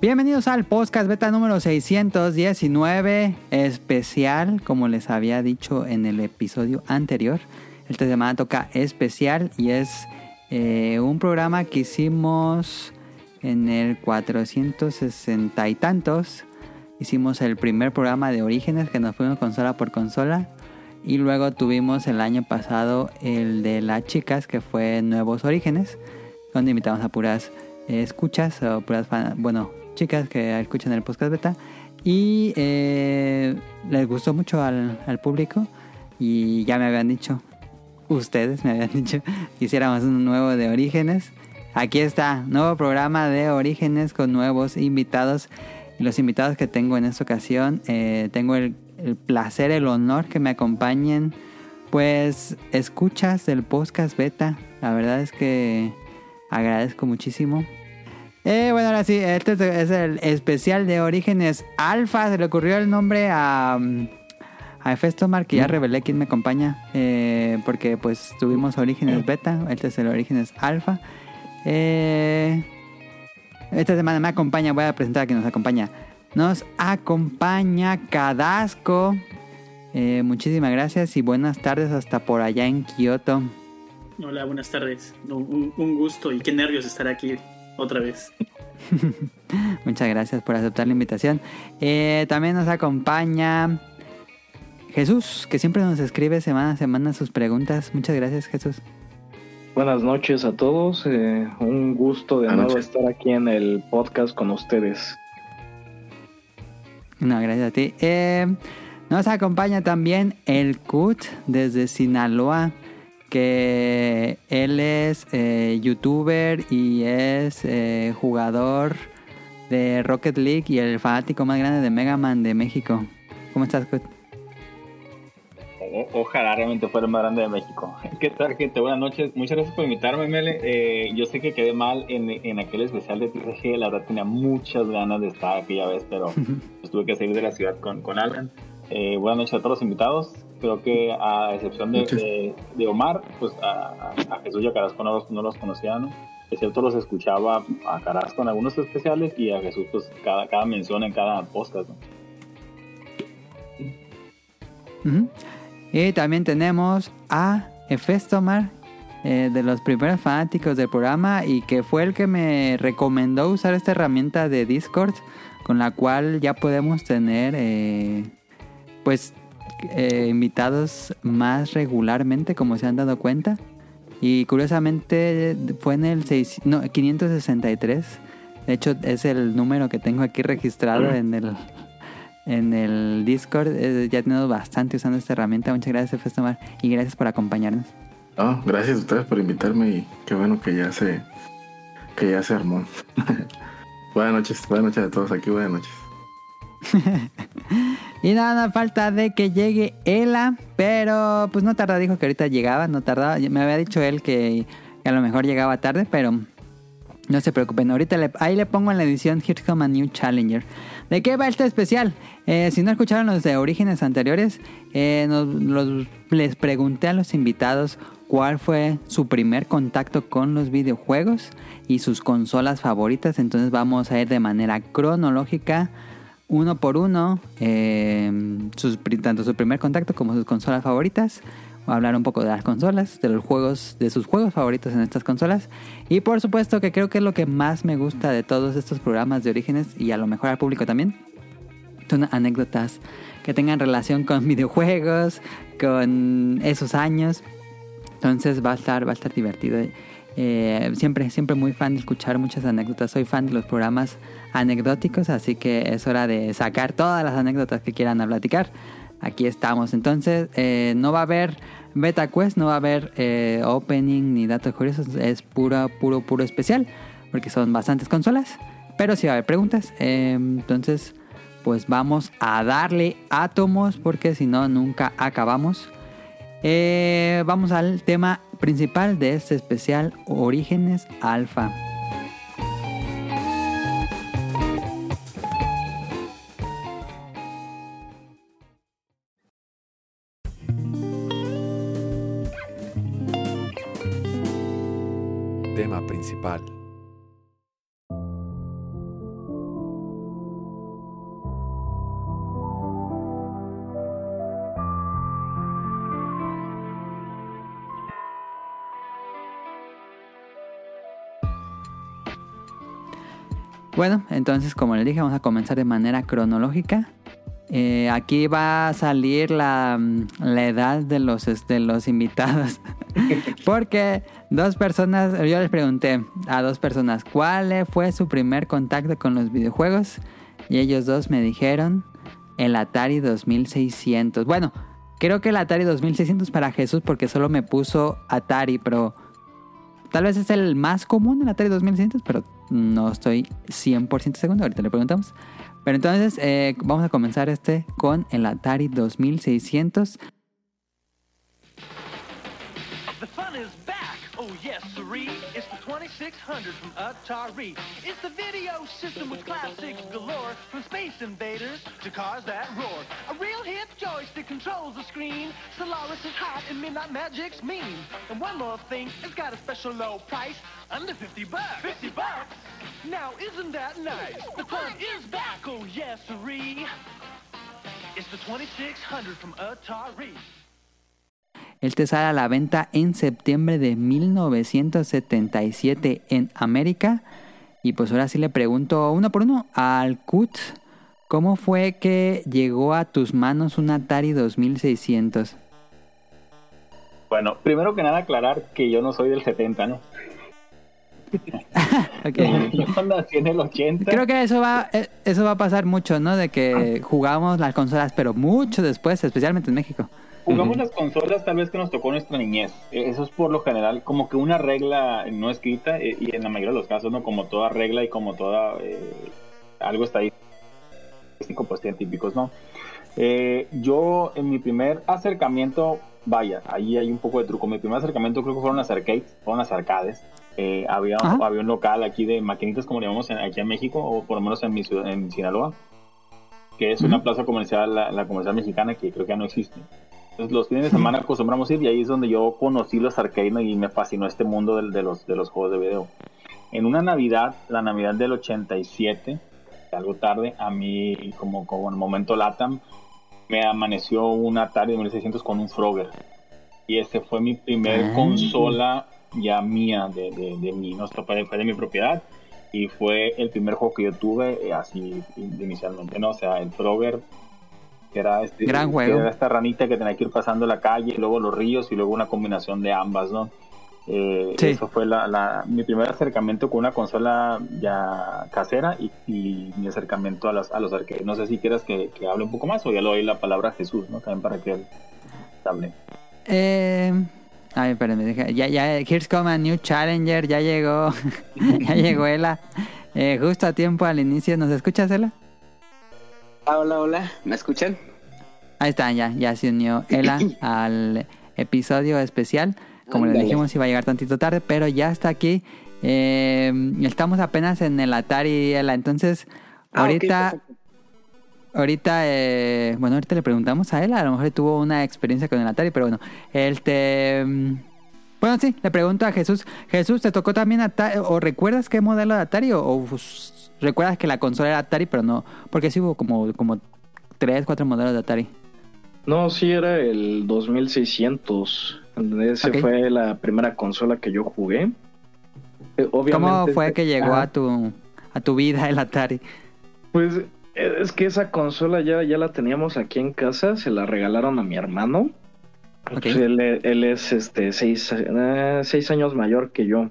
Bienvenidos al podcast beta número 619, especial, como les había dicho en el episodio anterior. Esta semana toca especial y es eh, un programa que hicimos en el 460 y tantos. Hicimos el primer programa de Orígenes que nos fuimos consola por consola. Y luego tuvimos el año pasado el de las chicas que fue Nuevos Orígenes, donde invitamos a puras eh, escuchas o puras, fan- bueno, chicas que escuchan el podcast beta y eh, les gustó mucho al, al público y ya me habían dicho, ustedes me habían dicho que hiciéramos un nuevo de Orígenes. Aquí está, nuevo programa de Orígenes con nuevos invitados. Los invitados que tengo en esta ocasión, eh, tengo el, el placer, el honor que me acompañen, pues escuchas del podcast beta. La verdad es que agradezco muchísimo. Eh, bueno, ahora sí, este es- el especial de Orígenes Alfa. Se le ocurrió el nombre a, mm, a Festomar, que ya revelé quién me acompaña. eh, porque pues tuvimos Orígenes Beta, este es el Orígenes Alfa. Eh, esta semana me acompaña, voy a presentar a quien nos acompaña. Nos acompaña Cadasco. Eh, muchísimas gracias y buenas tardes hasta por allá en Kioto. Hola, buenas tardes. Un gusto y qué nervios estar aquí otra vez. Muchas gracias por aceptar la invitación. Eh, también nos acompaña Jesús, que siempre nos escribe semana a semana sus preguntas. Muchas gracias, Jesús. Buenas noches a todos. eh, un gusto de Buenas nuevo noches. estar aquí en el podcast con ustedes. No, gracias a ti. Eh, nos acompaña también el Kut desde Sinaloa, que él es eh, youtuber y es eh, jugador de Rocket League y el fanático más grande de Mega Man de México. ¿Cómo estás, Kut? Ojalá realmente fuera el más grande de México. ¿Qué tal, gente? Buenas noches. Muchas gracias por invitarme, Mele. Eh, yo sé que quedé mal en, en aquel especial de TCG. La verdad tenía muchas ganas de estar aquella vez, pero pues, tuve que salir de la ciudad con, con Alan. Eh, buenas noches a todos los invitados. Creo que a excepción de, Muchas. de- de Omar, pues a, Jesús y a Carrasco no los, no los conocía, ¿no? Es cierto, los escuchaba a Carrasco en algunos especiales y a Jesús, pues cada, cada mención en cada podcast. Y también tenemos a Efestomar, eh, de los primeros fanáticos del programa y que fue el que me recomendó usar esta herramienta de Discord, con la cual ya podemos tener, eh, pues, eh, invitados más regularmente, como se han dado cuenta. Y curiosamente fue en el seis- no, 563. De hecho, es el número que tengo aquí registrado en el, en el Discord. Eh, ya tenemos bastante usando esta herramienta. Muchas gracias, Festomar. Y gracias por acompañarnos. No, gracias a ustedes por invitarme y qué bueno que ya se que ya se armó. buenas noches, buenas noches a todos aquí, buenas noches. Y nada, falta de que llegue Ela, pero pues no tarda, dijo que ahorita llegaba, no tardaba. Me había dicho él que a lo mejor llegaba tarde, pero no se preocupen. Ahorita ahí le pongo en la edición Here Come a New Challenger. ¿De qué va este especial? Eh, si no escucharon los de orígenes anteriores, eh, les pregunté a los invitados cuál fue su primer contacto con los videojuegos y sus consolas favoritas. Entonces vamos a ir de manera cronológica uno por uno, eh, sus, tanto su primer contacto como sus consolas favoritas. A hablar un poco de las consolas, de los juegos, de sus juegos favoritos en estas consolas. Y por supuesto que creo que es lo que más me gusta de todos estos programas de orígenes y a lo mejor al público también. Son anécdotas que tengan relación con videojuegos, con esos años. Entonces va a estar, va a estar divertido. Eh, siempre, siempre muy fan de escuchar muchas anécdotas. Soy fan de los programas anecdóticos, así que es hora de sacar todas las anécdotas que quieran a platicar. Aquí estamos. Entonces, eh, no va a haber beta quest, no va a haber eh, opening ni datos curiosos. Es puro, puro, puro especial, porque son bastantes consolas. Pero sí va a haber preguntas. Entonces, pues vamos a darle átomos, porque si no, nunca acabamos. Vamos al tema principal de este especial, Orígenes Alfa. Tema principal. Bueno, entonces como les dije, vamos a comenzar de manera cronológica. Eh, aquí va a salir la, mm, la edad de los, de los invitados. Porque dos personas, yo les pregunté a dos personas cuál fue su primer contacto con los videojuegos. Y ellos dos me dijeron el Atari 2600. Bueno, creo que el Atari 2600 para Jesús porque solo me puso Atari, pero tal vez es el más común el Atari 2600, pero no estoy 100% seguro. Ahorita le preguntamos. Pero entonces eh, vamos a comenzar este con el Atari 2600. The fun is back. Oh, yes, siree. It's the 2600 from Atari. It's the video system with classics galore. From Space Invaders to cars that roar. A real hip joystick controls the screen. Solaris is hot and Midnight Magic's mean. And one more thing, it's got a special low price. Under 50 bucks. 50 bucks? Now, isn't that nice? The fun is back. Oh, yes, siree. It's the 2600 from Atari. Este sale a la venta en septiembre de 1977 en América. Y pues ahora sí le pregunto uno por uno al Kut. ¿Cómo fue que llegó a tus manos un Atari 2600? Bueno, primero que nada aclarar que yo no soy del 70, ¿no? Ok. Yo nací en el 80. Creo que eso va, eh, eso va a pasar mucho, ¿no? De que jugamos las consolas, pero mucho después, especialmente en México. Jugamos las consolas tal vez que nos tocó nuestra niñez. Eh, Eso es por lo general como que una regla no escrita eh, y en la mayoría de los casos, ¿no? Como toda regla y como toda eh, algo estadístico, pues científicos, ¿no? Eh, yo en mi primer acercamiento, vaya, ahí hay un poco de truco. Mi primer acercamiento creo que fueron las arcades, fueron las arcades. Eh, había, Ajá. había un local aquí de maquinitas, como le llamamos en- aquí en México, o por lo menos en mi ciudad, en Sinaloa, que es una plaza comercial, la, la comercial mexicana, que creo que ya no existe. Los fines de semana acostumbramos ir y ahí es donde yo conocí los arcades ¿no? y me fascinó este mundo del- de, los, de los juegos de video. En una Navidad, la Navidad del 87, algo tarde, a mí, como, como en el momento LATAM, me amaneció un Atari de 1600 con un Frogger. Y ese fue mi primer Ah. consola ya mía, de, de, de mí, no fue de mi propiedad. Y fue el primer juego que yo tuve eh, así inicialmente, ¿no? O sea, el Frogger, que era, este, Gran que juego. era esta ranita que tenía que ir pasando la calle, y luego los ríos, y luego una combinación de ambas, ¿no? Eh, Sí. Eso fue la, la- mi primer acercamiento con una consola ya casera y, y mi acercamiento a los, a los arcades. No sé si quieras que, que hable un poco más o ya le doy la palabra a Jesús, ¿no? También para que él hable. Eh, espérenme, deja- ya, ya, here's come a new challenger, ya llegó, ya llegó Ela. Eh, justo a tiempo al inicio, ¿nos escuchas, Ela? Hola, hola, ¿me escuchan? Ahí está, ya, ya se unió Ela al episodio especial. Como le Ándale. dijimos, iba a llegar tantito tarde, pero ya está aquí. Eh, estamos apenas en el Atari, Ela. Entonces, Ah, ahorita, ahorita, eh, bueno, ahorita le preguntamos a Ela. A lo mejor tuvo una experiencia con el Atari, pero bueno, este. mm, Bueno, sí, le pregunto a Jesús. Jesús, ¿te tocó también Atari? ¿O recuerdas qué modelo de Atari? ¿O, o, pues, recuerdas que la consola era Atari, pero no? Porque sí hubo como, como tres, cuatro modelos de Atari. No, sí era el 2600. Ese Ok. fue la primera consola que yo jugué. Eh, ¿Cómo obviamente fue este- que llegó a tu a tu vida el Atari? Pues eh, es que esa consola ya, ya la teníamos aquí en casa, se la regalaron a mi hermano. Ok. Pues él, él es este seis, eh, seis años mayor que yo.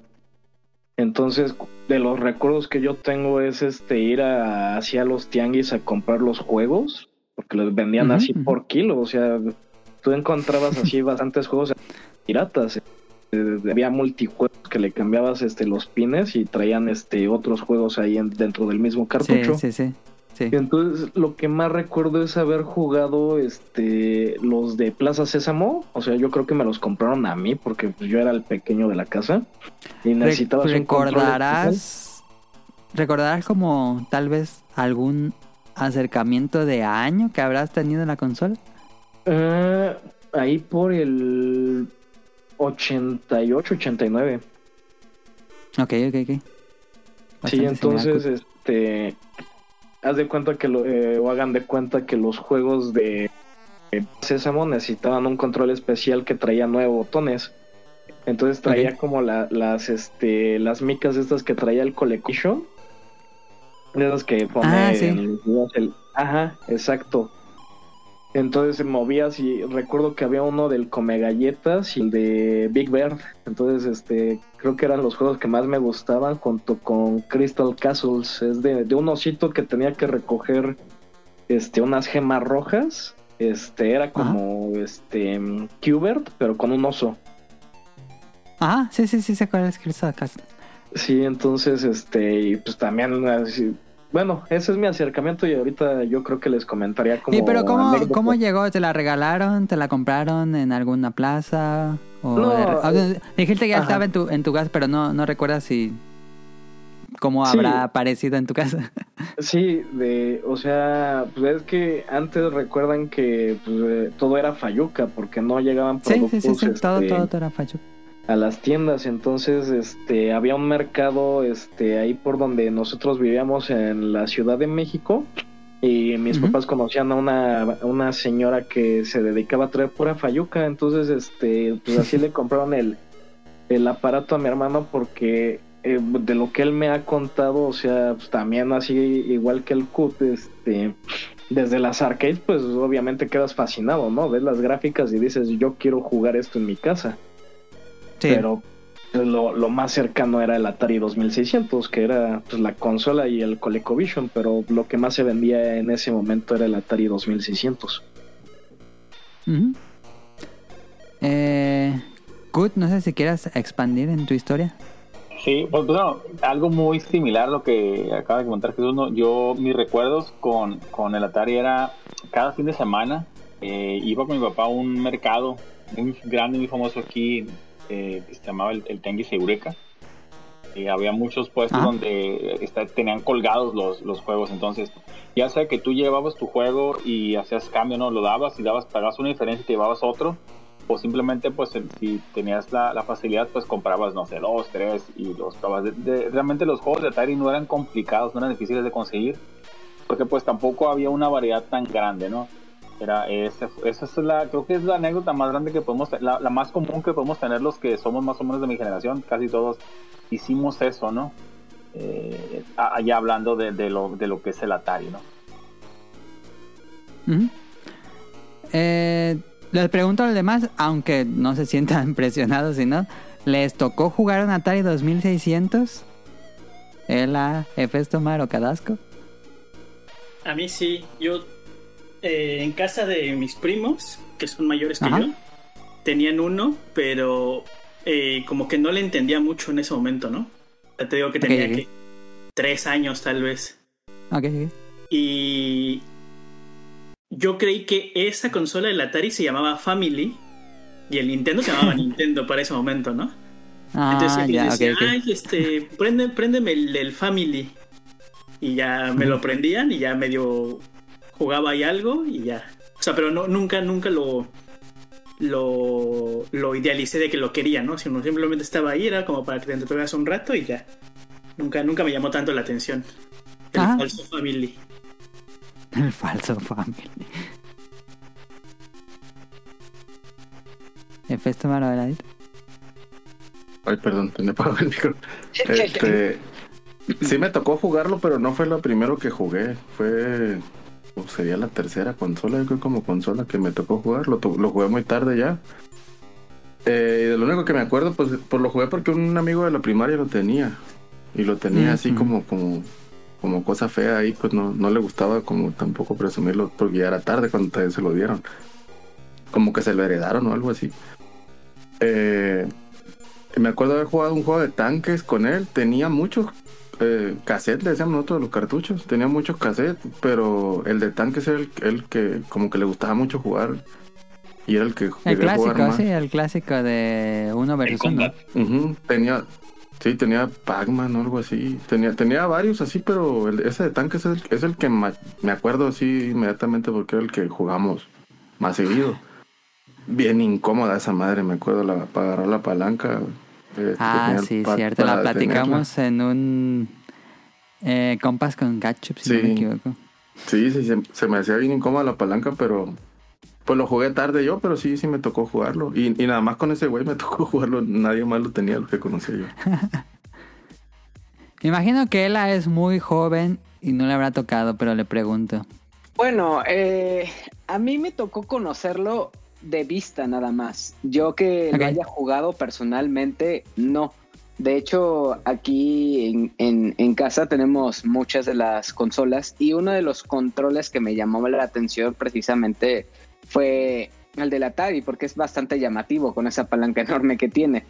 Entonces, de los recuerdos que yo tengo es este ir a, hacia los tianguis a comprar los juegos, porque los vendían así por kilo, o sea, tú encontrabas así bastantes juegos piratas. Eh, había multijuegos que le cambiabas este los pines y traían este otros juegos ahí en- dentro del mismo cartucho. Sí, sí, sí. Sí. Y entonces lo que más recuerdo es haber jugado este los de Plaza Sésamo, o sea, yo creo que me los compraron a mí porque yo era el pequeño de la casa y Re- control especial. recordarás recordarás como tal vez algún acercamiento de año que habrás tenido en la consola? Eh, ahí por el 88, 89. Ok, ok, ok. Sí, Bastante entonces, similar. este, haz de cuenta que lo, eh, o hagan de cuenta que los juegos de Sésamo necesitaban un control especial que traía nueve botones. Entonces traía como la- las, este, las micas estas que traía el Collection. De esos que pone Ah, sí. el- Ajá, exacto. Entonces movías y recuerdo que había uno del Come Galletas y el de Big Bird. Entonces, este, creo que eran los juegos que más me gustaban junto con Crystal Castles. Es de, de un osito que tenía que recoger este, unas gemas rojas. Este, era como este Qbert, pero con un oso. Ajá, sí, sí, sí, sé cuál es Crystal Castle. Sí, entonces, este, y pues también, así- bueno, ese es mi acercamiento y ahorita yo creo que les comentaría como... Sí, pero ¿cómo. ¿cómo llegó? ¿Te la regalaron? ¿Te la compraron en alguna plaza? O No, de o dijiste que ya ajá. estaba en tu, en tu casa, pero no, no recuerdas si... ¿Cómo Sí. habrá aparecido en tu casa? Sí, de, o sea, pues es que antes recuerdan que pues, eh, todo era fayuca porque no llegaban sí, productos sí, sí, sí, todo, este, todo, todo era facho. A las tiendas, entonces este había un mercado este ahí por donde nosotros vivíamos en la Ciudad de México y mis papás conocían a una, una señora que se dedicaba a traer pura fayuca, entonces este pues así le compraron el, el aparato a mi hermano porque eh, de lo que él me ha contado, o sea, pues, también así igual que el CUT, este desde las arcades pues obviamente quedas fascinado, ¿no? Ves las gráficas y dices, yo quiero jugar esto en mi casa Sí. pero pues, lo, lo más cercano era el Atari 2600, que era pues, la consola y el ColecoVision, pero lo que más se vendía en ese momento era el Atari 2600. Ujú. eh, Kut, no sé si quieras expandir en tu historia. Sí, pues bueno, algo muy similar a lo que acaba de comentar Jesús. ¿no? Yo, mis recuerdos con, con el Atari era cada fin de semana eh, iba con mi papá a un mercado muy grande, muy famoso aquí, eh, se llamaba el, el Tenguis Eureka. Y había muchos puestos Ah. donde está- tenían colgados los, los juegos. Entonces, ya sea que tú llevabas tu juego y hacías cambio, ¿no? Lo dabas y dabas, pagabas una diferencia y te llevabas otro. O simplemente, pues, si tenías la, la facilidad, pues comprabas, no sé, dos, tres y los probabas. De- de- realmente los juegos de Atari no eran complicados, no eran difíciles de conseguir. Porque, pues, tampoco había una variedad tan grande, ¿no? Era ese, esa es la, creo que es la anécdota más grande que podemos, la, la más común que podemos tener los que somos más o menos de mi generación, casi todos hicimos eso, ¿no? Eh, a- allá hablando de, de lo, de lo que es el Atari, ¿no? Eh, les pregunto a los demás, aunque no se sientan presionados, si no, ¿les tocó jugar un Atari 2600? ¿Ela, Efes, Tomar o Cadasco? A mí sí, yo eh, en casa de mis primos, que son mayores que yo, tenían uno, pero eh, como que no le entendía mucho en ese momento, ¿no? Ya te digo que tenía que tres años tal vez. Ok. Y yo creí que esa consola del Atari se llamaba Family y el Nintendo se llamaba Nintendo para ese momento, ¿no? Ah, Entonces yo ya, ok, decía, ay, este, prende, préndeme el del Family. Y ya me lo prendían y ya medio jugaba ahí algo y ya. O sea, pero no, nunca, nunca lo, lo, lo idealicé de que lo quería, ¿no? Sino simplemente estaba ahí, era como para que te entretuvieras un rato y ya. Nunca, nunca me llamó tanto la atención. El Ah. falso Family. El falso family. Efes, Tomar o Heladito. Ay, perdón, tenía apagado el micro. Este, sí me tocó jugarlo, pero no fue lo primero que jugué. Fue, o sería la tercera consola, yo creo como consola que me tocó jugar. Lo, lo jugué muy tarde ya. Eh, y de lo único que me acuerdo, pues, pues lo jugué porque un amigo de la primaria lo tenía. Y lo tenía así como, como, como cosa fea ahí, pues no, no le gustaba como tampoco presumirlo porque ya era tarde cuando te- se lo dieron. Como que se lo heredaron o algo así. Eh, me acuerdo haber jugado un juego de tanques con él. Tenía muchos eh, cassettes, le decíamos nosotros los cartuchos. Tenía muchos cassettes, pero el de tanques era el, el que como que le gustaba mucho jugar. Y era el que El clásico, más. sí, el clásico de uno versus uno. Tenía, sí, tenía Pac-Man o algo así. Tenía, tenía varios así, pero el- ese de tanques es el, es el que ma- me acuerdo así inmediatamente porque era el que jugamos más seguido. Bien incómoda esa madre, me acuerdo, la, para agarrar la palanca. Ah, sí, cierto, la platicamos en un eh, compas con Ketchup, si no me equivoco. Sí, sí, se, se me hacía bien incómoda la palanca, pero pues lo jugué tarde yo, pero sí, sí me tocó jugarlo. Y, y nada más con ese güey me tocó jugarlo, nadie más lo tenía, lo que conocía yo. Me imagino que Ella es muy joven y no le habrá tocado, pero le pregunto. Bueno, eh, a mí me tocó conocerlo de vista nada más. Yo que lo haya jugado personalmente, no. De hecho, aquí en, en- en casa tenemos muchas de las consolas y uno de los controles que me llamó la atención precisamente fue el del Atari, porque es bastante llamativo con esa palanca enorme que tiene.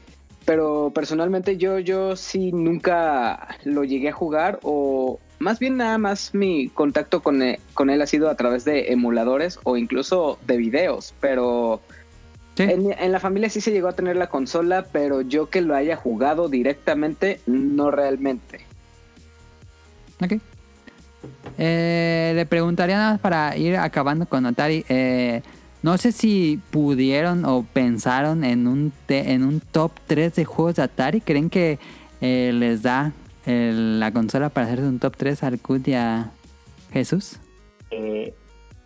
Pero personalmente yo, yo sí nunca lo llegué a jugar o más bien nada más mi contacto con él, con él ha sido a través de emuladores o incluso de videos, pero Sí. en, en la familia sí se llegó a tener la consola, pero yo que lo haya jugado directamente, no realmente. Ok. Eh, le preguntaría nada más para ir acabando con Atari. eh, no sé si pudieron o pensaron en un, te- en un top 3 de juegos de Atari. ¿Creen que eh, les da el- la consola para hacerse un top 3 al Cut y a Jesús? Eh,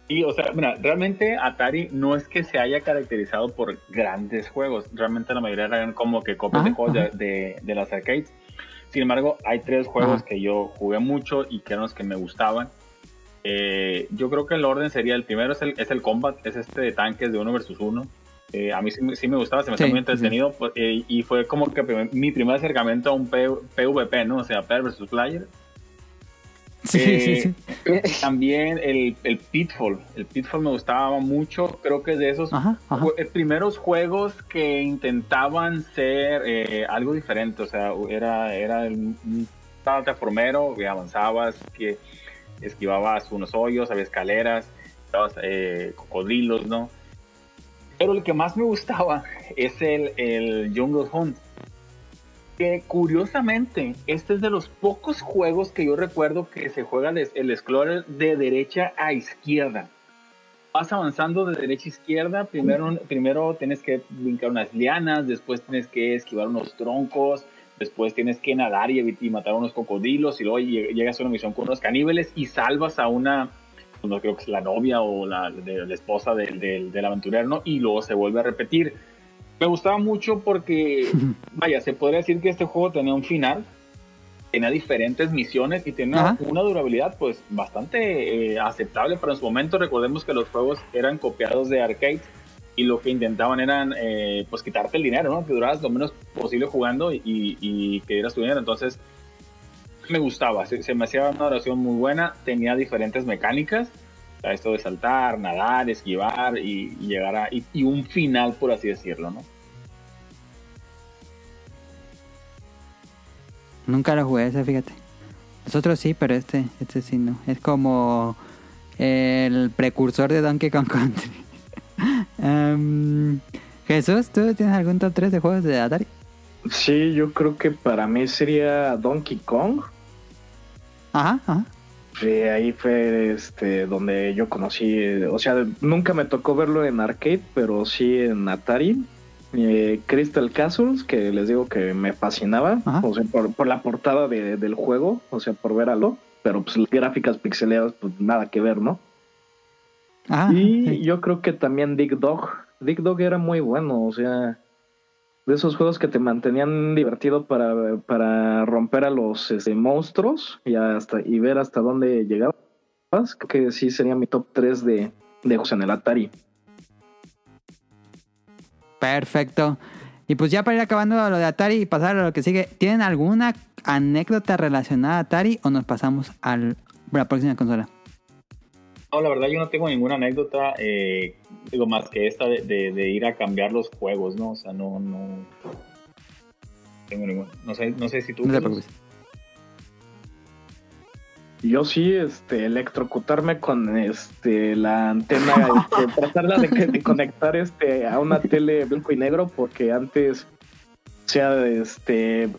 y, o sea, mira, realmente Atari no es que se haya caracterizado por grandes juegos. Realmente la mayoría eran como que copias de juegos de, de- de las arcades. Sin embargo, hay tres juegos Ajá. que yo jugué mucho y que eran los que me gustaban. Eh, yo creo que el orden sería, el primero es el, es el Combat, es este de tanques de uno versus uno. Eh, a mí sí, me- sí me gustaba, se me Sí, muy sí. entretenido pues, eh, y fue como que mi primer acercamiento a un PvP, ¿no? O sea, Player versus Player. Sí, Eh, sí, sí. También el, el Pitfall. El Pitfall me gustaba mucho. Creo que es de esos Ajá, ajá. jue- primeros juegos que intentaban ser algo diferente. O sea, era, era el- un plataformero que avanzabas, que esquivabas unos hoyos, había escaleras, estabas, eh, cocodrilos, ¿no? Pero el que más me gustaba es el, el Jungle Hunt que curiosamente este es de los pocos juegos que yo recuerdo que se juega el, el Explorer de derecha a izquierda. Vas avanzando de derecha a izquierda, primero, primero tienes que brincar unas lianas, después tienes que esquivar unos troncos, después tienes que nadar y, y matar unos cocodrilos y luego lleg- llegas a una misión con unos caníbales y salvas a una, no creo que es la novia o la, de- la esposa del, del, del aventurero, ¿no? Y luego se vuelve a repetir. Me gustaba mucho porque vaya, se podría decir que este juego tenía un final, tenía diferentes misiones y tenía Ajá. una durabilidad pues bastante eh, aceptable para su momento. Recordemos que los juegos eran copiados de arcade y lo que intentaban eran eh, pues quitarte el dinero, ¿no? Que duraras lo menos posible jugando y, y que dieras tu dinero. Entonces me gustaba, se, se me hacía una duración muy buena, tenía diferentes mecánicas. o sea, Esto de saltar, nadar, esquivar y, y llegar a... Y, y un final, por así decirlo, ¿no? Nunca lo jugué ese, fíjate. Nosotros sí, pero este, este sí no. Es como el precursor de Donkey Kong Country. Em, Jesús, ¿tú tienes algún top 3 de juegos de Atari? Sí, yo creo que para mí sería Donkey Kong. Ajá, ajá. Sí, ahí fue este donde yo conocí, o sea, nunca me tocó verlo en arcade, pero sí en Atari. Eh, Crystal Castles, que les digo que me fascinaba, Ajá. o sea, por, por la portada de- del juego, o sea, por ver algo, pero pues las gráficas pixeleadas, pues nada que ver, ¿no? Ajá, Y sí. yo creo que también Dick Dog. Dick Dog era muy bueno, o sea, de esos juegos que te mantenían divertido para, para romper a los este, monstruos y, hasta, y ver hasta dónde llegabas. Creo que sí sería mi top 3 de, de juegos en el Atari. Perfecto. Y pues ya para ir acabando lo de Atari y pasar a lo que sigue, ¿tienen alguna anécdota relacionada a Atari o nos pasamos a la próxima consola? No, la verdad yo no tengo ninguna anécdota, eh, digo, más que esta de, de- de ir a cambiar los juegos, ¿no? O sea, no, no tengo ninguna. No sé, no sé si tú... No te preocupes. Yo sí, este, electrocutarme con este la antena, este, tratarla de, de conectar este a una tele blanco y negro, porque antes, o sea, este,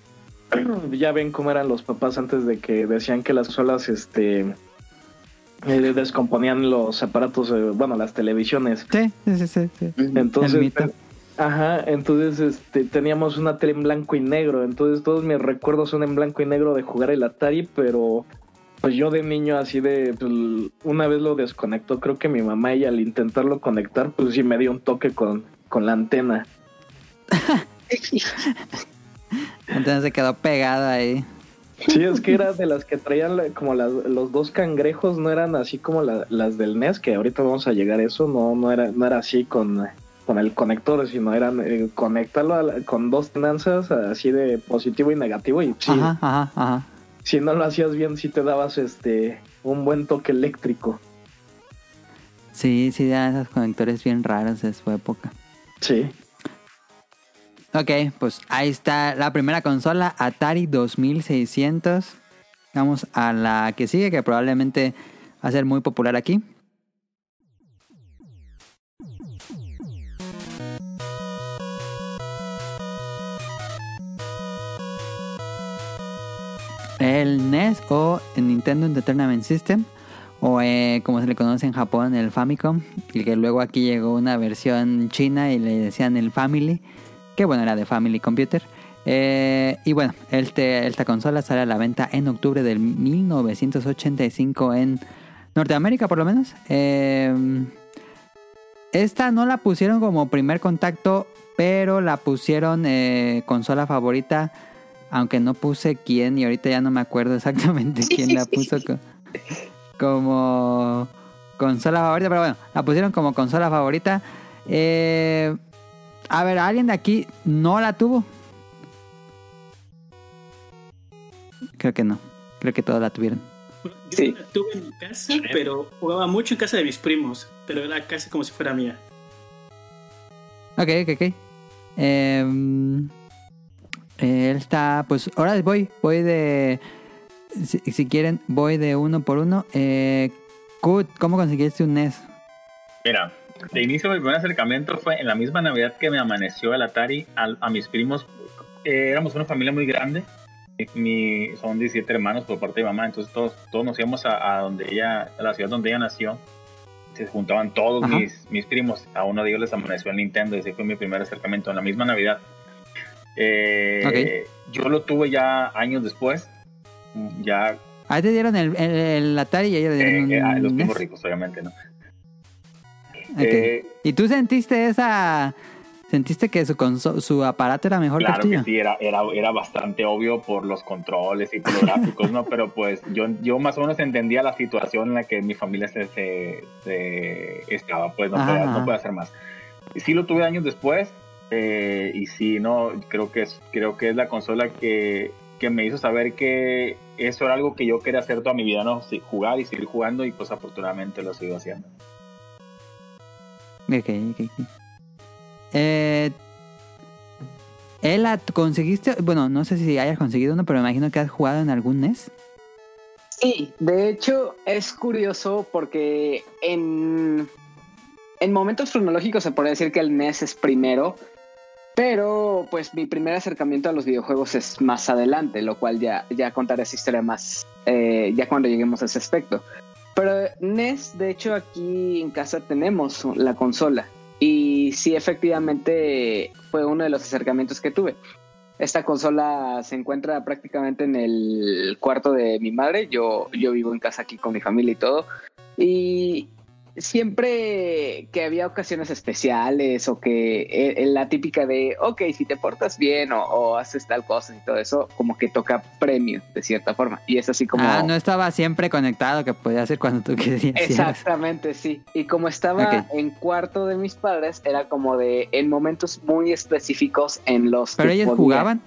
ya ven cómo eran los papás antes de que decían que las solas, este, eh, descomponían los aparatos, eh, bueno, las televisiones. Sí, sí, sí, sí. Entonces, mito. ajá, entonces este, teníamos una tele en blanco y negro. Entonces todos mis recuerdos son en blanco y negro de jugar el Atari, pero pues yo de niño así de, pues, una vez lo desconectó, creo que mi mamá y al intentarlo conectar, pues sí me dio un toque con, con la antena. Entonces se quedó pegado ahí. Sí, es que era de las que traían como las- los dos cangrejos, no eran así como la- las del NES, que ahorita vamos a llegar a eso, no, no era, no era así con, con el conector, sino eran eh, conéctalo a la- con dos tenanzas así de positivo y negativo y sí, Ajá, ajá, ajá. si no lo hacías bien, sí te dabas este un buen toque eléctrico. Sí, sí, eran esos conectores bien raros de su época. Sí. Ok, pues ahí está la primera consola, Atari 2600. Vamos a la que sigue, que probablemente va a ser muy popular aquí. El NES o el Nintendo Entertainment System, o eh, como se le conoce en Japón, el Famicom, y que luego aquí llegó una versión china y le decían el Family que bueno, era de Family Computer. Eh, y bueno, este, esta consola sale a la venta en octubre del 1985 en Norteamérica por lo menos. Eh, esta no la pusieron como primer contacto, pero la pusieron eh, consola favorita, aunque no puse quién y ahorita ya no me acuerdo exactamente quién la puso co- como consola favorita, pero bueno, la pusieron como consola favorita. Eh, a ver, ¿alguien de aquí no la tuvo? Creo que no. Creo que todos la tuvieron. Yo Sí. la tuve en mi casa, pero jugaba mucho en casa de mis primos, pero era casi como si fuera mía. Ok, ok, ok. Em, él está, pues ahora voy, voy de... Si, si quieren, voy de uno por uno. Eh, Kut, ¿cómo conseguiste un NES? Mira, de inicio mi primer acercamiento fue en la misma Navidad que me amaneció el Atari al- a, mis primos. Eh, éramos una familia muy grande. Mi, mi- son 17 hermanos por parte de mi mamá, entonces todos, todos nos íbamos a, a donde ella, a la ciudad donde ella nació. Se juntaban todos Ajá. mis, mis primos. A uno de ellos les amaneció el Nintendo ese fue mi primer acercamiento en la misma Navidad. Eh, Yo lo tuve ya años después. Ya Ahí te dieron el, el- el Atari y a ella le dieron eh, eh, a los un primos ricos, obviamente, ¿no? Ok. Eh, ¿Y tú sentiste esa... ¿Sentiste que su, su aparato era mejor Claro que el que tuyo? sí, era, era, era bastante obvio por los controles y por los gráficos, ¿no? Pero pues yo, yo más o menos entendía la situación en la que mi familia se, se, se estaba, pues no podía, no podía hacer más. Y sí lo tuve años después eh, y sí, no, creo que es, creo que es la consola que, que me hizo saber que eso era algo que yo quería hacer toda mi vida, ¿no? Sí, jugar y seguir jugando y pues afortunadamente lo sigo haciendo. Ok, ok. Eh, ¿Ela conseguiste? Bueno, no sé si hayas conseguido uno, pero me imagino que has jugado en algún NES. Sí, de hecho es curioso porque en, en momentos cronológicos se podría decir que el NES es primero, pero pues mi primer acercamiento a los videojuegos es más adelante, lo cual ya, ya contaré esa historia más, eh, ya cuando lleguemos a ese aspecto. Pero NES, de hecho aquí en casa tenemos la consola y sí efectivamente fue uno de los acercamientos que tuve. Esta consola se encuentra prácticamente en el cuarto de mi madre. Yo, yo vivo en casa aquí con mi familia y todo. Y siempre que había ocasiones especiales o que eh, la típica de, ok, si te portas bien o, o haces tal cosa y todo eso, como que toca premio de cierta forma. Y es así como... Ah, no estaba siempre conectado, que podía hacer cuando tú querías. Exactamente, sí. Y como estaba en cuarto de mis padres, era como de en momentos muy específicos en los ¿Pero que ellos podía- jugaban?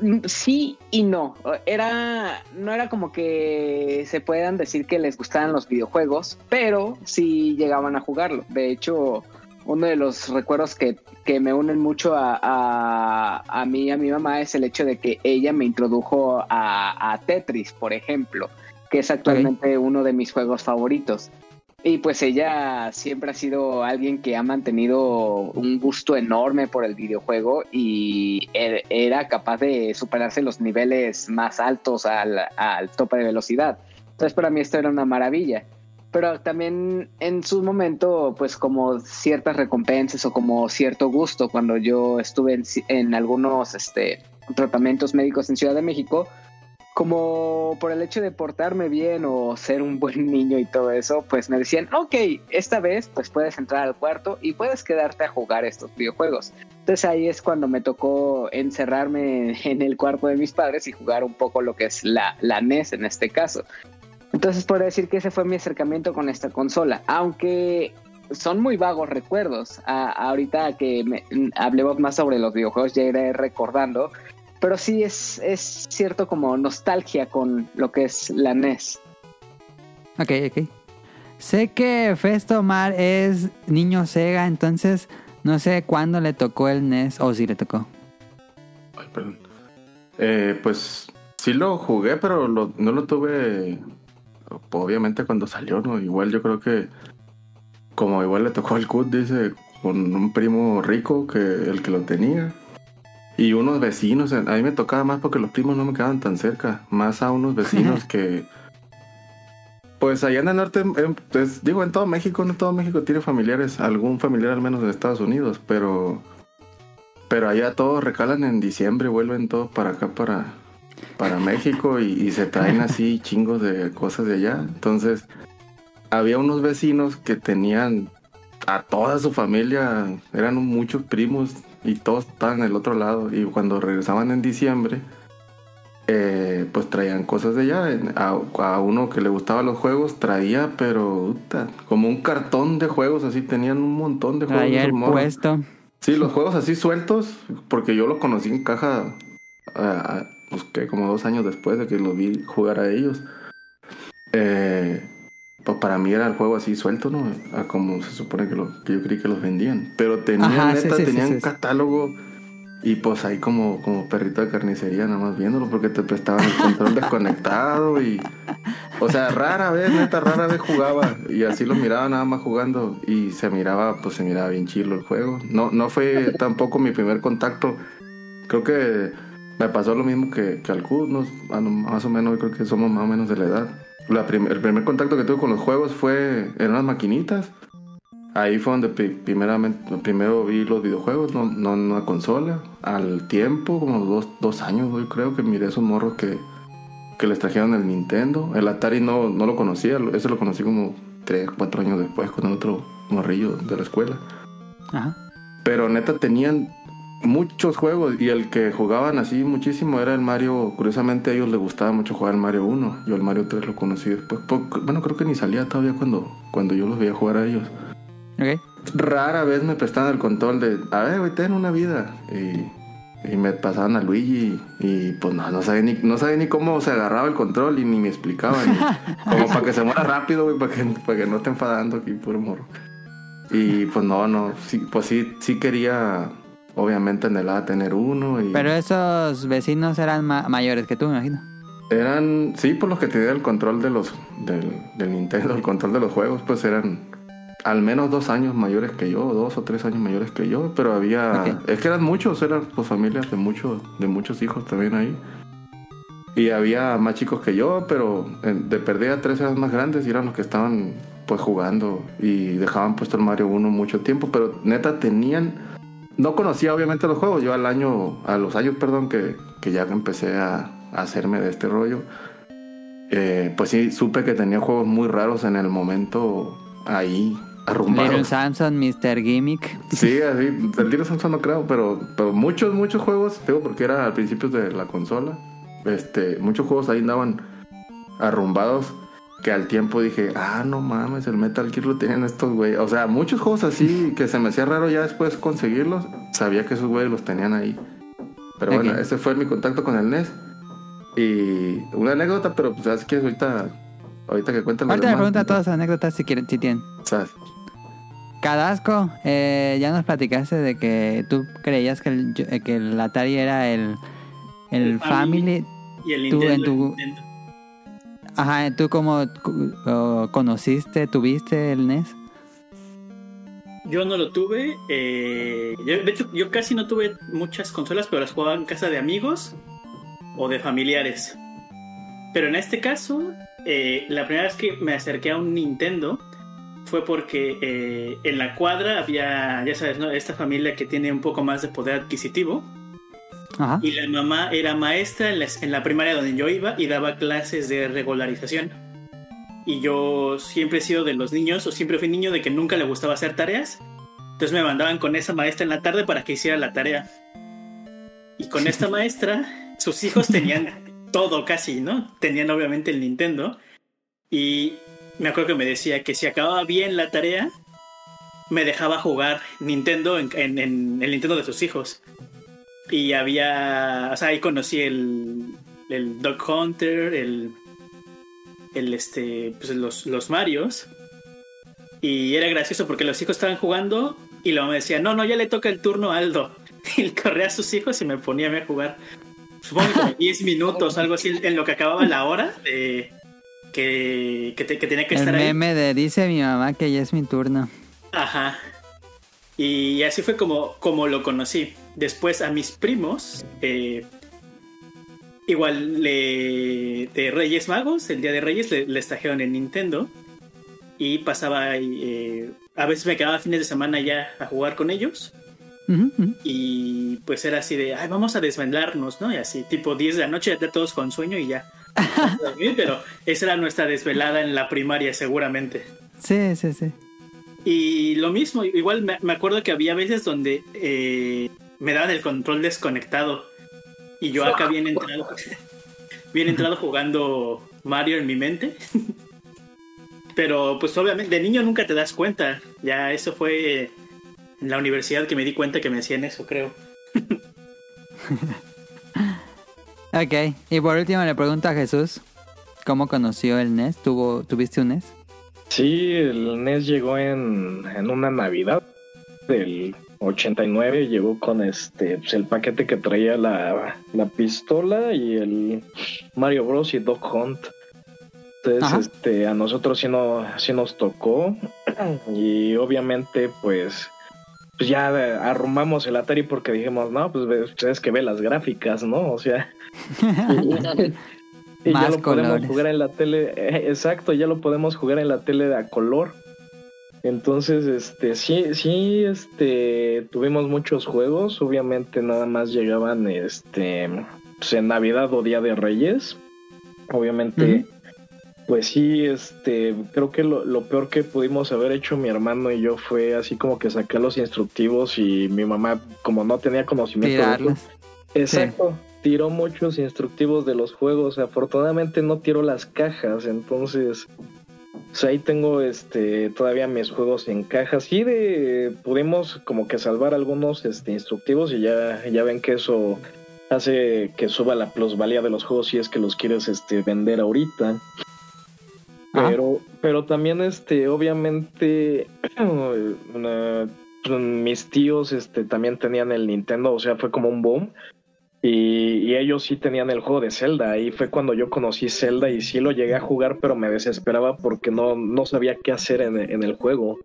Mm, Sí y no. Era, no era como que se puedan decir que les gustaban los videojuegos, pero sí llegaban a jugarlo. De hecho, uno de los recuerdos que, que me unen mucho a, a, a mí y a mi mamá es el hecho de que ella me introdujo a, a Tetris, por ejemplo, que es actualmente uno de mis juegos favoritos. Y pues ella siempre ha sido alguien que ha mantenido un gusto enorme por el videojuego y er- era capaz de superarse los niveles más altos al, al tope de velocidad. Entonces para mí esto era una maravilla. Pero también en su momento, pues como ciertas recompensas o como cierto gusto, cuando yo estuve en, en algunos este, tratamientos médicos en Ciudad de México, como por el hecho de portarme bien o ser un buen niño y todo eso, pues me decían, ok, esta vez pues puedes entrar al cuarto y puedes quedarte a jugar estos videojuegos. Entonces ahí es cuando me tocó encerrarme en el cuarto de mis padres y jugar un poco lo que es la, la NES en este caso. Entonces puedo decir que ese fue mi acercamiento con esta consola, aunque son muy vagos recuerdos. A- ahorita que me- hablemos más sobre los videojuegos ya iré recordando, pero sí es, es cierto como nostalgia con lo que es la NES. Ok, ok. Sé que Festo Mar es niño Sega, entonces no sé cuándo le tocó el NES o si le tocó. Ay, perdón. Eh, pues sí lo jugué, pero lo- no lo tuve. Obviamente cuando salió, ¿no? Igual yo creo que. Como igual le tocó al CUT, dice, con un primo rico que el que lo tenía. Y unos vecinos, a mí me tocaba más porque los primos no me quedaban tan cerca. Más a unos vecinos que. Pues allá en el norte, em, pues, digo, en todo México, no todo México tiene familiares, algún familiar al menos en Estados Unidos, pero pero allá todos recalan en diciembre, vuelven todos para acá, para, para México y, y se traen así chingos de cosas de allá. Entonces, había unos vecinos que tenían a toda su familia, eran muchos primos y todos estaban del otro lado. Y cuando regresaban en diciembre, eh, pues traían cosas de allá. En- A, a uno que le gustaban los juegos traía, pero puta, como un cartón de juegos, así tenían un montón de juegos. Esos el puesto. Sí, los juegos así sueltos, porque yo los conocí en caja, pues que como dos años después de que los vi jugar a ellos. Eh, pues para mí era el juego así suelto, ¿no? A como se supone que, lo, que yo creí que los vendían. Pero tenían, Ajá, neta, sí, sí, tenían sí, catálogo y pues ahí como, como perrito de carnicería, nada más viéndolo, porque te prestaban el control desconectado y... O sea, rara vez, neta, rara vez jugaba. Y así lo miraba nada más jugando. Y se miraba, pues se miraba bien chilo el juego. No, no fue tampoco mi primer contacto. Creo que me pasó lo mismo que, que al Q, no, más o menos, creo que somos más o menos de la edad. La prim- el primer contacto que tuve con los juegos fue en unas maquinitas. Ahí fue donde pri- primeramente, primero vi los videojuegos, no, no en una consola. Al tiempo, como dos, dos años, yo creo que miré esos morros que, que les trajeron el Nintendo. El Atari no, no lo conocía, ese lo conocí como 3, 4 años después con el otro morrillo de la escuela. Ajá. Pero neta tenían muchos juegos y el que jugaban así muchísimo era el Mario. Curiosamente a ellos les gustaba mucho jugar el Mario 1. Yo el Mario 3 lo conocí después. Bueno, creo que ni salía todavía cuando, cuando yo los veía jugar a ellos. Ok. Rara vez me prestaban el control de, a ver, güey, ten una vida. Y, y me pasaban a Luigi y pues no, no sabía ni, no sabía ni cómo se agarraba el control y ni me explicaban. como para que se muera rápido, güey, para que, para que no esté enfadando aquí, puro morro. Y pues no, no, sí, pues sí, sí quería, obviamente anhelaba tener uno y Pero esos vecinos eran ma- mayores que tú, me imagino. eran, sí, por los que tenían el control de los, del, del Nintendo, el control de los juegos, pues eran al menos dos años mayores que yo, dos o tres años mayores que yo, pero había, es que eran muchos, eran pues familias de muchos, de muchos hijos también ahí. Y había más chicos que yo, pero en- de perdida tres eran más grandes y eran los que estaban pues jugando y dejaban puesto el Mario 1 mucho tiempo, pero neta tenían no conocía obviamente los juegos, yo al año, a los años, perdón, que, que ya empecé a, a hacerme de este rollo, eh, pues sí, supe que tenía juegos muy raros en el momento ahí, Little arrumbados. Samson, Mr. Gimmick. Sí, así, el Little Samson no creo, pero, pero muchos, muchos juegos, digo, porque era al principio de la consola, este, muchos juegos ahí andaban arrumbados que al tiempo dije, ah, no mames, el Metal Gear lo tenían estos güeyes. O sea, muchos juegos así que se me hacía raro ya después conseguirlos, sabía que esos güeyes los tenían ahí. Pero Ok. bueno, ese fue mi contacto con el NES. Y una anécdota, pero pues sabes que ahorita, ahorita que cuentan Ahorita le pregunto a todas las anécdotas si quieren, si tienen. ¿Sabes? Cadasco, eh, ya nos platicaste de que tú creías que el, eh, que el Atari era el, el, El Family. Family. Y el Tú Nintendo. en tu- el Nintendo. Ajá, ¿tú cómo conociste, tuviste el NES? Yo no lo tuve. eh, de hecho, yo casi no tuve muchas consolas, pero las jugaba en casa de amigos o de familiares. Pero en este caso, eh, la primera vez que me acerqué a un Nintendo fue porque eh, en la cuadra había, ya sabes, ¿no? esta familia que tiene un poco más de poder adquisitivo. Ajá. Y la mamá era maestra en la, en la primaria donde yo iba y daba clases de regularización. Y yo siempre he sido de los niños, o siempre fui niño de que nunca le gustaba hacer tareas. Entonces me mandaban con esa maestra en la tarde para que hiciera la tarea. Y con esta maestra, sus hijos tenían todo casi, ¿no? Tenían obviamente el Nintendo. Y me acuerdo que me decía que si acababa bien la tarea, me dejaba jugar Nintendo en, en- en el Nintendo de sus hijos. Y había, o sea, ahí conocí el, el Dog Hunter, el, el este, pues los, los Marios. Y era gracioso porque los hijos estaban jugando y la mamá decía, no, no, ya le toca el turno a Aldo. Y corría a sus hijos y me ponía a mí a jugar. Supongo que como 10 minutos, algo así, en lo que acababa la hora de que, que, te- que tenía que El estar ahí. meme de dice mi mamá que ya es mi turno. Ajá. Y así fue como, como lo conocí. Después a mis primos, eh, igual le- de Reyes Magos, el día de Reyes, le- les trajeron en Nintendo. Y pasaba, eh, a veces me quedaba fines de semana ya a jugar con ellos. Y pues era así de, ay, vamos a desvelarnos, ¿no? Y así, tipo 10 de la noche, ya todos con sueño y ya. Pero esa era nuestra desvelada en la primaria, seguramente. Sí, sí, sí. Y lo mismo, igual me, acuerdo que había veces donde eh, me daban el control desconectado. Y yo acá bien entrado, bien entrado jugando Mario en mi mente. Pero pues obviamente de niño nunca te das cuenta. Ya eso fue en la universidad que me di cuenta que me hacían eso, creo. Ok. Y por último le pregunto a Jesús, ¿cómo conoció el NES? ¿Tuvo, ¿Tuviste un NES? Sí, el NES llegó en, en una Navidad del 89, llegó con este pues, el paquete que traía la, la pistola y el Mario Bros. y Dog Hunt. Entonces, Ajá. este, a nosotros sí, no, sí nos tocó y obviamente pues pues ya arrumamos el Atari porque dijimos, no, pues ve- ustedes que ve las gráficas, ¿no? O sea, y ya Más lo podemos jugar en la tele, eh, exacto, ya lo podemos jugar en la tele a color. Entonces, este, sí, sí, este, tuvimos muchos juegos, obviamente nada más llegaban, este, pues, en Navidad o Día de Reyes, obviamente, pues sí, este, creo que lo, lo peor que pudimos haber hecho mi hermano y yo fue así como que sacar los instructivos y mi mamá, como no tenía conocimiento de eso. Exacto. Tiró muchos instructivos de los juegos. Afortunadamente no tiró las cajas. Entonces, pues ahí tengo este todavía mis juegos en cajas. Sí, de pudimos como que salvar algunos este, instructivos y ya, ya ven que eso hace que suba la plusvalía de los juegos si es que los quieres este, vender ahorita. Ajá. Pero, pero también, este, obviamente, una- mis tíos, este, también tenían el Nintendo, o sea, fue como un boom. Y, y ellos sí tenían el juego de Zelda. Ahí fue cuando yo conocí Zelda y sí lo llegué a jugar, pero me desesperaba porque no, no sabía qué hacer en, en el juego.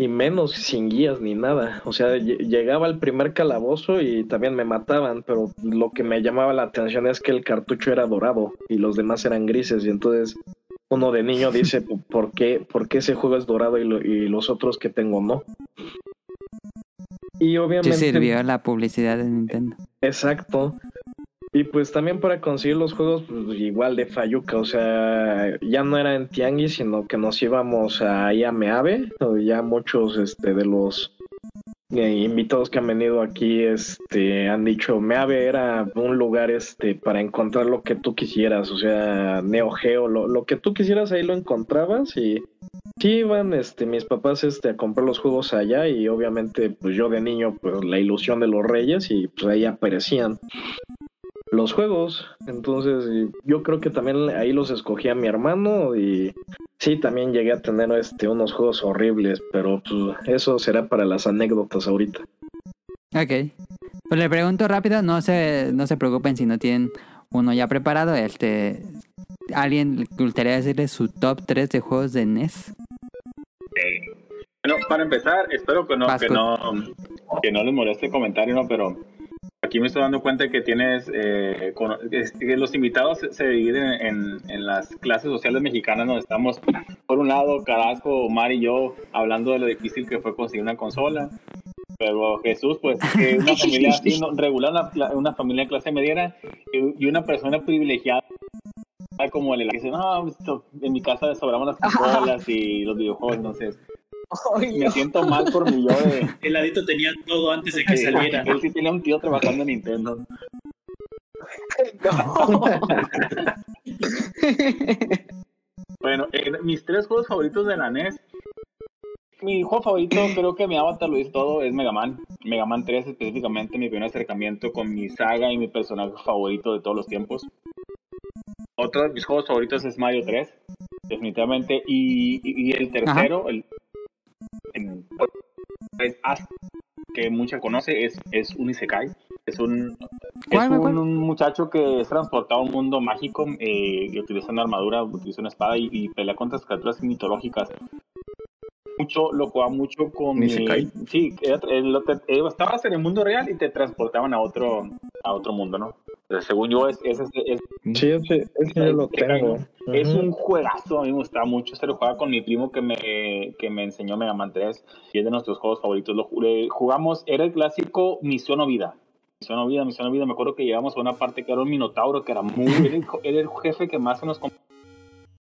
Y menos sin guías ni nada. O sea, lle- llegaba al primer calabozo y también me mataban, pero lo que me llamaba la atención es que el cartucho era dorado y los demás eran grises. Y entonces uno de niño dice, ¿por qué, por qué ese juego es dorado y, lo- y los otros que tengo no? Y Sí obviamente... sirvió la publicidad de Nintendo. Exacto. Y pues también para conseguir los juegos, pues igual de Fayuca, o sea, ya no era en Tianguis, sino que nos íbamos ahí a Meave, o ya muchos este, de los eh, invitados que han venido aquí este, han dicho, Meave era un lugar este, para encontrar lo que tú quisieras, o sea, Neo Geo, lo, lo que tú quisieras ahí lo encontrabas y sí iban este, mis papás este, a comprar los juegos allá y obviamente pues yo de niño pues la ilusión de los reyes y pues ahí aparecían los juegos. Entonces, yo creo que también ahí los escogía mi hermano y sí, también llegué a tener este unos juegos horribles, pero pues eso será para las anécdotas ahorita. Ok. Pues le pregunto rápido, no se, no se preocupen si no tienen uno ya preparado. Este, ¿Alguien le gustaría decirle su top 3 de juegos de NES? Bueno, para empezar, espero que no, que no, que no les moleste el comentario, ¿no? Pero aquí me estoy dando cuenta que tienes, eh, con- es- que los invitados se, se dividen en, en las clases sociales mexicanas, donde estamos, por un lado, Carasco, Omar y yo, hablando de lo difícil que fue conseguir una consola. Pero Jesús, pues, eh, una familia así, no- regular, una, una familia de clase mediana y, y una persona privilegiada como el que dice, no, esto- en mi casa sobramos las consolas y los videojuegos, entonces me no. siento mal por mi yo de... El ladito tenía todo antes de que saliera. Él sí tenía un tío trabajando en Nintendo. Bueno, eh, mis tres juegos favoritos de la NES. Mi juego favorito, creo que mi avatar lo dice todo, es Mega Man. Mega Man 3 específicamente, mi primer acercamiento con mi saga y mi personaje favorito de todos los tiempos. Otro de mis juegos favoritos es Mario 3, definitivamente. Y, y- y el tercero, el, es que mucha conoce, es, es un Isekai. Es un, es ¿Cuál, cuál, un, muchacho que es transportado a un mundo mágico eh, y utiliza una armadura, utiliza una espada y, y pelea contra criaturas mitológicas. Mucho, lo jugaba mucho con. Sí, eh, lo te- eh, estabas en el mundo real y te transportaban a otro, a otro mundo, ¿no? Entonces, según yo, es, es, es- es- Sí, ese, ese yo lo tengo. es un juegazo, a mí me gustaba mucho. Se lo jugaba con mi primo que me, que me enseñó Mega Man 3 y es de nuestros juegos favoritos. Lo jugué- jugamos, era el clásico Misión o Vida. Misión o Vida, Misión o Vida. Me acuerdo que llegamos a una parte que era un minotauro que era muy. era, el, era el jefe que más se nos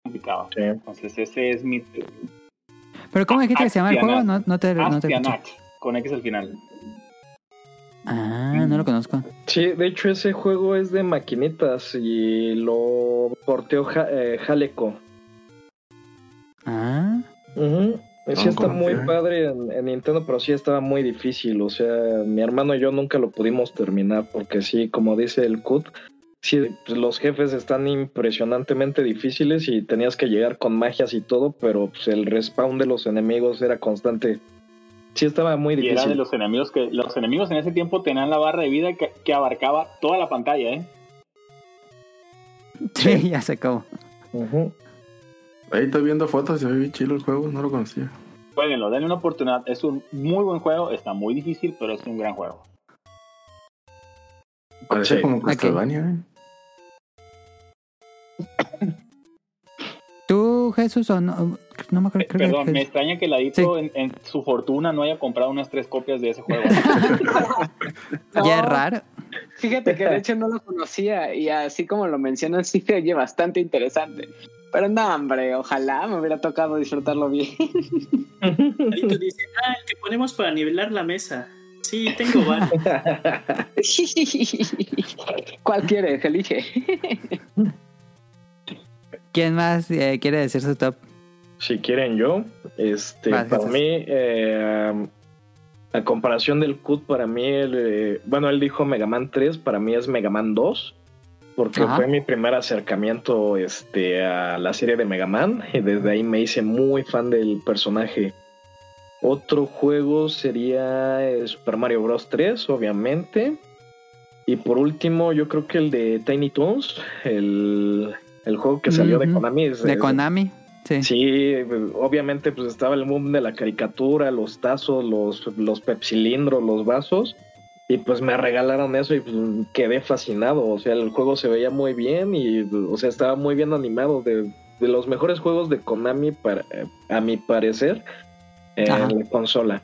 complicaba. Sí. Entonces, ese es mi. ¿Pero cómo dijiste que se llama el juego? No, no te, no te con X al final. Ah, no lo conozco. Sí, de hecho ese juego es de maquinitas y lo porteó Ja- eh, Jaleco. Ah. Sí No está muy padre en, en Nintendo, pero sí estaba muy difícil. O sea, mi hermano y yo nunca lo pudimos terminar porque sí, como dice el CUT, sí, pues, los jefes están impresionantemente difíciles y tenías que llegar con magias y todo, pero pues, el respawn de los enemigos era constante. Sí estaba muy Y era de difícil. los enemigos que. Los enemigos en ese tiempo tenían la barra de vida que, que abarcaba toda la pantalla, ¿eh? sí, ya cómo. Ujú. Ahí estoy viendo fotos, se ve bien chido el juego, no lo conocía. Jueguenlo, denle una oportunidad. Es un muy buen juego, está muy difícil, pero es un gran juego. Parece Sí. como Castlevania, ¿eh? ¿Tú, Jesús, o no? No me acuerdo. Eh, creo que Perdón, me extraña que Ladito en, en su fortuna no haya comprado unas tres copias de ese juego. Ya es raro. Fíjate que de hecho no lo conocía y así como lo mencionas, sí se oye bastante interesante. Pero no, hombre, ojalá me hubiera tocado disfrutarlo bien. Ladito dice, ah, el que ponemos para nivelar la mesa. Sí, tengo varios. ¿Cuál quieres? Elige. ¿Quién más eh, quiere decir su top? Si quieren yo, este, para mí, eh, a comparación del CUT, para mí, el, eh, bueno, él dijo Mega Man 3, para mí es Mega Man 2, porque Ajá. fue mi primer acercamiento este, a la serie de Mega Man, y desde ahí me hice muy fan del personaje. Otro juego sería eh, Super Mario Bros. 3, obviamente. Y por último, yo creo que el de Tiny Toons, el, el juego que salió de. Konami. es- De Konami. Sí. Sí, obviamente pues estaba el boom de la caricatura, los tazos, los, los pepsilindros, los vasos. Y pues me regalaron eso y pues, quedé fascinado. O sea, el juego se veía muy bien y, o sea, estaba muy bien animado. De, de los mejores juegos de Konami, para, a mi parecer, en Ajá. la consola.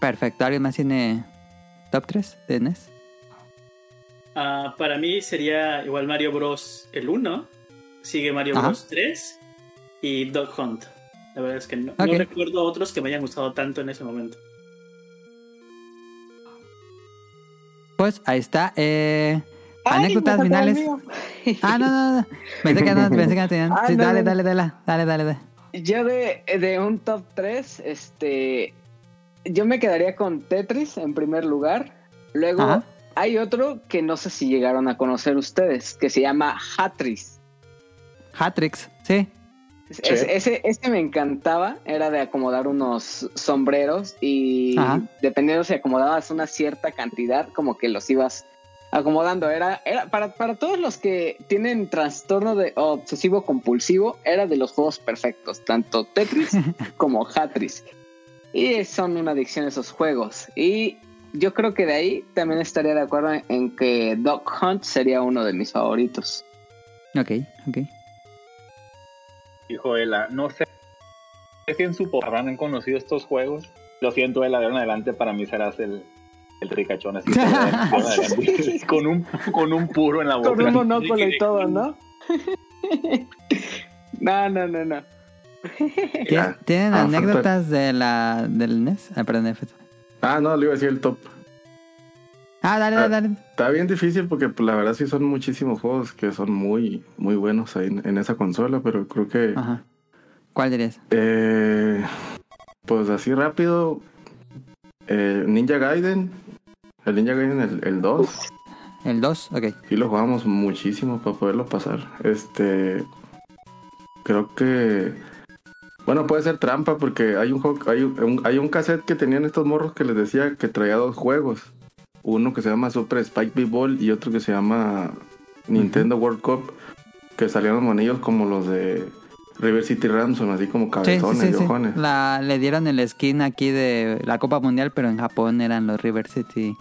Perfecto. ¿Alguien más tiene top 3 de NES? Ah, para mí sería igual Mario Bros. el 1. Sigue Mario Ajá. Bros. 3 y Dog Hunt. La verdad es que no, Ok. no recuerdo otros que me hayan gustado tanto en ese momento. Pues ahí está. Eh, Ay, anécdotas finales. Ah, no, no, no. Pensé que no, pensé que no tenían. Ah, Sí, no, dale, no, dale, dale, dale, dale, dale. Yo de, de un top 3, este. Yo me quedaría con Tetris en primer lugar. Luego Ajá. hay otro que no sé si llegaron a conocer ustedes, que se llama Hatris. Hatrix, sí. Es- ese, ese me encantaba, era de acomodar unos sombreros y Ajá. dependiendo si acomodabas una cierta cantidad, como que los ibas acomodando. Era, era para, para todos los que tienen trastorno de obsesivo compulsivo, era de los juegos perfectos, tanto Tetris como Hatris. Y son una adicción esos juegos. Y yo creo que de ahí también estaría de acuerdo en, en que Dog Hunt sería uno de mis favoritos. Ok, ok. Dijo Ela, no sé si en su porrón han conocido estos juegos. Lo siento, de la de ahora en adelante para mí serás el, el ricachón así. de con, un, con un puro en la boca. Con un monóculo y todo, ¿no? no, no, no, no. ¿Tie- Ya. ¿Tienen Ah, anécdotas de la, del NES? Ah, perdón, F. Ah, no, le iba a decir el top. Ah, dale, dale, dale. Está bien difícil porque pues, la verdad sí son muchísimos juegos que son muy, muy buenos ahí en, en esa consola, pero creo que Ajá. ¿Cuál dirías? eh, pues así rápido eh, Ninja Gaiden, el Ninja Gaiden el, el 2, ¿El 2? Ok. sí lo jugamos muchísimo para poderlo pasar. Este creo que bueno, puede ser trampa porque hay un, juego- hay un, hay un cassette que tenían estos morros que les decía que traía dos juegos. Uno que se llama Super Spike B-Ball y otro que se llama Nintendo World Cup. Que salieron monillos como los de River City Ransom, así como Sí, sí, cabezones sí, y ojones. La, le dieron el skin aquí de la Copa Mundial, pero en Japón eran los River City.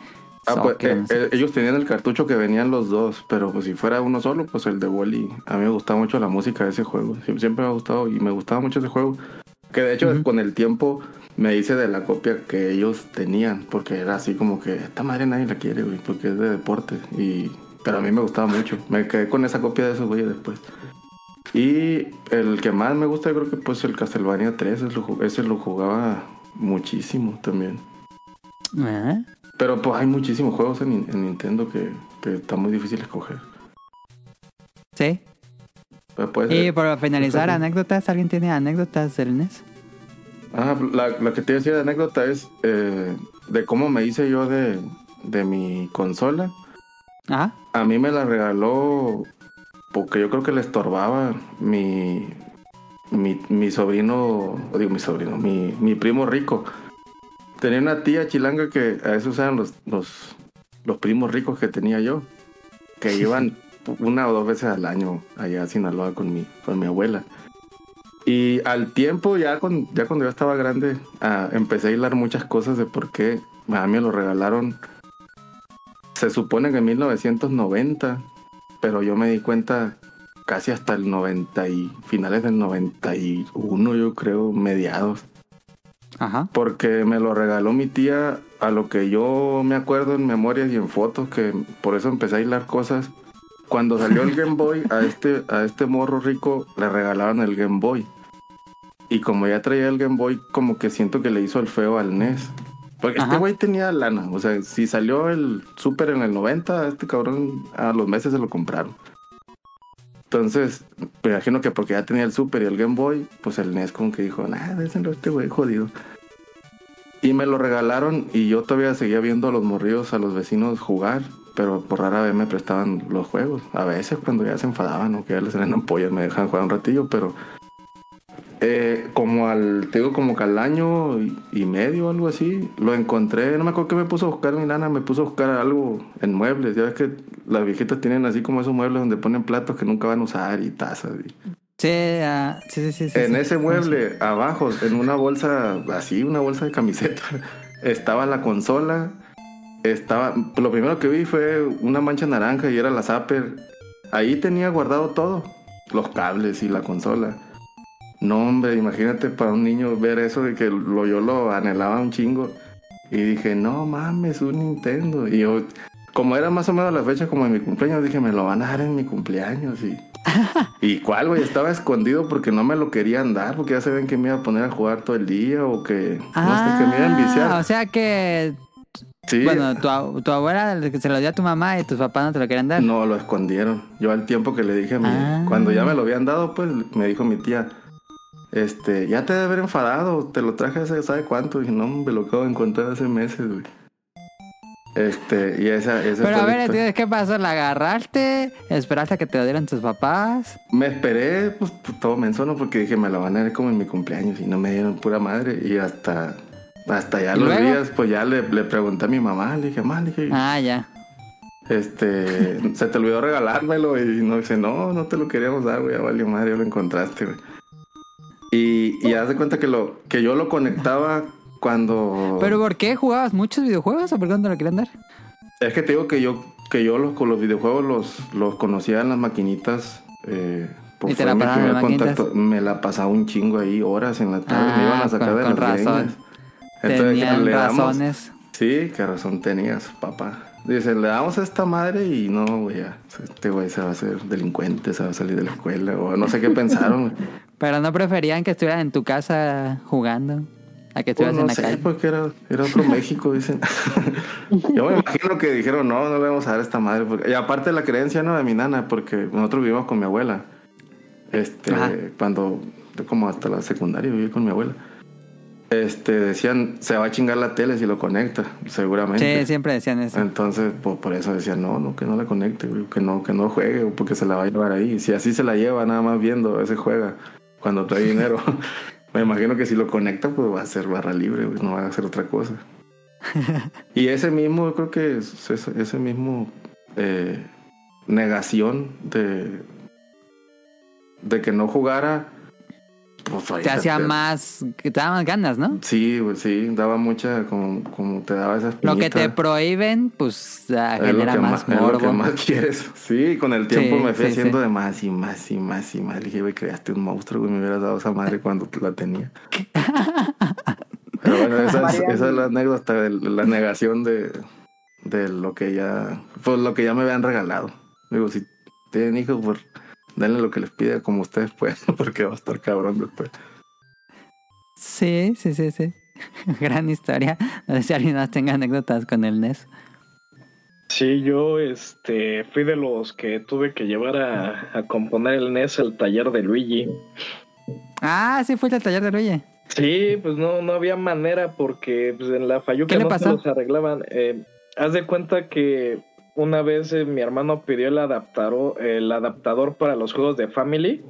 Ah, pues, eh, eh, ellos tenían el cartucho que venían los dos, pero pues si fuera uno solo, pues el de Wally. A mí me gustaba mucho la música de ese juego. Sie- Siempre me ha gustado y me gustaba mucho ese juego. Que de hecho con el tiempo me hice de la copia que ellos tenían, porque era así como que esta madre nadie la quiere, güey, porque es de deporte. Y pero a mí me gustaba mucho. Me quedé con esa copia de esos güeyes después. Y el que más me gusta, yo creo que pues el Castlevania 3, ese lo, ju- ese lo jugaba muchísimo también. ¿Eh? Pero pues hay muchísimos juegos en, en Nintendo que, que está muy difícil escoger. Sí. Pero Y para finalizar, anécdotas. ¿Alguien tiene anécdotas del NES? Ah, la, la que te iba a decir de anécdota es eh, de cómo me hice yo de, de mi consola. Ajá. A mí me la regaló porque yo creo que le estorbaba mi, mi, mi sobrino, o digo mi sobrino, mi, mi primo rico. Tenía una tía chilanga que a esos eran los, los, los primos ricos que tenía yo, que iban una o dos veces al año allá a Sinaloa con mi, con mi abuela. Y al tiempo, ya, con, ya cuando yo estaba grande, ah, empecé a hilar muchas cosas de por qué a mí me lo regalaron. Se supone que en 1990, pero yo me di cuenta casi hasta el 90 y finales del 91, yo creo, mediados. Ajá. Porque me lo regaló mi tía, a lo que yo me acuerdo en memorias y en fotos, que por eso empecé a hilar cosas. Cuando salió el Game Boy, a este, a este morro rico le regalaron el Game Boy. Y como ya traía el Game Boy, como que siento que le hizo el feo al NES. Porque este güey tenía lana. O sea, si salió el Super en el 90, a este cabrón a los meses se lo compraron. Entonces, me imagino que porque ya tenía el Super y el Game Boy, pues el NES como que dijo, nah, désenlo a este güey jodido. Y me lo regalaron y yo todavía seguía viendo a los morrillos, a los vecinos jugar, pero por rara vez me prestaban los juegos. A veces cuando ya se enfadaban o que ya les eran ampollas me dejaban jugar un ratillo, pero eh, como al, te digo, como que al año y, y medio algo así, lo encontré, no me acuerdo qué me puso a buscar mi nana, me puso a buscar algo en muebles. Ya ves que las viejitas tienen así como esos muebles donde ponen platos que nunca van a usar y tazas. y- Sí, ah, sí, sí, en sí. ese mueble, abajo, en una bolsa así, una bolsa de camiseta, estaba la consola. Estaba, lo primero que vi fue una mancha naranja y era la Zapper. Ahí tenía guardado todo, los cables y la consola. No, hombre, imagínate para un niño ver eso de que lo, yo lo anhelaba un chingo. Y dije, no mames, un Nintendo. Y yo, como era más o menos la fecha como de mi cumpleaños, dije, me lo van a dar en mi cumpleaños. Y, ¿Y cuál, güey? Estaba escondido porque no me lo querían dar, porque ya sabían que me iba a poner a jugar todo el día o que, no sé, que me iba a Ah, enviciar. o sea que, sí, bueno, tu, tu abuela se lo dio a tu mamá y tus papás no te lo querían dar. no, lo escondieron. Yo al tiempo que le dije a mi... Ah. Cuando ya me lo habían dado, pues me dijo mi tía, este, ya te debe haber enfadado, te lo traje hace, ¿sabe cuánto? Y dije, no, me lo acabo de encontrar hace meses, güey. Este, y esa, esa Pero a ver, entonces, ¿qué pasó? ¿La agarraste? ¿Esperaste a que te lo dieran tus papás? Me esperé, pues, pues, todo mensono porque dije, me la van a dar como en mi cumpleaños y no me dieron pura madre. Y hasta, hasta ya ¿Y los luego? días, pues ya le, le pregunté a mi mamá, le dije, mamá, le dije, Ah, ya. este, se te olvidó regalármelo y no dice, no, no te lo queríamos dar, güey, ya valió madre, ya lo encontraste, güey. Y, y haz de cuenta que lo, que yo lo conectaba cuando... ¿Pero por qué jugabas muchos videojuegos o por qué no te lo querían dar? Es que te digo que yo, que yo los, con los videojuegos los, los conocía en las maquinitas eh, pues ¿Y te la mi pasaban en primer maquinitas? contacto. Me la pasaba un chingo ahí, horas en la tarde. me iban Ah, a sacar con- de con los razón. Entonces, Tenían le damos- razones. Sí, qué razón tenías, papá. Dice, le damos a esta madre y no, güey. Este güey se va a hacer delincuente, se va a salir de la escuela, o no sé qué pensaron. Pero no preferían que estuvieran en tu casa jugando a que Pues estuvieras no en la sé, calle. porque era, era otro México, dicen. Yo me imagino que dijeron, no, no le vamos a dar a esta madre. Porque... Y aparte la creencia, ¿no? De mi nana, porque nosotros vivimos con mi abuela. Este, Ajá. cuando, como hasta la secundaria viví con mi abuela. Este, decían, se va a chingar la tele si lo conecta, seguramente. Sí, siempre decían eso. Entonces, por, por eso decían, no, no, que no la conecte, que no, que no juegue, porque se la va a llevar ahí. Si así se la lleva, nada más viendo, ese juega cuando trae dinero. Me imagino que si lo conecta, pues va a ser barra libre, güey, no va a hacer otra cosa. y ese mismo, yo creo que es- ese, ese mismo eh, negación de, de que no jugara, pues Te hacía más, te daba más ganas, ¿no? Sí, güey, sí, daba mucha, como, como te daba esa Lo que te prohíben, pues ah, genera que más más, es lo morbo. que más quieres. Sí, con el tiempo Sí, me fui sí, haciendo sí. de más y más y más y más. Le dije, güey, creaste un monstruo, güey, me hubieras dado esa madre cuando la tenía. Pero bueno, esa es, Mariano. esa es la anécdota de la negación de, de lo que ya, pues lo que ya me habían regalado. Digo, si tienen hijos, pues denle lo que les pida como ustedes puedan, porque va a estar cabrón después. Sí, sí, sí, sí. Gran historia. No sé si alguien más tenga anécdotas con el NES. Sí, yo este fui de los que tuve que llevar a, a componer el NES al taller de Luigi. Ah, sí, fuiste al taller de Luigi. Sí, pues no, no había manera porque pues, en la Fayuca ¿Qué le no pasó? se los arreglaban. Eh, haz de cuenta que una vez eh, mi hermano pidió el adaptador, el adaptador para los juegos de Family.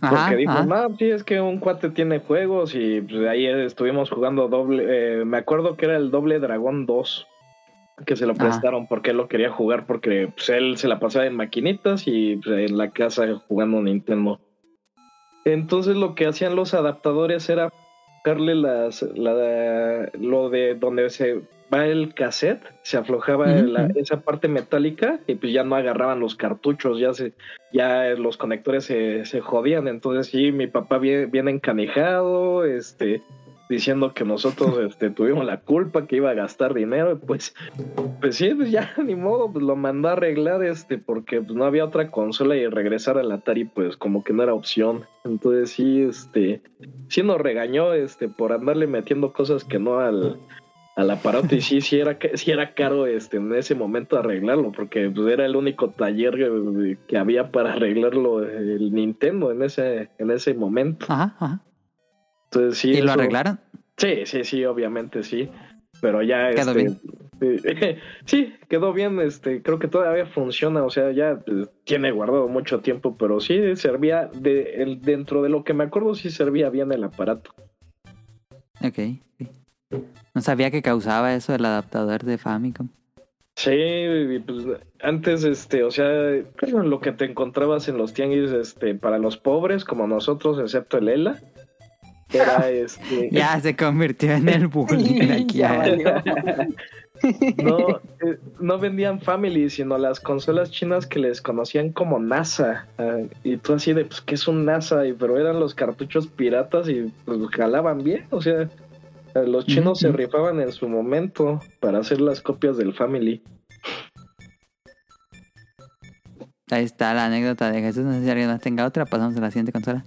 Ajá, Porque dijo, ajá. no, sí, es que un cuate tiene juegos y pues, ahí estuvimos jugando doble. eh, me acuerdo que era el doble Dragón 2 que se lo Ajá. prestaron porque él lo quería jugar porque pues, él se la pasaba en maquinitas y pues, en la casa jugando Nintendo. Entonces lo que hacían los adaptadores era buscarle las, la, lo de donde se va el cassette, se aflojaba la- esa parte metálica y pues ya no agarraban los cartuchos, ya se, ya los conectores se, se jodían. Entonces sí, mi papá bien, bien encanijado, este, diciendo que nosotros este, tuvimos la culpa, que iba a gastar dinero, pues, pues sí, pues ya ni modo, pues lo mandó a arreglar, este, porque pues no había otra consola y regresar al Atari, pues como que no era opción. Entonces sí, este, sí nos regañó, este, por andarle metiendo cosas que no al, al aparato y sí, sí era, sí era caro, este, en ese momento arreglarlo, porque pues, era el único taller eh, que había para arreglarlo el Nintendo en ese, en ese momento. Ajá, ajá. Entonces sí. ¿Y lo arreglaron? Sí, sí, sí, obviamente sí. Pero ya Quedó este, bien. eh, sí, quedó bien, este, creo que todavía funciona, o sea, ya pues, tiene guardado mucho tiempo, pero sí servía de el, dentro de lo que me acuerdo sí servía bien el aparato. Ok. No sabía que causaba eso el adaptador de Famicom. Sí, pues, antes este, o sea, lo que te encontrabas en los tianguis este para los pobres como nosotros, excepto el ELA, era este Ya se convirtió en el bullying aquí. No, eh, no vendían Family, sino las consolas chinas que les conocían como NASA. Ah, y tú así de, pues, ¿qué es un NASA? Y, pero eran los cartuchos piratas y pues jalaban bien. O sea, los chinos se rifaban en su momento para hacer las copias del Family. Ahí está la anécdota de Jesús. No sé si alguien más tenga otra. Pasamos a la siguiente consola.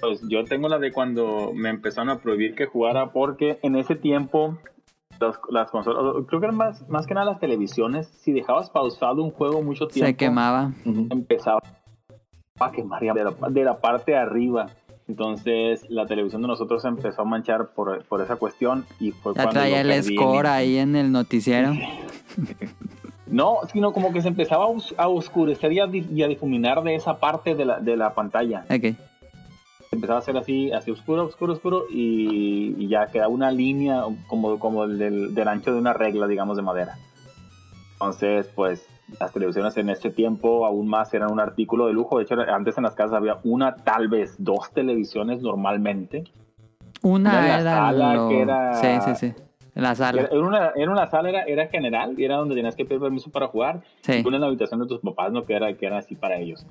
Pues yo tengo la de cuando me empezaron a prohibir que jugara porque en ese tiempo las, las consolas, creo que eran más, más que nada las televisiones, si dejabas pausado un juego mucho tiempo, Se quemaba. empezaba a quemar de la, de la parte de arriba. Entonces la televisión de nosotros empezó a manchar por, por esa cuestión y fue Ya cuando traía el score ahí en el noticiero. No, sino como que se empezaba a, os- a oscurecer y a, y a difuminar de esa parte de la, de la pantalla. Ok. empezaba a ser así, así oscuro, oscuro, oscuro, y, y ya quedaba una línea como, como el del, del ancho de una regla, digamos, de madera. Entonces, pues, las televisiones en ese tiempo aún más eran un artículo de lujo. De hecho, antes en las casas había una, tal vez, dos televisiones normalmente. Una Una en la era. sala lo- que era- Sí, sí, sí. En la sala. Era una, era una sala, era, era general, y era donde tenías que pedir permiso para jugar. Sí. Y una en la habitación de tus papás, ¿no? Que era, que era así para ellos.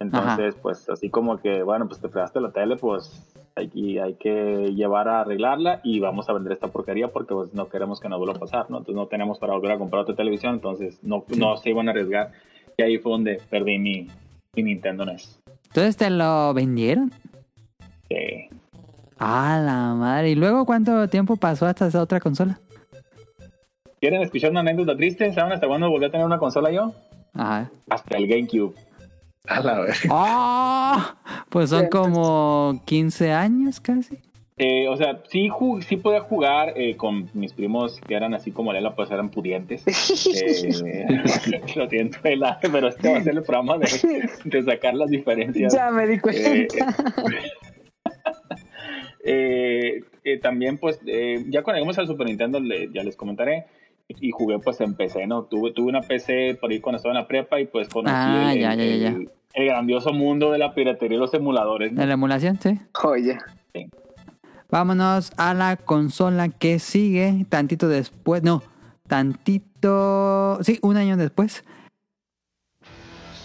Entonces, pues así como que, bueno, pues te fregaste la tele, pues hay, hay que llevar a arreglarla y vamos a vender esta porquería porque pues, no queremos que nos vuelva a pasar, ¿no? Entonces no tenemos para volver a comprar otra televisión, entonces no, no se iban a arriesgar. Y ahí fue donde perdí mi, mi Nintendo NES. Entonces te lo vendieron. Sí. Ah, la madre. ¿Y luego cuánto tiempo pasó hasta esa otra consola? ¿Quieren escuchar una anécdota triste? ¿Saben hasta cuándo volví a tener una consola yo? Ajá. Hasta el GameCube. A la vez. ¡Ah! Pues son como 15 años casi. Eh, o sea, sí, sí podía jugar eh, con mis primos que eran así como Lela, pues eran pudientes. Eh, lo siento, Ela, pero este va a ser el programa de, de sacar las diferencias. Ya me di cuenta. Eh, eh, eh, también, pues, eh, ya cuando llegamos al Super Nintendo, le- ya les comentaré. Y jugué, pues, en PC, ¿no? Tuve, tuve una PC por ahí cuando estaba en la prepa y, pues, conocí Ah, ya, el- ya, ya, ya. el- el grandioso mundo de la piratería y los emuladores. ¿no? De la emulación, sí. Joya. Vámonos a la consola que sigue, tantito después, no, tantito, sí, un año después.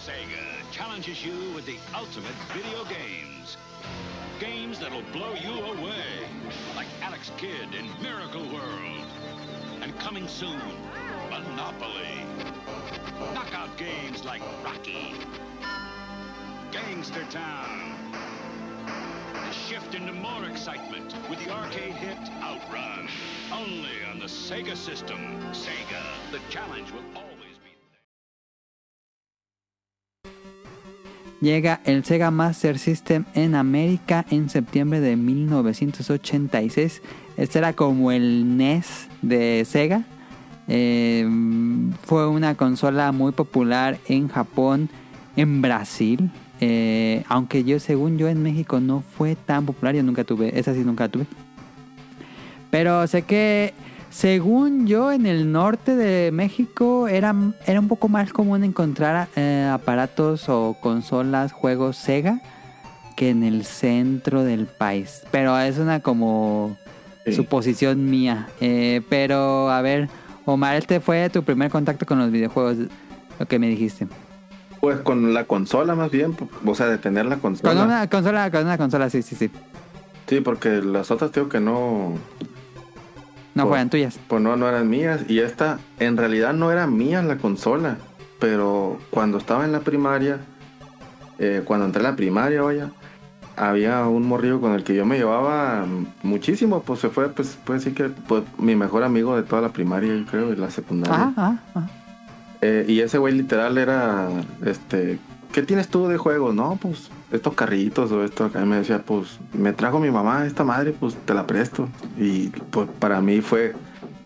Sega challenges you with the ultimate video games. Games that'll blow you away. Like Alex Kidd in Miracle World. And coming soon, Monopoly. Knockout games like Rocky. Sega the challenge will always. Llega el Sega Master System en América en septiembre de 1986. Este era como el NES de Sega. Eh, fue una consola muy popular en Japón, en Brasil. Eh, aunque yo, según yo, en México no fue tan popular. Yo nunca tuve, esa sí nunca tuve. Pero sé que, según yo, en el norte de México era, era un poco más común encontrar eh, aparatos o consolas, juegos Sega, que en el centro del país. Pero es una como Sí. suposición mía. Eh, pero, a ver, Omar, este fue tu primer contacto con los videojuegos, lo que me dijiste. Pues con la consola más bien, o sea, de tener la consola. Con una consola, con una consola, sí, sí, sí. Sí, porque las otras digo que no, No Por- fueran tuyas. pues no, no eran mías. Y esta, en realidad no era mía la consola. Pero cuando estaba en la primaria, eh, cuando entré a la primaria, vaya, había un morrillo con el que yo me llevaba muchísimo. Pues se fue, pues puede decir que pues, mi mejor amigo de toda la primaria, yo creo, y la secundaria. Ajá, ajá, ajá. Eh, y ese güey literal era, este, ¿qué tienes tú de juegos? No, pues estos carritos o esto acá. Me decía, pues me trajo mi mamá esta madre, pues te la presto. Y pues para mí fue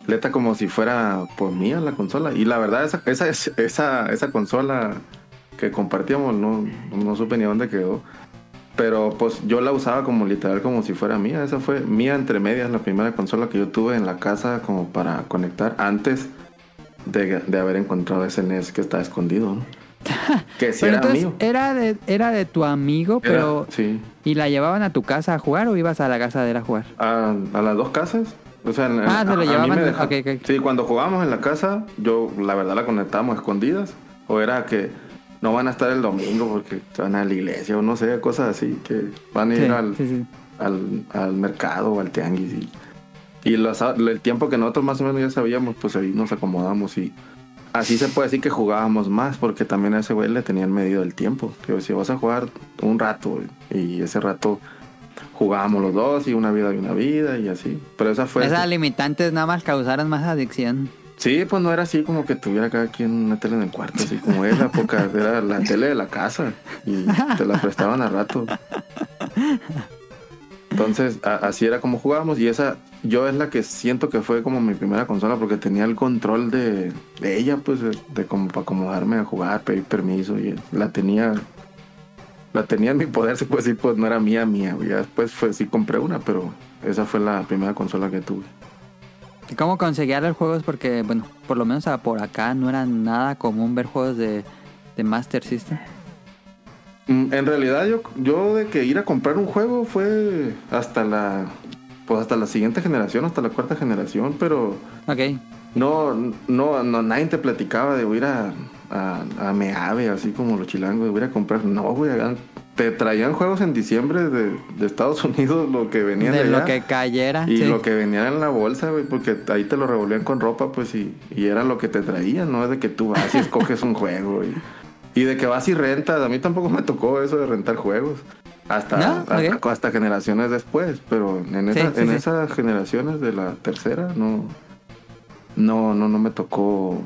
neta como si fuera por mía la consola. Y la verdad, esa, esa, esa, esa consola que compartíamos, no, no supe ni dónde quedó. Pero pues yo la usaba como literal como si fuera mía. Esa fue mía entre medias, la primera consola que yo tuve en la casa como para conectar antes de, de haber encontrado ese NES que estaba escondido. ¿no? que sí Pero era entonces mío. era de, era de tu amigo, Era- pero... sí. ¿Y la llevaban a tu casa a jugar o ibas a la casa de él a jugar? A, a las dos casas. O sea, en- Ah, se lo llevaban. Sí, cuando jugábamos en la casa, yo la verdad la conectábamos escondidas. O era que no van a estar el domingo porque se van a la iglesia o no sé, cosas así. Que van a ir Sí, al, sí, sí. al, al mercado o al tianguis. Y, y los- el tiempo que nosotros más o menos ya sabíamos, pues ahí nos acomodamos y así se puede decir que jugábamos más porque también a ese güey le tenían medido el tiempo. Que si vas a jugar un rato y ese rato jugábamos los dos y una vida y una vida y así. Pero esa fue... Esas limitantes nada más causaron más adicción. Sí, pues no era así como que tuviera cada quien una tele en el cuarto, así como es la época, era la tele de la casa y te la prestaban a rato. Entonces, a- así era como jugábamos y esa yo es la que siento que fue como mi primera consola porque tenía el control de, de ella, pues de, de como para acomodarme a jugar, pedir permiso y la tenía la tenía en mi poder, se puede decir, pues no era mía, mía. Ya después fue, sí compré una, pero esa fue la primera consola que tuve. ¿Y ¿Cómo conseguían los juegos? Porque, bueno, por lo menos a- por acá no era nada común ver juegos de, de Master System. Mm, En realidad yo, yo de que ir a comprar un juego fue hasta la pues hasta la siguiente generación, hasta la cuarta generación, pero Ok. no, no, no nadie te platicaba de ir a, a, a Meave, así como los chilangos, a ir a comprar. No, güey, te traían juegos en diciembre de, de Estados Unidos, lo que venían de, De lo que cayera. Y sí. lo que venía en la bolsa, güey, porque ahí te lo revolvían con ropa, pues, y, y era lo que te traían, no es de que tú vas y escoges un juego. Y, y de que vas y rentas. A mí tampoco me tocó eso de rentar juegos. Hasta, ¿No? hasta, generaciones después. Pero en, esa- sí, en sí. esas generaciones de la tercera, no, no, no, no me tocó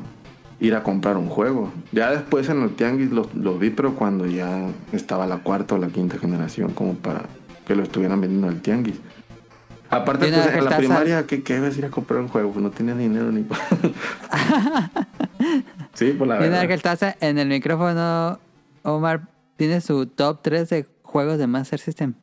ir a comprar un juego. Ya después en el Tianguis los los vi, pero cuando ya estaba la cuarta o la quinta generación, como para que lo estuvieran vendiendo en el Tianguis. Aparte, pues, en la primaria, ¿qué, ¿qué ibas a ir a comprar un juego? Pues no tenía dinero ni para... sí, por la Y una verdad. que estás en el micrófono, Omar tiene su top 3 de juegos de Master System.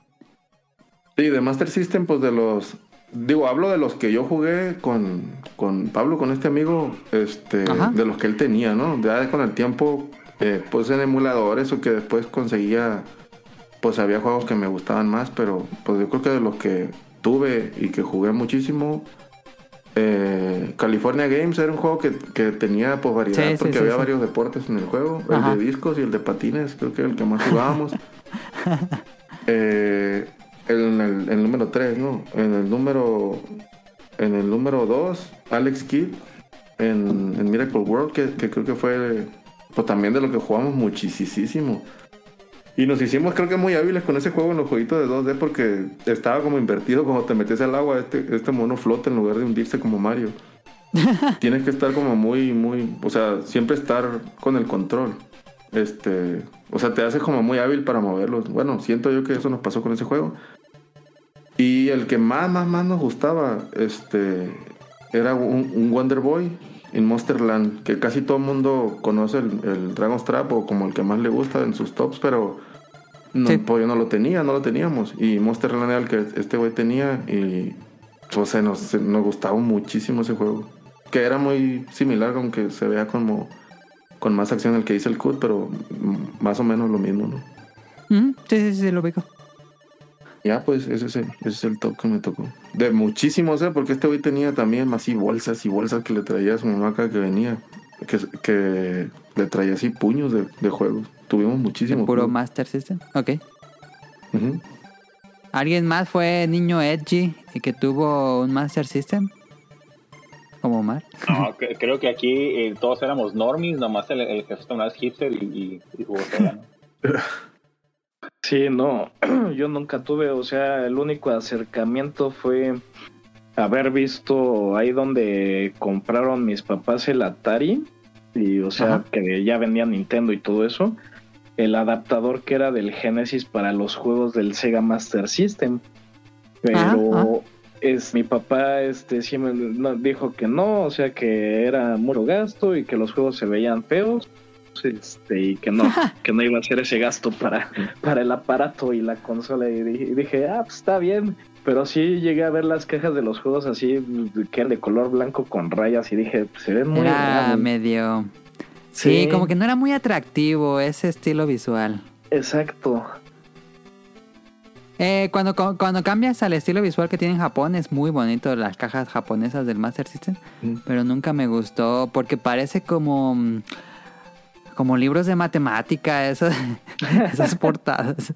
Sí, de Master System, pues de los... Digo, hablo de los que yo jugué con, con Pablo, con este amigo, este, Ajá. de los que él tenía, ¿no? Ya con el tiempo, eh, pues en emuladores o que después conseguía, pues había juegos que me gustaban más, pero pues yo creo que de los que tuve y que jugué muchísimo, eh, California Games era un juego que, que tenía pues variedad, Sí, porque sí, había varios deportes en el juego, Ajá. el de discos y el de patines, creo que era el que más jugábamos. Eh, en el, el número 3, ¿no? En el número en el número 2, Alex Kidd en, en Miracle World, que, que creo que fue pues también de lo que jugamos muchísimo. Y nos hicimos creo que muy hábiles con ese juego en los jueguitos de 2D porque estaba como invertido cuando te metes al agua, este, este mono flota en lugar de hundirse como Mario. Tienes que estar como muy, muy, o sea, siempre estar con el control. Este, o sea, te hace como muy hábil para moverlos. Bueno, siento yo que eso nos pasó con ese juego. Y el que más, más, más nos gustaba, este, era un, un Wonder Boy en Monsterland, que casi todo el mundo conoce el, el Dragon's Trap o como el que más le gusta en sus tops, pero no, Sí. pues yo no lo tenía, no lo teníamos. Y Monsterland era el que este güey tenía y pues se nos, se- nos gustaba muchísimo ese juego. Que era muy similar, aunque se vea como con más acción el que dice el CUT, pero más o menos lo mismo, ¿no? Mm, Sí, sí, sí, lo ubico. Ya, pues ese es el, ese es el top que me tocó. De muchísimos, ¿eh? Porque este güey tenía también así bolsas y bolsas que le traía a su mamá cada que venía. Que, que le traía así puños de, de juegos. Tuvimos muchísimos. Puro. Master System. Ok. ¿Alguien más fue niño edgy y que tuvo un Master System? Como Omar. No, cre- creo que aquí eh, todos éramos normies, nomás el, el jefe más hipster y, y, y jugó Sega, ¿no? Sí, no, yo nunca tuve, o sea, el único acercamiento fue haber visto ahí donde compraron mis papás el Atari y, o sea, Ajá. que ya vendía Nintendo y todo eso, el adaptador que era del Genesis para los juegos del Sega Master System. Pero Ajá, ajá. Es mi papá este sí me no, dijo que no, o sea, que era mucho gasto y que los juegos se veían feos. Este, y que no, que no iba a hacer ese gasto para, para el aparato y la consola. Y dije, y dije, ah, pues está bien. Pero sí llegué a ver las cajas de los juegos así, que eran de color blanco con rayas, y dije, pues, se ven muy raros. medio... Sí, Sí. como que no era muy atractivo ese estilo visual. Exacto. Eh, cuando, cu- cuando cambias al estilo visual que tiene en Japón, es muy bonito las cajas japonesas del Master System. Mm. Pero nunca me gustó porque parece como... mm, Como libros de matemática, eso- esas portadas.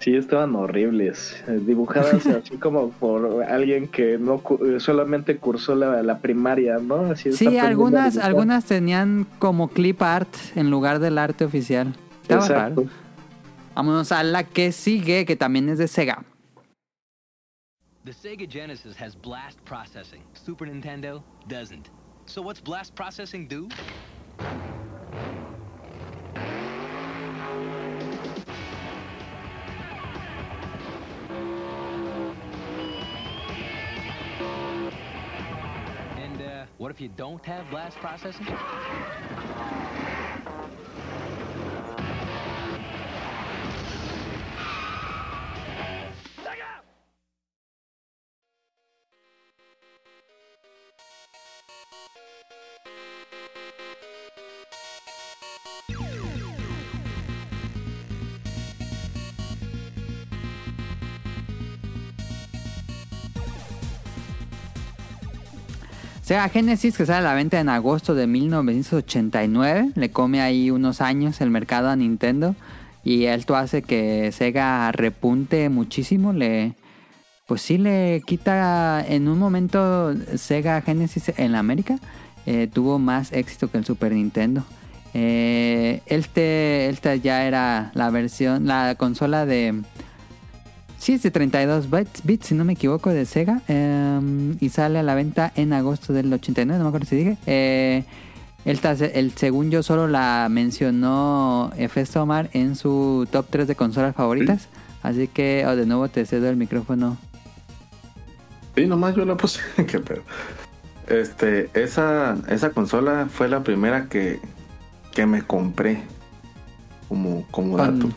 Sí, estaban horribles. eh, Dibujadas así como por alguien que no eh, solamente cursó la, la primaria, ¿no? Así Sí, algunas, algunas tenían como clip art en lugar del arte oficial. Estaba Exacto. raro. Vámonos a la que sigue, que también es de Sega. The Sega Genesis has blast processing. Super Nintendo doesn't. So what's blast processing do? And uh, what if you don't have blast processing? Sega Genesis, que sale a la venta en agosto de 1989, le come ahí unos años el mercado a Nintendo. Y esto hace que Sega repunte muchísimo. Le, pues sí le quita en un momento Sega Genesis en América. eh, tuvo más éxito que el Super Nintendo. Eh, este, esta ya era la versión, la consola de... Sí, es de 32 bits, bits, si no me equivoco, de Sega. eh, y sale a la venta en agosto del 89, no me acuerdo si dije. Eh, el, según yo, solo la mencionó Efes Omar en su top 3 de consolas favoritas. Así que, oh, de nuevo te cedo el micrófono. Sí, nomás yo la puse. Qué pedo. Este, esa, esa consola fue la primera que, que me compré. Como, como Con- dato.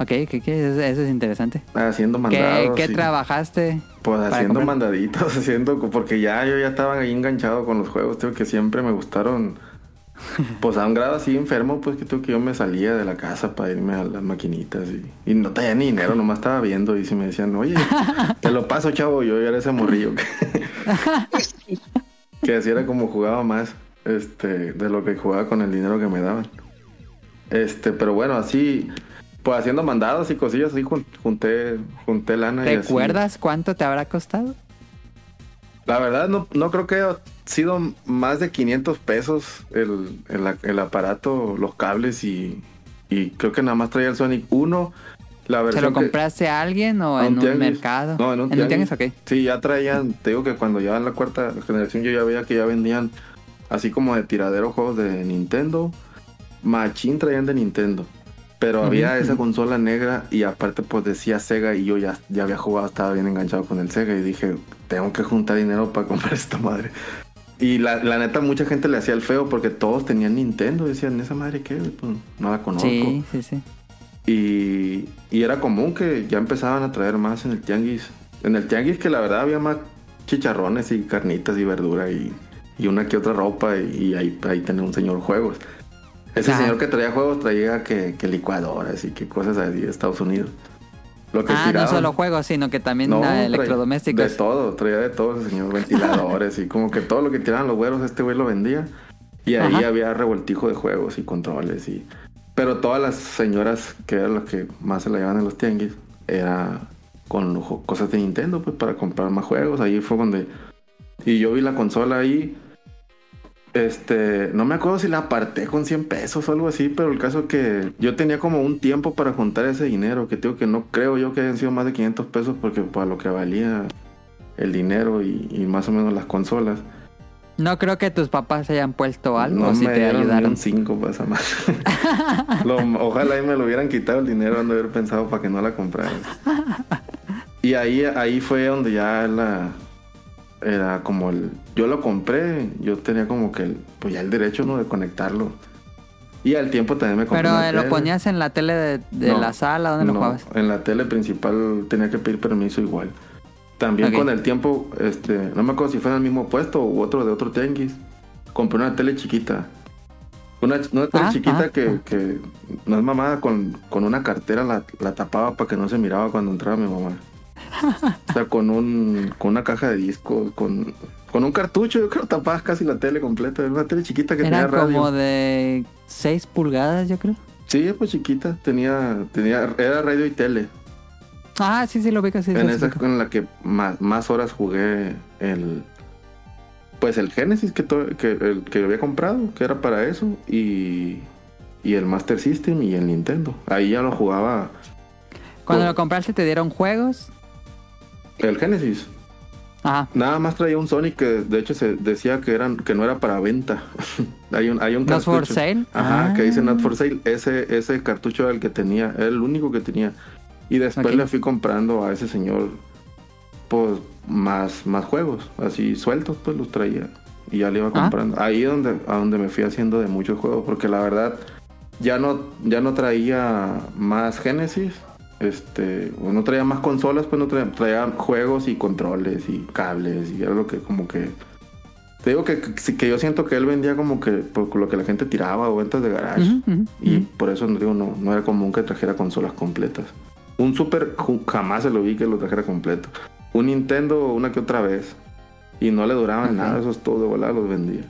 Ok, ¿qué, qué? Eso, es interesante. Haciendo ¿Qué, mandados. qué y- trabajaste? Pues haciendo mandaditos, haciendo. Porque ya yo ya estaba ahí enganchado con los juegos, tío, que siempre me gustaron. Pues a un grado así enfermo, pues que tú que yo me salía de la casa para irme a las maquinitas y, y no tenía ni dinero, nomás estaba viendo y si me decían, oye, te lo paso, chavo, yo era ese morrillo que, que así era como jugaba más, este, de lo que jugaba con el dinero que me daban. Este, pero bueno, así, pues haciendo mandados y cosillas, así jun- junté, junté lana y ¿Te acuerdas cuánto te habrá costado? La verdad, no, no creo que haya sido más de 500 pesos el, el, el aparato, los cables y, y creo que nada más traía el Sonic 1. La ¿Se lo que- compraste a alguien o a en un tianguis. mercado? No, en un ¿En tianguis. tianguis? Ok. Sí, ya traían, te digo que cuando ya en la cuarta generación yo ya veía que ya vendían así como de tiradero juegos de Nintendo. Machín traían de Nintendo. Pero había esa consola negra y aparte pues decía Sega y yo ya, ya había jugado, estaba bien enganchado con el Sega y dije, tengo que juntar dinero para comprar esta madre. Y la, la neta mucha gente le hacía el feo porque todos tenían Nintendo. Decían, ¿esa madre qué? Pues no la conozco. Sí, sí, sí. Y, y era común que ya empezaban a traer más en el tianguis. En el tianguis que la verdad había más chicharrones y carnitas y verdura y, y una que otra ropa y, y ahí, ahí tenía un señor juegos. Ese señor que traía juegos traía que, que licuadoras y que cosas así de Estados Unidos. Lo que Ah, no tiraban- solo juegos, sino que también no, ah, electrodomésticos. De todo, traía de todo ese señor, ventiladores y como que todo lo que tiraban los güeros, este güey lo vendía. Y ahí Ajá. había revoltijo de juegos y controles y... Pero todas las señoras que eran las que más se la llevaban en los tianguis, era con jo- cosas de Nintendo, pues para comprar más juegos. Ahí fue donde... Y yo vi la consola ahí. Este, no me acuerdo si la aparté con 100 pesos o algo así, pero el caso es que yo tenía como un tiempo para juntar ese dinero, que digo que no creo yo que hayan sido más de 500 pesos porque para lo que valía el dinero y, y más o menos las consolas. No creo que tus papás hayan puesto algo no si me te dieron ayudaron. un 5 para esa madre. Lo- ojalá y me lo hubieran quitado el dinero, han de haber pensado para que no la comprara. Y ahí, ahí fue donde ya la era como el yo lo compré, yo tenía como que el, pues ya el derecho no de conectarlo. Y al tiempo también me compré Pero una eh, lo tele. ponías en la tele de, de No, la sala, ¿dónde lo no, jugabas? En la tele principal tenía que pedir permiso igual. También con el tiempo, este, no me acuerdo si fue en el mismo puesto u otro de otro tianguis. Compré una tele chiquita. Una, una tele Ah, chiquita ah, que, ah. que no es mamada, con, con una cartera la, la tapaba para que no se miraba cuando entraba mi mamá. O sea, con un con una caja de discos, con, con un cartucho, yo creo que tapabas casi la tele completa. Era una tele chiquita que tenía radio. como de 6 pulgadas, yo creo. Sí, pues chiquita, tenía, tenía, era radio y tele. Ah, sí, sí, lo ubico, sí, sí, en sí, esa con la que más, más horas jugué el pues el Genesis que, to- que, el, que había comprado que era para eso y y el Master System y el Nintendo ahí ya lo jugaba Cuando lo compraste te dieron juegos. El Genesis Ajá. nada más traía un Sonic que de hecho se decía que eran que no era para venta hay un hay un Not for cartucho. sale. Ajá, Ah. que dice Not for Sale. Ese, ese cartucho era el que tenía, era el único que tenía. Y después le fui comprando a ese señor, pues, más, más juegos, así sueltos, pues los traía. Y ya le iba Ah. comprando. Ahí donde, a donde me fui haciendo de muchos juegos, porque la verdad, ya no, ya no traía más Genesis. Este, o no traía más consolas, pues no traía, traía juegos y controles y cables y era lo que como que te digo que, que, yo siento que él vendía como que por lo que la gente tiraba o ventas de garage. Y por eso no digo, no, no era común que trajera consolas completas. Un Super jamás se lo vi que lo trajera completo. Un Nintendo una que otra vez. Y no le duraban nada, esos todos de volada los vendía.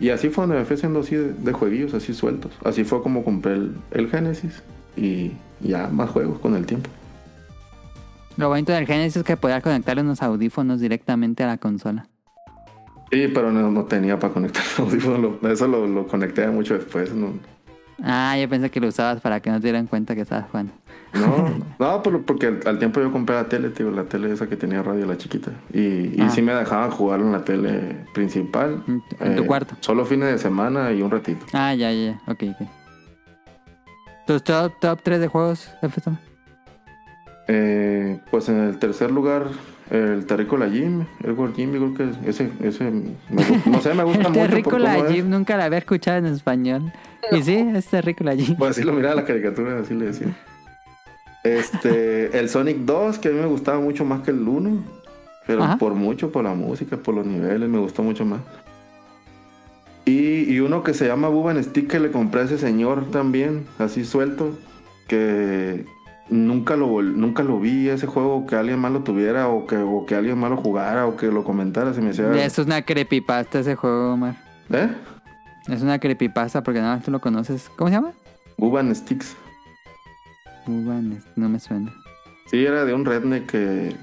Y así fue donde me fui haciendo así de, de jueguillos, así sueltos. Así fue como compré el, el Genesis y ya más juegos con el tiempo. Lo bonito del Genesis es que podías conectarle unos audífonos directamente a la consola. Sí, pero no, no tenía para conectar el audífono, lo- eso lo, lo conecté mucho después. No, Ah, yo pensé que lo usabas para que no te dieran cuenta que estabas jugando. no, no, por- porque al, al tiempo yo compré la tele, tío, la tele esa que tenía radio, la chiquita. Y, y Ah. sí me dejaban jugar en la tele principal. En tu- en tu cuarto. Solo fines de semana y un ratito. Ah, ya, ya, ok, ok. ¿Tus top, top 3 de juegos? Eh, pues en el tercer lugar, el Terrícola Jim, el World Jim, yo creo que ese, ese me no sé, me gusta El mucho. Terrícola. Jim nunca la había escuchado en español. Y sí, es Terrícola Jim. Pues así lo miraba la caricatura, así le decía. Este, el Sonic 2, que a mí me gustaba mucho más que el 1. Pero Ajá. por mucho, por la música, por los niveles, me gustó mucho más. Y, y uno que se llama Buban Stick que le compré a ese señor también, así suelto, que nunca lo, nunca lo vi ese juego, que alguien más lo tuviera o que, o que alguien más lo jugara o que lo comentara, se me hacía... Es una creepypasta ese juego, Omar. ¿Eh? Es una creepypasta porque nada más tú lo conoces. ¿Cómo se llama? Buban Sticks. Uban, no me suena. Sí, era de un redneck que,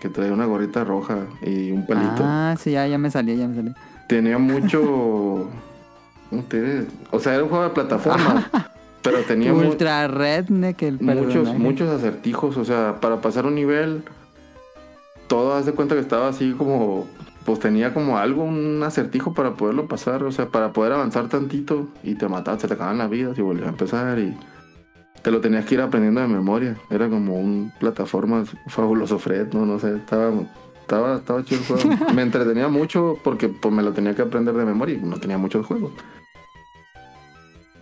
que traía una gorrita roja y un pelito. Ah, sí, ya, ya me salía, ya me salía. Tenía mucho... O sea, era un juego de plataforma, pero tenía Ultra Redneck, el muchos, muchos acertijos. O sea, para pasar un nivel, todo haz de cuenta que estaba así como... Pues tenía como algo, un acertijo para poderlo pasar, o sea, para poder avanzar tantito y te mataban, se te acababan las vidas y volvías a empezar y te lo tenías que ir aprendiendo de memoria. Era como un plataforma fabuloso Fred, no, no sé, estaba, estaba, estaba chido el juego. me entretenía mucho porque pues me lo tenía que aprender de memoria y no tenía muchos juegos.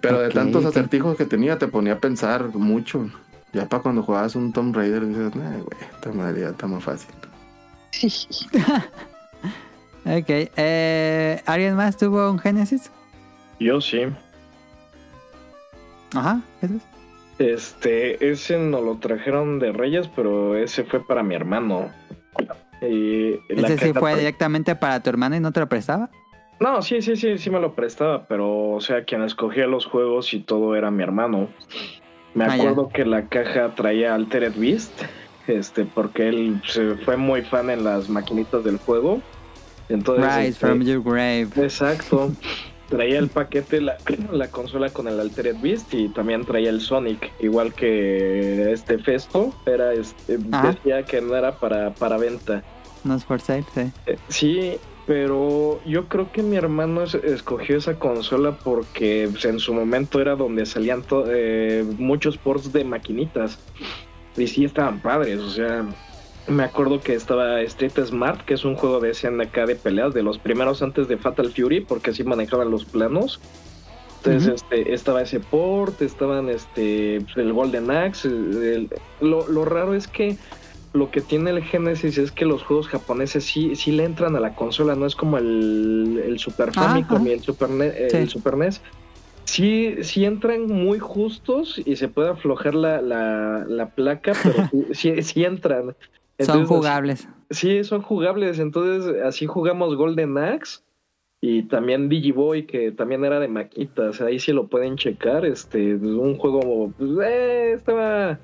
Pero de tantos acertijos que tenía te ponía a pensar mucho. Ya para cuando jugabas un Tomb Raider dices, nah, güey, esta madre ya está más fácil. Ok, eh, ¿alguien más tuvo un Genesis? Yo sí. Ajá, ¿eso es? Este, ese no lo trajeron de Reyes, pero ese fue para mi hermano. Y la ¿Ese sí fue directamente para tu hermano y no te lo prestaba? No, sí, sí, sí, sí me lo prestaba, pero, o sea, quien escogía los juegos y todo era mi hermano. Me Ah, acuerdo que la caja traía Altered Beast, este, porque él se fue muy fan en las maquinitas del juego. Entonces, Rise este, from your grave. Exacto. Traía el paquete, la, la consola con el Altered Beast y también traía el Sonic, igual que este Festo, era este, decía que no era para, para venta. No es for sale, sí. Eh, Sí, pero yo creo que mi hermano es- escogió esa consola porque pues, en su momento era donde salían eh, muchos ports de maquinitas. Y sí estaban padres, o sea, me acuerdo que estaba Street Smart, que es un juego de SNK de peleas, de los primeros antes de Fatal Fury, porque así manejaban los planos. Entonces, este, estaba ese port, estaban este, pues, el Golden Axe. el- lo, lo raro es que lo que tiene el Genesis es que los juegos japoneses sí, sí le entran a la consola, no es como el, el Super Famicom y el Super, Ne- el Sí. Super NES. Sí, sí entran muy justos y se puede aflojar la, la, la placa, pero sí, sí, sí entran. Son jugables. Sí, son jugables. Entonces, así jugamos Golden Axe y también Digiboy, que también era de maquitas. Ahí sí lo pueden checar. Este, un juego, pues, eh, estaba.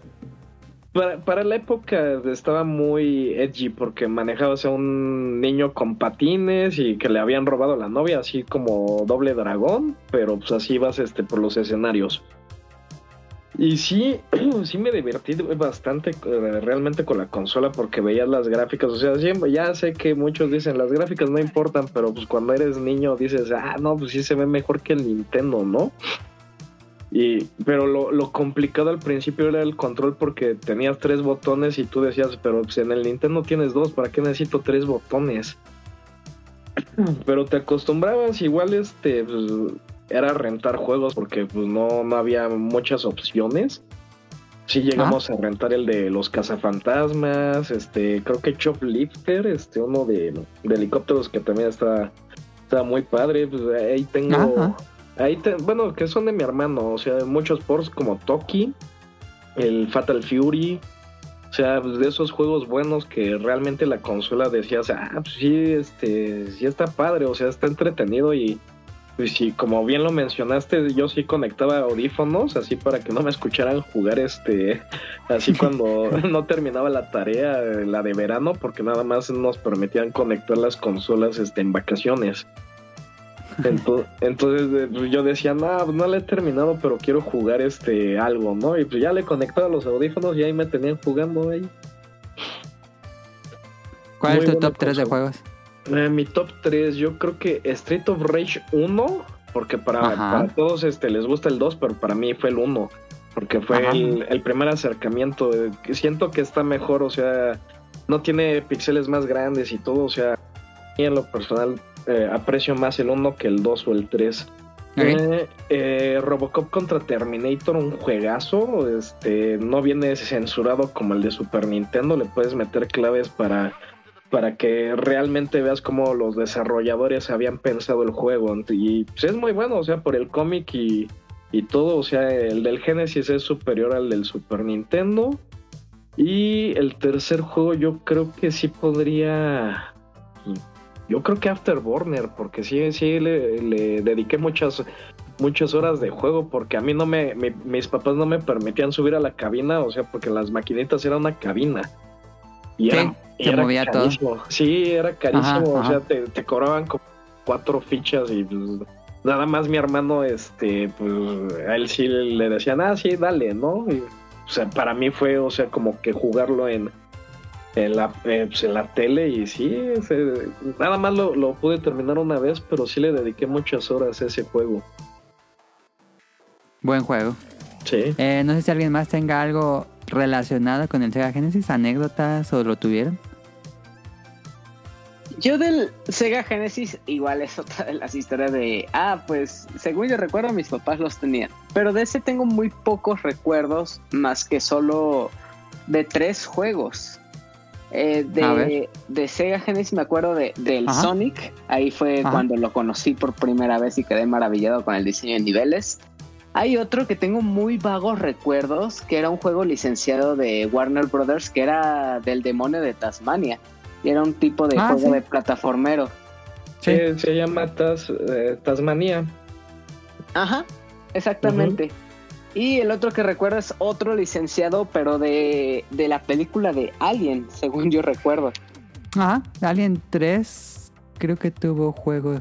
Para, para la época estaba muy edgy porque manejabas a un niño con patines y que le habían robado a la novia, así como doble dragón, pero pues así vas este, por los escenarios. Y sí, sí me divertí bastante eh, realmente con la consola porque veías las gráficas. O sea, siempre, ya sé que muchos dicen las gráficas no importan, pero pues cuando eres niño dices, ah, no, pues sí se ve mejor que el Nintendo, ¿no? Y, pero lo, lo complicado al principio era el control porque tenías tres botones y tú decías, pero pues en el Nintendo tienes dos, ¿para qué necesito tres botones? Pero te acostumbrabas, igual este, pues, era rentar juegos porque pues no, no había muchas opciones. Sí llegamos a rentar el de los cazafantasmas, este, creo que Choplifter, este, uno de, de helicópteros que también está, está muy padre, pues ahí tengo. Ahí te- bueno, que son de mi hermano, o sea, muchos ports como Toki, el Fatal Fury, O sea, pues, de esos juegos buenos que realmente la consola decía, o sea, ah, pues sí, este, sí está padre, o sea, está entretenido y pues sí, como bien lo mencionaste, yo sí conectaba audífonos así para que no me escucharan jugar este, así cuando no terminaba la tarea, la de verano, porque nada más nos permitían conectar las consolas este, en vacaciones. Ento- Entonces eh, yo decía, no, pues, no le he terminado, pero quiero jugar este algo, ¿no? Y pues ya le conectaba los audífonos y ahí me tenían jugando ahí. ¿Cuál es tu top 3 de juegos? Eh, mi top 3, yo creo que Street of Rage 1, porque para, para todos este, les gusta el 2, pero para mí fue el 1, porque fue el, el primer acercamiento. eh, Siento que está mejor, o sea, no tiene píxeles más grandes y todo, o sea, y en lo personal eh, aprecio más el 1 que el 2 o el 3. Ok. Eh, eh, Robocop contra Terminator, un juegazo. Este no viene censurado como el de Super Nintendo. Le puedes meter claves para, para que realmente veas cómo los desarrolladores habían pensado el juego. Y pues, es muy bueno, o sea, por el cómic y, y todo. O sea, el del Genesis es superior al del Super Nintendo. Y el tercer juego, yo creo que sí podría. Yo creo que Afterburner, porque sí, sí le, le dediqué muchas, muchas horas de juego, porque a mí no me, mi- mis papás no me permitían subir a la cabina, o sea, porque las maquinitas era una cabina. Y Sí, era, se era movía todo. carísimo. Sí, era carísimo, Ajá, o ajá. sea, te, te cobraban como cuatro fichas y pues, nada más mi hermano, este, pues a él sí le decían, ah, sí, dale, ¿no? Y, o sea, para mí fue, o sea, como que jugarlo en, en la, eh, pues, en la tele y sí, se- nada más lo, lo pude terminar una vez, pero sí le dediqué muchas horas a ese juego. Buen juego. Sí. Eh, no sé si alguien más tenga algo relacionado con el Sega Genesis, anécdotas o lo tuvieron. Yo del Sega Genesis igual es otra de las historias de, ah, pues según yo recuerdo mis papás los tenían, pero de ese tengo muy pocos recuerdos más que solo de tres juegos. Eh, de, de Sega Genesis me acuerdo de, del Ajá. Sonic, ahí fue Ajá. cuando lo conocí por primera vez y quedé maravillado con el diseño de niveles. Hay otro que tengo muy vagos recuerdos, que era un juego licenciado de Warner Brothers, que era del demonio de Tasmania. Y era un tipo de Ah, juego sí. de plataformero. Sí. Sí, se llama Tas, eh, Tasmania. Ajá, exactamente. Y el otro que recuerdo es otro licenciado, pero de, de la película de Alien, según yo recuerdo. Ajá, Alien 3 creo que tuvo juego de.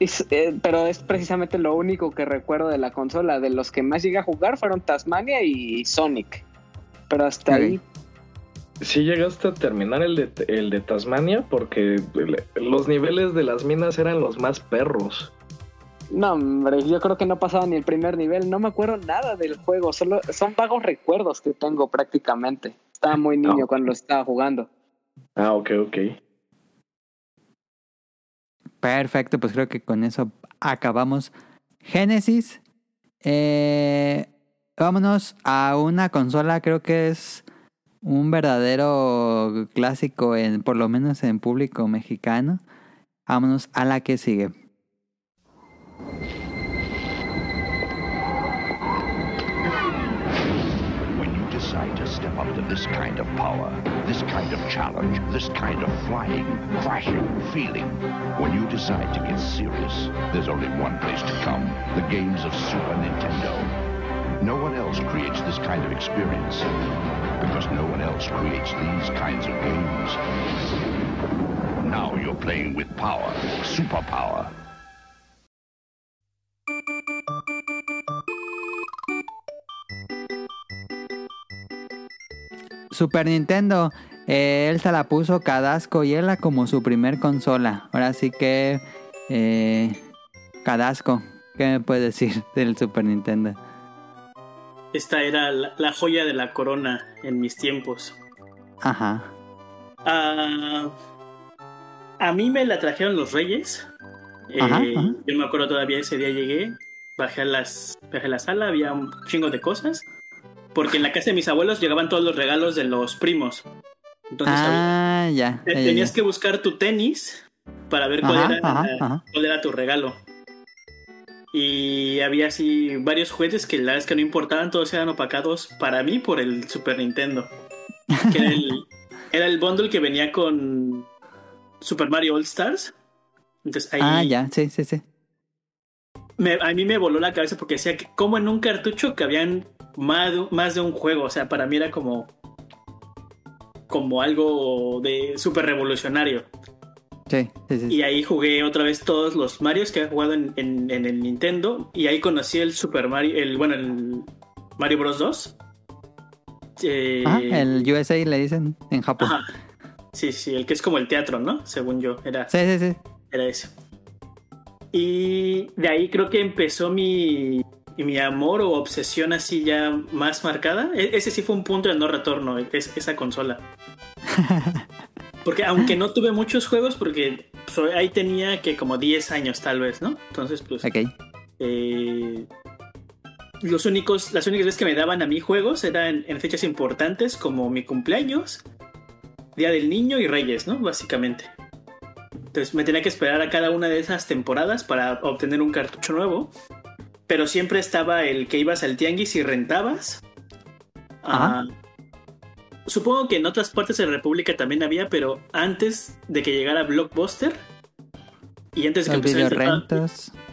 Es, eh, pero es precisamente lo único que recuerdo de la consola. De los que más llegué a jugar fueron Tasmania y Sonic. Pero hasta ahí. Sí llegaste a terminar el de, el de Tasmania porque los niveles de las minas eran los más perros. No, hombre, yo creo que no pasaba ni el primer nivel. No me acuerdo nada del juego. Solo son vagos recuerdos que tengo prácticamente. Estaba muy niño No. cuando lo estaba jugando. Ah, ok, ok. Perfecto, pues creo que con eso acabamos Genesis. Eh, vámonos a una consola, creo que es un verdadero clásico, en, por lo menos en público mexicano. Vámonos a la que sigue. When you decide to step up to this kind of power, this kind of challenge, this kind of flying, crashing feeling, when you decide to get serious, there's only one place to come the games of Super Nintendo. No one else creates this kind of experience because no one else creates these kinds of games. Now you're playing with power, superpower. Super Nintendo. eh, él se la puso Cadasco y él como su primer consola. Ahora sí que... Eh, Cadasco. ¿Qué me puedes decir del Super Nintendo? Esta era la, la joya de la corona en mis tiempos. Ajá. Ah, a mí me la trajeron los reyes. Eh, Ajá, ajá. Yo me acuerdo todavía ese día llegué, bajé a, las, bajé a la sala, había un chingo de cosas. Porque en la casa de mis abuelos llegaban todos los regalos de los primos. Entonces Ah, ya. te- ya, ya, tenías ya. que buscar tu tenis para ver cuál, Ajá, era, ajá, ajá. cuál era tu regalo. Y había así varios juguetes que la verdad es que no importaban, todos eran opacados para mí por el Super Nintendo. que era el, era el bundle que venía con Super Mario All Stars. Entonces ahí Ah, ya, sí, sí, sí. me- a mí me voló la cabeza porque decía que como en un cartucho que habían más de, más de un juego. O sea, para mí era como como algo de súper revolucionario. Sí, sí, sí. Y ahí jugué otra vez todos los Marios que había jugado en, en- en el Nintendo. Y ahí conocí el Super Mario, el bueno, el Mario Bros 2. Eh, Ajá, el USA le dicen en Japón. ajá. Sí, sí, el que es como el teatro, ¿no? Según yo, era, Sí, sí, sí. era ese. Y de ahí creo que empezó mi, mi amor o obsesión así ya más marcada. E- ese sí fue un punto de no retorno, es- esa consola. Porque aunque no tuve muchos juegos, porque soy- ahí tenía que como 10 años tal vez, ¿no? Entonces, pues... Ok. eh, los únicos, las únicas veces que me daban a mí juegos eran en fechas importantes como mi cumpleaños, Día del Niño y Reyes, ¿no? Básicamente. Entonces me tenía que esperar a cada una de esas temporadas para obtener un cartucho nuevo. Pero siempre estaba el que ibas al tianguis y rentabas. Ah, supongo que en otras partes de la República también había, pero antes de que llegara Blockbuster y antes de que empezara el tratado,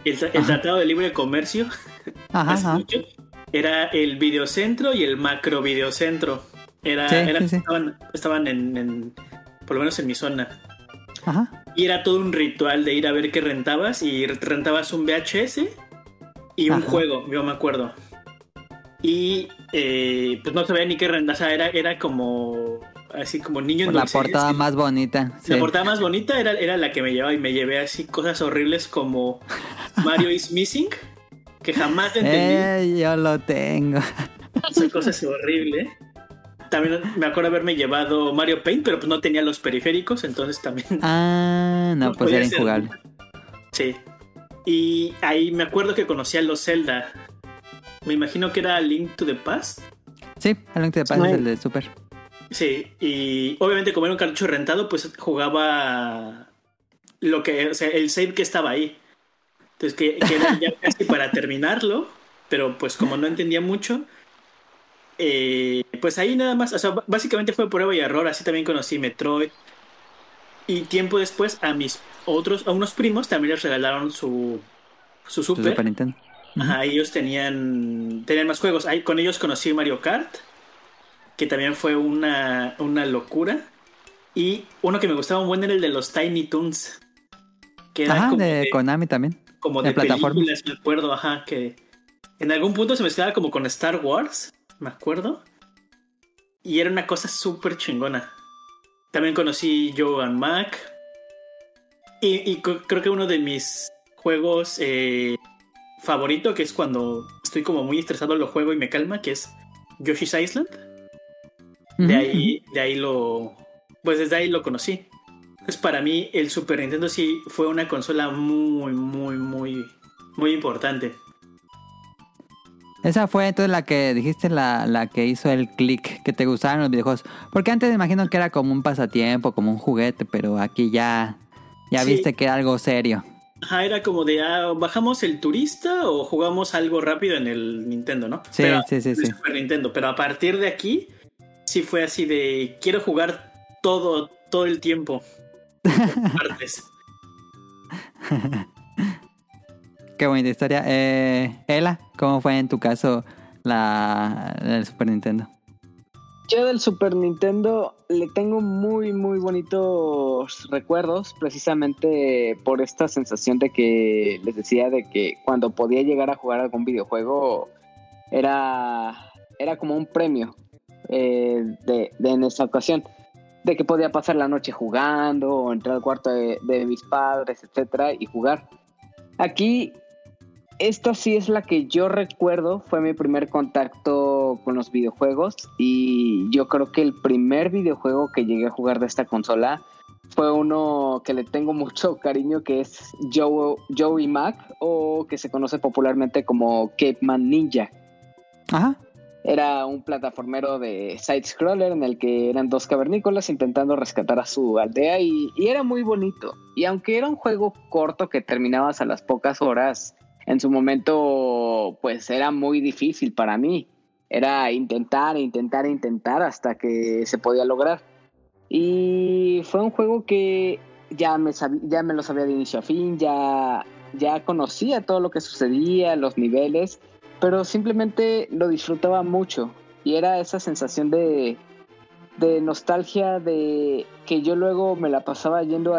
el tra- el Ajá. Tratado de Libre Comercio, Ajá, hace ajá. mucho, era el videocentro y el macro videocentro. Era, Sí, era- sí, sí. Estaban, estaban en, en- por lo menos en mi zona. Ajá. Y era todo un ritual de ir a ver qué rentabas y rentabas un VHS y un Ajá. juego, yo me acuerdo. Y eh, pues no sabía ni qué rentar, o sea, era, era como así como niño en La portada más bonita. Sí. La portada más bonita era, era la que me llevaba y me llevé así cosas horribles como Mario is Missing, que jamás entendí. Eh, yo lo tengo. Esa cosa es horrible. También me acuerdo haberme llevado Mario Paint, pero pues no tenía los periféricos, entonces también. Ah, no, pues podía era injugable. Sí. Y ahí me acuerdo que conocí a los Zelda. Me imagino que era Link to the Past. Sí, el Link to the Past Sí. es el de Super. Sí, y obviamente como era un cartucho rentado, pues jugaba lo que, o sea, el save que estaba ahí. Entonces que, que era ya casi para terminarlo, pero pues como no entendía mucho, eh, pues ahí nada más, o sea, básicamente fue prueba y error, así también conocí Metroid. Y tiempo después a mis otros, a unos primos también les regalaron su, su Su Super. Nintendo. Ajá, ellos tenían, tenían más juegos. Ahí, con ellos conocí Mario Kart, que también fue una, una locura. Y uno que me gustaba un buen era el de los Tiny Toons. Que era Ajá, como de de, Konami también. como de de plataformas. películas, me acuerdo, ajá, que en algún punto se mezclaba como con Star Wars, me acuerdo. Y era una cosa súper chingona. También conocí Joe and Mac. Y, creo que uno de mis juegos eh, favorito, que es cuando estoy como muy estresado, lo juego y me calma, que es Yoshi's Island. De ahí, de ahí lo. Pues desde ahí lo conocí. Entonces, para mí, el Super Nintendo sí fue una consola muy, muy, muy, muy importante. Esa fue entonces la que dijiste, la, la que hizo el click, que te gustaban los videojuegos. Porque antes me imagino que era como un pasatiempo, como un juguete, pero aquí ya, ya Sí. viste que era algo serio. Ajá, era como de, ah, ¿bajamos el turista o jugamos algo rápido en el Nintendo, no? Sí, Pero- sí, sí, el sí. Super Nintendo. Pero a partir de aquí, sí fue así de, quiero jugar todo, todo el tiempo. Partes. Qué bonita historia. Eh, Ela, ¿cómo fue en tu caso la el Super Nintendo? Yo del Super Nintendo le tengo muy, muy bonitos recuerdos, precisamente por esta sensación de que les decía de que cuando podía llegar a jugar algún videojuego era, era como un premio eh, de, de en esta ocasión, de que podía pasar la noche jugando o entrar al cuarto de, de mis padres, etcétera, y jugar. Aquí esta sí es la que yo recuerdo, fue mi primer contacto con los videojuegos y yo creo que el primer videojuego que llegué a jugar de esta consola fue uno que le tengo mucho cariño que es Joe, Joey Mac o que se conoce popularmente como Cape Man Ninja. Ajá. Era un plataformero de side-scroller en el que eran dos cavernícolas intentando rescatar a su aldea y, y era muy bonito. Y aunque era un juego corto que terminabas a las pocas horas, en su momento pues era muy difícil para mí. Era intentar, intentar, intentar hasta que se podía lograr. Y fue un juego que ya me, ya me lo sabía de inicio a fin, ya, ya conocía todo lo que sucedía, los niveles, pero simplemente lo disfrutaba mucho. Y era esa sensación de, de nostalgia de que yo luego me la pasaba yendo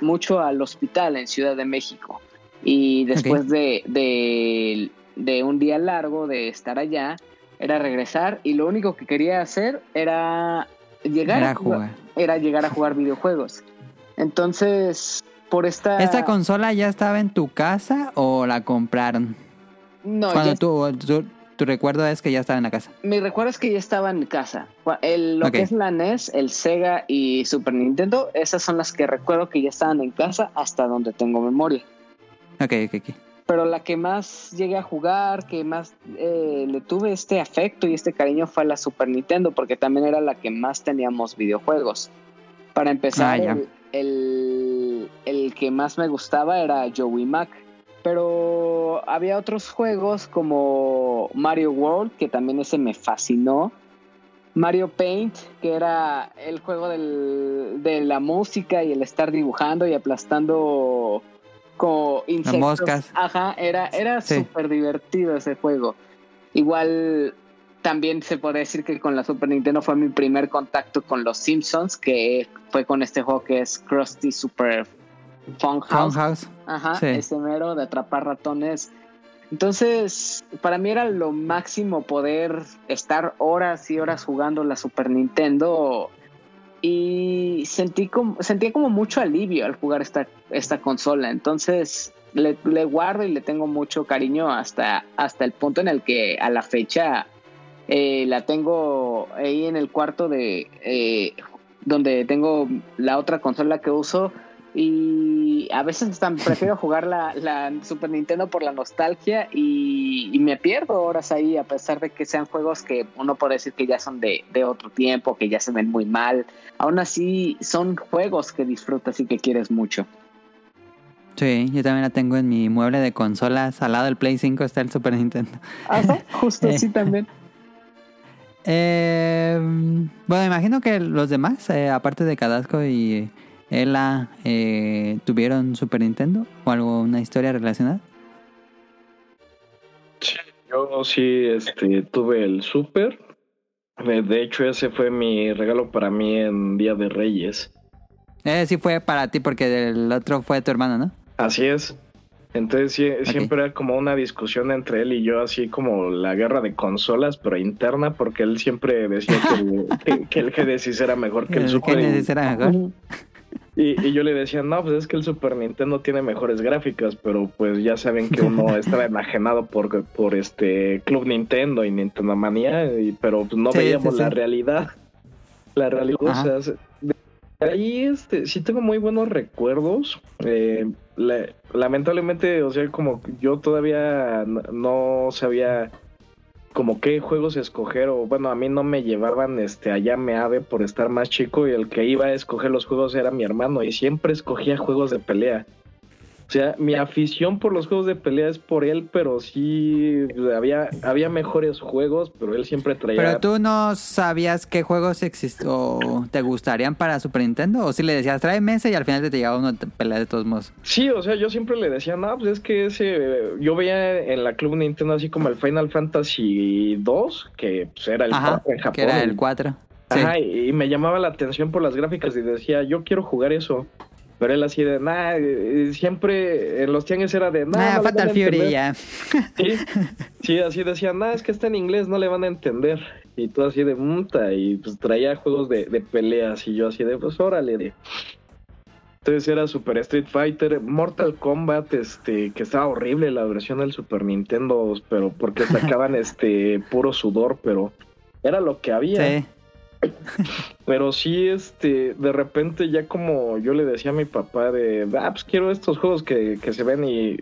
mucho al hospital en Ciudad de México. Y después de, de, de un día largo de estar allá, era regresar y lo único que quería hacer era llegar Era a jugar, era llegar a jugar videojuegos. Entonces, por esta... ¿Esta consola ya estaba en tu casa o la compraron? No, Cuando ya- tú, tu, tu recuerdo es que ya estaba en la casa. Mi recuerdo es que ya estaba en casa. El- lo que es la NES, el Sega y Super Nintendo, esas son las que recuerdo que ya estaban en casa hasta donde tengo memoria. Ok, ok, ok. Pero la que más llegué a jugar, que más eh, le tuve este afecto y este cariño fue la Super Nintendo, porque también era la que más teníamos videojuegos. Para empezar, Ah, el- el que más me gustaba era Joey Mac. Pero había otros juegos como Mario World, que también ese me fascinó. Mario Paint, que era el juego del- de la música y el estar dibujando y aplastando como insectos. moscas. Ajá, era, era Sí. súper divertido ese juego. Igual también se puede decir que con la Super Nintendo fue mi primer contacto con los Simpsons, que fue con este juego que es Krusty Super Fun House. Funhouse. Ajá, Sí. ese mero de atrapar ratones. Entonces, para mí era lo máximo poder estar horas y horas jugando la Super Nintendo y sentí como, sentía como mucho alivio al jugar esta, esta consola. Entonces, le, le guardo y le tengo mucho cariño hasta, hasta el punto en el que a la fecha eh, la tengo ahí en el cuarto de eh, donde tengo la otra consola que uso y a veces prefiero jugar la, la Super Nintendo por la nostalgia y, y me pierdo horas ahí a pesar de que sean juegos que uno puede decir que ya son de, de otro tiempo, que ya se ven muy mal. Aún así son juegos que disfrutas y que quieres mucho. Sí, yo también la tengo en mi mueble de consolas. Al lado del Play 5 está el Super Nintendo. Ajá, justo así también. Eh, bueno, imagino que los demás, eh, aparte de Cadasco y Ela, eh, tuvieron Super Nintendo o algo, una historia relacionada. Yo sí este, tuve el Super. De hecho, ese fue mi regalo para mí en Día de Reyes. Eh, sí fue para ti porque el otro fue tu hermano, ¿no? Así es. Entonces sí- siempre era como una discusión entre él y yo, así como la guerra de consolas, pero interna, porque él siempre decía que el, que, que el Genesis era mejor que el El Super. Genesis era mejor. Y, y yo le decía, no, pues es que el Super Nintendo tiene mejores gráficas, pero pues ya saben que uno estaba enajenado por, por este Club Nintendo y Nintendo Manía, y- pero pues no Sí, veíamos sí, la realidad. La realidad, o Ajá. sea, de ahí este, sí tengo muy buenos recuerdos. Eh, la- lamentablemente, o sea, como yo todavía no sabía como qué juegos escoger o bueno a mí no me llevaban este allá me ave por estar más chico y el que iba a escoger los juegos era mi hermano y siempre escogía juegos de pelea o sea mi afición por los juegos de pelea es por él pero sí había había mejores juegos pero él siempre traía Pero tú no sabías qué juegos o te gustarían para Super Nintendo o si le decías tráeme ese y al final te llegaba uno de pelea de todos modos. Sí, o sea, yo siempre le decía, no, pues es que ese, yo veía en la Club Nintendo así como el Final Fantasy 2, que pues era el Ajá, 4 en Japón. que era el 4. Sí. Ajá, y, y me llamaba la atención por las gráficas y decía, yo quiero jugar eso. Pero él así de, nah, eh, siempre en los tianguis era de, nah, Ah, no le Fatal Fury entender". ya. Sí, sí, así decía, nah, es que está en inglés, no le van a entender. Y tú así de, muta, y pues traía juegos de, de peleas y yo así de, pues órale. de. Entonces era Super Street Fighter, Mortal Kombat, este, que estaba horrible la versión del Super Nintendo, pero porque sacaban este puro sudor, pero era lo que había. Sí. Pero sí, este, de repente ya como yo le decía a mi papá de, ah, pues quiero estos juegos que, que se ven y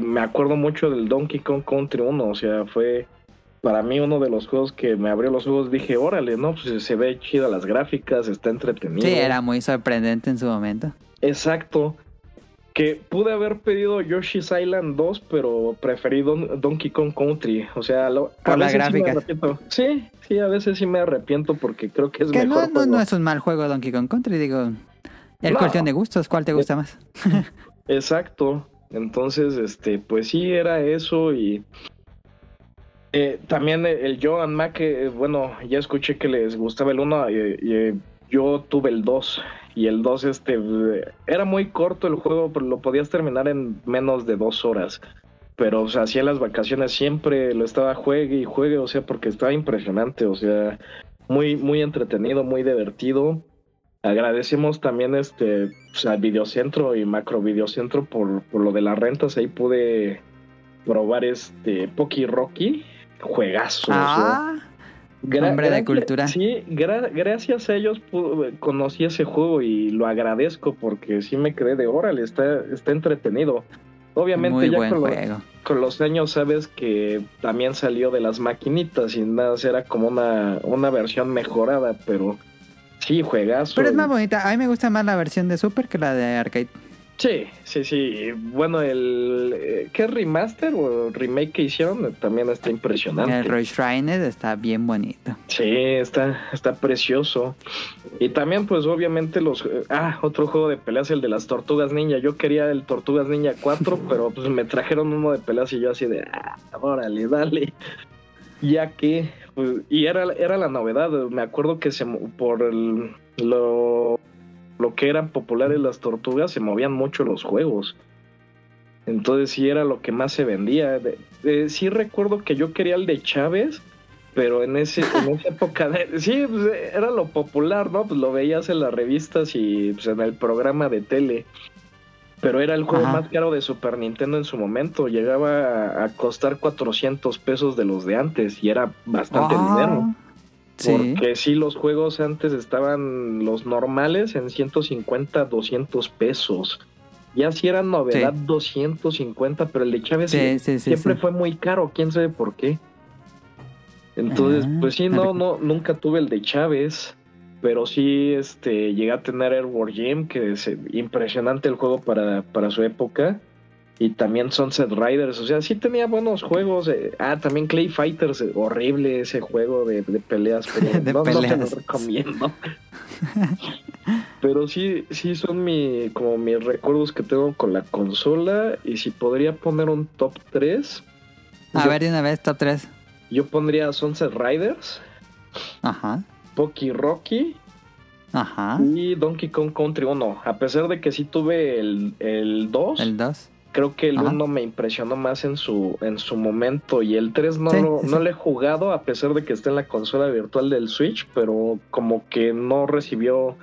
me acuerdo mucho del Donkey Kong Country 1, o sea, fue para mí uno de los juegos que me abrió los ojos, dije, órale, no, pues se ve chida las gráficas, está entretenido. Sí, era muy sorprendente en su momento. Exacto. Que pude haber pedido Yoshi's Island 2, pero preferí Don- Donkey Kong Country. O sea, lo- a Por la veces sí me gráfica. arrepiento. Sí, sí, a veces sí me arrepiento porque creo que es Que no, mejor. no, juego. no es un mal juego Donkey Kong Country, digo. Es No. cuestión de gustos, ¿cuál te gusta más? Exacto. Entonces, este, pues sí, era eso y eh, también el Joan Mac, eh, bueno, ya escuché que les gustaba el 1 y, y, yo tuve el 2 y el 2 este era muy corto el juego, pero lo podías terminar en menos de dos horas. Pero, o sea, hacía las vacaciones siempre lo estaba juegue y juegue, o sea, porque estaba impresionante, o sea, muy, muy entretenido, muy divertido. Agradecemos también este pues, al Videocentro y Macro Videocentro por, por lo de las rentas. Ahí pude probar este Poki Rocky. Juegazo. Ah, gra- hombre de gracias- cultura. Sí, gra- gracias a ellos conocí ese juego y lo agradezco porque sí me quedé de órale, está, está entretenido. Obviamente muy ya buen con, lo- juego. con los años sabes que también salió de las maquinitas y nada, era como una, una versión mejorada, pero sí, juegazo. Pero es más bonita. A mí me gusta más la versión de Super que la de arcade. Sí, sí, sí. Bueno, el. eh, ¿Qué remaster o remake que hicieron? También está impresionante. El Roy Shriner está bien bonito. Sí, está, está precioso. Y también, pues, obviamente, los. eh, Ah, otro juego de peleas, el de las Tortugas Ninja. Yo quería el Tortugas Ninja 4, pero pues me trajeron uno de peleas y yo así de. Ah, órale, dale. Ya que. pues, y era, era la novedad. Me acuerdo que se, por el, lo, lo que eran populares las tortugas, se movían mucho los juegos. Entonces sí era lo que más se vendía. De- de- sí recuerdo que yo quería el de Chávez, pero en ese en esa época de- sí pues, era lo popular, ¿no? Pues lo veías en las revistas y pues, en el programa de tele. Pero era el juego Ajá. más caro de Super Nintendo en su momento. Llegaba a, a costar 400 pesos de los de antes y era bastante Ah, dinero. Sí. Porque sí, los juegos antes estaban los normales en 150, 200 pesos. Ya si eran novedad, 250, pero el de Chávez Sí, sí- sí, sí, siempre sí. fue muy caro, quién sabe por qué. Entonces, Ah, pues sí, no, no, nunca tuve el de Chávez, pero sí este, llegué a tener el Wargame, que es impresionante el juego para, para su época. Y también Sunset Riders, o sea, sí tenía buenos juegos. eh, ah, también Clay Fighters, eh, horrible ese juego de, de peleas, pero De no, no te lo peleas. recomiendo. pero sí, sí son mi, como mis recuerdos que tengo con la consola. Y si podría poner un top 3, A yo- ver, de una vez, top 3. yo pondría Sunset Riders, Ajá, Poki Rocky ajá. y Donkey Kong Country 1. A pesar de que sí tuve el, el 2, El 2. Creo que el Ajá. 1 me impresionó más en su, en su momento y el 3 no, Sí, lo, sí, no le he jugado a pesar de que está en la consola virtual del Switch, pero como que no recibió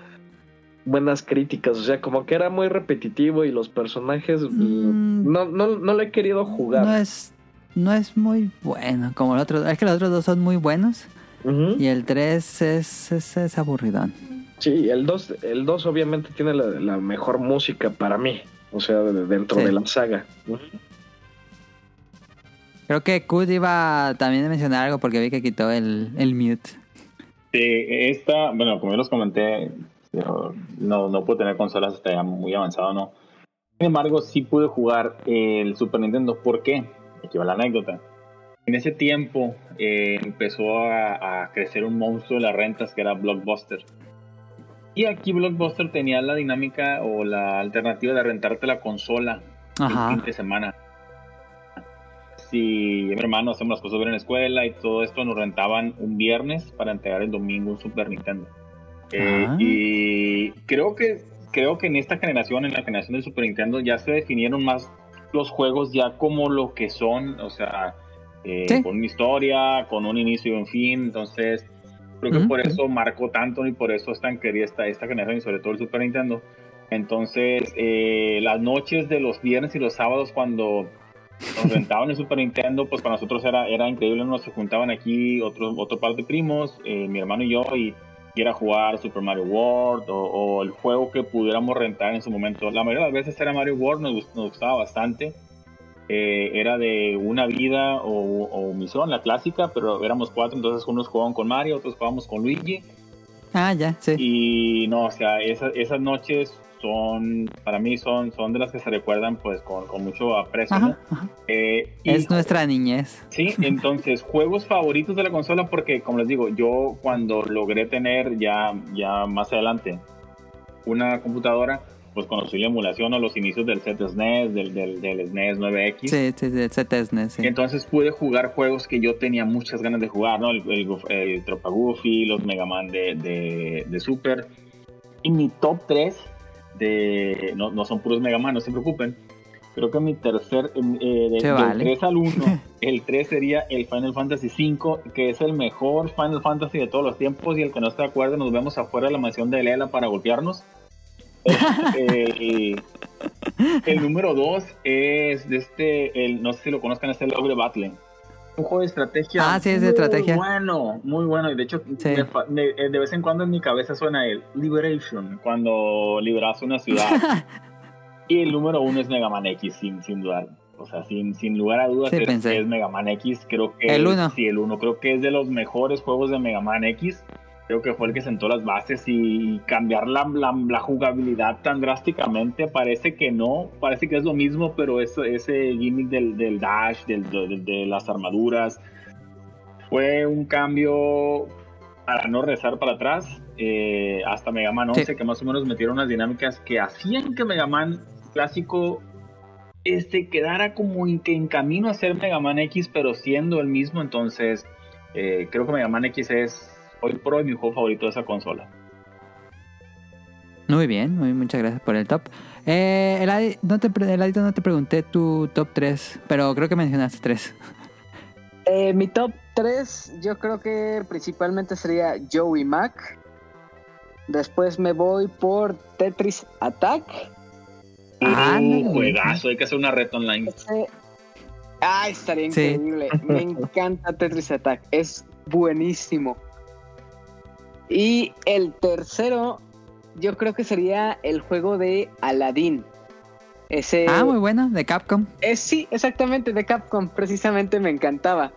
buenas críticas, o sea, como que era muy repetitivo y los personajes Mm. no, no, no le he querido jugar. No es, no es muy bueno como el otro. Es que los otros dos son muy buenos. Y el 3 es, es, es aburridón. Sí, el 2 el 2 obviamente tiene la, la mejor música para mí, o sea, de- dentro Sí. de la saga. Creo que Kud iba también a mencionar algo porque vi que quitó el, el mute. Sí, esta, bueno, como yo los comenté, no, no puedo tener consolas hasta ya muy avanzado, ¿no? Sin embargo, sí pude jugar el Super Nintendo. ¿Por qué? Aquí va la anécdota. En ese tiempo eh, empezó a, a crecer un monstruo de las rentas que era Blockbuster. Y aquí Blockbuster tenía la dinámica o la alternativa de rentarte la consola el fin de semana. Si mi hermano hacemos las cosas bien en la escuela y todo esto, nos rentaban un viernes para entregar el domingo un Super Nintendo. Eh, Ah. Y creo que creo que en esta generación, en la generación del Super Nintendo, ya se definieron más los juegos ya como lo que son, o sea, eh, Sí. con una historia, con un inicio y un fin. Entonces, creo que por eso marcó tanto y por eso es tan querida esta, esta generación y sobre todo el Super Nintendo. Entonces, eh, las noches de los viernes y los sábados cuando nos rentaban el Super Nintendo, pues para nosotros era, era increíble, nos juntaban aquí otro, otro par de primos, eh, mi hermano y yo, y, y era jugar Super Mario World o, o el juego que pudiéramos rentar en su momento. La mayoría de las veces era Mario World, nos, nos gustaba bastante. Eh, era de una vida o, o misión, la clásica, pero éramos cuatro, entonces unos jugaban con Mario, otros jugábamos con Luigi. Ah, ya, sí. Y no, o sea, esas, esas noches son, para mí son, son de las que se recuerdan pues con, con mucho aprecio. Ajá, ¿no? ajá. Eh, y Es nuestra niñez. Sí, entonces, juegos favoritos de la consola, porque como les digo, yo cuando logré tener ya, ya más adelante una computadora, pues conocí la emulación a los inicios del ZSNES, del, del, del SNES 9X. Sí, sí, sí, ZSNES, sí. Entonces pude jugar juegos que yo tenía muchas ganas de jugar, ¿no? El, el, el Tropa Goofy, los Mega Man de, de, de Super. Y mi top 3 de... No, no son puros Mega Man, no se preocupen. Creo que mi tercer... eh, de- Se del vale. 3 al 1, el 3 sería el Final Fantasy V, que es el mejor Final Fantasy de todos los tiempos. Y el que no está de acuerdo, nos vemos afuera de la mansión de Lela para golpearnos. Eh, el número 2 es de este, el, no sé si lo conozcan, es el Ogre Battle. Un juego de estrategia. Ah, sí, es de muy estrategia. bueno, muy bueno. Y de hecho, Sí. me fa- me- eh, de vez en cuando en mi cabeza suena el Liberation, cuando liberas una ciudad. y el número uno es Mega Man X, sin, sin dudar. O sea, sin, sin lugar a dudas Sí, es, pensé. es Mega Man X. Creo que El uno. Sí, el 1. Creo que es de los mejores juegos de Mega Man X. Creo que fue el que sentó las bases y cambiar la, la, la jugabilidad tan drásticamente. Parece que no, parece que es lo mismo, pero eso, ese gimmick del, del dash, del, de, de las armaduras, fue un cambio para no rezar para atrás. eh, hasta Mega Man 11, Sí. que más o menos metieron unas dinámicas que hacían que Mega Man clásico este quedara como en, que en camino a ser Mega Man X, pero siendo el mismo. Entonces, eh, creo que Mega Man X es hoy por hoy mi juego favorito de esa consola. Muy bien, muy, muchas gracias por el top. Eh, Eladi- no te, pre- Eladito, no te pregunté tu top 3, pero creo que mencionaste 3. Eh, mi top 3, yo creo que principalmente sería Joey Mac. Después me voy por Tetris Attack. Ándale. Un juegazo, hay que hacer una red online. Ese- Ah, estaría Sí. increíble. Me encanta Tetris Attack. Es buenísimo. Y el tercero, yo creo que sería el juego de Aladdin. Ese. Ah, muy bueno, de Capcom. Eh, sí, exactamente, de Capcom, precisamente me encantaba.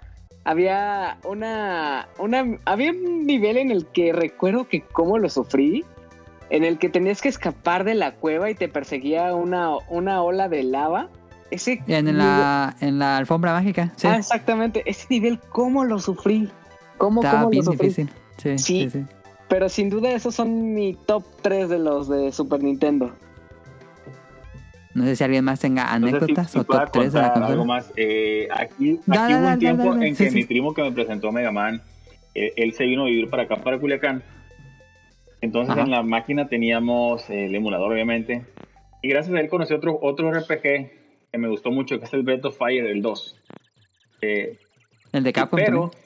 Había una, una, había un nivel en el que recuerdo que cómo lo sufrí, en el que tenías que escapar de la cueva y te perseguía una, una ola de lava. Ese En nivel- la, en la alfombra mágica. Sí, Ah, exactamente, ese nivel, cómo lo sufrí, cómo, estaba cómo lo bien sufrí. difícil. Sí, Sí. sí, sí. Pero sin duda esos son mi top 3 de los de Super Nintendo. No sé si alguien más tenga No sé si- anécdotas si o top 3 de la contar algo consola. más. Eh, aquí hubo dale, un tiempo dale, dale. en Sí, que sí. mi primo que me presentó Mega Man, eh, él se vino a vivir para acá, para Culiacán. Entonces Ajá. en la máquina teníamos eh, el emulador, obviamente. Y gracias a él conocí otro, otro RPG que me gustó mucho, que es el Breath of Fire, el 2. Eh, El de Capcom pero, también.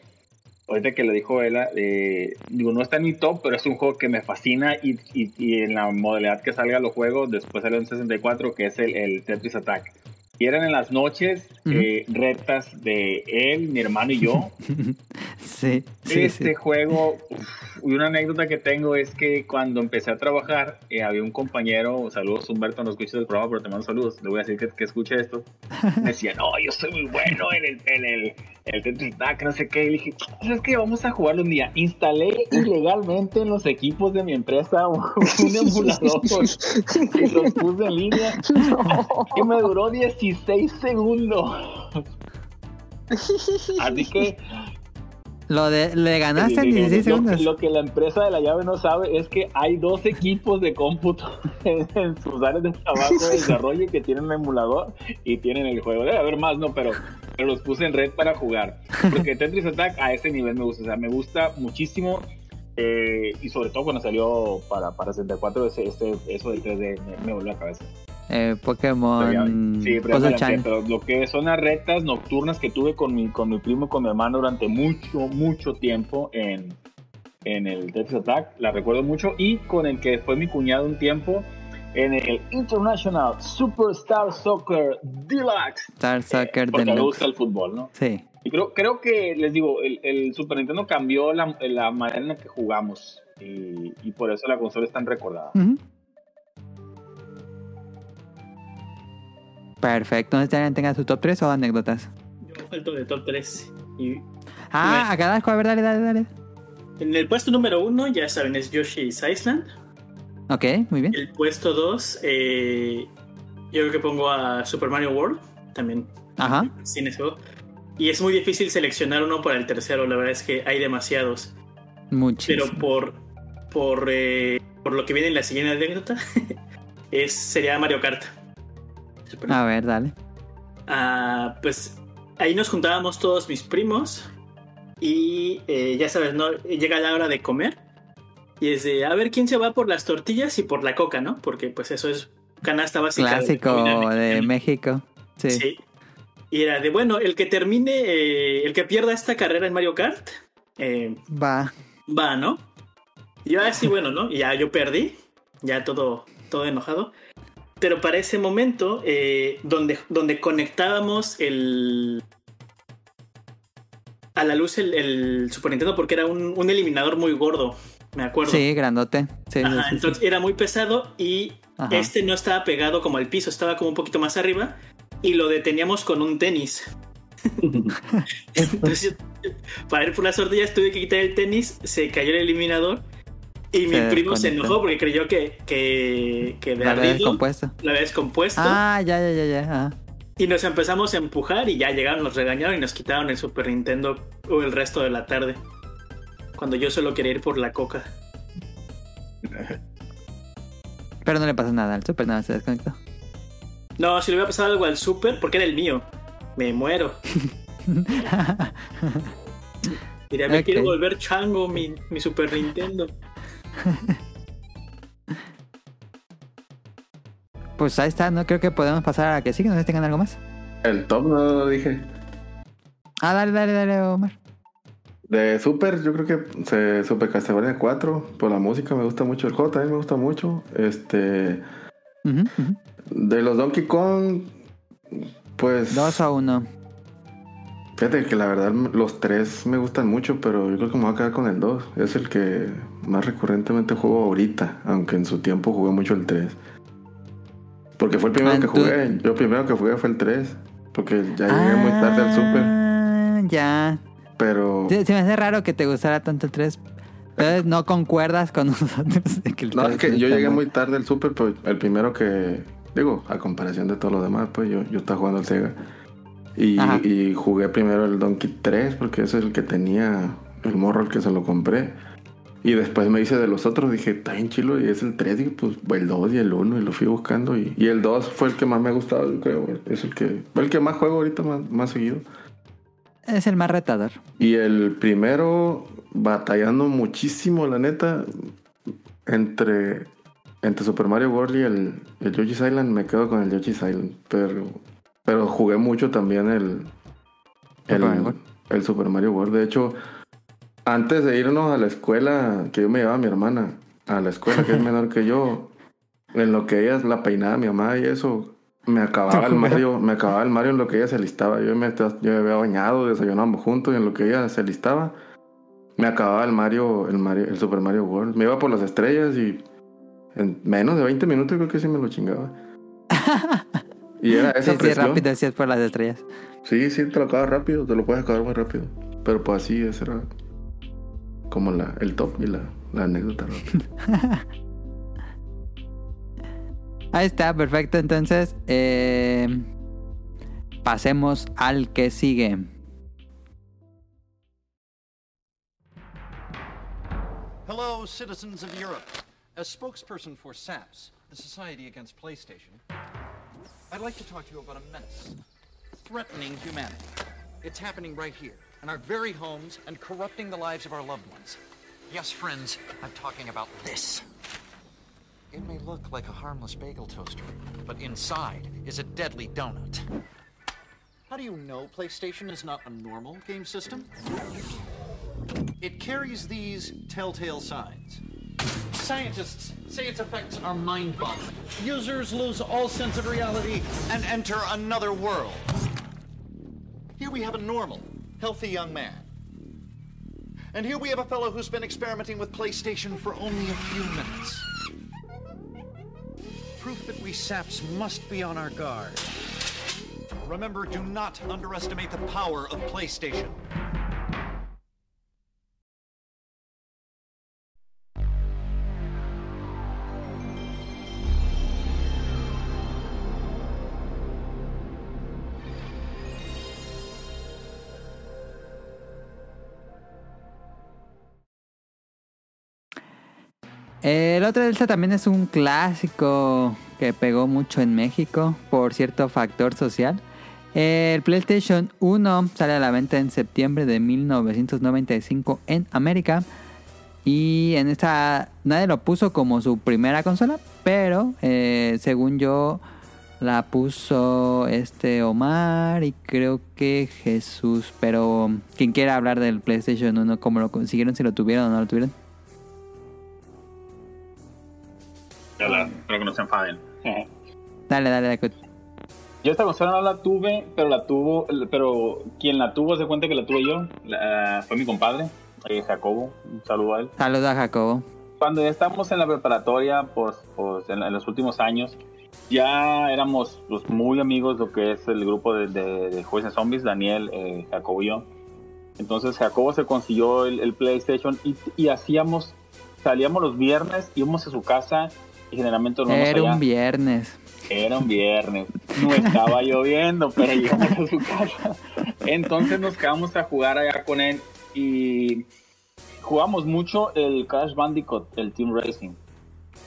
Ahorita que lo dijo Ela, eh, digo, no está en mi top, pero es un juego que me fascina y, y- y en la modalidad que salga los juegos, después salió en 64, que es el, el Tetris Attack. Y eran en las noches Ujú. eh, retas de él, mi hermano y yo. Sí, sí, este sí. juego, uf, y una anécdota que tengo es que cuando empecé a trabajar, eh, había un compañero, saludos Humberto, no escuches el programa, pero te mando saludos, le voy a decir que, que escuche esto. Me decía, no, yo soy muy bueno en el, en el, el Tetris Attack, no sé qué. Y dije, ¿sabes qué? Vamos a jugarlo un día. Instalé ilegalmente en los equipos de mi empresa un, un emulador y los puse en línea y me duró 16 segundos. Así que Lo de, le ganaste en Sí, 16 lo, segundos. Lo que la empresa de la llave no sabe es que hay dos equipos de cómputo en, en sus áreas de trabajo de desarrollo que tienen un emulador y tienen el juego. Debe haber más, ¿no? Pero, pero los puse en red para jugar. Porque Tetris Attack a ese nivel me gusta. O sea, me gusta muchísimo. eh, y sobre todo cuando salió para, para 64, ese, ese- eso del 3D me, me volvió a la cabeza. Eh, Pokémon Sí, pero, lo que son las retas nocturnas que tuve con mi, con mi primo y con mi hermano durante mucho, mucho tiempo en, en el Tetris Attack, la recuerdo mucho, y con el que fue mi cuñado un tiempo en el International Superstar Soccer Deluxe. Star Soccer Porque me Deluxe. gusta el fútbol, ¿no? Sí. Y creo, creo que, les digo, el, el Super Nintendo cambió la, la manera en la que jugamos, y, y por eso la consola es tan recordada. Ujú. Perfecto. ¿Dónde alguien tenga su top 3 o anécdotas? Yo falto de top 3. Y Ah, a Cadasco, a ver, dale, dale, dale. En el puesto número uno, ya saben, es Yoshi's Island. Ok, muy bien. El puesto dos, eh, yo creo que pongo a Super Mario World. También Ajá. sin juego. Y es muy difícil seleccionar uno para el tercero. La verdad es que hay demasiados. Muchísimo. Pero por, por, eh, por lo que viene en la siguiente anécdota, es, sería Mario Kart. A ver, dale. Ah, pues ahí nos juntábamos todos mis primos y eh, ya sabes, ¿no? Llega la hora de comer y es de, a ver quién se va por las tortillas y por la coca, ¿no? Porque pues eso es canasta básica. Clásico de. México. Sí. Sí. Y era de, bueno, el que termine, eh, el que pierda esta carrera en Mario Kart, eh, Va. va, ¿no? Y yo así, bueno, ¿no? Y ya yo perdí, ya todo, todo enojado. Pero para ese momento, eh, donde, donde conectábamos el... A la luz el, el Super Nintendo porque era un, un eliminador muy gordo, me acuerdo. Sí, grandote. Sí, sí, Ajá, sí, sí. entonces era muy pesado y Ajá. este no estaba pegado como al piso, estaba como un poquito más arriba y lo deteníamos con un tenis. Entonces, para ir por las tortillas tuve que quitar el tenis, se cayó el eliminador y mi Se primo se enojó porque creyó que, que, que de La había descompuesto. lo había descompuesto Ah, ya, ya, ya, ya. ah. y nos empezamos a empujar y ya llegaron, nos regañaron y nos quitaron el Super Nintendo o el resto de la tarde. Cuando yo solo quería ir por la coca. Pero no le pasó nada al super, nada, se desconectó. No, si le hubiera pasado algo al Super, porque era el mío, me muero. Diría, me Ok. quiero volver chango mi, mi Super Nintendo. Pues ahí está, no creo que podemos pasar a que sí, que no sé si tengan algo más. El top no lo dije. Ah, dale, dale, dale, Omar. De Super, yo creo que se, Super Castlevania 4, por la música me gusta mucho. El juego también me gusta mucho. Este. De los Donkey Kong, pues. Dos a uno. Fíjate que la verdad los tres me gustan mucho, pero yo creo que me voy a quedar con el 2. Es el que más recurrentemente juego ahorita, aunque en su tiempo jugué mucho el 3. Porque fue el primero Ah, que jugué. Yo el primero que jugué fue el 3. Porque ya llegué muy tarde al Super. Ah, Ya. Pero. Se me hace raro que te gustara tanto el 3. Entonces no concuerdas con nosotros. de que el No, 3 es que yo llegué muy- muy tarde al Super, pero el primero que. Digo, a comparación de todos los demás, pues yo, yo estaba jugando al Sega. Y, y jugué primero el Donkey 3, porque ese es el que tenía el morro al que se lo compré. Y después me hice de los otros, dije, está bien chilo, y es el 3, dije, pues el 2 y el 1, y lo fui buscando. Y, y el 2 fue el que más me ha gustado, yo creo. Es el que, el que más juego ahorita, más, más seguido. Es el más retador. Y el primero, batallando muchísimo, la neta, entre, entre Super Mario World y el, el Yoshi's Island, me quedo con el Yoshi's Island. Pero, pero jugué mucho también el, el, Super Mario World. el Super Mario World. De hecho, antes de irnos a la escuela, que yo me llevaba a mi hermana a la escuela, que es menor que yo, en lo que ella la peinaba mi mamá y eso, me acababa el Mario, me acababa el Mario en lo que ella se listaba. Yo me, yo me había bañado, desayunábamos juntos y en lo que ella se listaba, me acababa el Mario, el Mario, el Super Mario World. Me iba por las estrellas y en menos de 20 minutos creo que sí me lo chingaba. Y era esa Sí, sí, presión. rápido, sí, es por las estrellas. Sí, sí, te lo acabas rápido, te lo puedes acabar muy rápido. Pero pues así, ese era como la, el top y la, la anécdota. rápida. Ahí está, perfecto. Entonces, eh, pasemos al que sigue. Hello, citizens of Europe. As spokesperson for SAPS, the Society Against PlayStation, I'd like to talk to you about a menace threatening humanity. It's happening right here, in our very homes, and corrupting the lives of our loved ones. Yes, friends, I'm talking about this. It may look like a harmless bagel toaster, but inside is a deadly donut. How do you know PlayStation is not a normal game system? It carries these telltale signs. Scientists say its effects are mind-boggling. Users lose all sense of reality and enter another world. Here we have a normal, healthy young man. And here we have a fellow who's been experimenting with PlayStation for only a few minutes. Proof that we saps must be on our guard. Remember, do not underestimate the power of PlayStation. El otro de este también es un clásico que pegó mucho en México por cierto factor social. El PlayStation 1 sale a la venta en septiembre de 1995 en América. Y en esta nadie lo puso como su primera consola, pero eh, según yo la puso este Omar y creo que Jesús. Pero quien quiera hablar del PlayStation 1, ¿cómo lo consiguieron? Si lo tuvieron o no lo tuvieron. La- Espero que no se enfaden. Dale, dale, dale. Yo esta consola no la tuve, pero la tuvo, pero quien la tuvo se cuenta que la tuve yo, la- fue mi compadre, eh, Jacobo, un saludo a él. Saludos a Jacobo. Cuando ya estábamos en la preparatoria, pues, pues en, en los últimos años, ya éramos pues, muy amigos lo que es el grupo de, de, de Jueces Zombies, Daniel, eh, Jacobo y yo. Entonces Jacobo se consiguió el, el PlayStation y, y hacíamos, salíamos los viernes, íbamos a su casa y generalmente nos vamos Era allá. un viernes. Era un viernes, no estaba lloviendo, pero llegamos a su casa. Entonces nos quedamos a jugar allá con él y jugamos mucho el Crash Bandicoot, el Team Racing.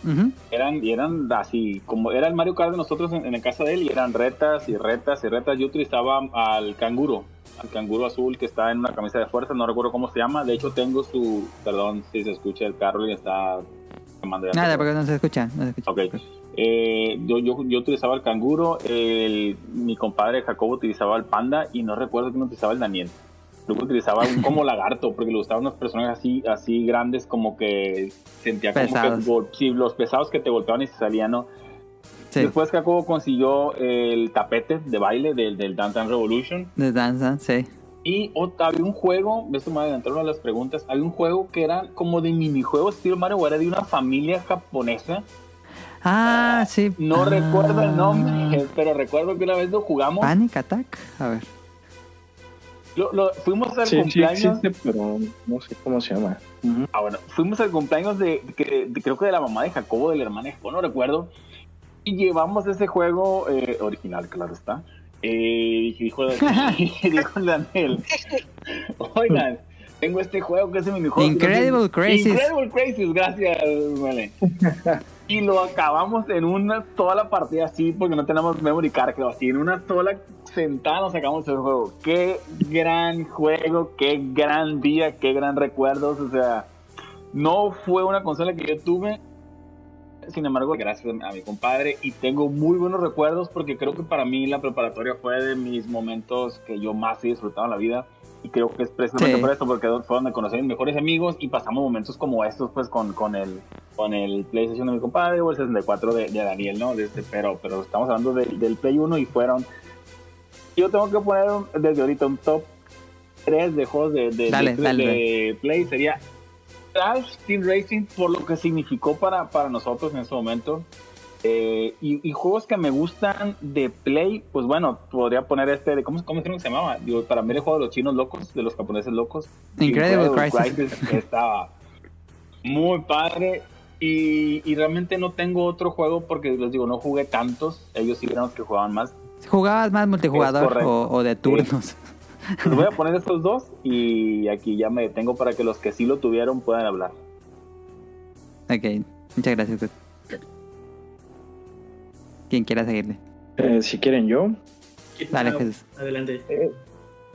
Ujú. Eran, y eran así, como era el Mario Kart de nosotros en, en la casa de él, y eran retas y retas y retas. Yo utilizaba al canguro, al canguro azul que está en una camisa de fuerza, no recuerdo cómo se llama. De hecho, tengo su, perdón si se escucha el carro y está. Nada, porque no se escucha. No se escucha. Ok. Eh, yo, yo, yo utilizaba el canguro, el, mi compadre Jacobo utilizaba el panda y no recuerdo quién utilizaba el Daniel. Luego utilizaba un como lagarto porque le gustaban unos personajes así, así grandes como que sentía como Pesados. que sí, los pesados que te golpeaban y se salían, ¿no? Sí. Después Jacobo consiguió el tapete de baile del, del Dance Dance Revolution De danza, sí. Y ot- había un juego, esto me va a adelantar una de las preguntas, había un juego que era como de minijuegos estilo Mario, o era de una familia japonesa Ah, sí. no Ah. recuerdo el nombre, pero recuerdo que una vez lo jugamos. Panic Attack. A ver. Lo, lo- fuimos al Sí, sí cumpleaños. existe, pero no sé cómo se llama. Ah, bueno, fuimos al cumpleaños de- creo que de la mamá de Jacobo, del hermano de Jacobo, no recuerdo. Y llevamos ese juego eh, original, claro está. Eh, dijo, dijo Daniel, oigan, tengo este juego que es el minijuego. Incredible Crazies. Incredible Crazies, gracias, Mele. Y lo acabamos en una sola partida así, porque no tenemos memory card, creo así. En una sola sentada nos sacamos el juego. Qué gran juego, qué gran día, qué gran recuerdos. O sea, no fue una consola que yo tuve. Sin embargo, gracias a mi compadre y tengo muy buenos recuerdos porque creo que para mí la preparatoria fue de mis momentos que yo más he disfrutado en la vida y creo que es precisamente Sí. por esto porque fue donde conocí a mis mejores amigos y pasamos momentos como estos pues con, con el con el PlayStation de mi compadre o el 64 de, de Daniel, ¿no? De este, pero, pero estamos hablando del- del Play 1 y fueron yo tengo que poner desde ahorita un top 3 de juegos de, de, Dale, de- dale, de Play sería Crash Team Racing por lo que significó para, para nosotros en ese momento. Eh, y, y juegos que me gustan de Play, pues bueno, podría poner este, de, ¿cómo, cómo se llamaba? Digo, para mí el juego de los chinos locos, de los japoneses locos. Incredible Crisis. Estaba muy padre. Y, y realmente no tengo otro juego porque les digo, no jugué tantos. Ellos sí eran los que jugaban más. ¿Jugabas más multijugador o de turnos? Les voy a poner estos dos y aquí ya me detengo para que los que sí lo tuvieron puedan hablar. Ok, muchas gracias. Gus. Quien quiera seguirle. Eh, si quieren yo. Dale, Jesús. Adelante. Eh,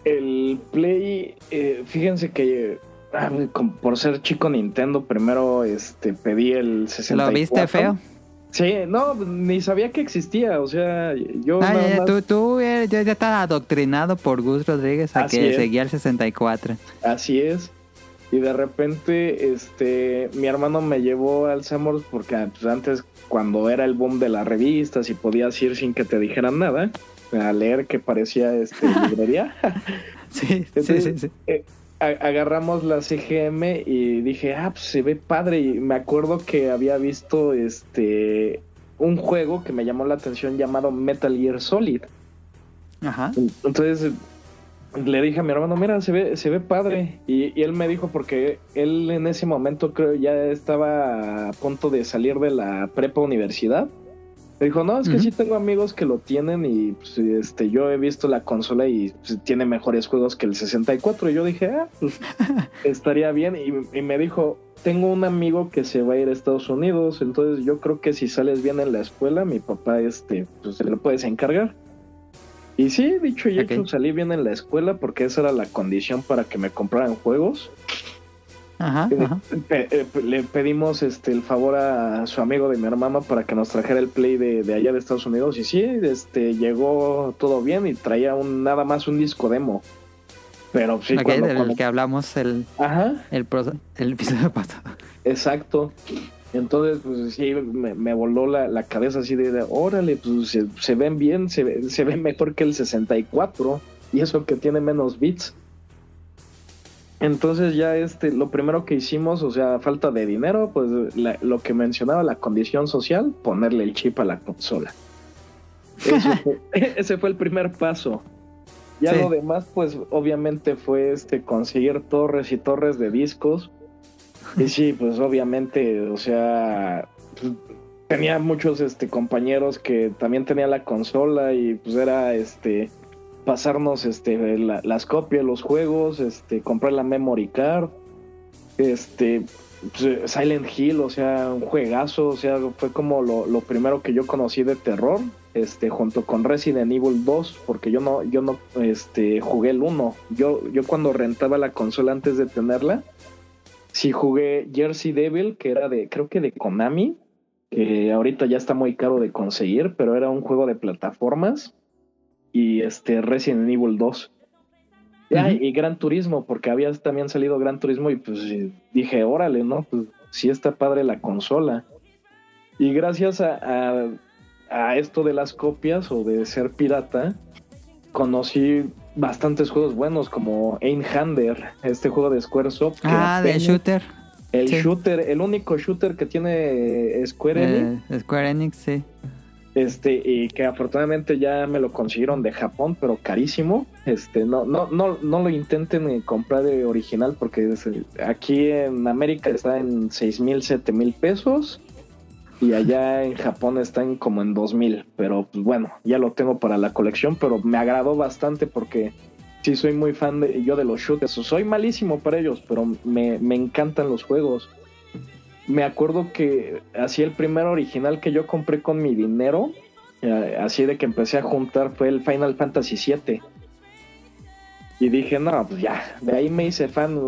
el Play, eh, fíjense que ah, por ser chico Nintendo, primero este pedí el 64. ¿Lo viste feo? Sí, no, ni sabía que existía, o sea, yo Ah, nada más- tú, tú eh, ya, ya estás adoctrinado por Gus Rodríguez a Así que es. seguía el 64. Así es. Y de repente, este, mi hermano me llevó al Samors porque pues, antes, cuando era el boom de las revistas y podías ir sin que te dijeran nada, a leer que parecía este, librería. Sí, sí, Entonces, sí, sí. eh, agarramos la CGM y dije, ah, pues se ve padre. Y me acuerdo que había visto este un juego que me llamó la atención llamado Metal Gear Solid. Ajá. Entonces le dije a mi hermano, mira, se ve, se ve padre. Y, y él me dijo, porque él en ese momento creo ya estaba a punto de salir de la prepa universidad. Me dijo, no, es que Ujú. sí tengo amigos que lo tienen y pues, este, yo he visto la consola y pues, tiene mejores juegos que el 64. Y yo dije, ah, pues estaría bien. Y, y me dijo, tengo un amigo que se va a ir a Estados Unidos, entonces yo creo que si sales bien en la escuela, mi papá, este, pues se lo puedes encargar. Y sí, dicho y Ok. hecho, salí bien en la escuela porque esa era la condición para que me compraran juegos. Ajá, Eh, ajá. pe- eh, le pedimos este el favor a su amigo de mi hermana para que nos trajera el play de, de allá de Estados Unidos y sí, este llegó todo bien y traía un nada más un disco demo. Pero sí, ok, cuando, del cuando- que hablamos el, Ajá, el, pro- el episodio pasado. exacto. Entonces, pues sí, me, me voló la, la cabeza así de, de, órale, pues se, se ven bien, se, ve- se ven mejor que el 64 y eso que tiene menos bits. Entonces ya este, lo primero que hicimos, o sea, falta de dinero, pues la- lo que mencionaba la condición social, ponerle el chip a la consola. Fue- ese fue el primer paso. Ya Sí. lo demás, pues obviamente fue este conseguir torres y torres de discos. Y sí, pues obviamente, o sea, pues, tenía muchos este compañeros que también tenían la consola y pues era este pasarnos este la- las copias, los juegos, este comprar la memory card, este pues, Silent Hill, o sea, un juegazo, o sea, fue como lo, lo primero que yo conocí de terror, este, junto con Resident Evil 2, porque yo no, yo no, este, jugué el 1. Yo, yo cuando rentaba la consola antes de tenerla, sí jugué Jersey Devil, que era de, creo que de Konami, que ahorita ya está muy caro de conseguir, pero era un juego de plataformas, y este, Resident Evil 2. Ah, Ujú. y Gran Turismo, porque había también salido Gran Turismo y pues dije, órale, ¿no? Pues sí está padre la consola. Y gracias a, a- a esto de las copias o de ser pirata, conocí bastantes juegos buenos como Einhander, este juego de Squaresoft. Ah, de shooter. El sí. shooter, el único shooter que tiene Square Enix. Eh, Square Enix, sí. Este, y que afortunadamente ya me lo consiguieron de Japón, pero carísimo. Este, no, no, no, no lo intenten comprar de original porque aquí en América está en seis mil, siete mil pesos. Y allá en Japón están como en dos mil. Pero pues bueno, ya lo tengo para la colección. Pero me agradó bastante porque sí soy muy fan de yo de los shooters. Soy malísimo para ellos, pero me, me encantan los juegos. Me acuerdo que así el primer original que yo compré con mi dinero, eh, así de que empecé a juntar, fue el Final Fantasy VII. Y dije, no, pues ya, de ahí me hice fan.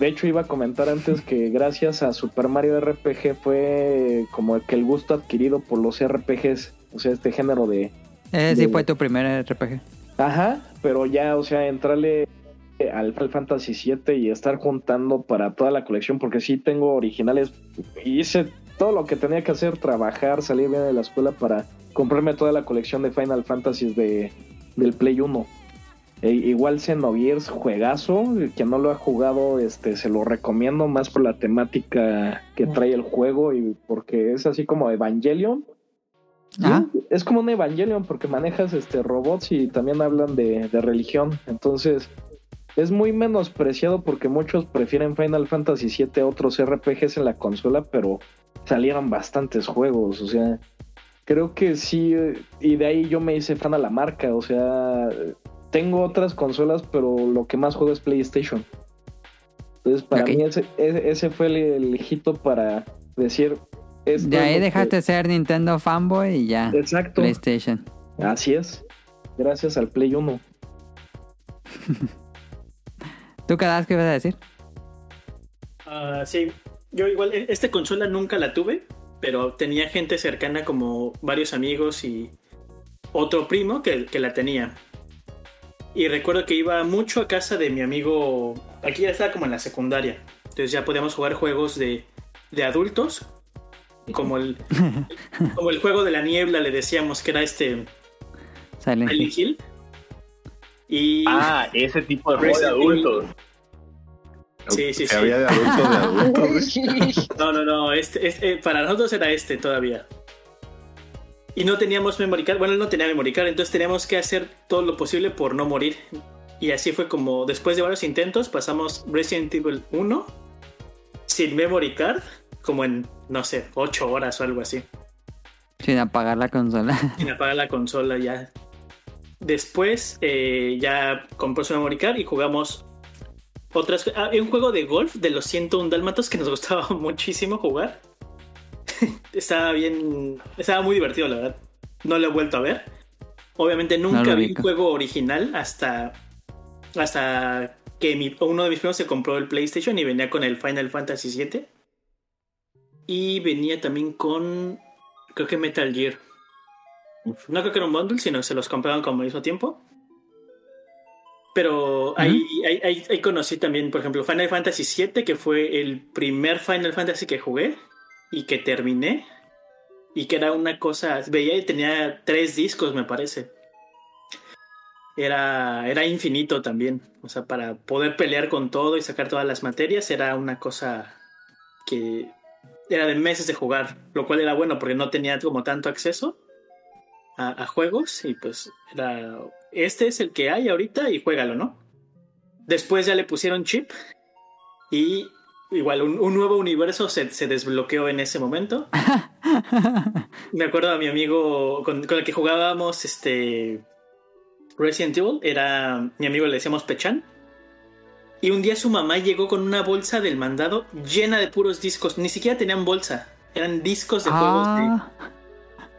De hecho, iba a comentar antes que gracias a Super Mario RPG fue como que el gusto adquirido por los RPGs, o sea, este género de, sí De- fue tu primer RPG. Ajá, pero ya, o sea, entrarle al Final Fantasy VII y estar juntando para toda la colección, porque sí tengo originales. Hice todo lo que tenía que hacer, trabajar, salir bien de la escuela para comprarme toda la colección de Final Fantasies de, del Play 1. E igual Xenogears, juegazo, que no lo ha jugado, este, se lo recomiendo más por la temática que trae el juego y porque es así como Evangelion, Ah, es como un Evangelion porque manejas este robots y también hablan de, de religión. Entonces, es muy menospreciado porque muchos prefieren Final Fantasy VII a otros RPGs en la consola, pero salieron bastantes juegos. O sea, creo que sí. Y de ahí yo me hice fan a la marca. O sea, tengo otras consolas, pero lo que más juego es PlayStation. Entonces, para mí ese, fue el, hito para decir. esto de ahí que- dejaste de ser Nintendo fanboy y ya. Exacto. PlayStation. Así es. Gracias al Play 1. ¿Tú qué das que ibas a decir? Ah, sí, yo igual, e- esta consola nunca la tuve, pero tenía gente cercana como varios amigos y otro primo que, que la tenía. Y recuerdo que iba mucho a casa de mi amigo, aquí ya estaba como en la secundaria, entonces ya podíamos jugar juegos de, de adultos, como el, como el juego de la niebla, le decíamos que era este Silent Hill. Y Ah, ese tipo de juego de adultos. Sí, sí, sí. había de adultos, de adultos. No, no, no, este, este, para nosotros era este todavía. Y no teníamos memory card, bueno, él no tenía memory card, entonces teníamos que hacer todo lo posible por no morir. Y así fue como, después de varios intentos, pasamos Resident Evil 1 sin memory card, como en, no sé, 8 horas o algo así. Sin apagar la consola. sin apagar la consola ya. Después eh, ya compró su memory card y jugamos otras. Ah, hay un juego de golf de los 101 dálmatos que nos gustaba muchísimo jugar. estaba bien. Estaba muy divertido, la verdad. No lo he vuelto a ver. Obviamente nunca vi un juego original hasta. Hasta que mi- uno de mis primos se compró el PlayStation y venía con el Final Fantasy VII. Y venía también con. Creo que Metal Gear. No creo que era un bundle, sino se los compraban como al mismo tiempo. Pero ahí, ahí, ahí- ahí conocí también, por ejemplo, Final Fantasy VII, que fue el primer Final Fantasy que jugué y que terminé. Y que era una cosa. Veía y tenía tres discos, me parece. Era, era infinito también. O sea, para poder pelear con todo y sacar todas las materias, era una cosa que era de meses de jugar. Lo cual era bueno porque no tenía como tanto acceso a, a juegos. Y pues era. Este es el que hay ahorita y juégalo, ¿no? Después ya le pusieron chip. Y igual un, un nuevo universo se, se desbloqueó en ese momento. Me acuerdo a mi amigo con, con el que jugábamos este Resident Evil, era mi amigo le decíamos Pechan. Y un día su mamá llegó con una bolsa del mandado llena de puros discos, ni siquiera tenían bolsa, eran discos de juegos de, Ah,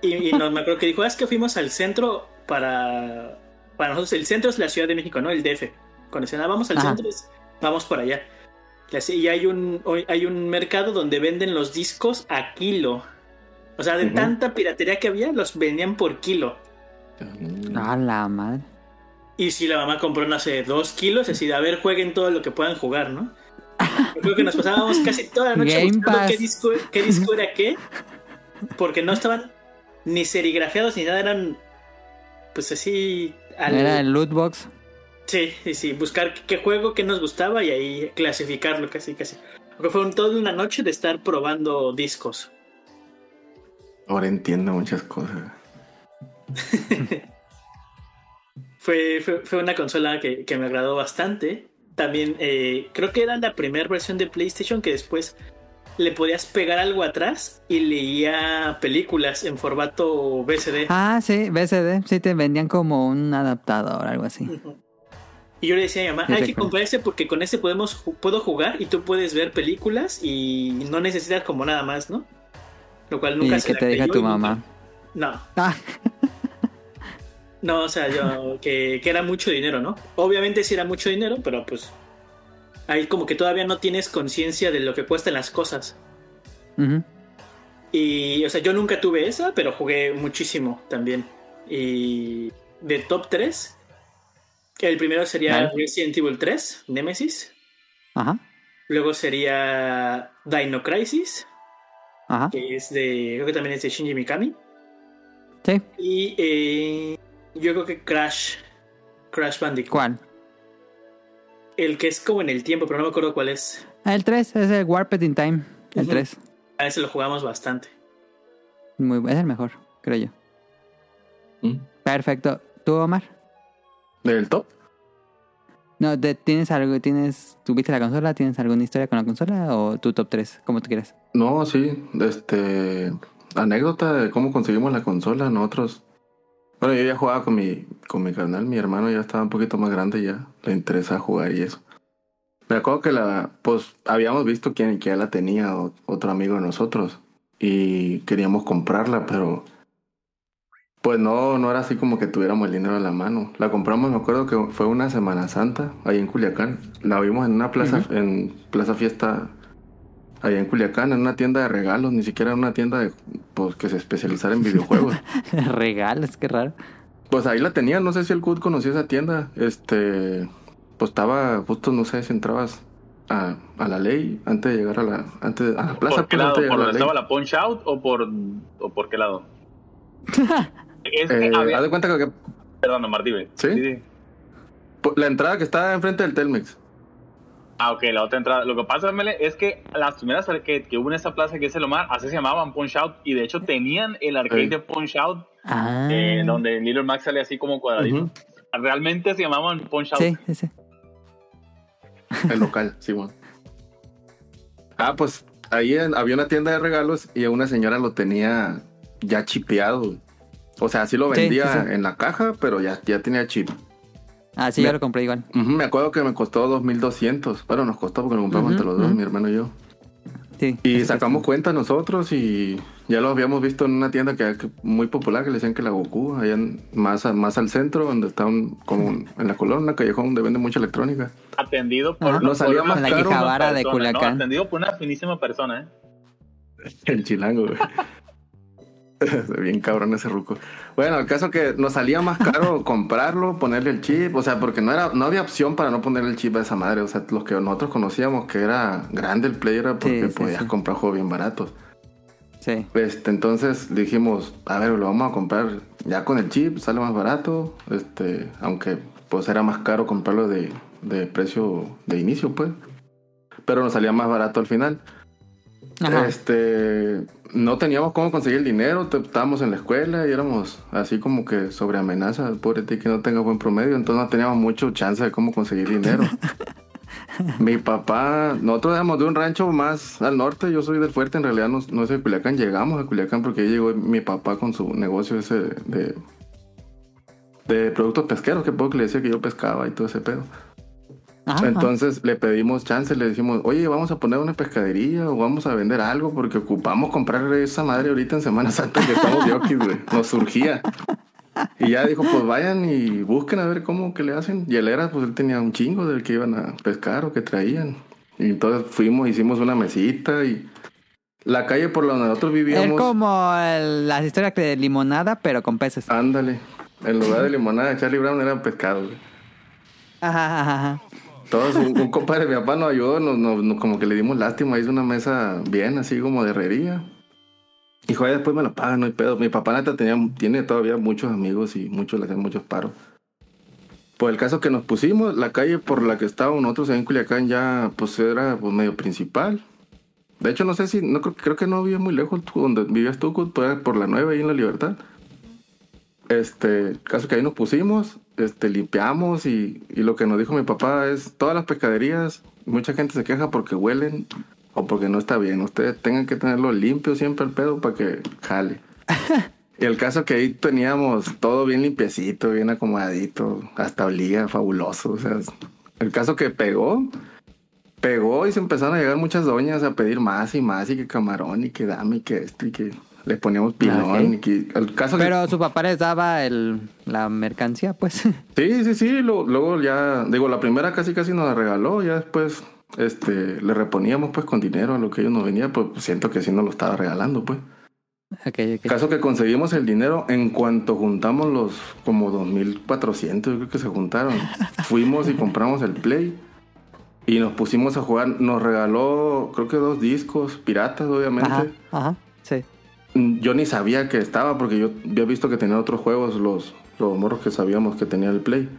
y, y nos me acuerdo que dijo, "Ah, es que fuimos al centro para... Para nosotros el centro es la Ciudad de México, ¿no? El DF. Cuando decían, "Ah, vamos al Ajá. centro, es, vamos por allá. Y así- Y hay un, hoy- hay un mercado donde venden los discos a kilo. O sea, de tanta piratería que había, los vendían por kilo. a la madre. Y si la mamá compró, no sé, dos kilos, así de, a ver, jueguen todo lo que puedan jugar, ¿no? Yo creo que nos pasábamos casi toda la noche Game buscando qué disco, qué disco era qué, porque no estaban ni serigrafiados ni nada, eran pues así... al- Era el loot box. Sí, sí, sí, buscar qué juego, qué nos gustaba y ahí clasificarlo casi, casi. Porque fue un, toda una noche de estar probando discos. Ahora entiendo muchas cosas. Fue, fue, fue una consola que, que me agradó bastante. También eh, creo que era la primera versión de PlayStation que después le podías pegar algo atrás y leía películas en formato VCD. Ah, sí, BCD. Sí, te vendían como un adaptador, algo así. Y yo le decía a mi mamá, hay que comprar ese porque con ese podemos puedo jugar y tú puedes ver películas y no necesitas como nada más, ¿no? Lo cual nunca ¿Y se la te creyó tu nunca- mamá? No, Ah, no, o sea, yo que, que era mucho dinero, ¿no? Obviamente sí era mucho dinero, pero pues ahí como que todavía no tienes conciencia de lo que cuestan las cosas. ujú. Y, o sea, yo nunca tuve esa, pero jugué muchísimo también. Y de top 3, el primero sería Vale. Resident Evil 3, Nemesis. Ajá, Luego sería Dino Crisis, ajá. que es de. Creo que también es de Shinji Mikami. Sí, Y eh, yo creo que Crash. Crash Bandicoot. ¿cuál? El que es como en el tiempo, pero no me acuerdo cuál es. El 3, es el Warped in Time. El Ujú. 3. A ese lo jugamos bastante. Muy, es el mejor, creo yo. ¿Mm? Perfecto. ¿Tú, Omar? ¿Del top? No, te- ¿tienes algo? ¿Tienes, ¿Tuviste la consola? ¿Tienes alguna historia con la consola? ¿O tu top 3? Como tú quieras. No, sí. Este. Anécdota de cómo conseguimos la consola. Nosotros. Bueno, yo ya jugaba con mi, con mi carnal. Mi hermano ya estaba un poquito más grande ya. Le interesa jugar y eso. Me acuerdo que la. Pues habíamos visto quién que ya la tenía. o- otro amigo de nosotros. Y queríamos comprarla, pero. Pues no, no era así como que tuviéramos el dinero a la mano. La compramos, me acuerdo que fue una Semana Santa, ahí en Culiacán. La vimos en una plaza, en Plaza Fiesta, allá en Culiacán, en una tienda de regalos, ni siquiera en una tienda de, pues, que se especializara en videojuegos. Regalos, qué raro. pues ahí la tenían, no sé si el Cut conocía esa tienda. Este, pues estaba justo, no sé si entrabas a, a la ley antes de llegar a la, antes, a la plaza. ¿Por qué pues, lado? ¿Por donde la estaba ley. la Punch Out o por, o por qué lado? es que Eh, había- haz de cuenta que Perdón, Omar, dime. ¿Sí? pues, la entrada que está enfrente del Telmex. Ah, ok, la otra entrada. Lo que pasa, Mele, es que las primeras que, que hubo en esa plaza que es el Omar, así se llamaban Punch Out, y de hecho tenían el arcade Sí. de Punch Out, Ah. eh, donde Little Max sale así como cuadradito. Realmente se llamaban Punch Out. Sí, sí, sí. El local, sí, bueno. Ah, pues ahí en- había una tienda de regalos y una señora lo tenía ya chipeado. O sea, sí lo Sí, vendía sí, sí. en la caja, pero ya, ya tenía chip. Ah, sí, Me- yo lo compré igual. Me acuerdo que me costó 2.200. Bueno, nos costó porque lo compramos entre los dos, mi hermano y yo. Sí. Y sacamos cuenta nosotros y ya lo habíamos visto en una tienda que, muy popular que le decían que la Goku, allá en- más, a- más al centro, donde está un, como un- en la colonia, una callejón donde vende mucha electrónica. Atendido por una, salía por una más La caro. Quijabara de Culiacán. ¿no? Atendido por una finísima persona, ¿eh? El chilango, güey. Bien cabrón ese ruco. Bueno, el caso que nos salía más caro comprarlo, ponerle el chip, o sea, porque no era, no había opción para no ponerle el chip a esa madre. O sea, los que nosotros conocíamos que era grande el play era porque Sí, sí, podías sí. comprar juegos bien baratos. Sí. Este, entonces dijimos, a ver, lo vamos a comprar ya con el chip, sale más barato, este, aunque pues era más caro comprarlo de, de precio de inicio, pues. Pero nos salía más barato al final. Ajá. Este, no teníamos cómo conseguir el dinero, estábamos en la escuela y éramos así como que sobre amenaza, pobre ti que no tenga buen promedio, entonces no teníamos mucho chance de cómo conseguir dinero. Mi papá, nosotros éramos de un rancho más al norte, yo soy del fuerte, en realidad no, no es de Culiacán, llegamos a Culiacán porque ahí llegó mi papá con su negocio ese de, de productos pesqueros, que poco que le decía que yo pescaba y todo ese pedo. Ajá, Entonces le pedimos chance, le decimos, oye, vamos a poner una pescadería o vamos a vender algo porque ocupamos comprar esa madre ahorita en Semana Santa que estamos de güey. Nos surgía. Y ya dijo, pues vayan y busquen a ver cómo que le hacen. Y él era, pues él tenía un chingo del que iban a pescar o que traían. Y entonces fuimos, hicimos una mesita y la calle por la donde nosotros Es vivíamos. como el- las historias de limonada, pero con peces. Ándale. En lugar de limonada Charlie Brown era pescado, güey. Ajá, ajá, ajá. Todos, un, un compadre de mi papá nos ayudó, nos, nos- nos- como que le dimos lástima, hizo una mesa bien, así como de herrería. Y joder, después me lo pagan, no hay pedo. Mi papá neta tenía, tiene todavía muchos amigos y muchos le hacen muchos paros. Pues el caso que nos pusimos, la calle por la que estábamos nosotros en Culiacán ya pues era pues, medio principal. De hecho, no sé si, no creo, creo que no vivía muy lejos donde vivías tú, por la nueva ahí en la libertad. Este, caso que ahí nos pusimos, este, limpiamos y, y lo que nos dijo mi papá es, todas las pescaderías, mucha gente se queja porque huelen o porque no está bien. Ustedes tengan que tenerlo limpio siempre el pedo para que jale. y el caso que ahí teníamos todo bien limpiecito, bien acomodadito, hasta olía fabuloso. O sea, el caso que pegó, pegó y se empezaron a llegar muchas doñas a pedir más y más y que camarón y que dame y que esto y que les poníamos pilón Ok. y que el caso que Pero su papá les daba el, la mercancía, pues. Sí, sí, sí. lo- luego ya, digo, la primera casi casi nos la regaló, ya después este, le reponíamos pues con dinero a lo que ellos nos venía, pues siento que sí nos lo estaba regalando, pues. Ok, ok. Caso que conseguimos el dinero en cuanto juntamos los como 2.400, yo creo que se juntaron. Fuimos y compramos el Play y nos pusimos a jugar. Nos regaló, creo que dos discos piratas, obviamente. Ajá, ajá, sí. Yo ni sabía que estaba porque yo había visto que tenía otros juegos, los, los morros que sabíamos que tenía el Play.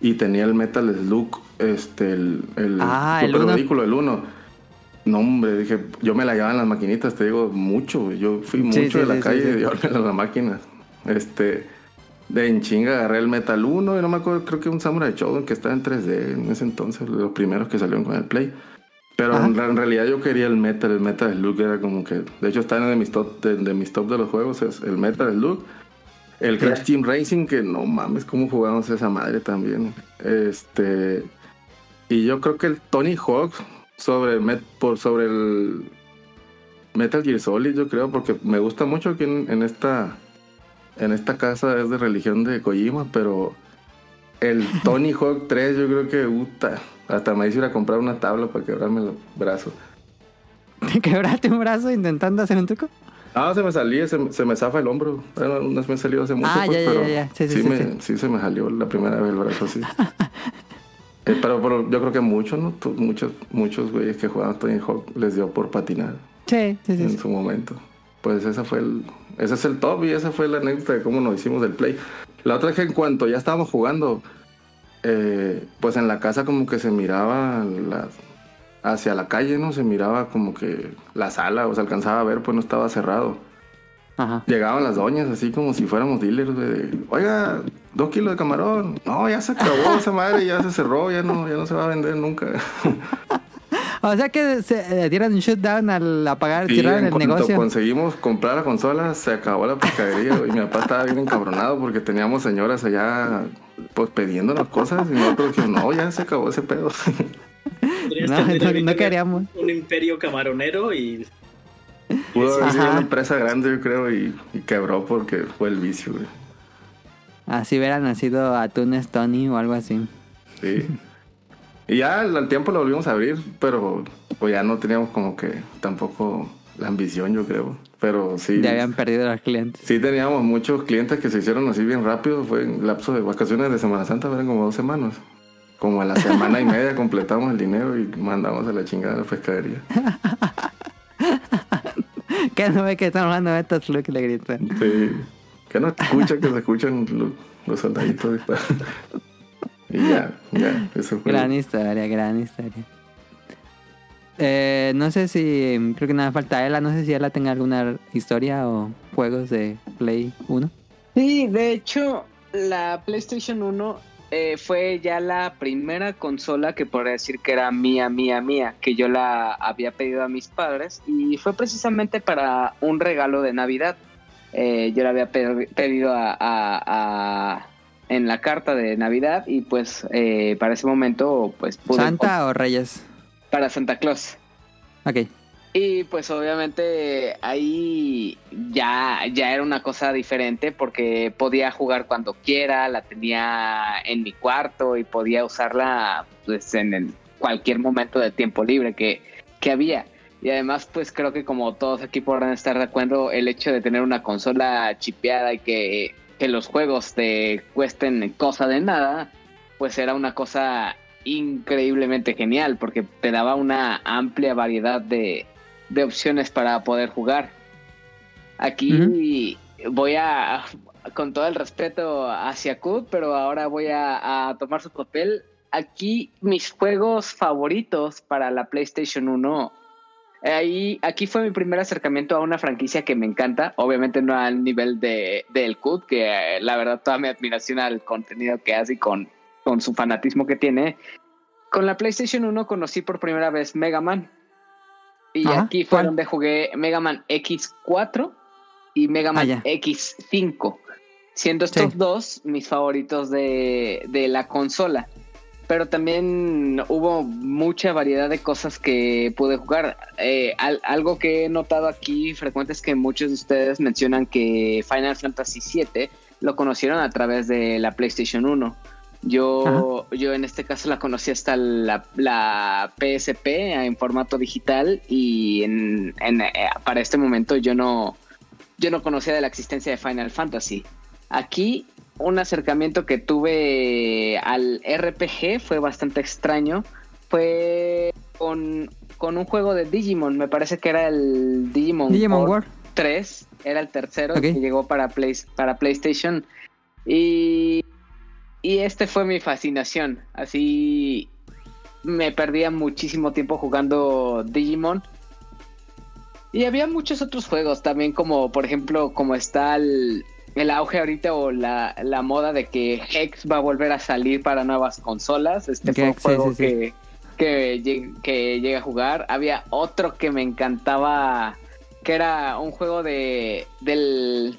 Y tenía el Metal Slug, este, el, el Ah, el super uno. vehículo, el 1. No, hombre, dije, yo me la llevaba en las maquinitas, te digo, mucho. Yo fui mucho Sí, sí, de la sí, calle de llevármela a la máquina. Este, de en chinga agarré el Metal 1 y no me acuerdo, creo que un Samurai Shodown que estaba en 3D en ese entonces, los primeros que salieron con el Play. Pero en, en realidad yo quería el Metal, el Metal Slug era como que, de hecho está en de mis top de, de mis top de los juegos, es el Metal Slug, el Crash Team Racing, que no mames, cómo jugamos esa madre también. Este, y yo creo que el Tony Hawk sobre el, Met- por, sobre el Metal Gear Solid, yo creo, porque me gusta mucho que en, en esta en esta casa es de religión de Kojima, pero el Tony Hawk 3 yo creo que puta, hasta me hice ir a comprar una tabla para quebrarme los brazos. ¿Te quebraste un brazo intentando hacer un truco? Ah, se me salía, se, se me zafa el hombro. Bueno, unas me ha salido hace mucho, Ah, pues, ya, pero ya, ya. Sí, sí, sí, me, sí. se me salió la primera vez el brazo así. Eh, pero, pero yo creo que muchos, ¿no? Muchos, muchos güeyes que jugaban Tony Hawk les dio por patinar Sí, sí, sí. en su momento. Pues esa fue el, ese es el top y esa fue la anécdota de cómo nos hicimos del play. La otra es que en cuanto ya estábamos jugando, eh, pues en la casa como que se miraba la- hacia la calle, ¿no? Se miraba como que la sala, o se alcanzaba a ver, pues no estaba cerrado. Ajá. Llegaban las doñas así como si fuéramos dealers, de, Oiga, dos kilos de camarón. No, ya se acabó esa madre, ya se cerró, ya no, ya no se va a vender nunca. O sea que se eh, dieron un shutdown al apagar, cerraron en el cuanto negocio. conseguimos comprar la consola, se acabó la pescadería. Y mi papá estaba bien encabronado porque teníamos señoras allá pues pidiéndonos cosas. Y nosotros dijimos, no, ya se acabó ese pedo. No, queríamos. Un imperio camaronero y Pudo haber sido una empresa grande, yo creo, y, y quebró porque fue el vicio. güey. Así hubiera nacido Atunes Tony o algo así. Sí. Y ya al, al tiempo lo volvimos a abrir, pero pues ya no teníamos como que tampoco la ambición, yo creo. Pero sí. Ya habían perdido los clientes. Sí teníamos muchos clientes que se hicieron así bien rápido. Fue en lapso de vacaciones de Semana Santa, eran como dos semanas. Como a la semana y media completamos el dinero y mandamos a la chingada a la pescadería. ¿Qué no ve que están hablando de estos Luke le gritan? Sí. Que no escucha, que se escuchan lo- los, soldaditos. y ya, ya, eso fue. Gran historia, gran historia. Eh, no sé si, creo que nada falta Ela, no sé si Ela tenga alguna historia o juegos de Play 1. Sí, de hecho, la PlayStation 1 eh, fue ya la primera consola que podría decir que era mía, mía, mía, que yo la había pedido a mis padres y fue precisamente para un regalo de Navidad. Eh, yo la había pe- pedido a, a- a- en la carta de Navidad y pues eh, para ese momento pues pude ¿Santa o Reyes? Para Santa Claus. Ok. Y pues obviamente ahí ya, ya era una cosa diferente porque podía jugar cuando quiera, la tenía en mi cuarto y podía usarla pues en el- cualquier momento de tiempo libre que, que había. Y además pues creo que como todos aquí podrán estar de acuerdo, el hecho de tener una consola chipeada y que, que los juegos te cuesten cosa de nada, pues era una cosa increíblemente genial porque te daba una amplia variedad de, de opciones para poder jugar. Aquí voy a, con todo el respeto hacia Kud, pero ahora voy a, a tomar su papel. Aquí mis juegos favoritos para la PlayStation 1. Ahí, aquí fue mi primer acercamiento a una franquicia que me encanta. Obviamente no al nivel de del Kud, que eh, la verdad toda mi admiración al contenido que hace y con, con su fanatismo que tiene. Con la PlayStation 1 conocí por primera vez Mega Man. Y Ajá, aquí fue ¿cuál? donde jugué Mega Man X4 y Mega Man Ah, ya. X5. Siendo estos Sí. dos mis favoritos de, de la consola. Pero también hubo mucha variedad de cosas que pude jugar. Eh, al- algo que he notado aquí frecuente es que muchos de ustedes mencionan que Final Fantasy VII lo conocieron a través de la PlayStation 1. Yo, yo en este caso la conocí hasta la, la PSP en formato digital y en, en, eh, para este momento yo no, yo no conocía de la existencia de Final Fantasy. Aquí un acercamiento que tuve al RPG fue bastante extraño. Fue con, con un juego de Digimon, me parece que era el Digimon, Digimon World World. 3, era el tercero que llegó para, Play, para PlayStation. Y, y este fue mi fascinación. Así me perdía muchísimo tiempo jugando Digimon. Y había muchos otros juegos también, como por ejemplo, como está el, el auge ahorita o la, la moda de que Hex va a volver a salir para nuevas consolas. Este fue un sí, juego sí, sí. que, que, que llegué a jugar. Había otro que me encantaba, que era un juego de del,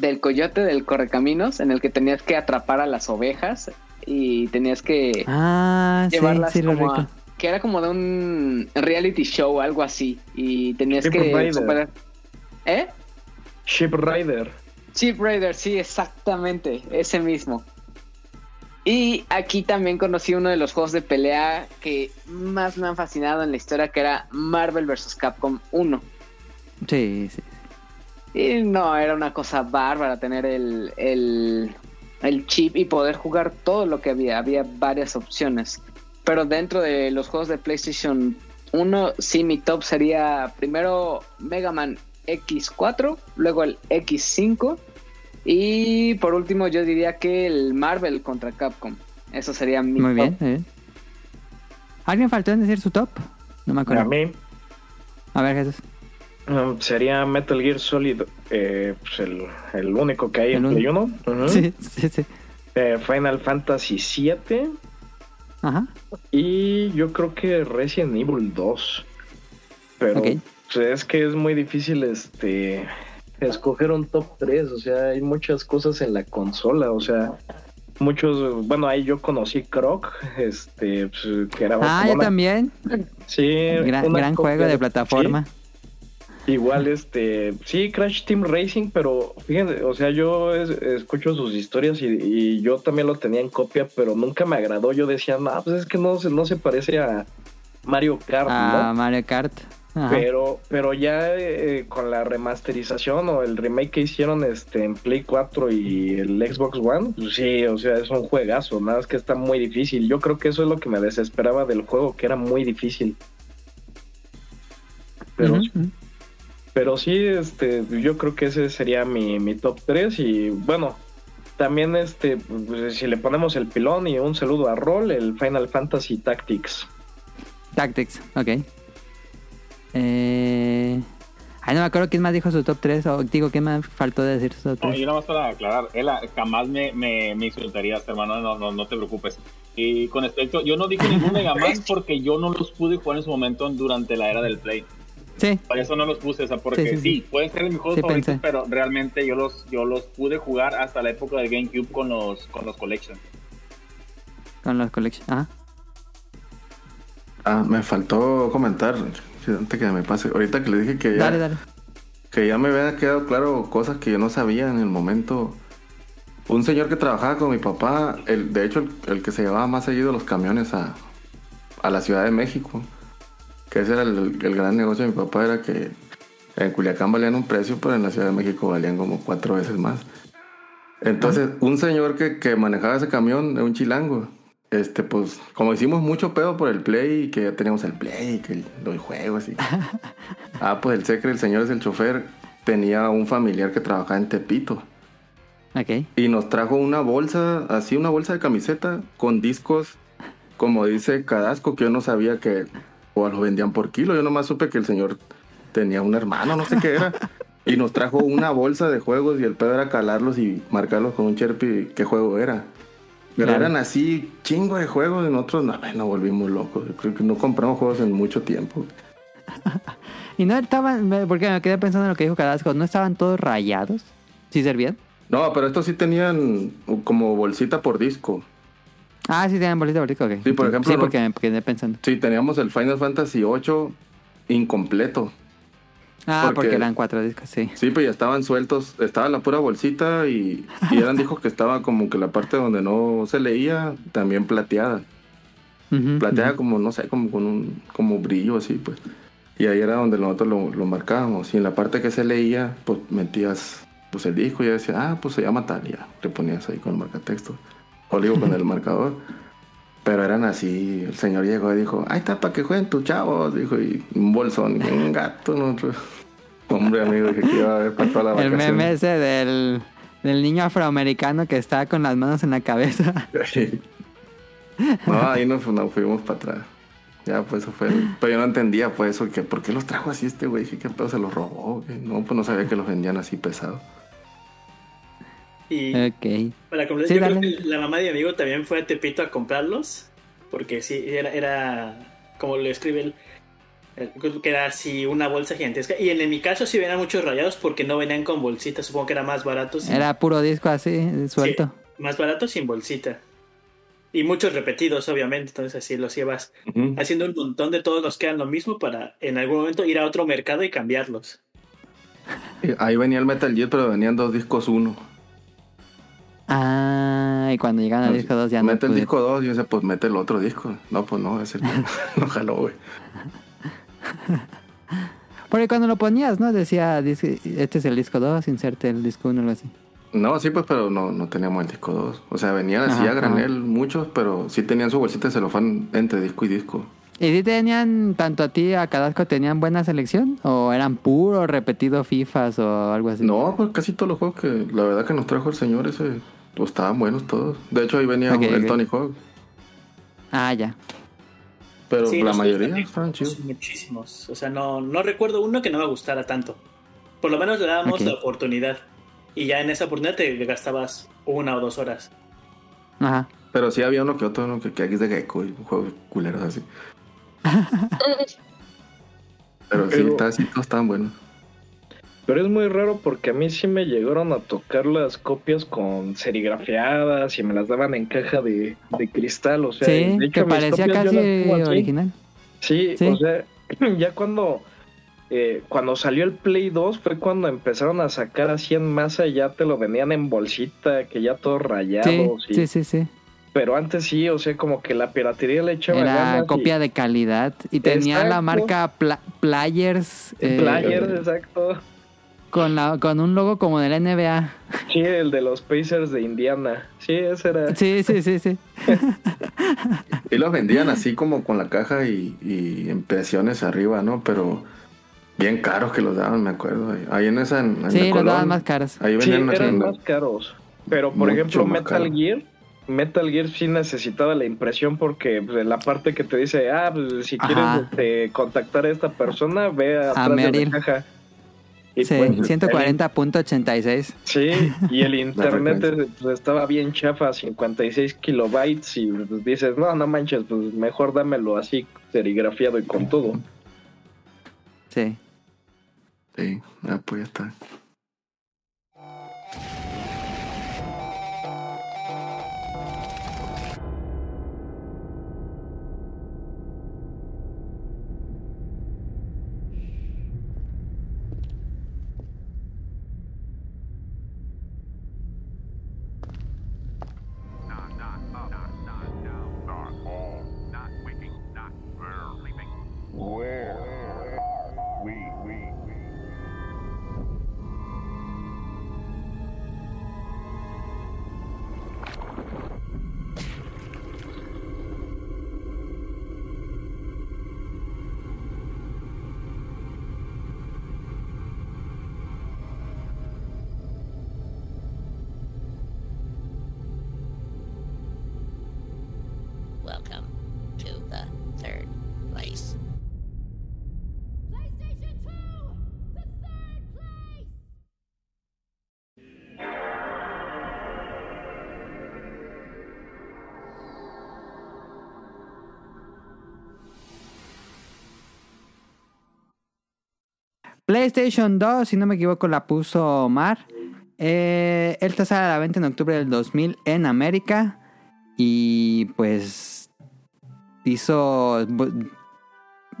del coyote del correcaminos, en el que tenías que atrapar a las ovejas y tenías que Ah, sí, llevarlas sí lo como a- que era como de un reality show, algo así, y tenías Ship que Rider. superar. ¿Eh? Ship Rider. Chip Raider, sí, exactamente, ese mismo. Y aquí también conocí uno de los juegos de pelea que más me han fascinado en la historia, que era Marvel vs. Capcom 1. Sí, sí. Y no, era una cosa bárbara tener el, el, el chip y poder jugar todo lo que había. Había varias opciones. Pero dentro de los juegos de PlayStation 1, sí, mi top sería primero Mega Man X4, luego el X5 y por último yo diría que el Marvel contra Capcom. Eso sería mi Muy top. bien, muy bien. ¿Alguien faltó en decir su top? No me acuerdo. A mí A ver, Jesús. Um, sería Metal Gear Solid, eh, pues el, el único que hay El en Play 1. Ujú. Sí, sí, sí. Eh, Final Fantasy VII Ajá. Y yo creo que Resident Evil 2. Pero Ok. pues, es que es muy difícil este escoger un top 3. O sea, hay muchas cosas en la consola. O sea, muchos. Bueno, ahí yo conocí Croc, este, pues, que era. Ah, yo también. Sí, Gran, gran juego de plataforma. sí, igual, este, sí, Crash Team Racing, pero fíjense, o sea, yo es- escucho sus historias y, y yo también lo tenía en copia, pero nunca me agradó. Yo decía, no, pues es que no, se- no se parece a Mario Kart, A ¿no? Mario Kart. Ajá. Pero, pero ya eh, con la remasterización o el remake que hicieron este en Play 4 y el Xbox One, pues sí, o sea, es un juegazo, nada más que está muy difícil. Yo creo que eso es lo que me desesperaba del juego, que era muy difícil. Pero, ujú. Pero sí, este, yo creo que ese sería mi, mi top 3 y bueno, también este, pues, si le ponemos el pilón y un saludo a Roll, el Final Fantasy Tactics. Tactics, ok. Eh... Ay, no me acuerdo quién más dijo su top 3 o digo, ¿quién más faltó de decir su top No, 3? yo nada más para aclarar, Ela, jamás me, me, me insultarías, hermano, no, no, no te preocupes. Y con respecto, yo no dije ningún Mega Man porque yo no los pude jugar en su momento durante la era del Play. Sí, Por eso no los puse, o sea, porque Sí, sí, sí, sí. pueden ser mis juegos Sí, favoritos, pensé. pero realmente yo los, yo los pude jugar hasta la época del GameCube con los, con los Collection. con los collections. Ajá. Ah, me faltó comentar, antes que me pase. Ahorita que le dije que ya, Dale, dale. que ya me había quedado claro cosas que yo no sabía en el momento. Un señor que trabajaba con mi papá, el, de hecho el, el que se llevaba más seguido los camiones a, a la Ciudad de México, que ese era el, el gran negocio de mi papá, era que en Culiacán valían un precio, pero en la Ciudad de México valían como cuatro veces más. Entonces, un señor que, que manejaba ese camión, un chilango, este, pues, como hicimos mucho pedo por el Play, y que ya teníamos el Play, y que los juegos, y... ah, pues el secre, el señor es el chofer, tenía un familiar que trabajaba en Tepito. Ok. Y nos trajo una bolsa, así una bolsa de camiseta con discos, como dice Cadasco, que yo no sabía que o los vendían por kilo. Yo nomás supe que el señor tenía un hermano, no sé qué era. Y nos trajo una bolsa de juegos y el pedo era calarlos y marcarlos con un Sharpie qué juego era. Pero Claro. eran así chingo de juegos y nosotros no, nos volvimos locos. Creo que no compramos juegos en mucho tiempo. Y no estaban, porque me quedé pensando en lo que dijo Cadasco, ¿no estaban todos rayados? ¿Sí servían? No, pero estos sí tenían como bolsita por disco. Ah, sí tenían bolita bolita, ok. Sí, por ejemplo, Sí, porque me quedé pensando. Sí, teníamos el Final Fantasy VIII incompleto. Ah, Porque- porque eran cuatro discos, sí. Sí, pues ya estaban sueltos. Estaba la pura bolsita y, y eran discos que estaba como que la parte donde no se leía también plateada. Plateada como, no sé, como con un como brillo así, pues. Y ahí era donde nosotros lo, lo marcábamos. Y en la parte que se leía, pues metías pues el disco y ya decía, ah, pues se llama tal. Ya le ponías ahí con el marcatexto. O digo, con el marcador. Pero eran así. El señor llegó y dijo, ahí está para que jueguen tus chavos. Dijo, y un bolsón, un gato. nosotros. Hombre, amigo, dije que iba a haber para toda la El vacación. meme ese del, del niño afroamericano que está con las manos en la cabeza. No, ahí nos, nos fuimos para atrás. Ya, pues eso fue. Pero yo no entendía, pues, eso, que ¿por qué los trajo así este güey? Dije, ¿qué pedo se los robó? güey? No, pues no sabía que los vendían así pesados. Y ok. para completar, Sí, yo creo dale. que la mamá de mi amigo también fue a Tepito a comprarlos. Porque sí, era, era como lo escribe él, que era así una bolsa gigantesca. Y en, en mi caso sí venían muchos rayados porque no venían con bolsita. Supongo que era más barato. sin- Era puro disco así, suelto. sí, más barato sin bolsita. Y muchos repetidos, obviamente. Entonces así los llevas haciendo un montón de todos los que eran lo mismo para en algún momento ir a otro mercado y cambiarlos. Ahí venía el Metal Gear, pero venían dos discos uno. Ah, y cuando llegan al disco 2 ya no. Mete el disco 2 y yo decía, pues mete el otro disco. No, pues no, ese no, no jaló, güey. Porque cuando lo ponías, ¿no? Decía, este es el disco 2, inserte el disco 1 o algo así. No, sí, pues, pero no, no teníamos el disco 2. O sea, venían así Ajá, a granel muchos, pero sí tenían su bolsita de celofán entre disco y disco. ¿Y si tenían, tanto a ti a Cadasco, tenían buena selección? ¿O eran puro repetido FIFAs o algo así? No, pues casi todos los juegos que la verdad que nos trajo el señor ese, pues estaban buenos todos. De hecho, ahí venía el. Tony Hawk. Ah, ya. Pero Sí, la mayoría estaban chidos. Muchísimos. O sea, no, no recuerdo uno que no me gustara tanto. Por lo menos le dábamos la oportunidad. Y ya en esa oportunidad te gastabas una o dos horas. Ajá. Pero sí había uno que otro, uno que, que es de Gecko y juegos culeros así. Pero sí, Pero- está- sí, todos estaban buenos. Pero es muy raro porque a mí sí me llegaron a tocar las copias con serigrafiadas y me las daban en caja de, de cristal. O sea, sí, de que hecho, mis parecía casi original. Sí, Sí. o sea, ya cuando eh, cuando salió el Play 2 fue cuando empezaron a sacar así en masa, ya te lo vendían en bolsita, que ya todos Sí, rayados. y- sí, sí, sí. Pero antes sí, o sea, como que la piratería le echaba Era ganas y- copia de calidad y tenía la marca Pla- Players eh, Players, exacto. Con, la, con un logo como de la NBA. Sí, el de los Pacers de Indiana. Sí, ese era. Sí, sí, sí, sí. Y los vendían así como con la caja y, y impresiones arriba, ¿no? Pero bien caros que los daban, me acuerdo. Ahí- en esa. En, en Sí, los Colón, daban más caros. Ahí Sí, eran tienda. más caros. Pero, por ejemplo, Metal caro. Gear, Metal Gear sí necesitaba la impresión porque pues, la parte que te dice, ah, pues, si quieres este, contactar a esta persona, ve atrás de Meryl. la caja. Sí, pues, 140.86. Sí, y el internet pues, estaba bien chafa, 56 kilobytes, y pues, dices, no, no manches, pues mejor dámelo así, serigrafiado y con todo. Sí. Sí, ah, pues ya está. PlayStation 2, si no me equivoco, la puso Omar. Eh, esta sale a la venta en octubre del 2000 en América. Y pues hizo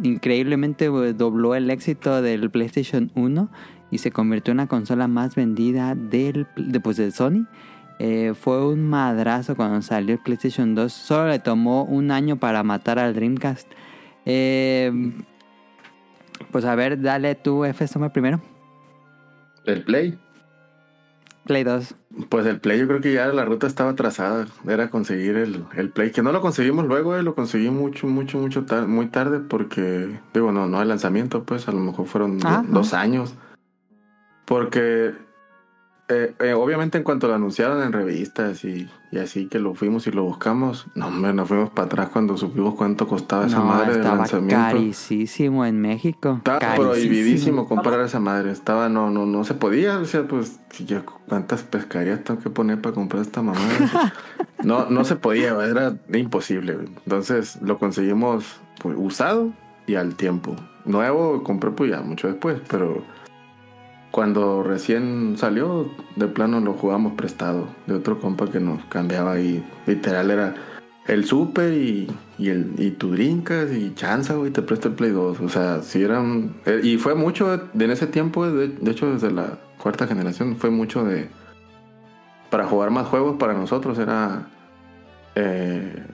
increíblemente dobló el éxito del PlayStation 1 y se convirtió en la consola más vendida del, de, pues, Sony. Eh, fue un madrazo cuando salió el PlayStation 2. Solo le tomó un año para matar al Dreamcast. Eh, pues a ver, dale tú, F, Summer primero. El Play. Play 2. Pues el Play yo creo que ya la ruta estaba trazada. Era conseguir el, el Play. Que no lo conseguimos luego, eh, lo conseguí mucho, mucho, mucho muy tarde porque, digo, no, no el lanzamiento, pues a lo mejor fueron do- Ah, dos años. Porque eh, eh, obviamente en cuanto lo anunciaron en revistas y, y así que lo fuimos y lo buscamos, no, hombre, nos fuimos para atrás cuando supimos cuánto costaba esa no, madre de estaba lanzamiento. carísimo en México. Estaba Carísimo. prohibidísimo comprar esa madre. Estaba, no, no, no se podía. O sea, pues, si yo, ¿cuántas pescarías tengo que poner para comprar esta mamada? no, no se podía, era imposible. Entonces, lo conseguimos pues, usado y al tiempo. Nuevo compré pues ya mucho después, pero cuando recién salió, de plano lo jugamos prestado de otro compa que nos cambiaba y literal era el super y, y el y tu drinkas y chanza, güey, te presto el Play 2. O sea, si eran. eh, y fue mucho en ese tiempo, de, de hecho, desde la cuarta generación, fue mucho de. Para jugar más juegos para nosotros era. eh,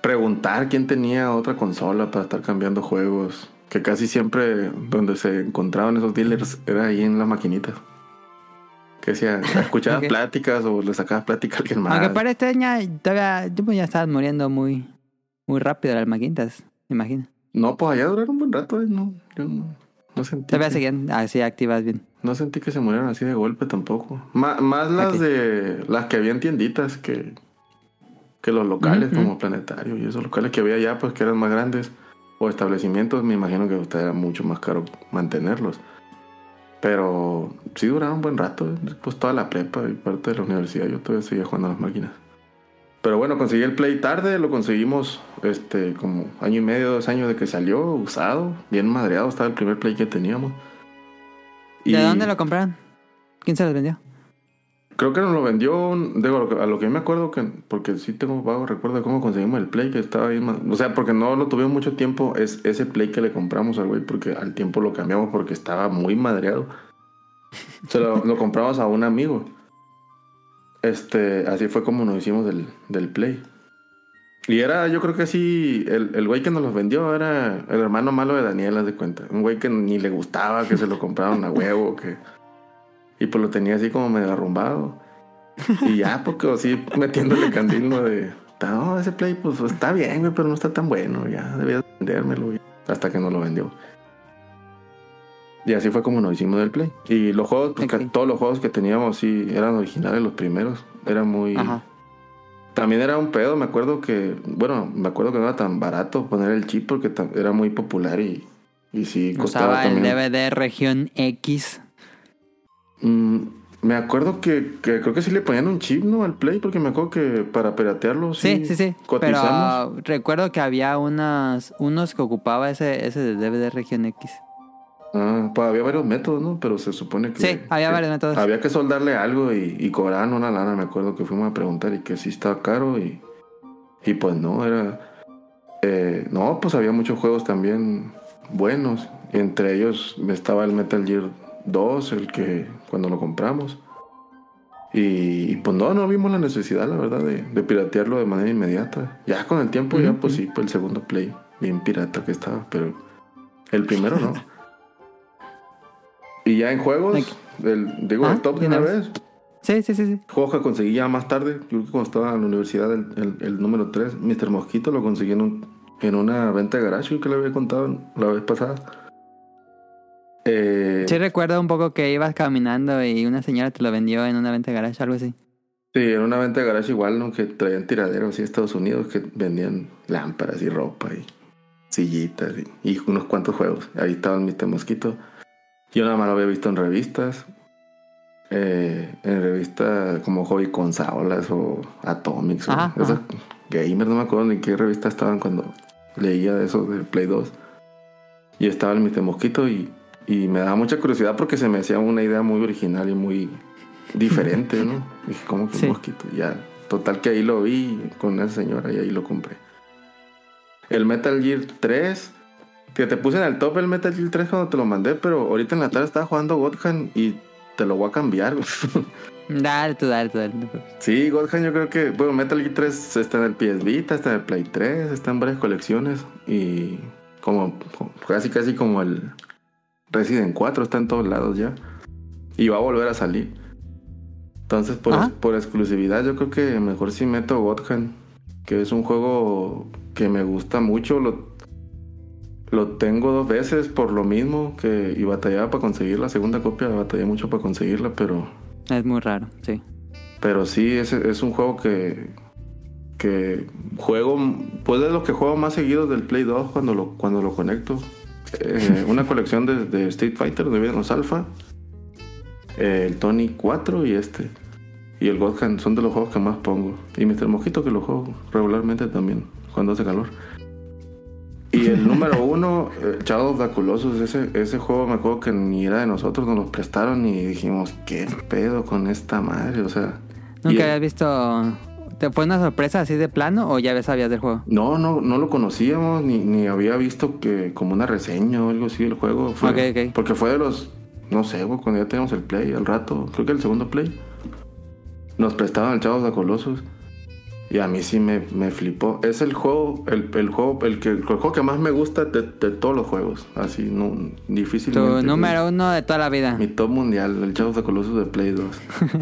preguntar quién tenía otra consola para estar cambiando juegos. Que casi siempre donde se encontraban esos dealers era ahí en las maquinitas. Que decía, escuchabas pláticas o le sacabas plática a alguien más. Aunque para este año todavía yo pues, ya estaban muriendo muy, muy rápido las maquinitas, me imagino. No, pues allá duraron un buen rato, eh, no, yo no, no sentí. Todavía que- seguían así activas bien. No sentí que se murieran así de golpe tampoco. Ma- más las de las que había en tienditas que, que los locales como Planetario y esos locales que había allá pues que eran más grandes o establecimientos, me imagino que usted era mucho más caro mantenerlos. Pero sí duraron un buen rato, pues toda la prepa y parte de la universidad yo todavía seguía jugando a las máquinas. Pero bueno, conseguí el Play tarde, lo conseguimos este como año y medio, dos años de que salió, usado, bien madreado, estaba el primer Play que teníamos. ¿De dónde lo compraron? ¿Quién se los vendió? Creo que nos lo vendió, digo, a lo que me acuerdo, que porque sí tengo vago recuerdo cómo conseguimos el Play, que estaba bien, ma- o sea, porque no lo tuvimos mucho tiempo, es ese Play que le compramos al güey, porque al tiempo lo cambiamos porque estaba muy madreado. Se lo, lo compramos a un amigo. Este, así fue como nos hicimos del, del Play. Y era, yo creo que sí, el, el güey que nos los vendió era el hermano malo de Daniel, haz de cuenta. Un güey que ni le gustaba, que se lo compraron a huevo, que... Y pues lo tenía así como medio arrumbado. Y ya, porque así metiéndole candil, ¿no? De, no, ese play, pues está bien, güey, pero no está tan bueno. Ya debía vendérmelo, güey. Hasta que no lo vendió. Y así fue como nos hicimos del play. Y los juegos, pues, todos los juegos que teníamos, sí, eran originales los primeros. Era muy. Ajá. También era un pedo, me acuerdo que. Bueno, me acuerdo que no era tan barato poner el chip porque era muy popular y. Y sí, costaba Usaba el también. DVD región X. Mm, me acuerdo que, que creo que sí le ponían un chip, ¿no? Al Play, porque me acuerdo que para piratearlo sí, Sí, sí, sí. cotizamos. Pero recuerdo que había unas, unos que ocupaba ese, ese de DVD región X. Ah, pues había varios métodos, ¿no? Pero se supone que... Sí, había que varios métodos. Había que soldarle algo y, y cobraban una lana, me acuerdo que fuimos a preguntar y que sí estaba caro y... Y pues no, era... eh, no, pues había muchos juegos también buenos. Entre ellos estaba el Metal Gear 2, el que cuando lo compramos. Y, y, pues no, no vimos la necesidad, la verdad, de, de piratearlo de manera inmediata. Ya con el tiempo, ya pues sí, pues el segundo play, bien pirata que estaba, pero el primero no. y ya en juegos, el, digo, Ah, el top de una una vez. Sí, sí, sí, sí. Juegos que conseguí ya más tarde, yo creo que cuando estaba en la universidad, el, el- el número 3, Mr. Mosquito, lo conseguí en, un- en una venta de garage, que le había contado la vez pasada. Eh, Sí recuerdo un poco que ibas caminando y una señora te lo vendió en una venta de garage, algo así. Sí, en una venta de garage igual, ¿no? Que traían tiraderos así de Estados Unidos que vendían lámparas y ropa y sillitas y, y unos cuantos juegos. Ahí estaba el Mr. Mosquito. Yo nada más lo había visto en revistas. eh, en revistas como Hobby Consolas o Atomics Ajá, o esas ajá. Gamer, no me acuerdo ni qué revista estaban cuando leía de eso de Play 2. Y estaba el Mr. Mosquito y, y me daba mucha curiosidad porque se me hacía una idea muy original y muy diferente, ¿no? Dije, ¿cómo que un Sí. mosquito? Ya, total que ahí lo vi con esa señora y ahí lo compré. El Metal Gear 3, que te puse en el top el Metal Gear 3 cuando te lo mandé, pero ahorita en la tarde estaba jugando Godhan y te lo voy a cambiar. Dale tú, dale tú, dale sí, Godhan yo creo que, bueno, Metal Gear 3 está en el PS Vita, está en el Play 3, está en varias colecciones y como casi casi como el Resident 4 está en todos lados ya y va a volver a salir. Entonces, por, por exclusividad, yo creo que mejor si meto Godhan, que es un juego que me gusta mucho. Lo, lo tengo dos veces por lo mismo que y batallaba para conseguir la segunda copia, batallé mucho para conseguirla, pero Es muy raro, sí. pero sí es, es un juego que que juego pues de los que juego más seguidos del Play 2 cuando lo cuando lo conecto. Eh, una colección de, de Street Fighter donde vienen los Alpha, eh, el Tony 4 y este. Y el Godhan son de los juegos que más pongo. Y Mr. Mojito que lo juego regularmente también, cuando hace calor. Y el número uno, eh, Shadow of the Colossus, ese, ese juego me acuerdo que ni era de nosotros, nos lo prestaron y dijimos, ¿qué pedo con esta madre? O sea... ¿Nunca habías visto... ¿Te fue una sorpresa así de plano o ya sabías del juego? No, no, no lo conocíamos, ni, ni había visto que como una reseña o algo así del juego. Fue, Ok, ok. Porque fue de los, no sé, güey, cuando ya teníamos el play al rato, creo que el segundo play, nos prestaban el Chavos de Colossus. Y a mí sí me, me flipó. Es el juego, el, el juego, el, que, el juego que más me gusta de, de todos los juegos. Así, no, difícil. Tu número uno de toda la vida. Mi top mundial, el Chavos de Colossus de Play 2.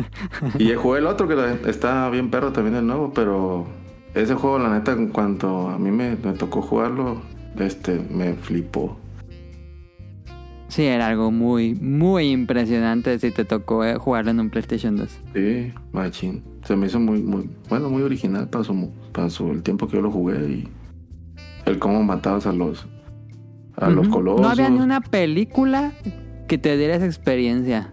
y jugué el otro que está bien perro también el nuevo, pero ese juego la neta en cuanto a mí me, me tocó jugarlo, este me flipó. Sí, era algo muy, muy impresionante si te tocó eh, jugarlo en un PlayStation 2. Sí, machín. Se me hizo muy, muy, bueno, muy original para su, para su el tiempo que yo lo jugué y el cómo matabas a los a los colosos. No había ni una película que te diera esa experiencia.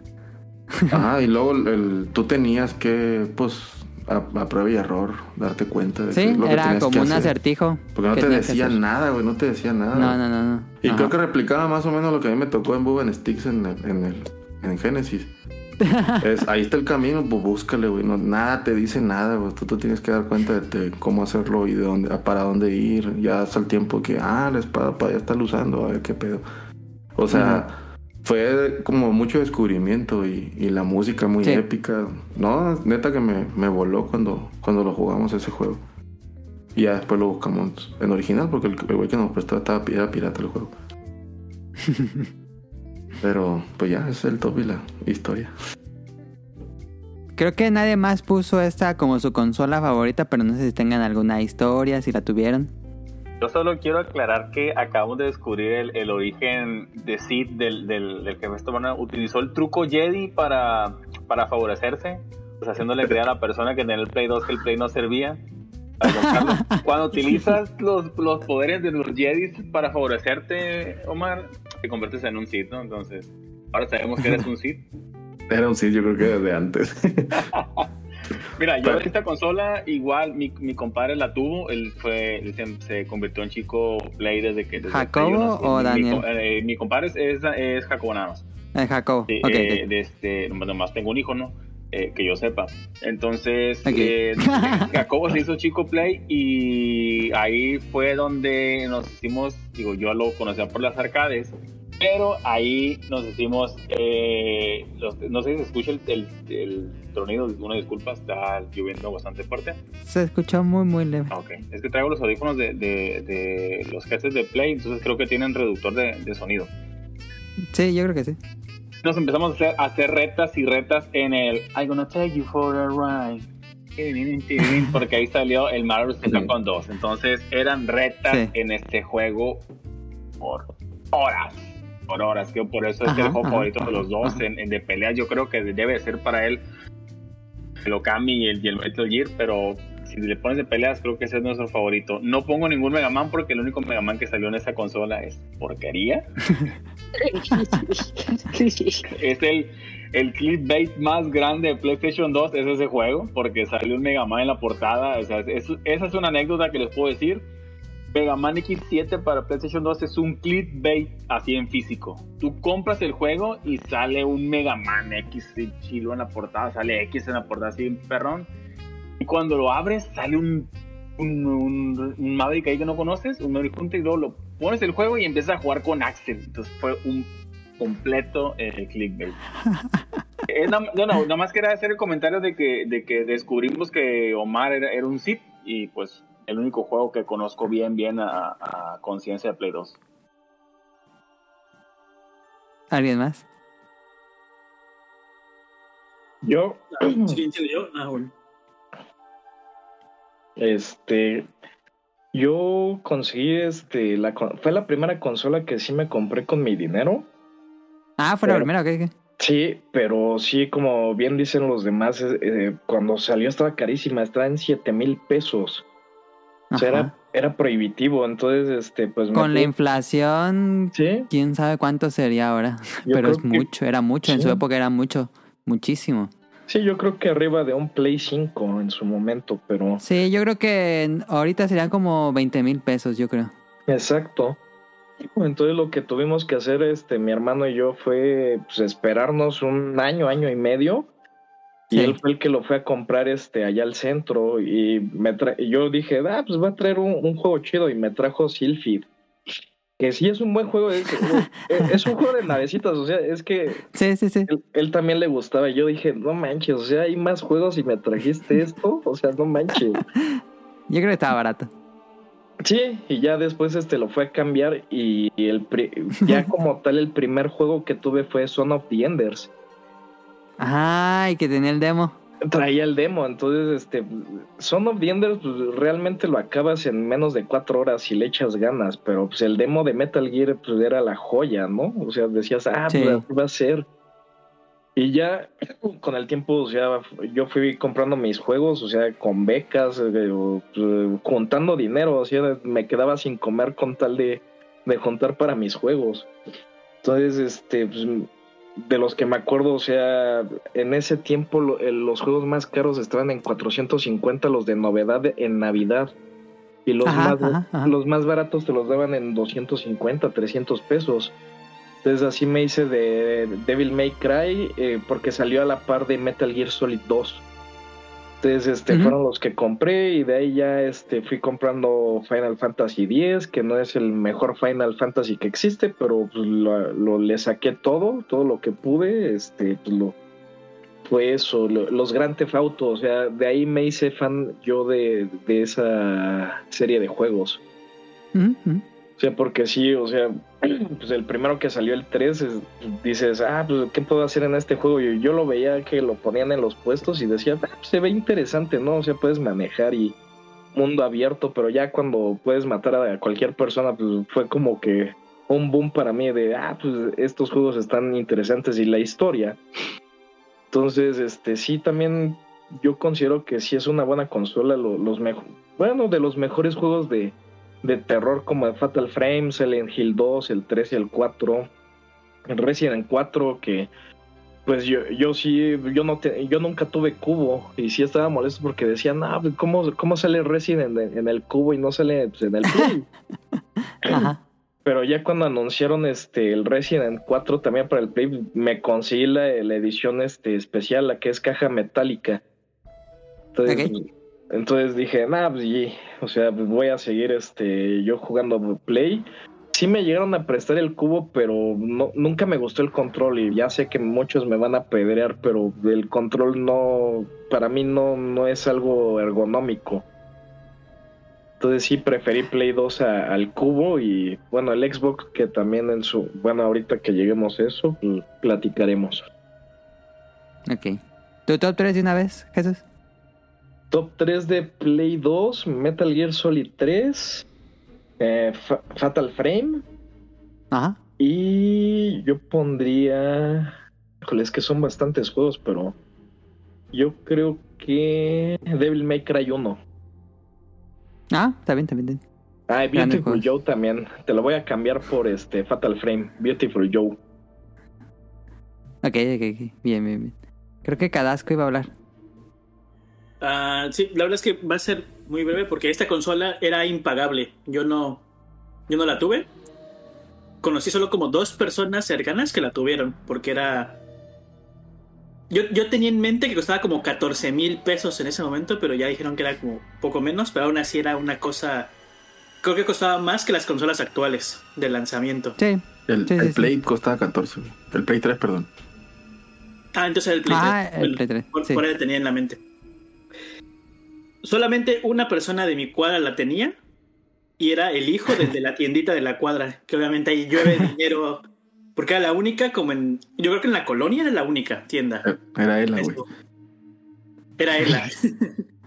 Ajá, y luego el, el- tú tenías que, pues, a, a prueba y error, darte cuenta de Sí, qué es lo que era como que un hacer. acertijo. Porque no que te que decía nada, güey, no te decía nada. No, no, no, no. Y Ajá. creo que replicaba más o menos lo que a mí me tocó en Buben Sticks en el, en el en Genesis. Es, ahí está el camino, pues búscale, güey. No, nada te dice nada, güey. Tú, tú tienes que dar cuenta de, de cómo hacerlo y de dónde, para dónde ir. Ya hasta el tiempo que, ah, la espada para allá está usando, a ver qué pedo. O sea, fue como mucho descubrimiento y, y la música muy Sí. épica. No, neta que me, me voló cuando, cuando lo jugamos ese juego. Y ya después lo buscamos en original porque el el güey que nos prestó estaba, era pirata el juego. Pero pues ya es el top y la historia. Creo que nadie más puso esta como su consola favorita, pero no sé si tengan alguna historia, si la tuvieron. Yo solo quiero aclarar que acabamos de descubrir el, el origen de Sid del, del, del jefe Estomana. Utilizó el truco Jedi para, para favorecerse, pues haciéndole creer a la persona que tenía el Play 2 que el Play no servía. Cuando utilizas los, los poderes de los Jedi para favorecerte, Omar, te conviertes en un Sith, ¿no? Entonces, ahora sabemos que eres un Sith. Era un sí, yo creo que desde antes. Mira, yo Pero- esta consola igual mi, mi compadre la tuvo, él fue él se, se convirtió en chico play desde que desde ¿Jacobo o Mi- Daniel? eh, mi compadre es, es, es Jacobo nada más. El Jacobo. Sí, ok, eh, de este, nomás tengo un hijo, ¿no? Eh, que yo sepa. Entonces, Ok. eh, Jacobo se hizo chico play y ahí fue donde nos hicimos, digo, yo lo conocía por las arcades, pero ahí nos hicimos, eh, los- no sé si se escucha el, el, el tronido, una disculpa, está lloviendo bastante fuerte. Se escuchó muy, muy leve. Ah, Ok, es que traigo los audífonos de, de, de los headsets de Play, entonces creo que tienen reductor de, de sonido. Sí, yo creo que sí. Nos empezamos a hacer, a hacer retas y retas en el I'm gonna take you for a ride. Porque ahí salió el Marvel vs. Capcom 2. Entonces eran retas Sí. en este juego por horas. Por horas. Que por eso es Ajá, el juego ajá, favorito de los dos en de pelea. Yo creo que debe ser para él el Okami y el, y el Metal Gear. Pero si le pones de peleas, creo que ese es nuestro favorito. No pongo ningún Mega Man porque el único Mega Man que salió en esa consola es porquería. es el, el clickbait más grande de PlayStation 2 es ese juego, porque salió un Mega Man en la portada. O sea, es- esa es una anécdota que les puedo decir. Mega Man X7 para PlayStation 2 es un clickbait así en físico. Tú compras el juego y sale un Mega Man X chilo en la portada, sale X en la portada así, perrón. Y cuando lo abres, sale un, un, un, un Maverick ahí que no conoces, un Maverick Hunter, y luego lo pones el juego y empiezas a jugar con Axel. Entonces fue un completo eh, clickbait. Eh, no, no, no, nada más quería hacer el comentario de que, de que descubrimos que Omar era, era un Sith y pues el único juego que conozco bien, bien a, a conciencia de Play 2. ¿Alguien más? Yo, ¿Sigue diciendo yo? Ah, bueno. Este, yo conseguí, este, la, fue la primera consola que sí me compré con mi dinero. Ah, fue la primera, ¿qué? Sí, pero sí, como bien dicen los demás, eh, eh, cuando salió estaba carísima, estaba en 7 mil pesos. O sea, era, era prohibitivo, entonces, este, pues... me Con la inflación, Sí, quién sabe cuánto sería ahora. Yo Pero es que- mucho, era mucho. En su época era mucho, muchísimo. Sí, yo creo que arriba de un Play 5 en su momento, pero... Sí, yo creo que ahorita serían como 20 mil pesos, yo creo. Exacto. Entonces lo que tuvimos que hacer, este, mi hermano y yo, fue pues, esperarnos un año, año y medio. Y Sí. él fue el que lo fue a comprar este allá al centro. Y me tra- y yo dije, ah, pues va a traer un, un juego chido. Y me trajo Sylphid. Que sí es un buen juego, es, es- un juego de navecitas, o sea, es que Sí, sí, sí. él, él también le gustaba. Y yo dije, no manches, o sea, hay más juegos y me trajiste esto, o sea, no manches. Yo creo que estaba barato. Sí, y ya después este lo fue a cambiar y el pri- ya como tal el primer juego que tuve fue Son of the Enders. Ay, que tenía el demo. Traía el demo, entonces este Son of the Enders pues, realmente lo acabas en menos de cuatro horas si le echas ganas, pero pues el demo de Metal Gear pues era la joya, ¿no? O sea, decías, ah, Sí. pues va a ser. Y ya con el tiempo, o sea, yo fui comprando mis juegos, o sea, con becas, eh, o, pues, juntando dinero, o sea, me quedaba sin comer con tal de, de juntar para mis juegos. Entonces, este, pues, de los que me acuerdo, o sea, en ese tiempo lo- eh, los juegos más caros estaban en 450, los de novedad en Navidad. Y los, Ajá, más, ajá, ajá. los más baratos te los daban en 250, 300 pesos. Entonces así me hice de Devil May Cry eh, porque salió a la par de Metal Gear Solid 2. Entonces este fueron los que compré y de ahí ya este fui comprando Final Fantasy X, que no es el mejor Final Fantasy que existe, pero pues, lo, lo- le saqué todo, todo lo que pude, este pues, lo fue eso, lo- los Grand Theft Auto, o sea, de ahí me hice fan yo de, de esa serie de juegos. Ujú, ujú. Sea, porque sí, o sea, pues el primero que salió el 3, es- dices, ah, pues, ¿qué puedo hacer en este juego? Yo, yo lo veía que lo ponían en los puestos y decía, ah, pues, se ve interesante, ¿no? O sea, puedes manejar y mundo abierto, pero ya cuando puedes matar a cualquier persona, pues fue como que un boom para mí de, ah, pues estos juegos están interesantes y la historia. Entonces, este, sí, también yo considero que sí es una buena consola, lo- los mejores, bueno, de los mejores juegos de, de terror como el Fatal Frame, Silent Hill 2, el 3 y el 4, el Resident 4 que pues yo, yo sí, yo no te- yo nunca tuve cubo y sí estaba molesto porque decían, ah, pues, ¿cómo, ¿cómo sale Resident en, en el cubo y no sale pues, en el Play? Ajá. Pero ya cuando anunciaron este el Resident 4 también para el Play, me conseguí la, la edición este especial, la que es caja metálica. Entonces, Ok. Entonces dije, nah, pues o sea, pues voy a seguir este yo jugando Play. Sí me llegaron a prestar el cubo, pero nunca me gustó el control y ya sé que muchos me van a pedrear, pero el control no, para mí no, no es algo ergonómico. Entonces sí preferí Play 2 a- al cubo y bueno, el Xbox que también en su... Bueno, ahorita que lleguemos a eso, pues, platicaremos. Ok. ¿Tu top 3 de una vez, Jesús? Top 3 de Play 2, Metal Gear Solid 3, eh, Fa- Fatal Frame Ajá. y yo pondría... Híjole, es que son bastantes juegos, pero yo creo que Devil May Cry 1. Ah, está bien, está bien. está bien. Ah, Beautiful. Joe también. Te lo voy a cambiar por este Fatal Frame. Beautiful Joe. Ok, ok, ok. Bien, bien, bien. Creo que Cadasco iba a hablar. Ah, sí, la verdad es que va a ser muy breve porque esta consola era impagable. Yo no, yo no la tuve. Conocí solo como dos personas cercanas que la tuvieron porque era. Yo, yo tenía en mente que costaba como 14 mil pesos en ese momento, pero ya dijeron que era como poco menos, pero aún así era una cosa. Creo que costaba más que las consolas actuales de lanzamiento. Sí. El, Sí, el sí, sí. Play costaba 14. El Play 3, perdón. Ah, entonces era el Play Ah, 3. el Play 3, Por, sí. por ahí tenía en la mente. Solamente una persona de mi cuadra la tenía y era el hijo del de la tiendita de la cuadra, que obviamente ahí llueve dinero, porque era la única, como en. Yo creo que en la colonia era la única tienda. Era él, güey. Era ella.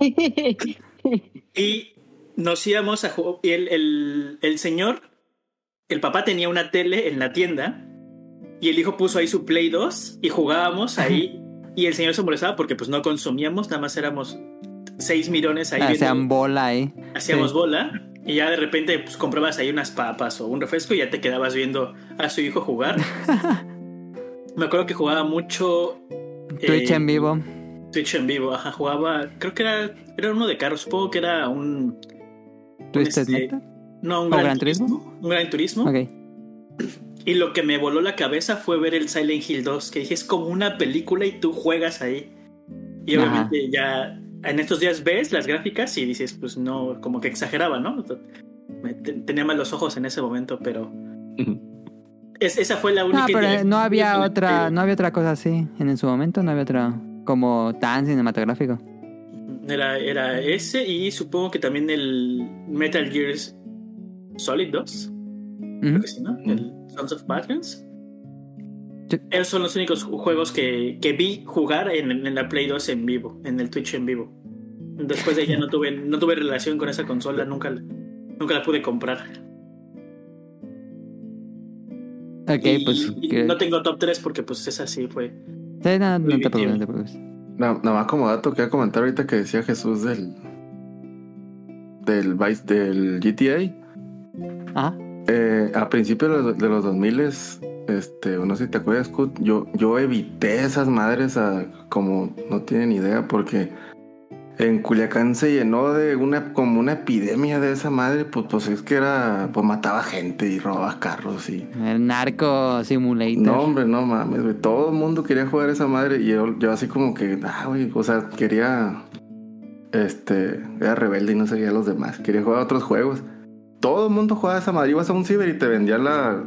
y nos íbamos a jugar. Y el, el, el señor, el papá tenía una tele en la tienda y el hijo puso ahí su Play 2 y jugábamos ahí. Y el señor se molestaba porque pues no consumíamos, nada más éramos seis mirones ahí. viendo- Hacían bola ahí. hacíamos Sí. bola y ya de repente pues comprabas ahí unas papas o un refresco y ya te quedabas viendo a su hijo jugar. Me acuerdo que jugaba mucho Twitch eh, en vivo. Twitch en vivo, ajá, jugaba, creo que era era uno de carros, supongo que era un Twisted este, no, un ¿O gran, Gran turismo, Turismo? un gran turismo. Ok. Y lo que me voló la cabeza fue ver el Silent Hill 2, que dije, es como una película y tú juegas ahí. Y Ajá. obviamente ya en estos días ves las gráficas y dices, pues no, como que exageraba, ¿no? Me- te- tenía mal los ojos en ese momento, pero es- esa fue la única. No, pero no había otra, no había otra cosa así. En su momento no había otra como tan cinematográfico. Era, era ese y supongo que también el Metal Gear Solid 2. Creo que sí, ¿no? El Sons of Bastions. Sí. Esos son los únicos ju- juegos que, que vi jugar en, en la Play 2 en vivo, en el Twitch en vivo. Después de ya no tuve, no tuve relación con esa consola, nunca, la- nunca la pude comprar. Ok, Y- pues. y que- no tengo top 3 porque pues esa sí fue. Sí, no, no te Muy preocupes, no bien. te preocupes. Na- Nada más como dato, quería comentar ahorita que decía Jesús del. del Vice, del GTA. Ajá. Eh, a principios de los, de los 2000 este, no sé si te acuerdas, Scott, yo, yo evité esas madres a, como no tienen idea, porque en Culiacán se llenó de una, como una epidemia de esa madre, pues, pues es que era, pues mataba gente y robaba carros y... El narco simulator. No, hombre, no mames, güey. Todo el mundo quería jugar esa madre y yo, yo así como que, ah, güey, o sea, quería, este, era rebelde y no seguía a los demás. Quería jugar otros juegos. Todo el mundo jugaba esa madre. Ibas a un ciber y te vendían la,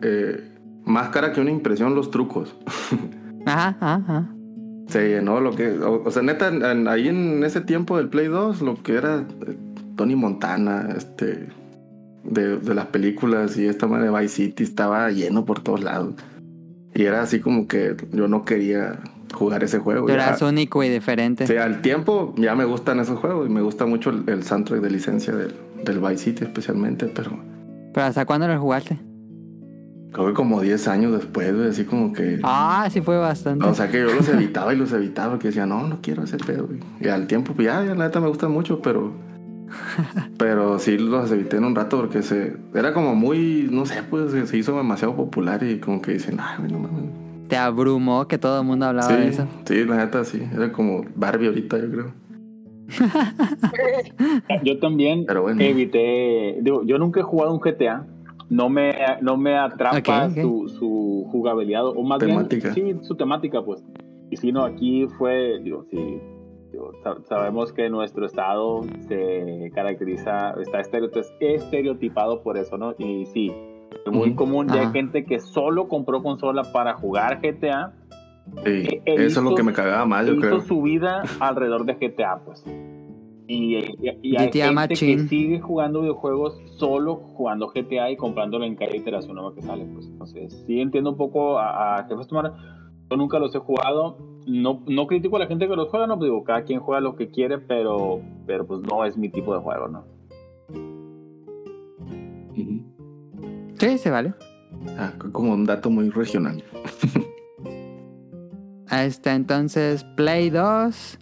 eh, más cara que una impresión los trucos. Ajá, ajá. Se llenó lo que, o, o sea, neta, en- ahí en ese tiempo del Play 2, lo que era eh, Tony Montana, este, de, de las películas y esta madre de Vice City estaba lleno por todos lados. Y era así como que yo no quería jugar ese juego. Ya- eras único y diferente. o sea, al tiempo ya me gustan esos juegos y me gusta mucho el, el soundtrack de licencia del, del Vice City especialmente, pero ¿Pero hasta cuándo lo jugaste? Creo que como 10 años después, güey, así como que... Ah, sí fue bastante. O sea que yo los evitaba y los evitaba porque decía, no, no quiero ese pedo. güey. Y al tiempo, pues ya, ya la neta me gusta mucho, pero. pero sí los evité en un rato porque se. Era como muy. No sé, pues se- se hizo demasiado popular y como que dicen, ay, güey, no mames. Te abrumó que todo el mundo hablaba Sí, de eso. sí, la neta sí. Era como Barbie ahorita, yo creo. Yo también Pero bueno. evité, digo, yo nunca he jugado un GTA, no me, no me atrapa. Su, su jugabilidad, o más Temática. bien, sí, su temática, pues. Y si no, aquí fue, digo, sí, digo, sabemos que nuestro estado se caracteriza, está estereotip- estereotipado por eso, ¿no? Y sí, es muy común, ya hay gente que solo compró consola para jugar GTA, Sí, Eh, eh, eso es lo que me cagaba más, yo hizo creo. su vida alrededor de GTA, pues. Y, y- y hay GTA gente Machine. que sigue jugando videojuegos solo jugando GTA y comprándolo en cada iteración nueva que sale, pues. Entonces, sí entiendo un poco a, a Jefes Tomar. Yo nunca los he jugado. No, no critico a la gente que los juega, no, pues digo, cada quien juega lo que quiere, pero, pero pues no es mi tipo de juego, ¿no? Sí, se vale. Ah, como un dato muy regional. Ahí está, entonces, Play 2.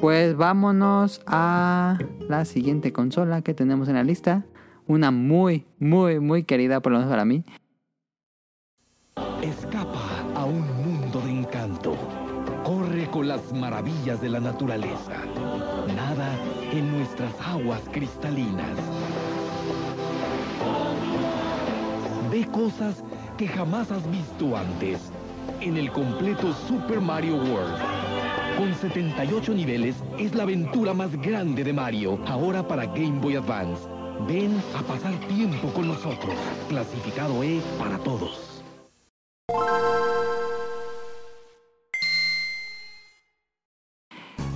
Pues vámonos a la siguiente consola que tenemos en la lista. Una muy, muy, muy querida, por lo menos para mí. Escapa a un mundo de encanto. Corre con las maravillas de la naturaleza. Nada en nuestras aguas cristalinas. Ve cosas que jamás has visto antes en el completo Super Mario World. Con 78 niveles es la aventura más grande de Mario, ahora para Game Boy Advance. Ven a pasar tiempo con nosotros. Clasificado E para todos.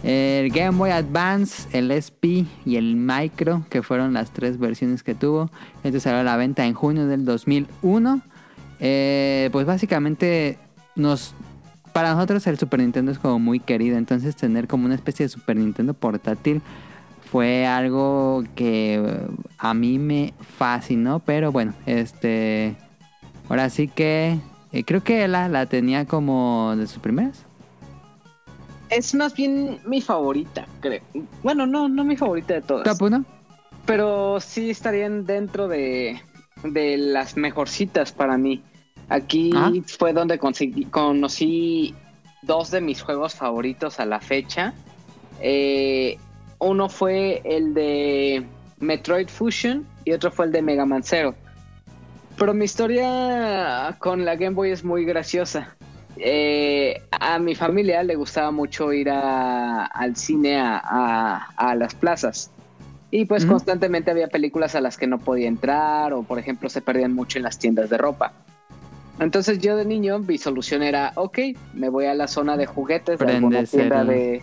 El Game Boy Advance, el SP y el Micro, que fueron las tres versiones que tuvo. Este salió a la venta en junio del 2001. Eh, pues básicamente nos... Para nosotros el Super Nintendo es como muy querido, entonces tener como una especie de Super Nintendo portátil fue algo que a mí me fascinó, pero bueno, este... Ahora sí que... eh, creo que la, la tenía como de sus primeras. Es más bien mi favorita, creo. Bueno, no, no mi favorita de todas. Top 1. Pero sí estarían dentro de, de las mejorcitas para mí. Aquí Ah. fue donde conseguí- conocí dos de mis juegos favoritos a la fecha. Eh, uno fue el de Metroid Fusion y otro fue el de Mega Man Zero. Pero mi historia con la Game Boy es muy graciosa. Eh, a mi familia le gustaba mucho ir a- al cine a, a- a las plazas. Y pues constantemente había películas a las que no podía entrar o por ejemplo se perdían mucho en las tiendas de ropa. Entonces yo de niño mi solución era, ok, me voy a la zona de juguetes de alguna tienda el-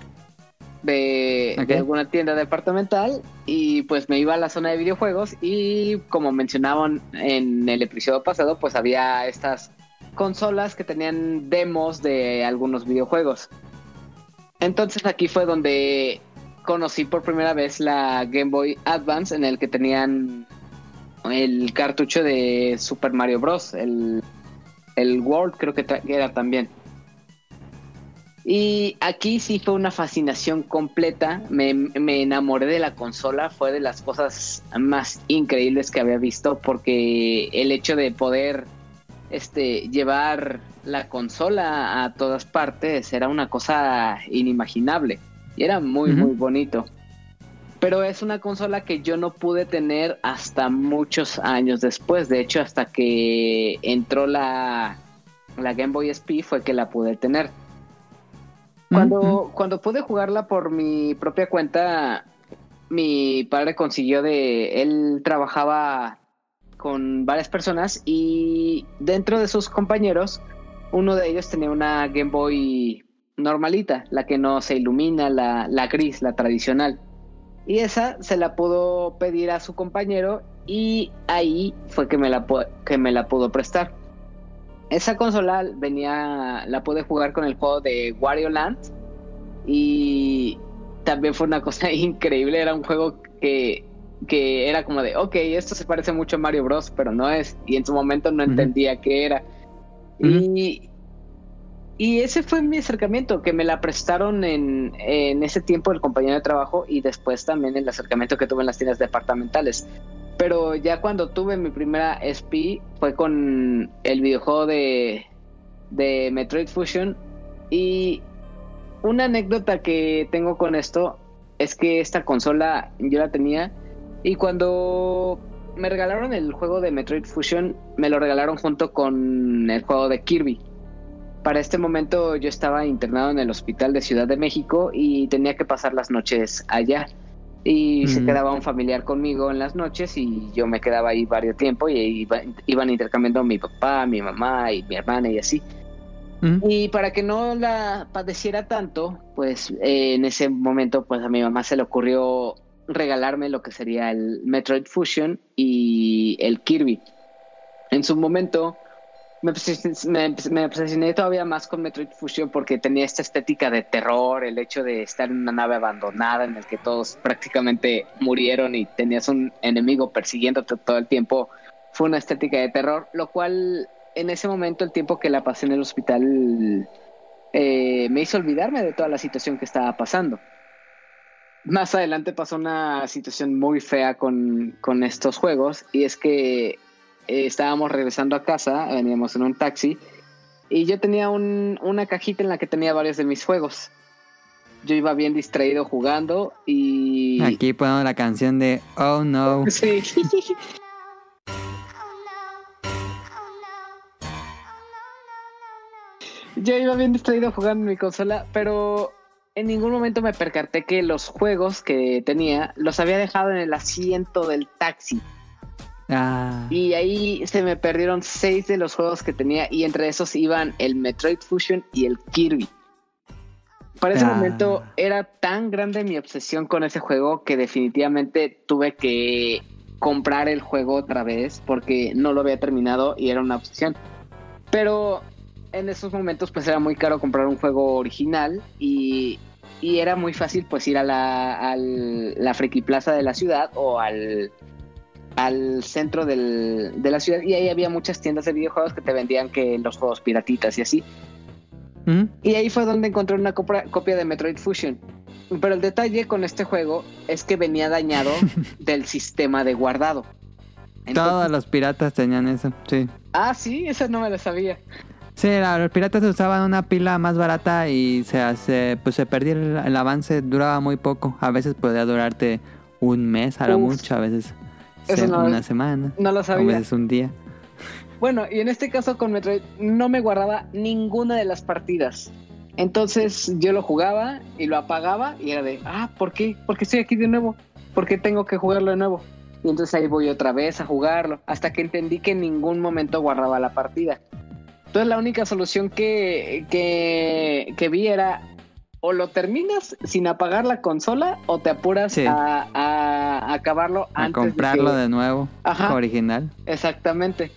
de, de alguna tienda departamental y pues me iba a la zona de videojuegos y como mencionaban en el episodio pasado, pues había estas consolas que tenían demos de algunos videojuegos. Entonces aquí fue donde conocí por primera vez la Game Boy Advance en el que tenían el cartucho de Super Mario Bros. El, el World creo que era también. Y aquí sí fue una fascinación completa. Me, me enamoré de la consola. Fue de las cosas más increíbles que había visto porque el hecho de poder este, llevar la consola a todas partes era una cosa inimaginable. Y era muy, muy bonito. Pero es una consola que yo no pude tener hasta muchos años después. De hecho, hasta que entró la, la Game Boy SP fue que la pude tener. Cuando, cuando pude jugarla por mi propia cuenta, mi padre consiguió de... Él trabajaba con varias personas y dentro de sus compañeros, uno de ellos tenía una Game Boy normalita, la que no se ilumina, la, la gris, la tradicional. Y esa se la pudo pedir a su compañero y ahí fue que me la, que me la pudo prestar. Esa consola venía, la pude jugar con el juego de Wario Land y también fue una cosa increíble. Era un juego que, que era como de, ok, esto se parece mucho a Mario Bros, pero no es. Y en su momento no entendía qué era. Y, y ese fue mi acercamiento, que me la prestaron en, en ese tiempo el compañero de trabajo y después también el acercamiento que tuve en las tiendas departamentales. Pero ya cuando tuve mi primera SP fue con el videojuego de, de Metroid Fusion. Y una anécdota que tengo con esto es que esta consola yo la tenía y cuando me regalaron el juego de Metroid Fusion, me lo regalaron junto con el juego de Kirby. Para este momento yo estaba internado en el hospital de Ciudad de México y tenía que pasar las noches allá. Y se Mm. quedaba un familiar conmigo en las noches y yo me quedaba ahí varios tiempo y iba- iban intercambiando mi papá, mi mamá y mi hermana y así. Y para que no la padeciera tanto, pues eh, en ese momento pues a mi mamá se le ocurrió regalarme lo que sería el Metroid Fusion y el Kirby. En su momento me, obses- me, me obsesioné todavía más con Metroid Fusion porque tenía esta estética de terror, el hecho de estar en una nave abandonada en el que todos prácticamente murieron y tenías un enemigo persiguiéndote todo el tiempo. Fue una estética de terror, lo cual en ese momento el tiempo que la pasé en el hospital eh, me hizo olvidarme de toda la situación que estaba pasando. Más adelante pasó una situación muy fea con, con estos juegos y es que eh, estábamos regresando a casa, veníamos en un taxi y yo tenía un- una cajita en la que tenía varios de mis juegos. Yo iba bien distraído jugando y... Aquí ponemos la canción de Oh No. Sí. Yo iba bien distraído jugando en mi consola, pero en ningún momento me percaté que los juegos que tenía los había dejado en el asiento del taxi. Ah, Y ahí se me perdieron seis de los juegos que tenía y entre esos iban el Metroid Fusion y el Kirby. Para ese Ah. momento era tan grande mi obsesión con ese juego que definitivamente tuve que comprar el juego otra vez porque no lo había terminado y era una obsesión. Pero en esos momentos pues era muy caro comprar un juego original y, y era muy fácil pues ir a la, al- la Friki Plaza de la ciudad o al, al centro del- de la ciudad y ahí había muchas tiendas de videojuegos que te vendían que los juegos piratitas y así. ¿Mm? Y ahí fue donde encontré una copra- copia de Metroid Fusion. Pero el detalle con este juego es que venía dañado del sistema de guardado. Todos los piratas tenían eso, sí. Ah, sí, eso no me lo sabía. Sí, la- los piratas usaban una pila más barata y se hace, pues se perdía el, el avance, duraba muy poco. A veces podía durarte un mes, a lo mucho, a veces Eso no- una semana, No lo a sabía. veces un día. Bueno, y en este caso con Metroid no me guardaba ninguna de las partidas. Entonces yo lo jugaba y lo apagaba y era de, ah, ¿por qué? ¿Por qué estoy aquí de nuevo? ¿Por qué tengo que jugarlo de nuevo? Y entonces ahí voy otra vez a jugarlo, hasta que entendí que en ningún momento guardaba la partida. Entonces la única solución que, que, que vi era o lo terminas sin apagar la consola o te apuras Sí. a, a acabarlo A antes comprarlo de que... de nuevo, Ajá. original. Exactamente.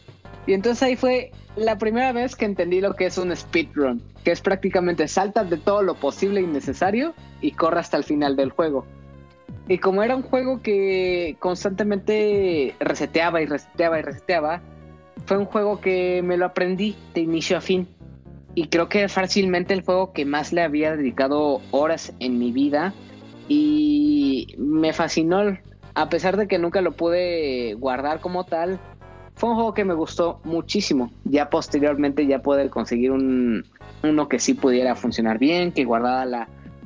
Y entonces ahí fue la primera vez que entendí lo que es un speedrun, que es prácticamente saltas de todo lo posible y necesario y corre hasta el final del juego. Y como era un juego que constantemente reseteaba y reseteaba y reseteaba, fue un juego que me lo aprendí de inicio a fin. Y creo que fácilmente el juego que más le había dedicado horas en mi vida. Y me fascinó, a pesar de que nunca lo pude guardar como tal, fue un juego que me gustó muchísimo. Ya posteriormente ya poder conseguir un, uno que sí pudiera funcionar bien, que guardara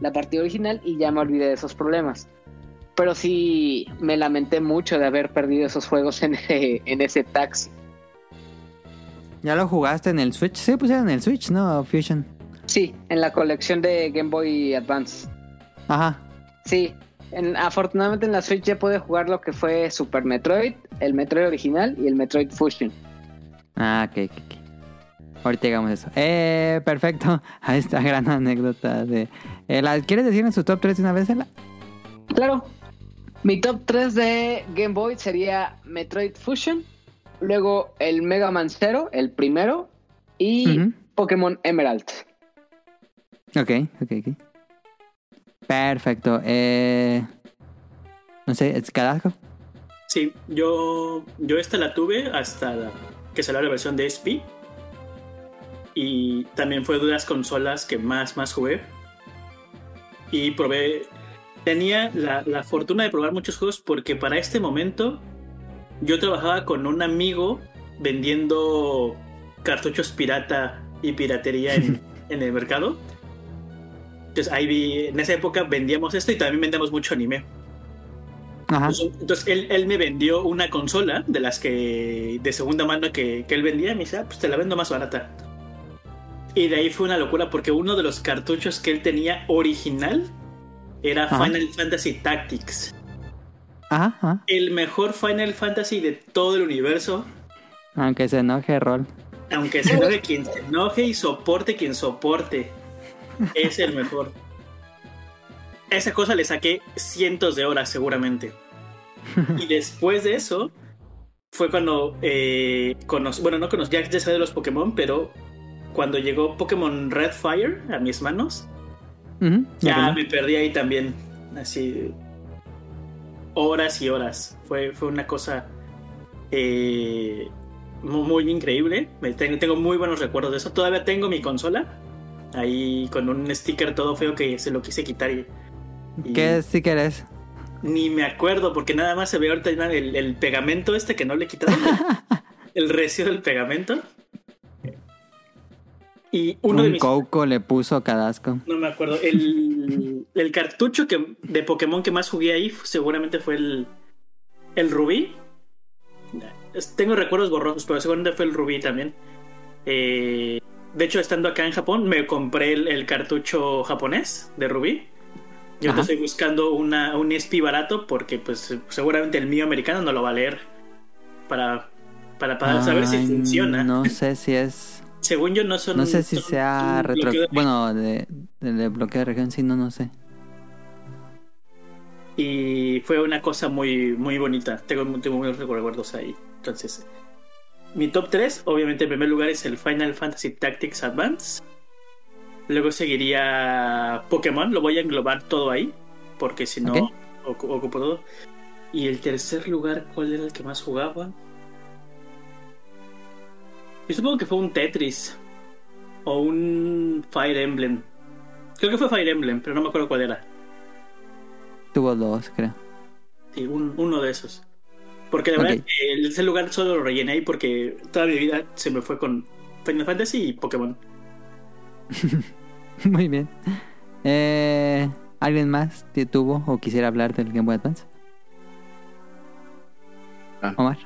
la, partida original y ya me olvidé de esos problemas. Pero sí me lamenté mucho de haber perdido esos juegos en, en ese taxi. ¿Ya lo jugaste en el Switch? Sí, pusieron en el Switch, ¿no? Fusion. Sí, en la colección de Game Boy Advance. Ajá. Sí, en- afortunadamente en la Switch ya pude jugar lo que fue Super Metroid, el Metroid original y el Metroid Fusion. Ah, ok, ok. Ahorita llegamos a eso. Eh, perfecto. Ahí está, gran anécdota de... Eh, ¿la- ¿Quieres decir en su top 3 de una vez, Ela? Claro. Mi top 3 de Game Boy sería Metroid Fusion, luego el Mega Man Zero, el primero, y. Pokémon Emerald. Ok, ok, ok. Perfecto. Eh... No sé, ¿es Carasco? Sí, yo, yo esta la tuve hasta la- que salió la versión de SP. Y también fue de las consolas que más, más jugué. Y probé. Tenía la, la fortuna de probar muchos juegos porque para este momento yo trabajaba con un amigo vendiendo cartuchos pirata y piratería en, en el mercado. Entonces ahí vi, en esa época vendíamos esto y también vendíamos mucho anime. Ajá. Entonces, entonces, él, él me vendió una consola de las que de segunda mano que, que él vendía. Y me dice, ah, pues te la vendo más barata. Y de ahí fue una locura porque uno de los cartuchos que él tenía original era Ajá. Final Fantasy Tactics. Ajá. El mejor Final Fantasy de todo el universo. Aunque se enoje rol. Aunque se enoje quien se enoje y soporte quien soporte. Es el mejor. Esa cosa le saqué cientos de horas seguramente. Y después de eso fue cuando eh, conocí, bueno, no conocí, ya, ya sabía de los Pokémon, pero cuando llegó Pokémon Red Fire a mis manos, ya me perdí ahí también. Así. Horas y horas. Fue, fue una cosa eh, mu- muy, increíble. Me tengo, tengo muy buenos recuerdos de eso. Todavía tengo mi consola. Ahí con un sticker todo feo que se lo quise quitar y. y ¿Qué sticker es? Ni me acuerdo porque nada más se ve ahorita el, el pegamento este que no le quitaron. el recio del pegamento. Y uno de Un mis Coco le puso Cadasco. no me acuerdo. El, el cartucho que, de Pokémon que más jugué ahí seguramente fue el, el Rubí. Tengo recuerdos borrosos, pero seguramente fue el Rubí también. Eh, de hecho, estando acá en Japón, me compré el, el cartucho japonés de Rubí. Yo estoy buscando una, un SP barato porque pues seguramente el mío americano no lo va a leer para, para, para saber si funciona. No sé si es... Según yo no son... No sé si son- sea retro... de- Bueno, de, de, de bloqueo de región, sí, no, no sé. y fue una cosa muy muy bonita. Tengo, tengo muy buenos recuerdos ahí. Entonces, mi top 3, obviamente en primer lugar es el Final Fantasy Tactics Advance. Luego seguiría Pokémon, lo voy a englobar todo ahí, porque si no, Ok. ocu- ocupo todo. Y el tercer lugar, ¿cuál era el que más jugaba? Yo supongo que fue un Tetris o un Fire Emblem. Creo que fue Fire Emblem, pero no me acuerdo cuál era. Tuvo dos, creo. Sí, un- uno de esos. Porque la Ok. verdad, eh, ese lugar solo lo rellené ahí porque toda mi vida se me fue con Final Fantasy y Pokémon. Muy bien. Eh, ¿Alguien más te tuvo o quisiera hablar del Game Boy Advance? Ah. Omar.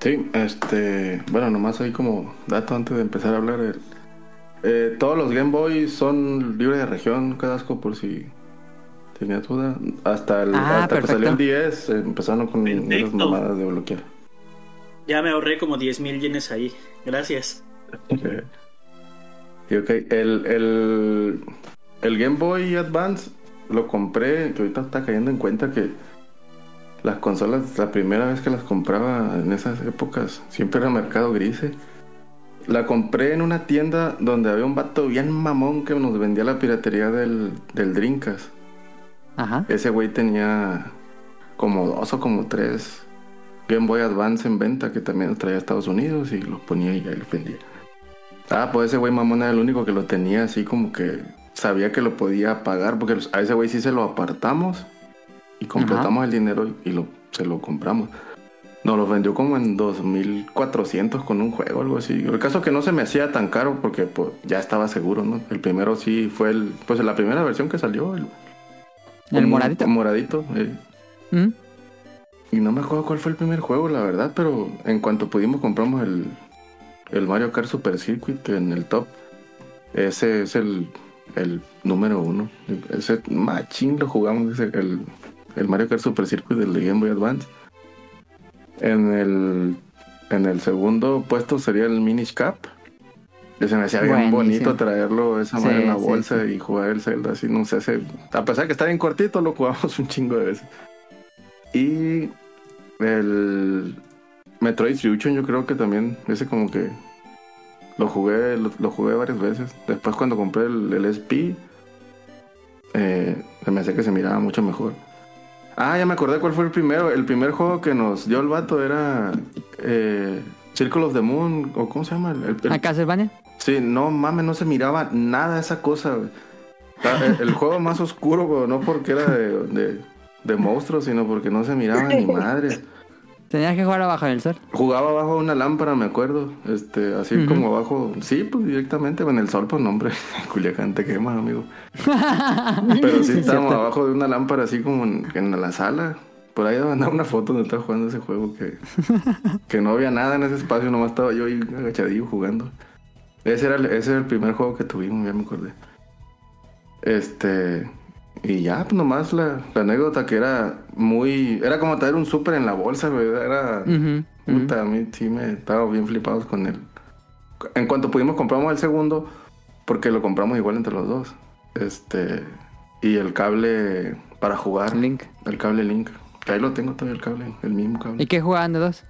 Sí, este, bueno, nomás ahí como dato antes de empezar a hablar. el- eh, todos los Game Boy son libres de región, Cadasco, por si tenías duda. Hasta, el, Ah, hasta que salió el perfecto. 10 eh, empezaron con esas mamadas de bloquear. Ya me ahorré como 10.000 yenes ahí. Gracias. Eh, Y ok, el, el, el Game Boy Advance lo compré, que ahorita está cayendo en cuenta que las consolas, la primera vez que las compraba en esas épocas, siempre era mercado gris. La compré en una tienda donde había un vato bien mamón que nos vendía la piratería del, del Dreamcast. Ajá. Ese güey tenía como dos o como tres Game Boy Advance en venta que también los traía a Estados Unidos y los ponía y ahí los vendía. Ah, pues ese güey mamón era el único que lo tenía así como que sabía que lo podía pagar porque a ese güey sí se lo apartamos y completamos el dinero y lo, se lo compramos. Nos los vendió como en 2400 con un juego, algo así. El caso que no se me hacía tan caro porque pues, ya estaba seguro, ¿no? El primero sí fue el, pues la primera versión que salió. El, ¿El un- moradito? moradito. eh. ¿Mm? Y no me acuerdo cuál fue el primer juego, la verdad, pero en cuanto pudimos compramos el, el Mario Kart Super Circuit en el top. Ese es el, el número uno. Ese machín lo jugamos, ese, el, el Mario Kart Super Circuit del de Game Boy Advance. En el, en el segundo puesto sería el Minish Cap. Que se me hacía bien bonito traerlo esa Sí, madre en la sí, bolsa y jugar el Zelda así, no sé, ese- a pesar de que está bien cortito, lo jugamos un chingo de veces. Y el Metroid Fusion yo creo que también, ese como que lo jugué, lo, lo jugué varias veces. Después cuando compré el, el SP, eh, se me hacía que se miraba mucho mejor. Ah, ya me acordé cuál fue el primero. El primer juego que nos dio el vato era eh, Circle of the Moon, o ¿cómo se llama? El- el- ¿A Castlevania? Sí, no mames, no se miraba nada esa cosa, güey. La- El, el juego más oscuro, no porque era de, de, de monstruos, sino porque no se miraba ni madre. Tenías que jugar abajo del sol. Jugaba bajo una lámpara, me acuerdo. Este, así como abajo. Sí, pues directamente en el sol, pues no, hombre. Culiacán te quema, amigo. Pero sí, estábamos cierto. abajo de una lámpara, así como en, en la sala. Por ahí debe andar una foto donde estaba jugando ese juego que, que no había nada en ese espacio, nomás estaba yo ahí agachadillo jugando. Ese era el, ese era el primer juego que tuvimos, ya me acordé. Este. Y ya, pues nomás la, la anécdota que era muy. Era como traer un súper en la bolsa, güey. Era. Puta, a mí sí me estaba bien flipados con él. En cuanto pudimos compramos el segundo, porque lo compramos igual entre los dos. Este. Y el cable para jugar. Link. El cable Link. Que ahí lo tengo todavía el cable, el mismo cable. ¿Y qué jugaban de dos?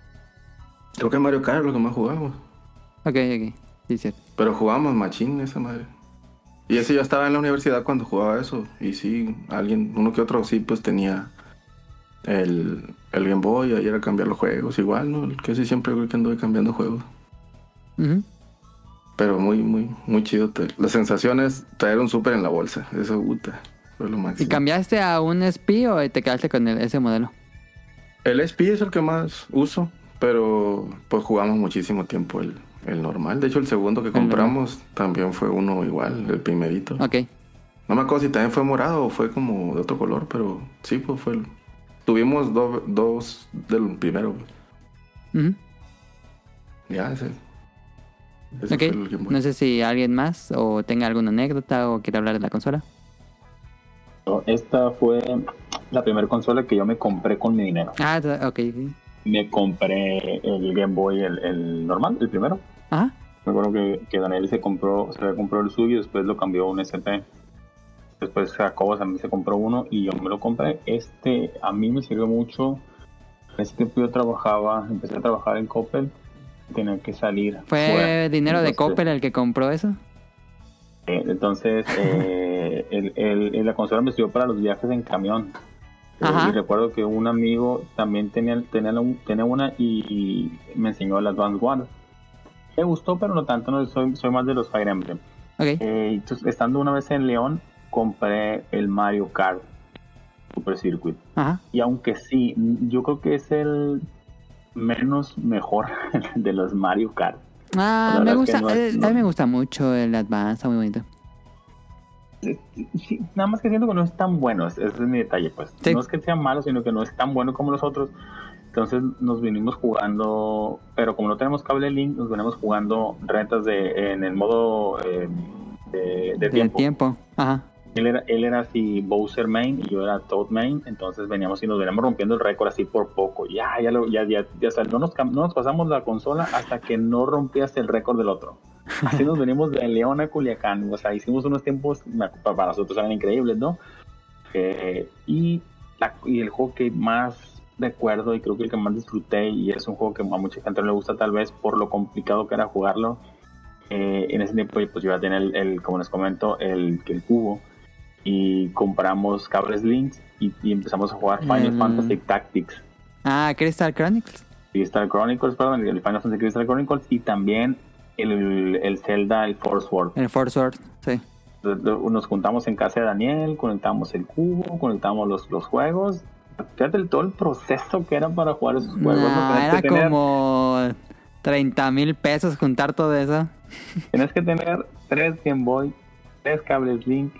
Creo que Mario Kart es lo que más jugamos. Ok, ok. Sí, cierto. Pero jugábamos machín esa madre. Y ese yo estaba en la universidad cuando jugaba eso. Y sí, alguien, uno que otro sí, pues tenía el, el Game Boy, ahí era cambiar los juegos. Igual, ¿no? Que sí siempre creo que anduve cambiando juegos. Pero muy, muy, muy chido. te- La sensación es traer un súper en la bolsa. Eso, puta, fue lo ¿Y máximo. cambiaste a un SP o te quedaste con el- ese modelo? El SP es el que más uso, pero pues jugamos muchísimo tiempo el, el normal. De hecho, el segundo que compramos también fue uno igual, el primerito. Ok. No me acuerdo si también fue morado o fue como de otro color, pero sí, pues fue el... Tuvimos do- dos del primero. Ya, ese. ese Ok. fue el Game Boy. No sé si alguien más o tenga alguna anécdota o quiere hablar de la consola. Esta fue la primera consola que yo me compré con mi dinero. Ah, ok. Me compré el Game Boy, el, el normal, el primero. Ajá. Me acuerdo que, que Daniel se compró, se compró el suyo y después lo cambió a un SP. Después Jacobo también se compró uno y yo me lo compré. Este a mí me sirvió mucho. En ese tiempo yo trabajaba, empecé a trabajar en Coppel. Tenía que salir. ¿Fue fuera. dinero de Coppel el que compró eso? eh, entonces, eh, el, el- el- la consola me sirvió para los viajes en camión. Eh, y recuerdo que un amigo también tenía, tenía, una y, y me enseñó el Advance One. Me gustó, pero no tanto, no soy, soy más de los Fire Emblem. Eh, entonces, estando una vez en León, compré el Mario Kart Super Circuit. Ajá. Y aunque sí, yo creo que es el menos mejor de los Mario Kart. Ah, me gusta. no es- eh, A mí me gusta mucho el Advance, está muy bonito. Sí, nada más que siento que no es tan bueno, ese es mi detalle, pues. Sí. No es que sea malo, sino que no es tan bueno como los otros. Entonces nos vinimos jugando, pero como no tenemos cable link, nos venimos jugando retas de, en el modo eh, de, de De tiempo. tiempo. Ajá. Él era, él era así Bowser main y yo era Toad main, entonces veníamos y nos veníamos rompiendo el récord así por poco. Ya, ya, lo, ya, ya, ya, o sea, no nos, no nos pasamos la consola hasta que no rompías el récord del otro. Así nos venimos de León a Culiacán, o sea, hicimos unos tiempos para nosotros eran increíbles, ¿no? Eh, y, la- y el juego que más recuerdo y creo que el que más disfruté y es un juego que a mucha gente no le gusta tal vez por lo complicado que era jugarlo. eh, en ese tiempo pues yo ya tenía el, el, como les comento, el, el cubo y compramos cables links y, y empezamos a jugar Final El- Fantasy Tactics. Ah, Crystal Chronicles. Crystal Chronicles, perdón, el Final Fantasy Crystal Chronicles y también el, el Zelda, el Force Word. El Force Sword, sí. Nos juntamos en casa de Daniel, conectamos el cubo, conectamos los, los juegos, fíjate el- todo el proceso que era para jugar esos juegos. Tenías era que tener- como 30 mil pesos juntar todo eso. Tienes que tener tres Game Boy, tres cables Link,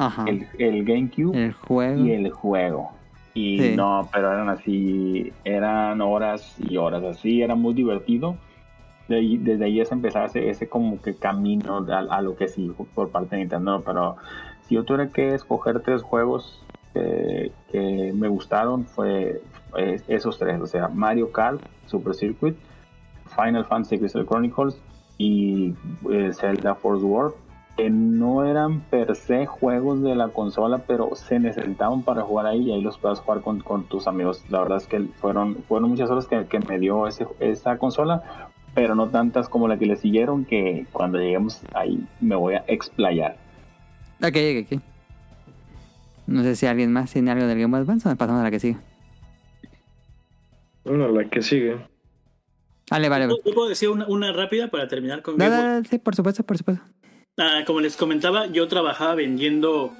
Ajá. el, el GameCube El juego. y el juego. Y Sí. no, pero eran así, eran horas y horas así, era muy divertido. De ahí- desde ahí es empezar ese, ese como que camino a, a lo que sí por parte de Nintendo. Pero si yo tuviera que escoger tres juegos que, que me gustaron, fue esos tres: o sea, Mario Kart, Super Circuit, Final Fantasy Crystal Chronicles y eh, Zelda Force World que no eran per se juegos de la consola, pero se necesitaban para jugar ahí y ahí los puedas jugar con, con tus amigos. La verdad es que fueron, fueron muchas horas que, que me dio ese, esa consola, pero no tantas como la que le siguieron, que cuando lleguemos ahí me voy a explayar. Ok, ok, ok. No sé si alguien más tiene algo del Game Boy Advance o pasamos a la que sigue. Bueno, la que sigue. Vale, vale. puedo decir una, una rápida para terminar con Dale, Game Boy? sí, por supuesto, por supuesto. Ah, como les comentaba, yo trabajaba vendiendo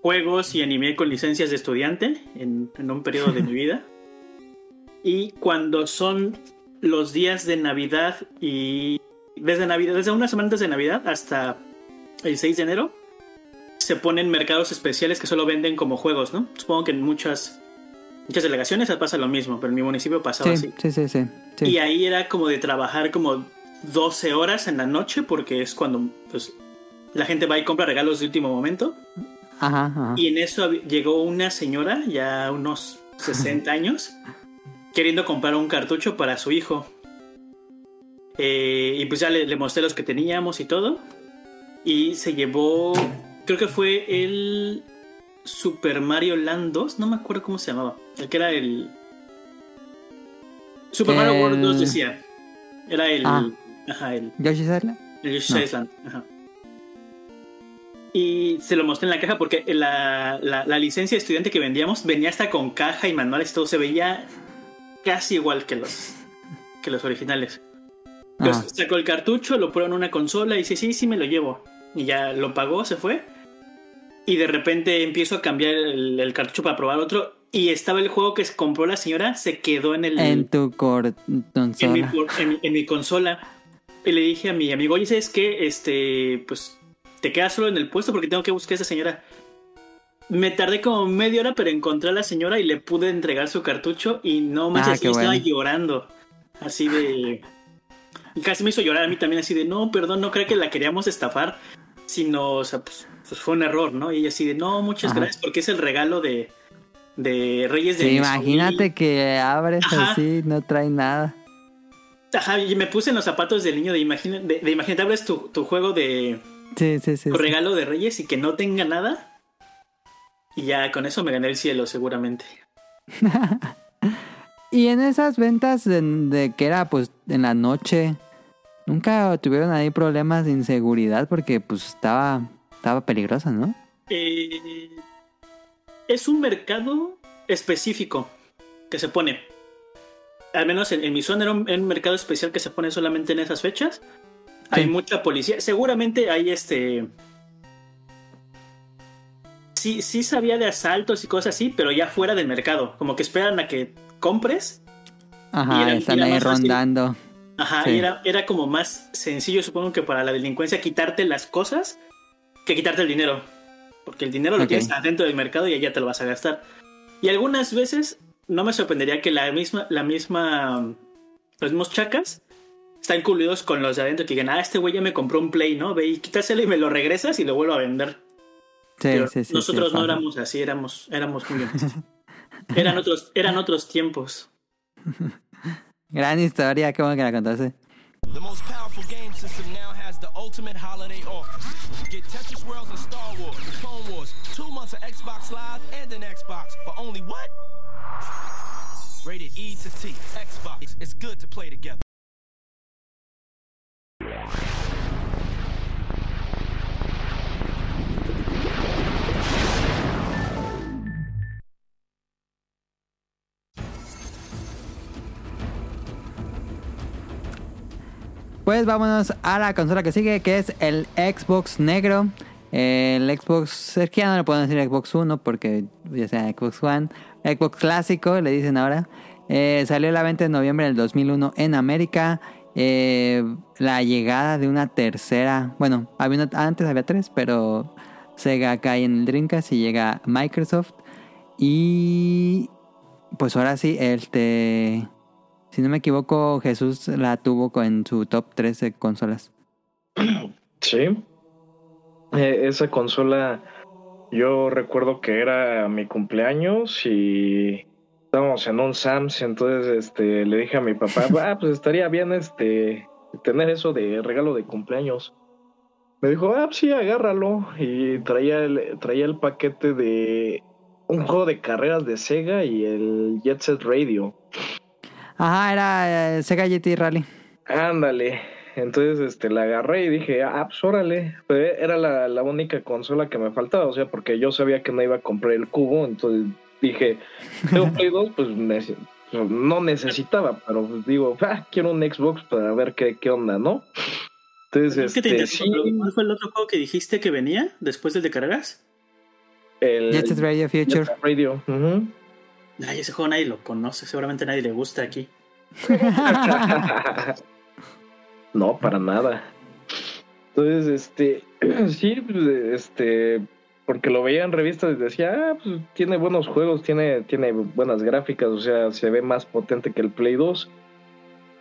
juegos y anime con licencias de estudiante en, en un periodo de mi vida. Y cuando son los días de Navidad y desde Navidad, desde una semana antes de Navidad hasta el 6 de enero, se ponen mercados especiales que solo venden como juegos, ¿no? Supongo que en muchas, muchas delegaciones pasa lo mismo, pero en mi municipio pasaba Sí, así. sí, sí, sí. sí. Y ahí era como de trabajar como 12 horas en la noche porque es cuando pues, la gente va y compra regalos de último momento. Ajá, ajá. Y en eso llegó una señora, ya unos 60 años, queriendo comprar un cartucho para su hijo. Eh, y pues ya le, le mostré los que teníamos y todo. Y se llevó, creo que fue el Super Mario Land 2, no me acuerdo cómo se llamaba. El que era el... Super Mario World 2 decía. Era el... Ah. Ajá, el... ¿Yoshi's Island? El Yoshi's No. Island, ajá. Y se lo mostré en la caja porque la, la- la licencia de estudiante que vendíamos venía hasta con caja y manuales y todo. Se veía casi igual que los, que los originales. Entonces sacó el cartucho, lo prueba en una consola y dice, sí, sí, me lo llevo. Y ya lo pagó, se fue. Y de repente empiezo a cambiar el, el cartucho para probar otro. Y estaba el juego que compró la señora, se quedó en el En tu cor- en mi, consola. por- en mi- en mi consola. Y le dije a mi amigo, oye, ¿sabes qué? Este, pues te quedas solo en el puesto porque tengo que buscar a esa señora. Me tardé como media hora, pero encontré a la señora y le pude entregar su cartucho y no manches, Ah, qué yo estaba bueno. llorando. Así de... Y casi me hizo llorar a mí también, así de, no, perdón, no creo que la queríamos estafar, sino, o sea, pues, pues fue un error, ¿no? Y ella así de, no, muchas Ajá. gracias, porque es el regalo de, de Reyes de Sí, imagínate que abres Ajá. así, no trae nada. Ajá, y me puse en los zapatos del niño de imagina, de, de tu, tu juego de Sí, sí, sí. tu regalo de Reyes y que no tenga nada. Y ya con eso me gané el cielo, seguramente. Y en esas ventas de, de que era pues en la noche, nunca tuvieron ahí problemas de inseguridad porque pues estaba, estaba peligrosa, ¿no? Eh, es un mercado específico que se pone. Al menos en, en mi zona era un, mercado especial que se pone solamente en esas fechas. Hay mucha policía. Seguramente hay este. Sí, sí sabía de asaltos y cosas así, pero ya fuera del mercado. Como que esperan a que compres. Y Ajá, era- están era ahí fácil. rondando. Ajá, Sí. y era, era como más sencillo, supongo que para la delincuencia, quitarte las cosas que quitarte el dinero. Porque el dinero lo tienes adentro del mercado y allá te lo vas a gastar. Y algunas veces no me sorprendería que la misma, la misma, los mismos chacas están coludidos con los de adentro que digan, ah, este güey ya me compró un play, ¿no? Ve y quítaselo y me lo regresas y lo vuelvo a vender. Sí, Pero sí, sí. nosotros sí, no éramos así, éramos, éramos muy eran otros, eran otros tiempos. Gran historia, qué bueno que la contaste. The most powerful game system now ultimate holiday offer. Get Tetris Worlds and Star Wars, Clone Wars, two months of Xbox Live and an Xbox for only what? Rated E to T. Xbox. It's good to play together. Pues vámonos a la consola que sigue, que es el Xbox negro. El Xbox, es que ya no le pueden decir Xbox One porque ya sea Xbox One, Xbox clásico le dicen ahora. Eh, salió a la venta en noviembre del 2001 en América. Eh, la llegada de una tercera, bueno, antes había tres, pero Sega cae en el Dreamcast y llega Microsoft. Y pues ahora sí, este, si no me equivoco, Jesús la tuvo en su top 3 de consolas. Sí. Eh, esa consola, yo recuerdo que era mi cumpleaños y estábamos en un Sams, entonces este le dije a mi papá, ah, pues estaría bien este tener eso de regalo de cumpleaños. Me dijo, ah, pues sí, agárralo. Y traía el, traía el paquete de un juego de carreras de Sega y el Jet Set Radio. Ajá, era eh, Sega GT Rally. Ándale. Entonces, este, la agarré y dije, ah, pues órale. Pero era la, la única consola que me faltaba, o sea, porque yo sabía que no iba a comprar el cubo, entonces dije, tengo Play 2, pues no necesitaba, pero pues, digo, ah, quiero un Xbox para ver qué, qué onda, ¿no? Entonces, ¿Qué te este, interrumpo, sí, ¿Cuál fue el otro juego que dijiste que venía después del de carreras? el Jet Set Radio Future. Jet Radio. ujú. Ay, ese juego nadie lo conoce, seguramente nadie le gusta aquí. No, para nada. Entonces, este, sí, pues, este, porque lo veía en revistas y decía, ah, pues tiene buenos juegos, tiene, tiene buenas gráficas, o sea, se ve más potente que el Play 2.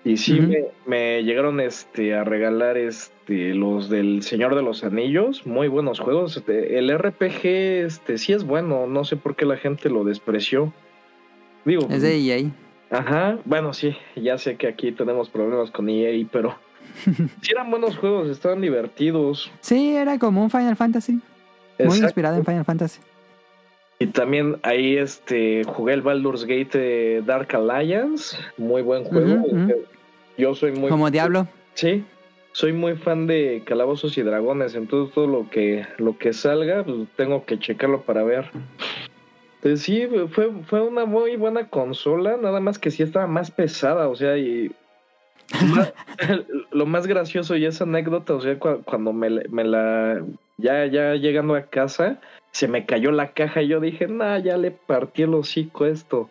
Y sí, me, me llegaron este, a regalar este, los del Señor de los Anillos, muy buenos juegos. Este, el RPG este, sí es bueno, no sé por qué la gente lo despreció. Digo, Es de EA. Ajá, bueno, sí, ya sé que aquí tenemos problemas con EA, pero sí eran buenos juegos, estaban divertidos. Sí, era como un Final Fantasy. Muy inspirado en Final Fantasy. Y también ahí este jugué el Baldur's Gate eh, Dark Alliance, muy buen juego. Yo soy muy Como Diablo. Sí, soy muy fan de Calabozos y Dragones, entonces todo lo que lo que salga, pues tengo que checarlo para ver. Entonces sí, fue, fue una muy buena consola, nada más que sí estaba más pesada, o sea, y más- lo más gracioso y esa anécdota, o sea, cua- cuando me, la- me la, ya, ya llegando a casa, se me cayó la caja y yo dije, nah, ya le partí el hocico esto.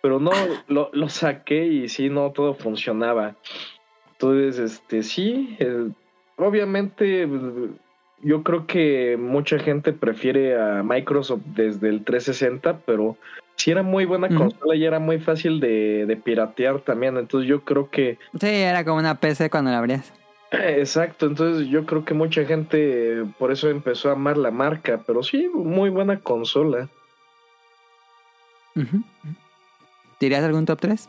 Pero no, lo, lo saqué y sí, no, todo funcionaba. Entonces, este, sí, eh, obviamente yo creo que mucha gente prefiere a Microsoft desde el 360, pero sí era muy buena consola y era muy fácil de, de piratear también. Entonces yo creo que, Sí, era como una PC cuando la abrías. eh, exacto, entonces yo creo que mucha gente por eso empezó a amar la marca, pero sí, muy buena consola. Ujú. ¿Dirías algún top 3?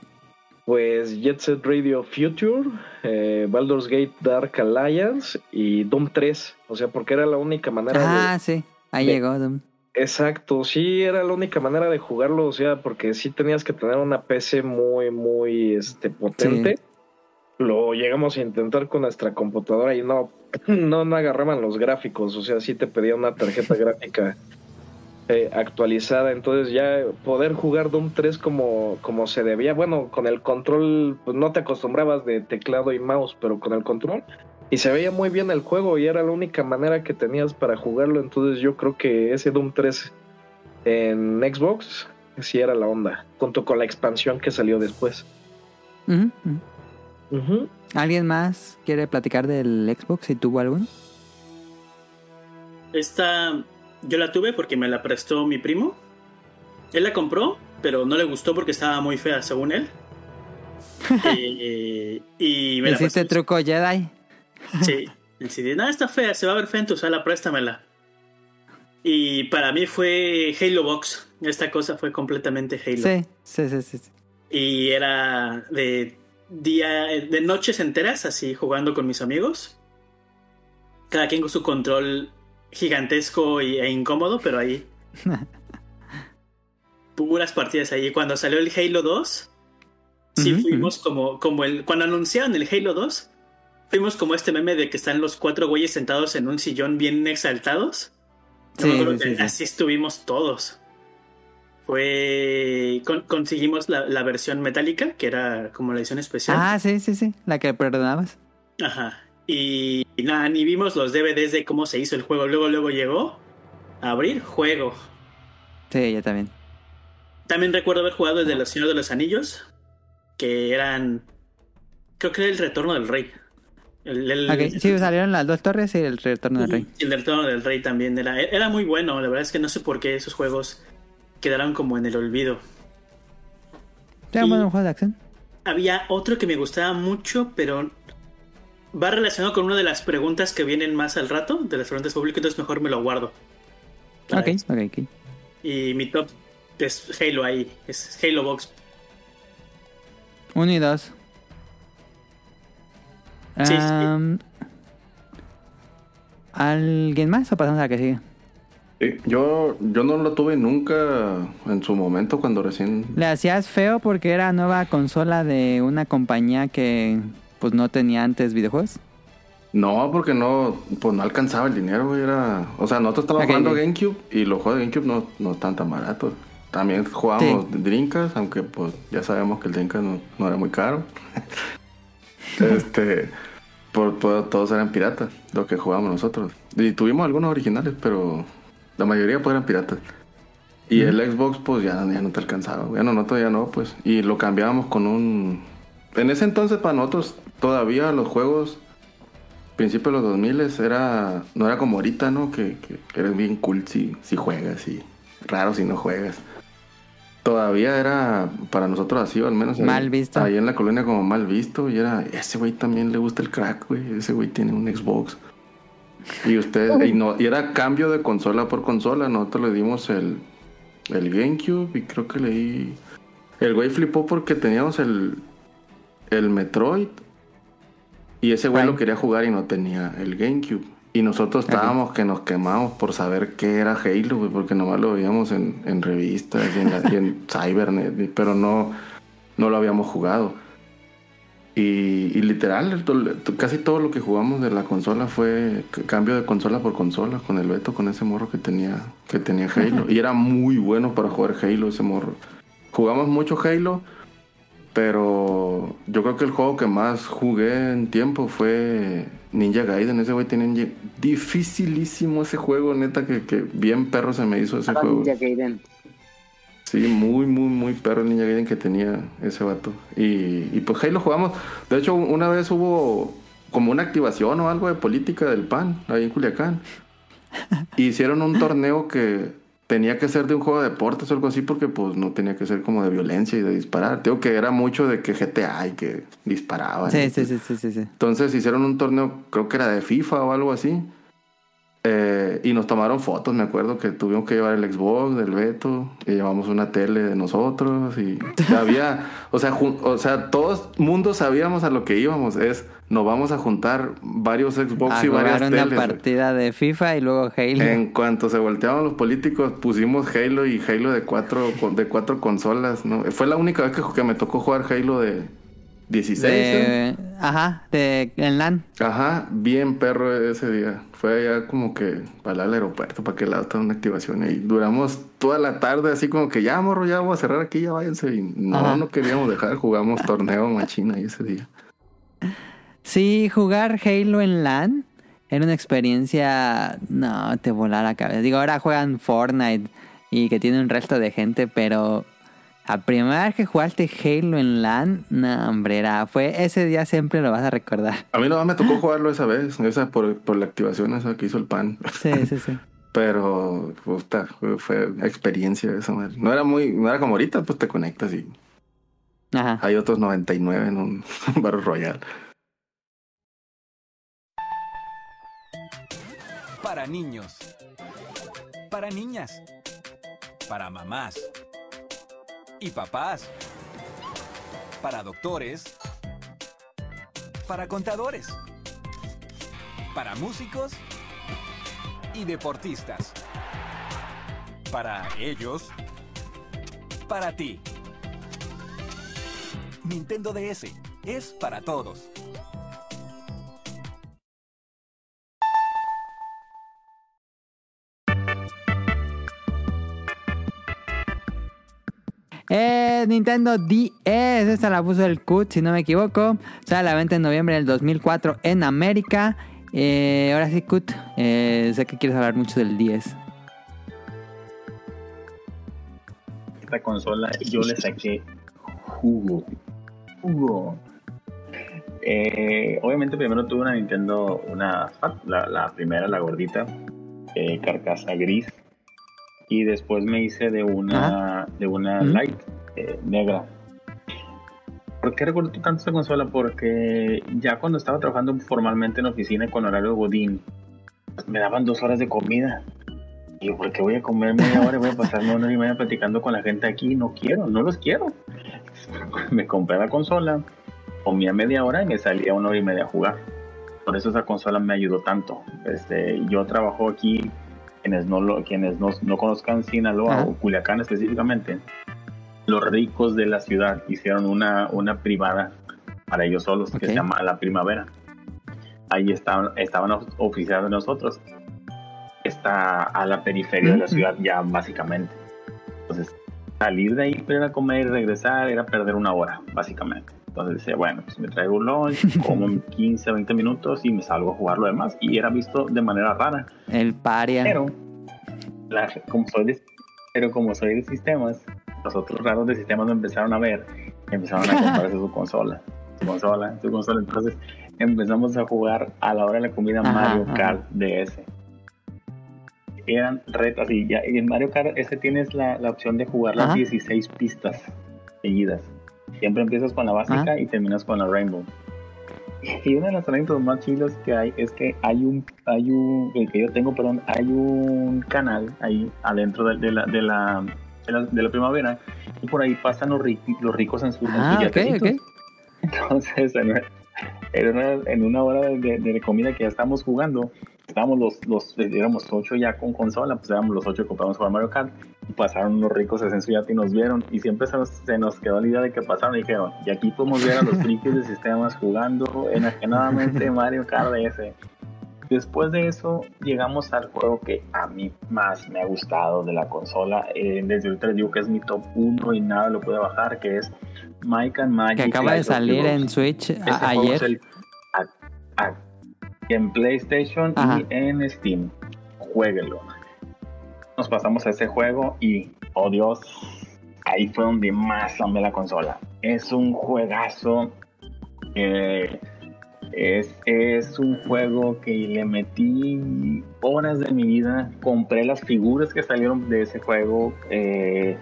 Pues Jet Set Radio Future, eh, Baldur's Gate Dark Alliance y Doom 3. O sea, porque era la única manera de... Ah, sí. Ahí de- llegó. Doom. Exacto, sí, era la única manera de jugarlo, o sea, porque sí tenías que tener una PC muy, muy este, potente. Lo llegamos a intentar con nuestra computadora y no, no, no agarraban los gráficos, o sea, sí te pedía una tarjeta gráfica eh, actualizada, entonces ya poder jugar Doom 3 como, como se debía, bueno, con el control, pues no te acostumbrabas de teclado y mouse, pero con el control, y se veía muy bien el juego y era la única manera que tenías para jugarlo, entonces yo creo que ese Doom 3 en Xbox sí era la onda, junto con la expansión que salió después. ¿Alguien más quiere platicar del Xbox si tuvo alguno? Esta yo la tuve porque me la prestó mi primo. Él la compró, pero no le gustó porque estaba muy fea, según él. Eh, y me la ¿Hiciste prestó. truco Jedi? Sí. Decidí, no, está fea, se va a ver fea en tu sala, préstamela. Y para mí fue Halo Box. Esta cosa fue completamente Halo. Sí, sí, sí, sí. sí. Y era de día, de noches enteras, así jugando con mis amigos. Cada quien con su control gigantesco y- e incómodo, pero ahí. Puras partidas ahí. Cuando salió el Halo 2, sí fuimos como, como el. Cuando anunciaron el Halo 2, fuimos como este meme de que están los cuatro güeyes sentados en un sillón bien exaltados. Sí, sí, que sí. así estuvimos todos. Fue. con- conseguimos la, la versión metálica, que era como la edición especial. Ah, sí, sí, sí. La que perdonabas. Ajá. Y, y nada, ni vimos los DVDs de cómo se hizo el juego. Luego, luego llegó a abrir juego. Sí, yo también. También recuerdo haber jugado el de los Señor de los Anillos, que eran. Creo que era el Retorno del Rey. El, sí, salieron las dos torres y el retorno del rey. el Retorno del Rey también era, era muy bueno. La verdad es que no sé por qué esos juegos quedaron como en el olvido. Sí, un juego de acción. Había otro que me gustaba mucho, pero va relacionado con una de las preguntas que vienen más al rato, de las preguntas públicas, entonces mejor me lo guardo. Ok, ok, ok. Y mi top es Halo ahí, es Halo Box. Uno y dos. Sí, sí. Am, ¿Alguien más o pasamos a la que sigue? Sí, yo, yo no lo tuve nunca en su momento cuando recién... Le hacías feo porque era nueva consola de una compañía que pues no tenía antes videojuegos. No, porque no, pues no alcanzaba el dinero, güey, era... O sea, nosotros estábamos jugando. GameCube y los juegos de GameCube no, no están tan baratos. También jugábamos Drinkas, aunque pues ya sabemos que el Drinkas no, no era muy caro. este, por, por- todos eran piratas, los que jugábamos nosotros. Y tuvimos algunos originales, pero la mayoría pues eran piratas. Y el Xbox pues ya, ya no te alcanzaba. Bueno, no, todavía no, pues. Y lo cambiábamos con un... En ese entonces para nosotros todavía los juegos principio de los 2000 era no era como ahorita, ¿no? Que, que eres bien cool si, si juegas y raro si no juegas. Todavía era para nosotros así, o al menos ahí- Mal visto. Ahí en la colonia como mal visto y era ese güey también le gusta el crack, güey, ese güey tiene un Xbox. Y usted y no y era cambio de consola por consola, nosotros le dimos el el GameCube y creo que le di el güey flipó porque teníamos el el Metroid y ese güey lo quería jugar y no tenía el GameCube. Y nosotros estábamos que nos quemamos por saber qué era Halo, güey, porque nomás lo veíamos en, en revistas y en, la- y en Cybernet, pero no, no lo habíamos jugado. Y, y literal, casi todo lo que jugamos de la consola fue cambio de consola por consola con el Beto, con ese morro que tenía, que tenía Halo. Y era muy bueno para jugar Halo ese morro. Jugamos mucho Halo, pero yo creo que el juego que más jugué en tiempo fue Ninja Gaiden. Ese güey tiene ninja- dificilísimo ese juego, neta, que, que bien perro se me hizo ese juego. Ninja Gaiden. Sí, muy, muy, muy perro el Ninja Gaiden que tenía ese vato. Y, y pues Halo jugamos. De hecho, una vez hubo como una activación o algo de política del PAN ahí en Culiacán. Hicieron un torneo que tenía que ser de un juego de deportes o algo así porque pues no tenía que ser como de violencia y de disparar. Digo que era mucho de que GTA y que disparaban. Sí, sí, sí, sí, sí, sí. Entonces hicieron un torneo, creo que era de FIFA o algo así. Eh, y nos tomaron fotos, me acuerdo que tuvimos que llevar el Xbox del Beto y llevamos una tele de nosotros y había, o sea, o sea, todos mundo sabíamos a lo que íbamos, es nos vamos a juntar varios Xbox A y varias jugar una teles. partida de FIFA y luego Halo. En cuanto se volteaban los políticos, pusimos Halo y Halo de cuatro, de cuatro consolas, ¿no? Fue la única vez que, que me tocó jugar Halo de 16. ¿eh? Ajá, de en LAN. Ajá, bien perro ese día. Fue allá como que para el aeropuerto, para que lado estaba una activación. Y duramos toda la tarde así como que ya, morro, ya vamos a cerrar aquí, ya váyanse. Y no, Ajá. no queríamos dejar, jugamos torneo machina ahí ese día. Sí, jugar Halo en LAN era una experiencia. No, te volaba la cabeza. Digo, ahora juegan Fortnite y que tiene un resto de gente, pero. La primera vez que jugaste Halo en LAN, no, hombre, era, fue ese día siempre lo vas a recordar. A mí nomás me tocó jugarlo esa vez, esa por, por la activación esa que hizo el pan. Sí, sí, sí. Pero puta, fue, fue experiencia esa madre. No era muy, no era como ahorita, pues te conectas y Ajá. hay otros 99 en un Battle Royale. Para niños. Para niñas. Para mamás. Y papás. Para doctores. Para contadores. Para músicos. Y deportistas. Para ellos. Para ti. Nintendo DS. Es para todos. Eh, Nintendo DS, esta la puso el CUT, si no me equivoco. Sale a la venta en noviembre del 2004 en América. Eh, ahora sí, CUT, eh, sé que quieres hablar mucho del 10. Esta consola yo le saqué jugo. Jugo. Eh, obviamente primero tuve una Nintendo, una la, primera, la gordita, carcasa gris. Y después me hice de una, de una Ujú. light eh, negra. ¿Por qué recuerdo tanto esta consola? Porque ya cuando estaba trabajando formalmente en oficina con horario Godín, me daban dos horas de comida. Y yo, ¿por qué voy a comer media hora y voy a pasarme una hora y media platicando con la gente aquí? No quiero, no los quiero. Me compré la consola, comía media hora y me salía una hora y media a jugar. Por eso esa consola me ayudó tanto. Este, yo trabajo aquí, quienes no, lo, quienes no, no conozcan Sinaloa Ajá. o Culiacán específicamente, los ricos de la ciudad hicieron una, una privada para ellos solos que se llama La Primavera. Ahí estaban, estaban of- oficiales de nosotros. Está a la periferia de la ciudad ya básicamente. Entonces, salir de ahí para ir a comer y regresar era perder una hora, básicamente. Entonces decía, bueno, pues me traigo un lunch, como en 15, 20 minutos y me salgo a jugar lo demás. Y era visto de manera rara. El paria. Pero, la- como soy de, pero como soy de sistemas, los otros raros de sistemas me empezaron a ver y empezaron a comprarse su consola. Su consola, su consola. Entonces empezamos a jugar a la hora de la comida Ajá, Mario ajá. Kart DS. Eran retas y ya y en Mario Kart ese tienes la, la opción de jugar las Ajá. 16 pistas seguidas. Siempre empiezas con la básica Ajá. y terminas con la Rainbow. Y una de las anécdotas más chidas que hay es que hay un, hay un, el que yo tengo, perdón, hay un canal ahí adentro de, de la, de la, de la, de la primavera y por ahí pasan los, ri- los ricos en sus, Ah, ok, yatecitos. ok. Entonces, en, una, en una hora de, de- comida que ya estábamos jugando, estábamos los, los, éramos ocho ya con consola, pues éramos los ocho que compramos jugar Mario Kart, y pasaron unos ricos en su yate y nos vieron, y siempre se nos, se nos quedó la idea de que pasaron y dijeron, y aquí podemos ver a los frikis de sistemas jugando enajenadamente Mario Kart DS. Después de eso, llegamos al juego que a mí más me ha gustado de la consola. Eh, desde ahorita les digo que es mi top 1 y nada lo puede bajar, que es Mike and Magic. Que acaba de salir en Switch Este a- juego es ayer. el- a- a- en PlayStation Ajá. y en Steam. Jueguenlo. Nos pasamos a ese juego y, oh Dios, ahí fue donde más amé la consola. Es un juegazo. eh, es, es un juego que le metí horas de mi vida. Compré las figuras que salieron de ese juego. eh,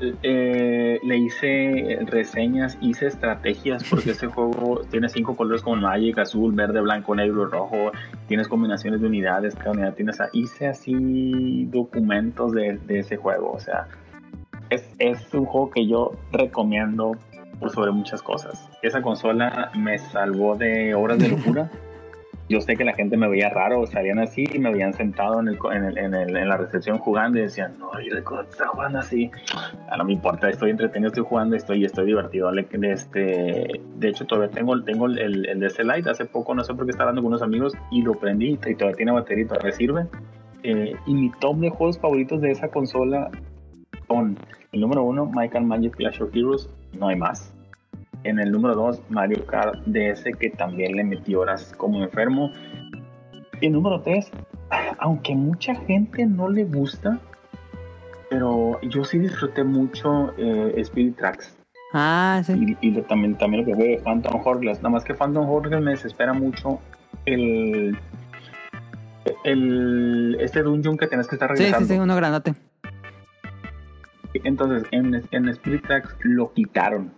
eh, le hice reseñas, hice estrategias porque este juego tiene cinco colores como Magic, azul, verde, blanco, negro, rojo. Tienes combinaciones de unidades, cada unidad tiene esa. Hice así documentos de, de ese juego. O sea, es, es un juego que yo recomiendo por sobre muchas cosas. Esa consola me salvó de horas de locura. Yo sé que la gente me veía raro, salían así y me habían sentado en, la recepción jugando y decían, no, y está jugando así. Ah, no me importa, estoy entretenido, estoy jugando, estoy, estoy divertido. De Este, de hecho, todavía tengo, tengo el, el de ese Lite. Hace poco, no sé por qué estaba hablando con unos amigos y lo prendí y todavía tiene batería y sirve. Eh, y mi top de juegos favoritos de esa consola son el número uno, Michael Magic Clash of Heroes, no hay más. En el número 2, Mario Kart DS, que también le metí horas como enfermo. Y el número 3, aunque mucha gente no le gusta, pero yo sí disfruté mucho eh, Spirit Tracks. Ah, sí. Y, y también, también lo que fue Phantom Hourglass. Nada más que Phantom Hourglass me desespera mucho el, el este dungeon que tienes que estar Sí, regresando. sí, sí, uno grandote. Entonces, en, en Spirit Tracks lo quitaron.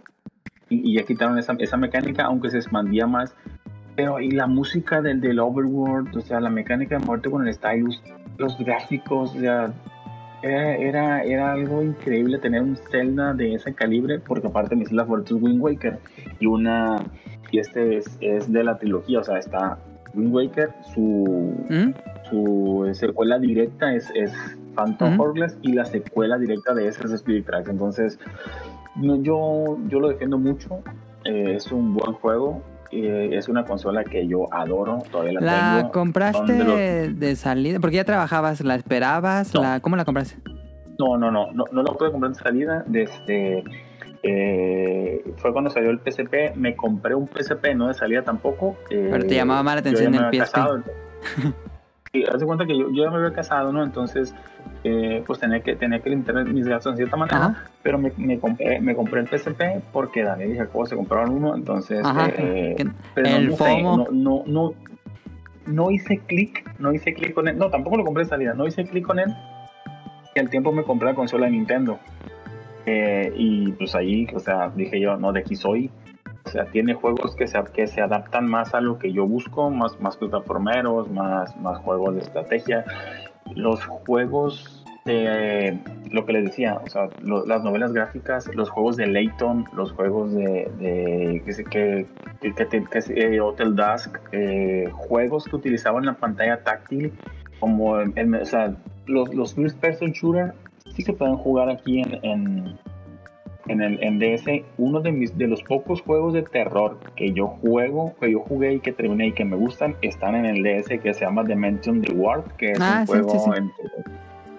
Y, y ya quitaron esa, esa mecánica, aunque se expandía más. Pero y la música del, del Overworld, o sea, la mecánica de muerte con el stylus, los gráficos, o sea, era, era, era algo increíble tener un Zelda de ese calibre, porque aparte mi Zelda favorito es Wind Waker. Y una, y este es, es de la trilogía, o sea, está Wind Waker, su, ¿Mm? su secuela directa es, es Phantom. Hourglass y la secuela directa de ese es Spirit Tracks. Entonces, yo, yo lo defiendo mucho. eh, es un buen juego. eh, es una consola que yo adoro. Todavía la, ¿La tengo. Compraste de los- de salida? Porque ya trabajabas, ¿la esperabas? No. La, ¿Cómo la compraste? No, no, no, no, no lo pude comprar de salida. Desde, eh, fue cuando salió el PSP. Me compré un PSP, no de salida tampoco. Pero te llamaba más la atención el PSP. casado. Y de cuenta que yo, yo ya me había casado, ¿no? Entonces, eh, pues tenía que, tenía que limitar mis gastos de cierta manera. Ajá. Pero me, me compré, me compré el PSP porque Daniel y Jacobo se compraron uno. Entonces, eh, pero el no, sé, no, no, no, no hice clic, no hice clic con él. No, tampoco lo compré de salida, no hice clic con él. Y al tiempo me compré la consola de Nintendo. Eh, y pues ahí, o sea, dije yo, no, de aquí soy. O sea, tiene juegos que se, que se adaptan más a lo que yo busco, más, más plataformeros, más, más juegos de estrategia. Los juegos de lo que les decía, o sea, las novelas gráficas, los juegos de Layton, los juegos de, de que, que, que, que, eh, Hotel Dusk, eh, juegos que utilizaban la pantalla táctil, como o sea, los, los first person shooter sí se pueden jugar aquí en, en el en DS. Uno de mis de los pocos juegos de terror que yo juego, que yo jugué y que terminé y que me gustan, están en el DS que se llama Dimension The Ward, que es Ah, un sí, juego sí, sí. en-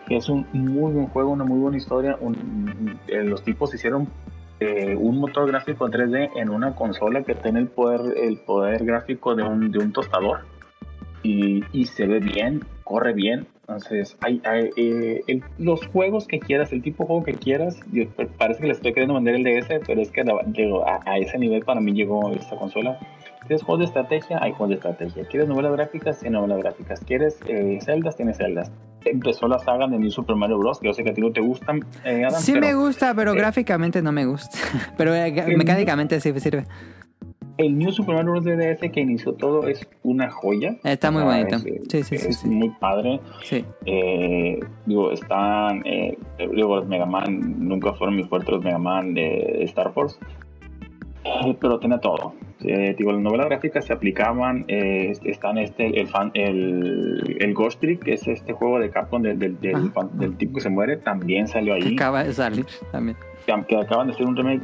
que es un muy buen juego, una muy buena historia. Un- eh, los tipos hicieron eh, un motor gráfico 3D en una consola que tiene el poder, el poder gráfico de un, de un tostador y, y se ve bien, corre bien. Entonces, hay, hay, eh, el- los juegos que quieras, el tipo de juego que quieras, yo- parece que le estoy queriendo vender el DS, pero es que llegó a, a ese nivel para mí llegó esta consola. ¿Quieres juegos de estrategia? Hay juegos de estrategia. ¿Quieres novelas gráficas? Tiene novelas gráficas. ¿Quieres eh, celdas? Tiene celdas. Empezó la saga de New Super Mario Bros. que Yo sé que a ti no te gustan, eh, Adam, Sí pero me gusta, pero eh, gráficamente no me gusta. pero eh, mecánicamente sí sirve. El New Super Mario Bros. de DS que inició todo es una joya. Está muy bonito. es- Sí, sí, sí, es sí. muy padre. Sí. Eh, digo, están. Eh, digo, los Mega Man nunca fueron muy fuertes, los Mega Man de Star Force. Eh, pero tiene todo. Eh, digo, las novelas gráficas se aplicaban. eh, están este, el, fan, el, el Ghost Trick, que es este juego de Capcom del, del, del, tipo que se muere, también salió ahí. Acaba de salir también. que, que acaban de hacer un remake.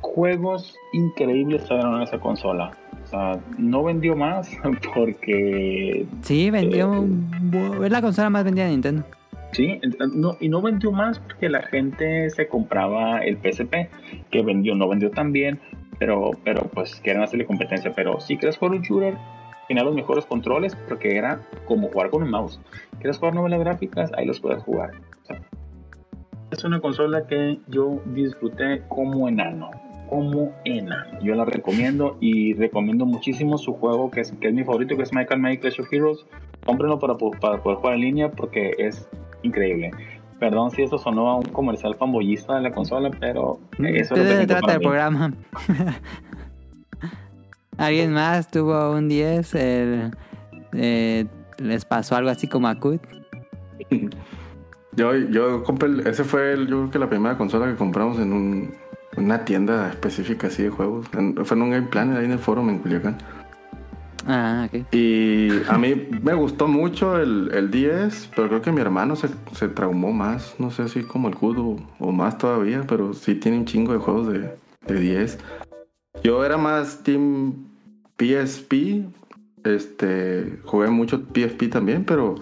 Juegos increíbles salieron en esa consola. O sea, no vendió más porque Sí, vendió. bu- Es la consola más vendida de Nintendo. Sí, no, y no vendió más porque la gente se compraba el PSP, que vendió, no vendió tan bien, pero, pero pues quieren hacerle competencia. Pero si quieres jugar un shooter, tenía los mejores controles porque era como jugar con un mouse. ¿Quieres jugar novelas gráficas? Ahí los puedes jugar. O sea, es una consola que yo disfruté como enano. Como enano. Yo la recomiendo y recomiendo muchísimo su juego que es, que es mi favorito, que es Michael May Clash of Heroes. Cómprenlo para, para poder jugar en línea porque es increíble. Perdón si eso sonó a un comercial fanboyista de la consola, pero eso De es lo que eso trata el programa. ¿Alguien más tuvo un 10? El- eh, ¿Les pasó algo así como a Kut? Yo, yo compré, el- ese fue el- yo creo que la primera consola que compramos en un- una tienda específica así de juegos. En- fue en un Game Planet ahí en el foro en Culiacán. Ah, ok. Y a mí me gustó mucho el, el 10, pero creo que mi hermano se, se traumó más. No sé si como el Kudo o más todavía, pero sí tiene un chingo de juegos de, de 10. Yo era más Team PSP. Este, jugué mucho PSP también, pero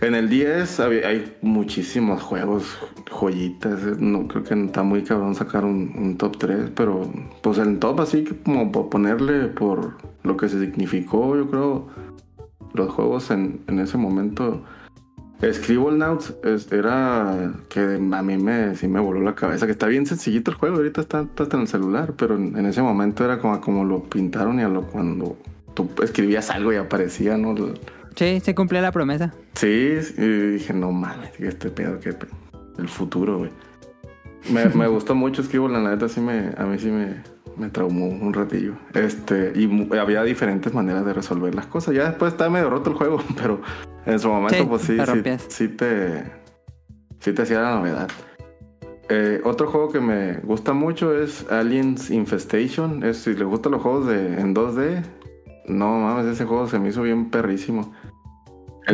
en el 10 había- hay muchísimos juegos, joyitas. eh, No creo que está muy cabrón sacar un, un top 3, pero pues el top así como por ponerle por lo que se significó, yo creo, los juegos en, en ese momento. Scribblenauts es- era que a mí me, sí me voló la cabeza, que está bien sencillito el juego, ahorita está, está en el celular, pero en, en ese momento era como, como lo pintaron y a lo cuando tú escribías algo y aparecía, ¿no? Sí, se cumplió la promesa. Sí, y dije, no mames, este pedo, que el futuro, güey. Me, me gustó mucho Esquivo, la neta, sí me, a mí sí me, me traumó un ratillo. Este, y había diferentes maneras de resolver las cosas. Ya después está medio roto el juego, pero en su momento, Sí, pues sí, sí, sí te, sí te hacía la novedad. Eh, otro juego que me gusta mucho es Aliens Infestation. Es, si le gustan los juegos de, en 2D, no mames, ese juego se me hizo bien perrísimo.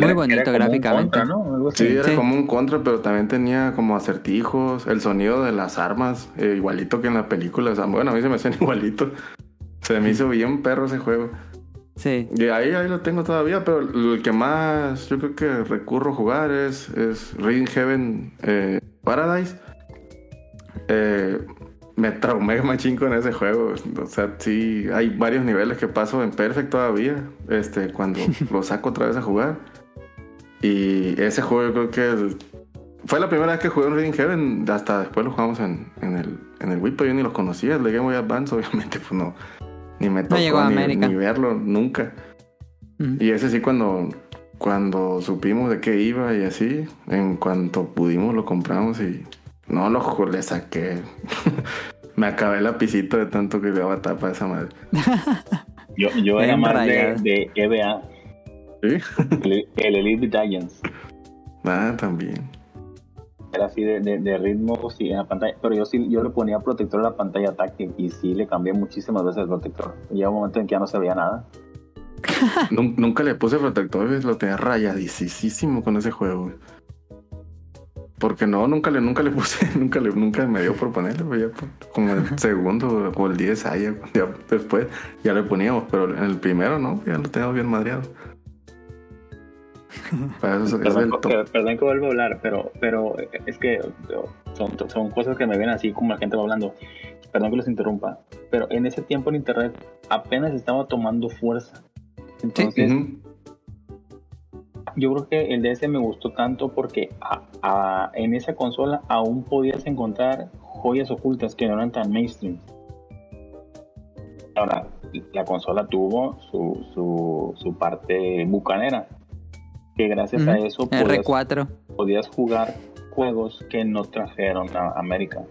Muy bonito gráficamente. Sí, era Sí. como un contra, pero también tenía como acertijos, el sonido de las armas, eh, igualito que en la película. O sea, bueno, a mí se me hacían igualito. Se me hizo bien perro ese juego. Sí. Y ahí, ahí lo tengo todavía, pero el que más yo creo que recurro a jugar es, es Reading Heaven eh, Paradise. Eh, me traumé machín con ese juego. O sea, sí, hay varios niveles que paso en Perfect todavía. Este, cuando lo saco otra vez a jugar. Y ese juego yo creo que el- fue la primera vez que jugué en Reading Heaven. Hasta después lo jugamos en, en el, en el Wii, pero yo ni los conocía. El de Game Boy Advance, obviamente, pues no. Ni me tocó llegó a ni, América. ni verlo nunca. Y ese sí, cuando, cuando supimos de qué iba y así, en cuanto pudimos lo compramos y no lo le saqué. me acabé la pisita de tanto que le daba tapa a esa madre. Yo, yo era más de, de El, el Elite Giants. Ah, también. Era así de, de, de ritmo, sí, en la pantalla. Pero yo sí, yo le ponía protector a la pantalla táctil y sí le cambié muchísimas veces el protector. Llega un momento en que ya no se veía nada. Nun- Nunca le puse protectores, lo tenía rayadísimo con ese juego. Porque no, nunca le, nunca le puse, nunca le, nunca me dio por ponerle, ya por- como el segundo o el 10 ahí, ya después ya le poníamos, pero en el primero no, ya lo teníamos bien madreado. Eso Perdón, que, perdón que vuelvo a hablar, pero, pero es que son, son cosas que me ven así como la gente va hablando. Perdón que los interrumpa, pero en ese tiempo en internet apenas estaba tomando fuerza. Entonces, yo creo que el DS me gustó tanto porque a- a- en esa consola aún podías encontrar joyas ocultas que no eran tan mainstream. Ahora, la consola tuvo su, su, su parte bucanera, que gracias a eso podías, R4. podías jugar juegos que no trajeron a América.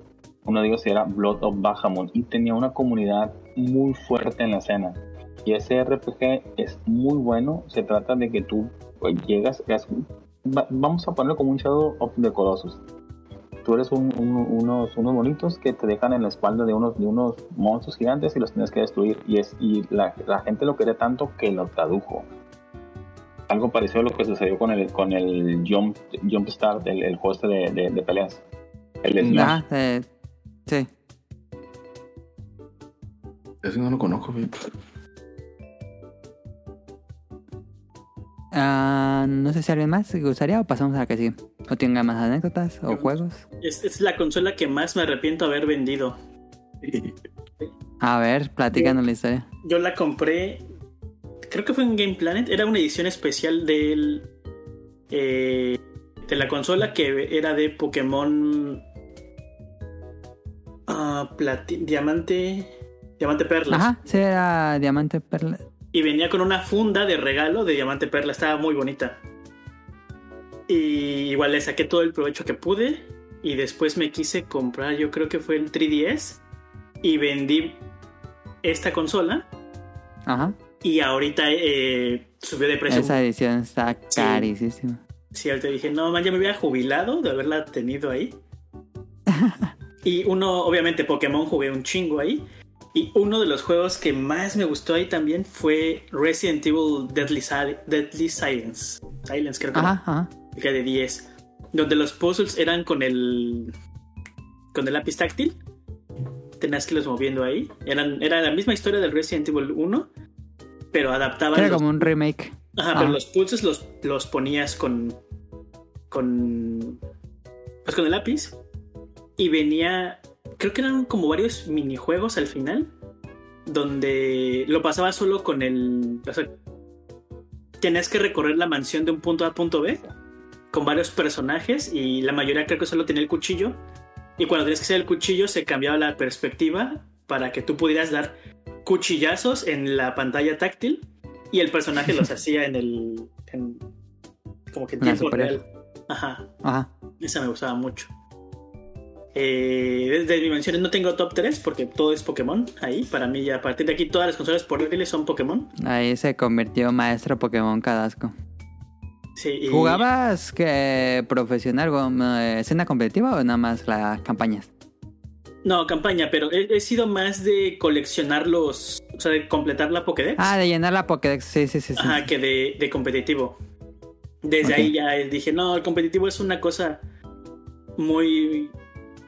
Uno de ellos era Blood of Bahamut y tenía una comunidad muy fuerte en la escena. Y ese RPG es muy bueno. Se trata de que tú pues, llegas, es- va- vamos a ponerlo como un Shadow of the Colossus. Tú eres un- un- unos, unos bonitos que te dejan en la espalda de unos, de unos monstruos gigantes y los tienes que destruir. Y, es, y la, la gente lo quería tanto que lo tradujo. Algo parecido a lo que sucedió con el, con el Jump, Jump Start, el, el juego este de, de, de peleas. El Smash. Ah, eh, sí. Ese no lo conozco, güey. Ah, no sé si alguien más gustaría o pasamos a la que sigue. O tenga más anécdotas o juegos. Es, es la consola que más me arrepiento haber vendido. A ver, platícanos la historia. Yo la compré, creo que fue en Game Planet, era una edición especial del, eh, de la consola que era de Pokémon ah, Diamante, Diamante Perla. Ajá, sí, era Diamante Perla. Y venía con una funda de regalo de Diamante Perla, estaba muy bonita. Y igual le saqué todo el provecho que pude. Y después me quise comprar, yo creo que fue el 3DS. Y vendí esta consola. Ajá. Y ahorita eh, subió de precio. Esa edición está carísima. Sí, ahorita dije, no, man, ya me hubiera jubilado de haberla tenido ahí. y uno, obviamente, Pokémon jugué un chingo ahí. Y uno de los juegos que más me gustó ahí también fue Resident Evil Deadly, Sil- Deadly Silence. Silence, creo que Ajá, era. ajá. Que era de 10. Donde los puzzles eran con el. con el lápiz táctil. Tenías que irlos moviendo ahí. Eran, era la misma historia del Resident Evil 1. Pero adaptaban. Era los- como un remake. Ajá, Ajá. pero los pulsos los, los ponías con. con. Pues con el lápiz. Y venía. Creo que eran como varios minijuegos al final. Donde lo pasaba solo con el. O sea, tenías que recorrer la mansión de un punto A a punto B. Con varios personajes. Y la mayoría creo que solo tenía el cuchillo. Y cuando tenías que hacer el cuchillo, se cambiaba la perspectiva. Para que tú pudieras dar cuchillazos en la pantalla táctil y el personaje los hacía en el en- como que en tiempo real. Ajá. Ajá. esa me gustaba mucho. Eh, desde dimensiones no tengo top 3 porque todo es Pokémon ahí. Para mí ya a partir de aquí todas las consolas portátiles son Pokémon. Ahí se convirtió maestro Pokémon Cadasco. sí, y- ¿Jugabas que profesional, eh, escena competitiva o nada más las campañas? No campaña pero he, he sido más de coleccionar los o sea de completar la Pokédex Ah, de llenar la Pokédex, sí, sí, sí. sí. Ajá, que de, de competitivo. Desde ahí ya dije, no, el competitivo es una cosa muy,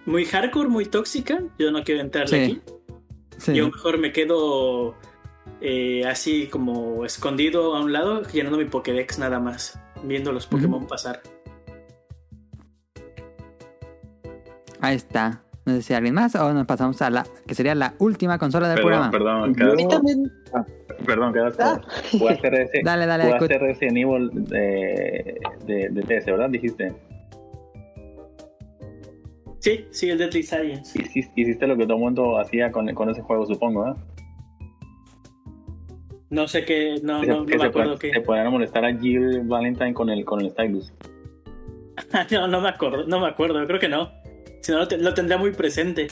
muy hardcore, muy tóxica. Yo no quiero entrarle Sí. aquí. Sí. Yo mejor me quedo eh, así como escondido a un lado, llenando mi Pokédex nada más, viendo los Pokémon pasar. Ahí está. No sé si alguien más o nos pasamos a la que sería la última consola del Perdón, programa. perdón, A mí Carlos. también. Perdón, Carlos. Voy a hacer ese, Dale, dale, hacer Resident Evil de, de, de TS, ¿verdad? Dijiste. Sí, sí, el Deadly Science. Hiciste, hiciste lo que todo el mundo hacía con, con ese juego, supongo, ¿eh? No sé qué, no, Que no, se- no que me acuerdo qué. se podían molestar a Jill Valentine con el, con el stylus. no, no me acuerdo, no me acuerdo, creo que no. Si no, lo, te- lo tendría muy presente.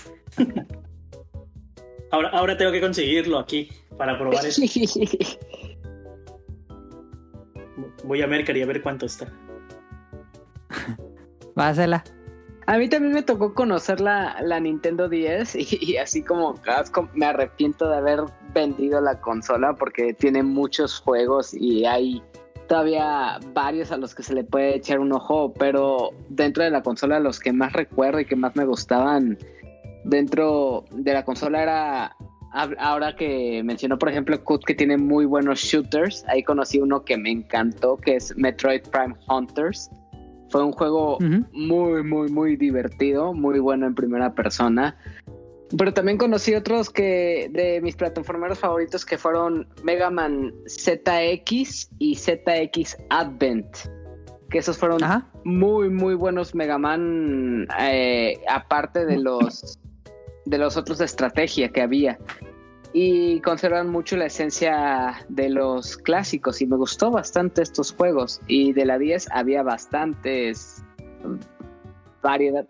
ahora, ahora tengo que conseguirlo aquí para probar eso. Voy a Mercari a ver cuánto está. Va a mí también me tocó conocer la, la Nintendo 10 y, y así como- me arrepiento de haber vendido la consola porque tiene muchos juegos y hay todavía varios a los que se le puede echar un ojo, pero dentro de la consola los que más recuerdo y que más me gustaban dentro de la consola era ahora que mencionó por ejemplo Kut que tiene muy buenos shooters, ahí conocí uno que me encantó que es Metroid Prime Hunters. Fue un juego muy, muy, muy divertido, muy bueno en primera persona. Pero también conocí otros que de mis plataformeros favoritos que fueron Mega Man ZX y ZX Advent. Que esos fueron Ajá. muy, muy buenos Mega Man, eh, aparte de los de los otros de estrategia que había. Y conservan mucho la esencia de los clásicos y me gustó bastante estos juegos. Y de la 10 había bastantes mm, variedad.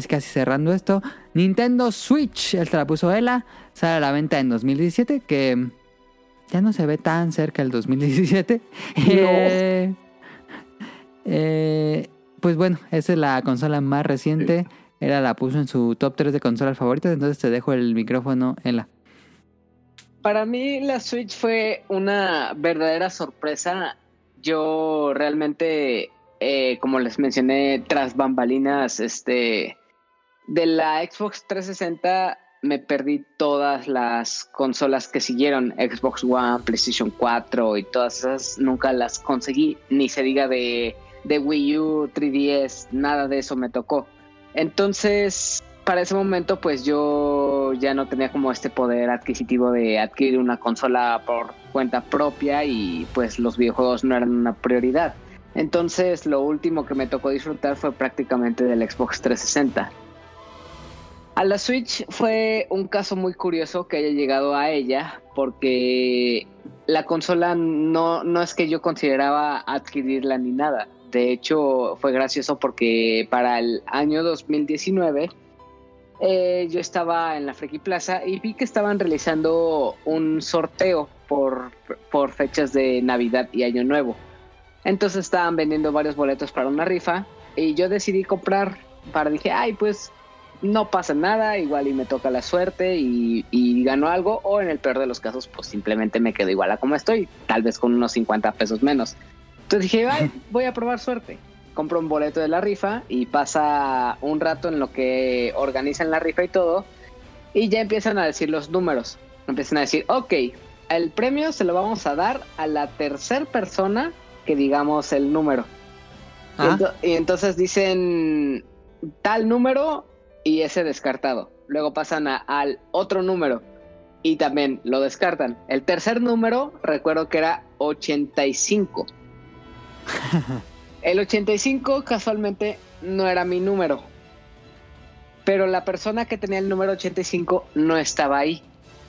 Casi casi cerrando esto. Nintendo Switch. Esta la puso Ela. Sale a la venta en 2017. Que ya no se ve tan cerca el 2017. Eh, eh, pues bueno, esa es la consola más reciente. Ela la puso en su top 3 de consolas favoritas. Entonces te dejo el micrófono, Ela. Para mí la Switch fue una verdadera sorpresa. Yo realmente, eh, como les mencioné, tras bambalinas, este, de la Xbox 360 me perdí todas las consolas que siguieron, Xbox One, PlayStation 4 y todas esas, nunca las conseguí, ni se diga de, de Wii U, 3DS, nada de eso me tocó. Entonces, para ese momento, pues yo ya no tenía como este poder adquisitivo de adquirir una consola por cuenta propia y pues los videojuegos no eran una prioridad. Entonces, lo último que me tocó disfrutar fue prácticamente del Xbox 360. A la Switch fue un caso muy curioso que haya llegado a ella porque la consola no, no es que yo consideraba adquirirla ni nada. De hecho, fue gracioso porque para el año 2019 eh, yo estaba en la Friki Plaza y vi que estaban realizando un sorteo por, por fechas de Navidad y Año Nuevo. Entonces estaban vendiendo varios boletos para una rifa y yo decidí comprar para dije, ay, pues no pasa nada, igual y me toca la suerte y, y gano algo o en el peor de los casos pues simplemente me quedo igual a como estoy, tal vez con unos 50 pesos menos. Entonces dije, ay, voy a probar suerte. Compro un boleto de la rifa y pasa un rato en lo que organizan la rifa y todo. Y ya empiezan a decir los números. Empiezan a decir, ok, el premio se lo vamos a dar a la tercera persona que digamos el número. Y, Ah. ento- y entonces dicen tal número y ese descartado. Luego pasan a- al otro número y también lo descartan. El tercer número, recuerdo que era 85. El 85 casualmente no era mi número. Pero la persona que tenía el número 85 no estaba ahí.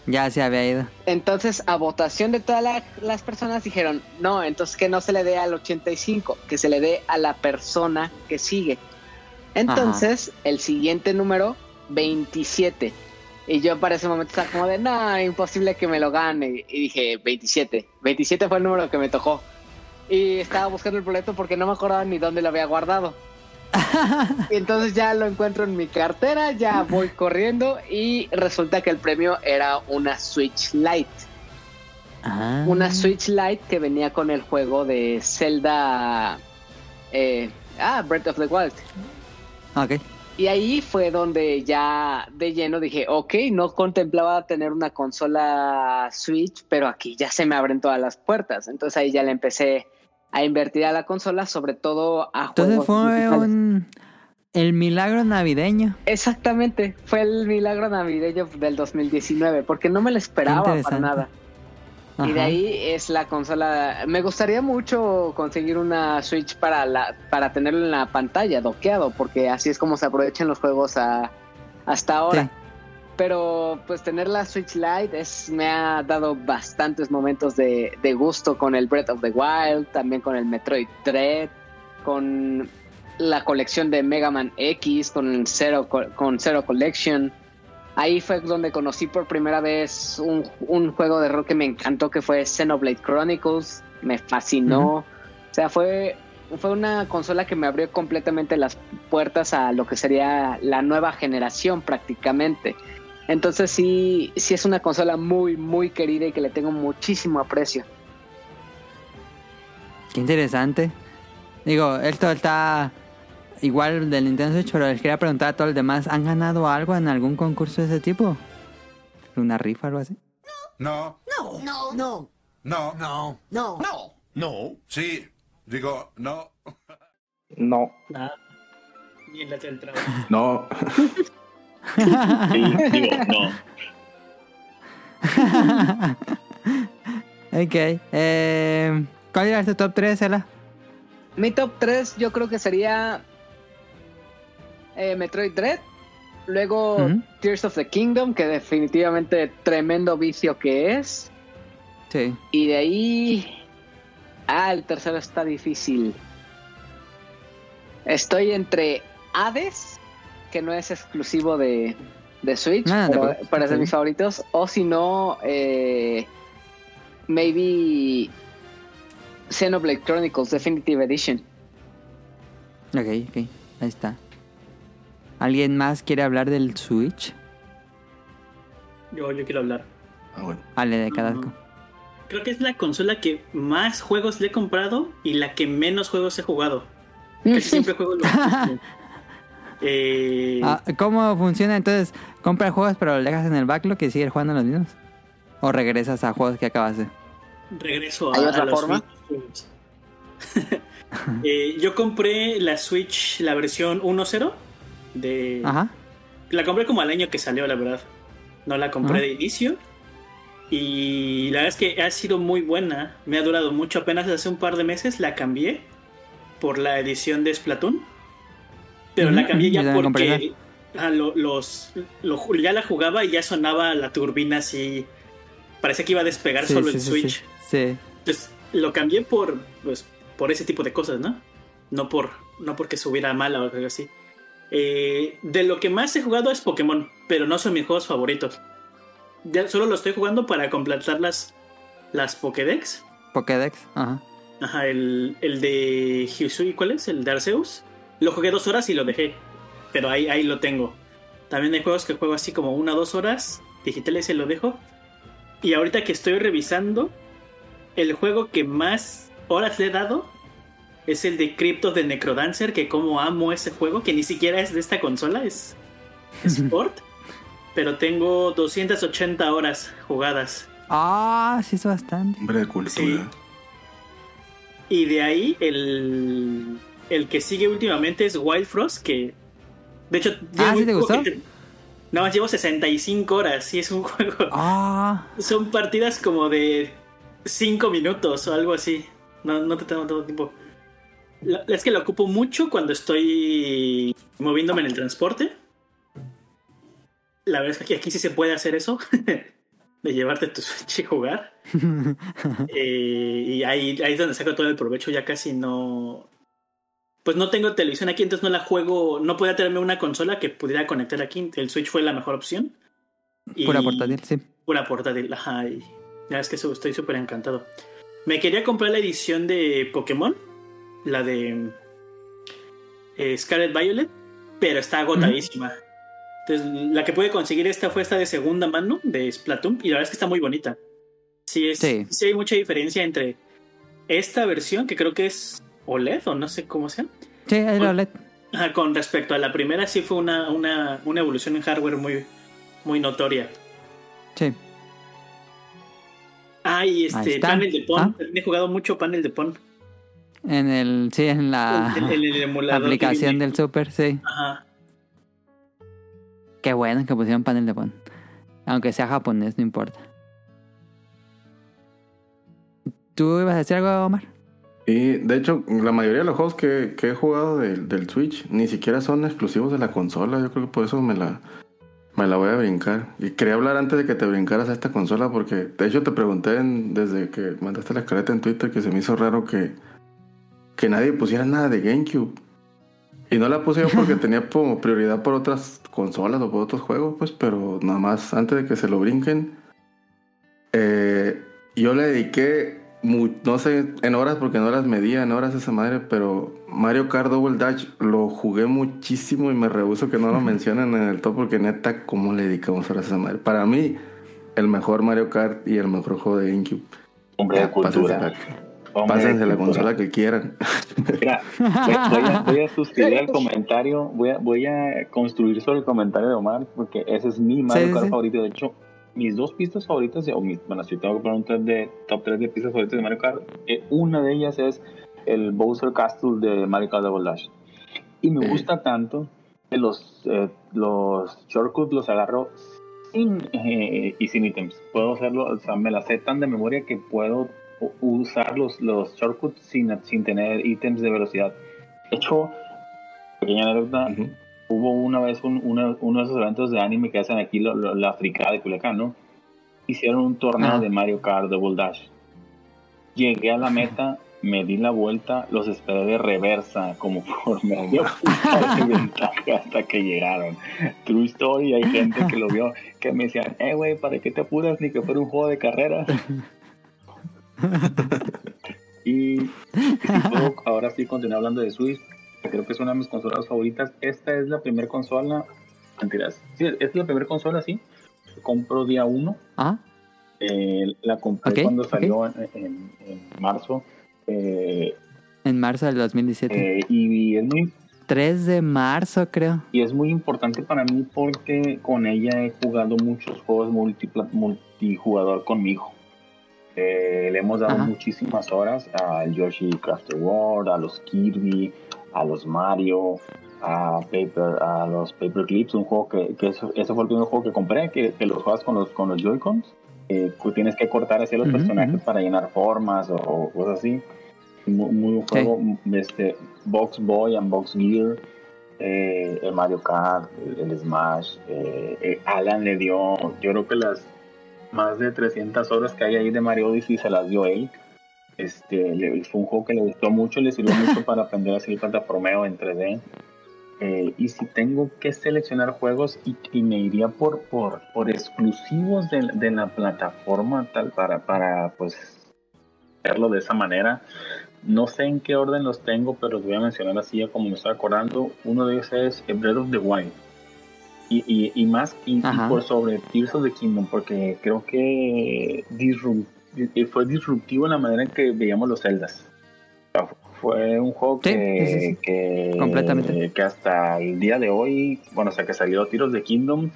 Ya se había ido. Entonces, a votación de todas la- las personas dijeron, no, entonces que no se le dé al 85, que se le dé a la persona que sigue. Entonces, el siguiente número, 27. Y yo para ese momento estaba como de, no, imposible que me lo gane. Y dije, 27. 27 fue el número que me tocó. Y estaba buscando el boleto porque no me acordaba ni dónde lo había guardado. Y entonces ya lo encuentro en mi cartera, ya voy corriendo y resulta que el premio era una Switch Lite. Ah. Una Switch Lite que venía con el juego de Zelda... eh, ah, Breath of the Wild. Ok. Y ahí fue donde ya de lleno dije, ok, no contemplaba tener una consola Switch, pero aquí ya se me abren todas las puertas. Entonces ahí ya le empecé a invertir a la consola, sobre todo a Entonces juegos fue digitales. un... El milagro navideño. Exactamente, fue el milagro navideño del 2019, porque no me lo esperaba para interesante. Y de ahí es la consola. Me gustaría mucho conseguir una Switch para la para tenerlo en la pantalla doqueado, porque así es como se aprovechan los juegos a- hasta ahora. Pero pues tener la Switch Lite es, me ha dado bastantes momentos de, de gusto con el Breath of the Wild, también con el Metroid Dread, con la colección de Mega Man X, con Zero, Co- con Zero Collection. Ahí fue donde conocí por primera vez un, un juego de rol que me encantó, que fue Xenoblade Chronicles. Me fascinó. O sea, fue, fue una consola que me abrió completamente las puertas a lo que sería la nueva generación prácticamente. Entonces sí, sí es una consola muy, muy querida y que le tengo muchísimo aprecio. Qué interesante. Digo, esto está igual del Nintendo Switch, pero les quería preguntar a todos los demás, ¿han ganado algo en algún concurso de ese tipo? ¿Una rifa o algo así? No. No. No. No. No. No. No. No. No. Sí. Digo, no. No. Nada. Ni en la del trabajo. No. digo, no. ok. Eh, ¿Cuál era tu top 3, Ela? Mi top 3 yo creo que sería eh, Metroid Dread, luego. Tears of the Kingdom, que definitivamente tremendo vicio que es, Sí. y de ahí... Ah, el tercero está difícil. Estoy entre Hades, que no es exclusivo de, de Switch, Ah, de pero, acuerdo. pero es de Sí. mis favoritos, o si no, eh, maybe Xenoblade Chronicles Definitive Edition. Ok, ok. Ahí está. ¿Alguien más quiere hablar del Switch? Yo, yo quiero hablar. Ah, bueno. Ale de Cadasco. Creo que es la consola que más juegos le he comprado y la que menos juegos he jugado. Casi siempre juego lo mismo. Eh, Ah, ¿Cómo funciona entonces? ¿Compras juegos pero los dejas en el backlog y sigues jugando los mismos? ¿O regresas a juegos que acabaste? regreso a, ¿Hay a otra los forma? Eh, yo compré la Switch, la versión 1.0 de... Ajá. La compré como al año que salió, la verdad. No la compré Ajá. de inicio. Y la verdad es que ha sido muy buena. Me ha durado mucho. Apenas hace un par de meses la cambié por la edición de Splatoon. Pero la cambié ya porque ah, lo- los, lo- ya la jugaba y ya sonaba la turbina así. Parecía que iba a despegar Sí, solo sí, el sí, Switch. Sí. sí. Entonces lo cambié por pues por ese tipo de cosas, ¿no? No por no porque subiera mala o algo así. Eh, de lo que más he jugado es Pokémon, pero no son mis juegos favoritos. Ya solo lo estoy jugando para completar las las Pokédex. Pokédex. Ajá. Ajá, el, el de Hyusui, ¿cuál es? El de Arceus. Lo jugué dos horas y lo dejé. Pero ahí, ahí lo tengo. También hay juegos que juego así como una o dos horas digitales y lo dejo. Y ahorita que estoy revisando, el juego que más horas le he dado es el de Crypto de Necrodancer, que como amo ese juego, que ni siquiera es de esta consola, es Sport. pero tengo 280 horas jugadas. Ah, sí es bastante. Hombre de cultura. Y de ahí el, el que sigue últimamente es Wild Frost, que de hecho... Ah, ¿sí te gustó? que- Nada más llevo 65 horas y es un juego... Ah, Son partidas como de 5 minutos o algo así. No, no te tomo todo el tiempo. La- Es que lo ocupo mucho cuando estoy moviéndome en el transporte. La verdad es que aquí, aquí sí se puede hacer eso. de llevarte tu Switch y jugar. Eh, y ahí, ahí es donde saco todo el provecho. Ya casi no. Pues no tengo televisión aquí, entonces no la juego. No podía tenerme una consola que pudiera conectar aquí. El Switch fue la mejor opción. Y- Pura portátil, sí. Pura portátil, ajá. Y ya es que estoy súper encantado. Me quería comprar la edición de Pokémon, la de eh, Scarlet Violet, pero está agotadísima. Entonces, la que pude conseguir esta fue esta de segunda mano de Splatoon y la verdad es que está muy bonita. Sí, es, Sí. sí hay mucha diferencia entre esta versión, que creo que es OLED o no sé cómo sea, Sí, es OLED. Con respecto a la primera, sí fue una, una, una evolución en hardware muy, muy notoria. Sí. Ah, y este, panel de Pon. Ah. También he jugado mucho panel de Pon. En el, sí, en la el emulador aplicación del Super, sí. Ajá. Qué bueno que pusieron panel de pon. Aunque sea japonés, no importa. ¿Tú ibas a decir algo, Omar? Y de hecho, la mayoría de los juegos que, que he jugado del, del Switch ni siquiera son exclusivos de la consola. Yo creo que por eso me la, me la voy a brincar. Y quería hablar antes de que te brincaras a esta consola porque de hecho te pregunté en- desde que mandaste la escaleta en Twitter que se me hizo raro que, que nadie pusiera nada de GameCube. Y no la puse yo porque tenía como prioridad por otras consolas o por otros juegos, pues, pero nada más antes de que se lo brinquen, eh, yo le dediqué, mu- no sé, en horas, porque no las medía en horas esa madre, pero Mario Kart Double Dash lo jugué muchísimo y me rehuso que no lo mencionen en el top porque neta, ¿cómo le dedicamos horas a esa madre? Para mí, el mejor Mario Kart y el mejor juego de GameCube. Hombre de cultura. Hombre Pásense la consola que quieran. Mira, voy, voy a, voy a suscribir el comentario, voy a, voy a construir sobre el comentario de Omar, porque ese es mi Mario Sí, Kart sí. favorito. De hecho, mis dos pistas favoritas, o mis, bueno, si tengo que poner un top de, top 3 de pistas favoritas de Mario Kart, eh, una de ellas es el Bowser Castle de Mario Kart Double Dash. Y me gusta tanto que los, eh, los shortcuts los agarro sin, eh, y sin ítems. Puedo hacerlo, o sea, me la sé tan de memoria que puedo usar los, los shortcuts sin, sin tener ítems de velocidad. De hecho, pequeña anécdota, hubo una vez un- una- uno de esos eventos de anime que hacen aquí lo- lo- la fricada de Culiacán, ¿no? Hicieron un torneo Ah. de Mario Kart Double Dash. Llegué a la meta, me di la vuelta, los esperé de reversa, como por medio de ventaja hasta que llegaron. True story, hay gente que lo vio, que me decían, eh, güey, ¿para qué te apuras ni que fuera un juego de carrera? y, puedo ahora sí continuar hablando de Switch, que creo que es una de mis consolas favoritas. Esta es la primera consola, mentiras, sí, es la primera consola, sí. Compro día 1. Ah, la compré cuando salió en, en- en marzo. Eh, en marzo del 2017. eh, y es muy 3 de marzo, creo. y es muy importante para mí porque con ella he jugado muchos juegos multijugador con mi hijo. Eh, le hemos dado Ajá. muchísimas horas al Yoshi Crafter World, a los Kirby, a los Mario, a Paper, a los Paper Clips, un juego que, que eso, ese fue el primer juego que compré, que, que los juegas con los, con los Joy-Cons. Eh, tienes que cortar así los personajes para llenar formas o, o cosas así. Muy, muy un juego, este, Box Boy and Box Gear, eh, el Mario Kart, el, el Smash. eh, eh, Alan le dio, yo creo que las más de 300 horas que hay ahí de Mario Odyssey se las dio él. Este, le- fue un juego que le gustó mucho, le sirvió mucho para aprender a hacer el plataformeo en 3D. Eh, y si tengo que seleccionar juegos y, y me iría por, por, por exclusivos de, de la plataforma tal para, para pues verlo de esa manera. No sé en qué orden los tengo, pero los voy a mencionar así ya como me estoy acordando. Uno de ellos es Breath of the Wild. Y, y, y más, y, por sobre Tears of the Kingdom, porque creo que eh, fue disruptivo en la manera en que veíamos los sea, Fue un juego Sí, que, sí, sí. que, Completamente. que hasta el día de hoy, bueno, o sea, que salió Tears the Kingdom,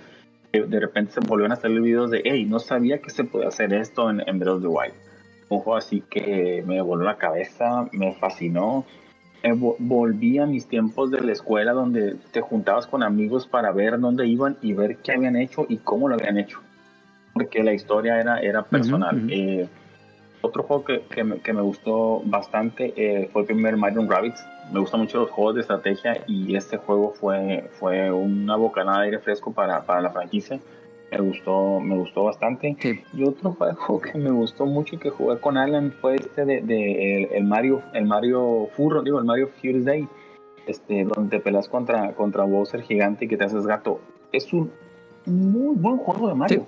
eh, de repente se volvieron a salir videos de, hey, no sabía que se podía hacer esto en, en Breath of the Wild. Un juego así que me voló la cabeza, me fascinó. Eh, vo- volví a mis tiempos de la escuela donde te juntabas con amigos para ver dónde iban y ver qué habían hecho y cómo lo habían hecho. Porque la historia era, era personal. ujú. Eh, otro juego que, que me, que me gustó bastante eh, fue el primer Mario Rabbids. Me gustan mucho los juegos de estrategia y este juego fue, fue una bocanada de aire fresco para, para la franquicia. Me gustó, me gustó bastante. Y otro juego que me gustó mucho y que jugué con Alan fue este de, de el, el Mario, el Mario Furro, digo, el Mario Furious Day, este, donde te peleas contra, contra Bowser gigante y que te haces gato. Es un muy buen juego de Mario.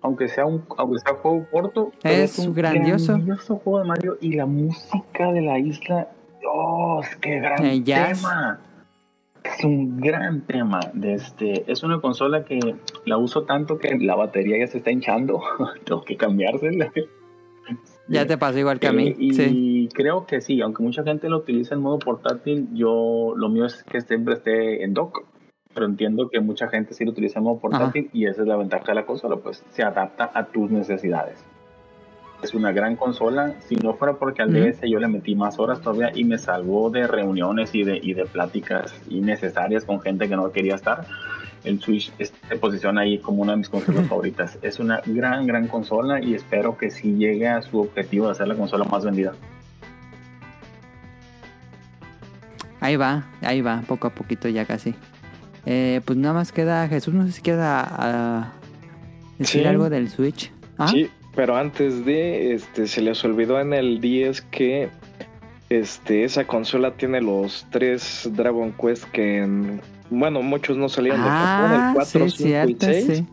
Aunque sea un, aunque sea un juego corto, pero Es un grandioso. grandioso juego de Mario y la música de la isla, ¡oh, qué gran El jazz. Es un gran tema. De este, es una consola que la uso tanto que la batería ya se está hinchando. Tengo que cambiársela. Ya te pasó igual que a mí. Eh, y sí. creo que sí, aunque mucha gente lo utiliza en modo portátil, yo lo mío es que siempre esté en dock. Pero entiendo que mucha gente sí lo utiliza en modo portátil y esa es la ventaja de la consola, pues se adapta a tus necesidades. Es una gran consola. Si no fuera porque al. DS yo le metí más horas todavía y me salvó de reuniones y de, y de pláticas innecesarias con gente que no quería estar, el Switch se posiciona ahí como una de mis consolas favoritas. Es una gran, gran consola y espero que sí llegue a su objetivo de ser la consola más vendida. Ahí va, ahí va, poco a poquito ya casi. Eh, pues nada más queda Jesús, no sé si queda ah, decir Sí. algo del Switch. ¿Ah? Sí, pero antes de, este, se les olvidó en el 10 que este, esa consola tiene los tres Dragon Quest que, en- bueno, muchos no salieron de Japón, Ah, el 4, sí, 5 cierto, y 6. sí.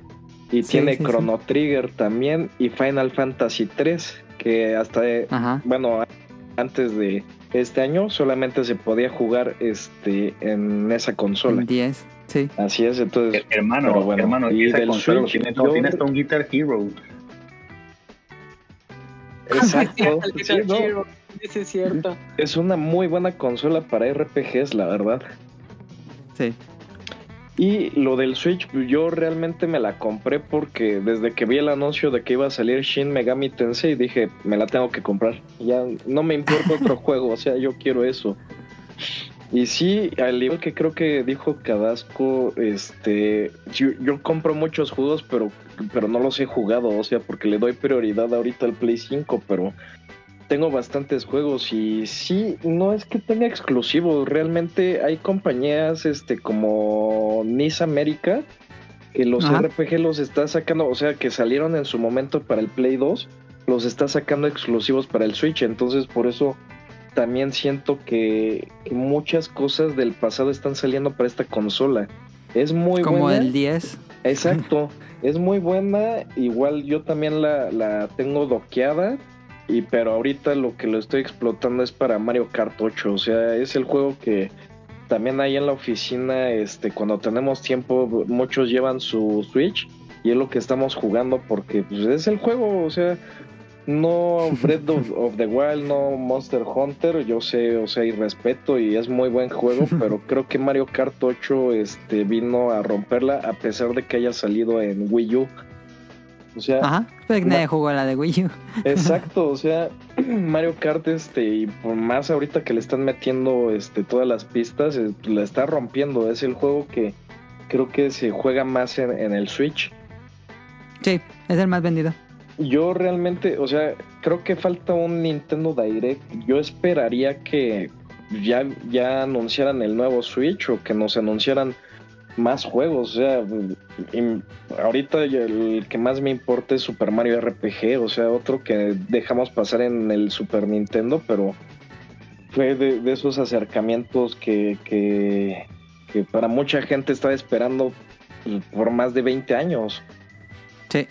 Y Sí, tiene sí, sí. Chrono Trigger también y Final Fantasy 3, que hasta, eh, bueno, antes de este año solamente se podía jugar este en esa consola. En 10, sí. Así es, entonces. Hermano, pero bueno, hermano, y esa del consola Switch, tiene yo- tiene hasta un Guitar Hero. Exacto. sí, no, Eso es cierto. es una muy buena consola para RPGs, la verdad. Sí. Y lo del Switch, yo realmente me la compré porque desde que vi el anuncio de que iba a salir Shin Megami Tensei, dije, me la tengo que comprar. Ya no me importa otro juego, o sea, yo quiero eso. Y sí, al igual que creo que dijo Cadasco, este, yo, yo compro muchos juegos, pero, pero no los he jugado, o sea, porque le doy prioridad ahorita al Play 5, pero tengo bastantes juegos y sí, no es que tenga exclusivos, realmente hay compañías este como Nice América que los Ajá. RPG los está sacando, o sea, que salieron en su momento para el Play 2, los está sacando exclusivos para el Switch, entonces por eso también siento que, que muchas cosas del pasado están saliendo para esta consola. Es muy Como buena. el 10. Exacto, es muy buena. Igual yo también la, la tengo doqueada. Y pero ahorita lo que lo estoy explotando es para Mario Kart 8. O sea, es el juego que también ahí en la oficina, este, cuando tenemos tiempo, muchos llevan su Switch. Y es lo que estamos jugando porque pues, es el juego. O sea, no Breath of, of the Wild, no Monster Hunter. Yo sé, o sea, y respeto y es muy buen juego. pero creo que Mario Kart 8 este, vino a romperla a pesar de que haya salido en Wii U. O sea, Ajá, pues nadie jugó la de Wii U. Exacto, o sea, Mario Kart, este, y por más ahorita que le están metiendo este, todas las pistas, la está rompiendo. Es el juego que creo que se juega más en, en el Switch. Sí, es el más vendido. Yo realmente, o sea, creo que falta un Nintendo Direct. Yo esperaría que ya, ya anunciaran el nuevo Switch o que nos anunciaran más juegos. O sea, ahorita el que más me importa es Super Mario RPG, o sea, otro que dejamos pasar en el Super Nintendo, pero fue de, de esos acercamientos que, que, que para mucha gente estaba esperando por más de 20 años. Sí.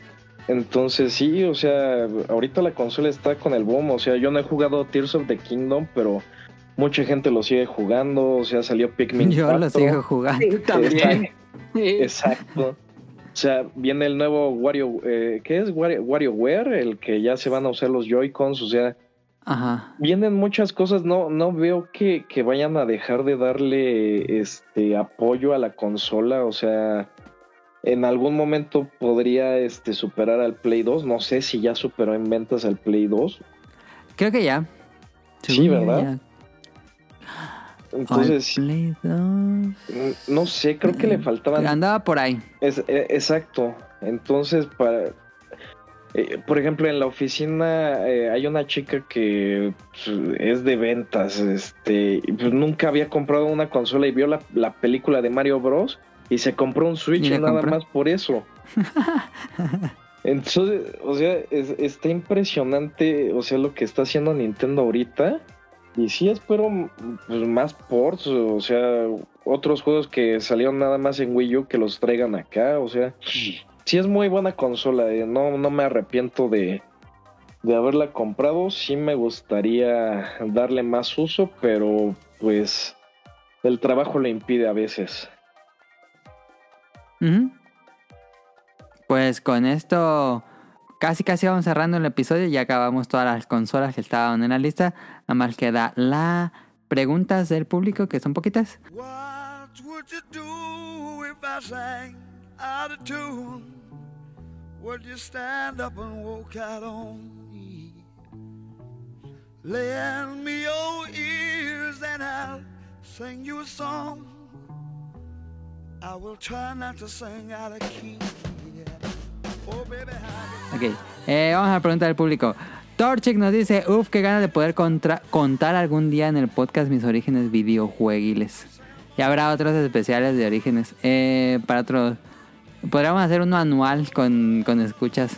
Entonces sí, o sea, ahorita la consola está con el boom, o sea, yo no he jugado Tears of the Kingdom, pero mucha gente lo sigue jugando, o sea, salió Pikmin Yo 4. lo sigo jugando. Está- Exacto. O sea, viene el nuevo Wario, eh, ¿qué es? Wario, WarioWare, el que ya se van a usar los Joy-Cons, o sea, Ajá. vienen muchas cosas, no, no veo que, que vayan a dejar de darle este apoyo a la consola, o sea, en algún momento podría este superar al Play 2, no sé si ya superó en ventas al Play 2. Creo que ya. Sí, Según ¿verdad? Entonces, Play 2. mm, no sé, creo que le faltaban Andaba por ahí. Es, e- exacto. Entonces, para. eh, por ejemplo, en la oficina eh, hay una chica que pues, es de ventas, este, pues nunca había comprado una consola y vio la, la película de Mario Bros. Y se compró un Switch ¿Y le nada compró? más por eso. Entonces, o sea, es- está impresionante, o sea, lo que está haciendo Nintendo ahorita. Y sí espero pues, más ports, o sea, otros juegos que salieron nada más en Wii U que los traigan acá, o sea, sí es muy buena consola, eh, no, no me arrepiento de, de haberla comprado, sí me gustaría darle más uso, pero pues el trabajo lo impide a veces. Pues con esto casi casi vamos cerrando el episodio. Ya acabamos todas las consolas que estaban en la lista. Nada más queda la preguntas del público, que son poquitas. What would you do if I sang out of tune? Would you stand up and walk out on me? Lend me your ears and I'll sing you a song. Ok, eh, vamos a la pregunta del público. Torchic nos dice, uff, qué ganas de poder contra- contar algún día en el podcast mis orígenes videojueguiles. Y habrá otros especiales de orígenes. Eh, para otros, podríamos hacer uno anual con, con escuchas.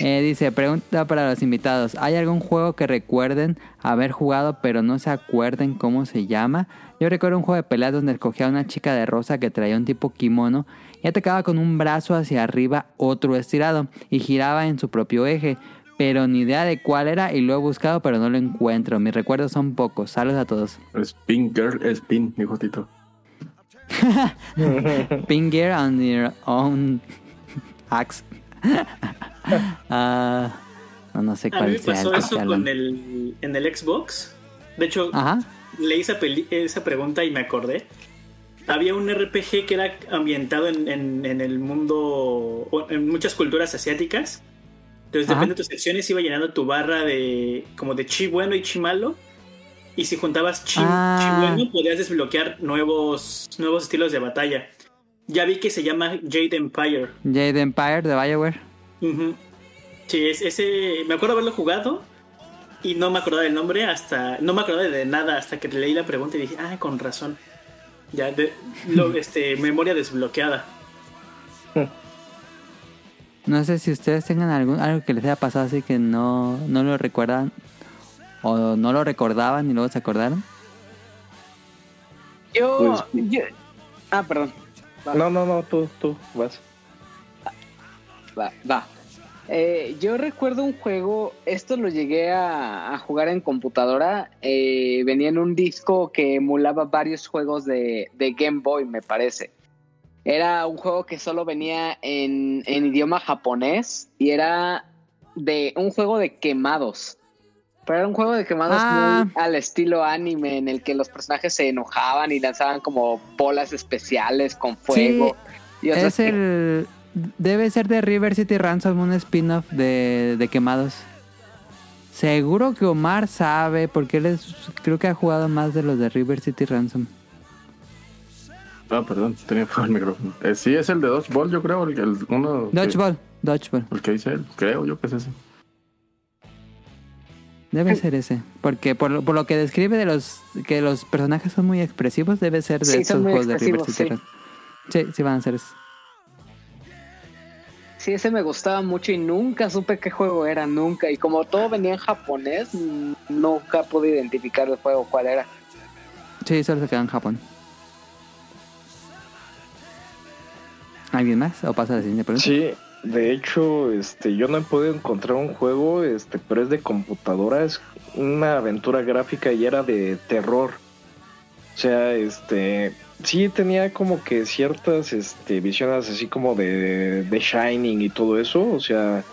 Eh, dice, pregunta para los invitados. ¿Hay algún juego que recuerden haber jugado pero no se acuerden cómo se llama? Yo recuerdo un juego de peleas donde escogía a una chica de rosa que traía un tipo kimono y atacaba con un brazo hacia arriba, otro estirado y giraba en su propio eje. Pero ni idea de cuál era y lo he buscado pero no lo encuentro. Mis recuerdos son pocos. Saludos a todos. Spin Girl, Spin, dijo Tito. Pin gear on your own axe. Ah, no, no sé A mí cuál me sea pasó el eso con el, en el Xbox. De hecho, Ajá. Leí esa, peli- esa pregunta y me acordé. Había un RPG que era ambientado en, en- en el mundo, en muchas culturas asiáticas. Entonces, Ajá. depende de tus secciones, iba llenando tu barra de como de chi bueno y chi malo. Y si juntabas chi, Ah. chi bueno, podías desbloquear nuevos, nuevos estilos de batalla. Ya vi que se llama Jade Empire. Jade Empire de Bioware. Ujú. Sí, es, ese. Me acuerdo haberlo jugado y no me acordaba del nombre hasta. No me acordaba de nada hasta que leí la pregunta y dije, ah, con razón. Ya, de, lo, este, memoria desbloqueada. No sé si ustedes tengan algún, algo que les haya pasado así que no, no lo recuerdan o no lo recordaban y luego se acordaron. Yo, Pues- yo- Ah, perdón. Va. No, no, no, tú, tú, vas. Va, va. Eh, yo recuerdo un juego, esto lo llegué a, a jugar en computadora, eh, venía en un disco que emulaba varios juegos de, de Game Boy, me parece. Era un juego que solo venía en, en idioma japonés y era de un juego de quemados. Pero era un juego de quemados Ah. muy al estilo anime, en el que los personajes se enojaban y lanzaban como bolas especiales con fuego. y es que- el... Debe ser de River City Ransom, un spin-off de, de quemados. Seguro que Omar sabe, porque él es, creo que ha jugado más de los de River City Ransom. Ah, perdón, tenía apagado el micrófono. Eh, sí, es el de Dodgeball, yo creo. El, el- uno que- Dodgeball, Dodgeball. El que dice él, creo yo que es ese. Debe ser ese. Porque por, lo- por lo que describe de los que los personajes son muy expresivos, debe ser de Sí, estos juegos de River City sí. Ransom. Sí, sí van a ser esos. Sí, ese me gustaba mucho y nunca supe qué juego era, nunca. Y como todo venía en japonés, nunca pude identificar el juego cuál era. Sí, solo se queda en Japón. ¿Alguien más? ¿O pasa a la siguiente pregunta? Sí, de hecho, este, yo no he podido encontrar un juego, este, pero es de computadora, es una aventura gráfica y era de terror. O sea, este, sí tenía como que ciertas, este, visiones así como de, de Shining y todo eso, o sea,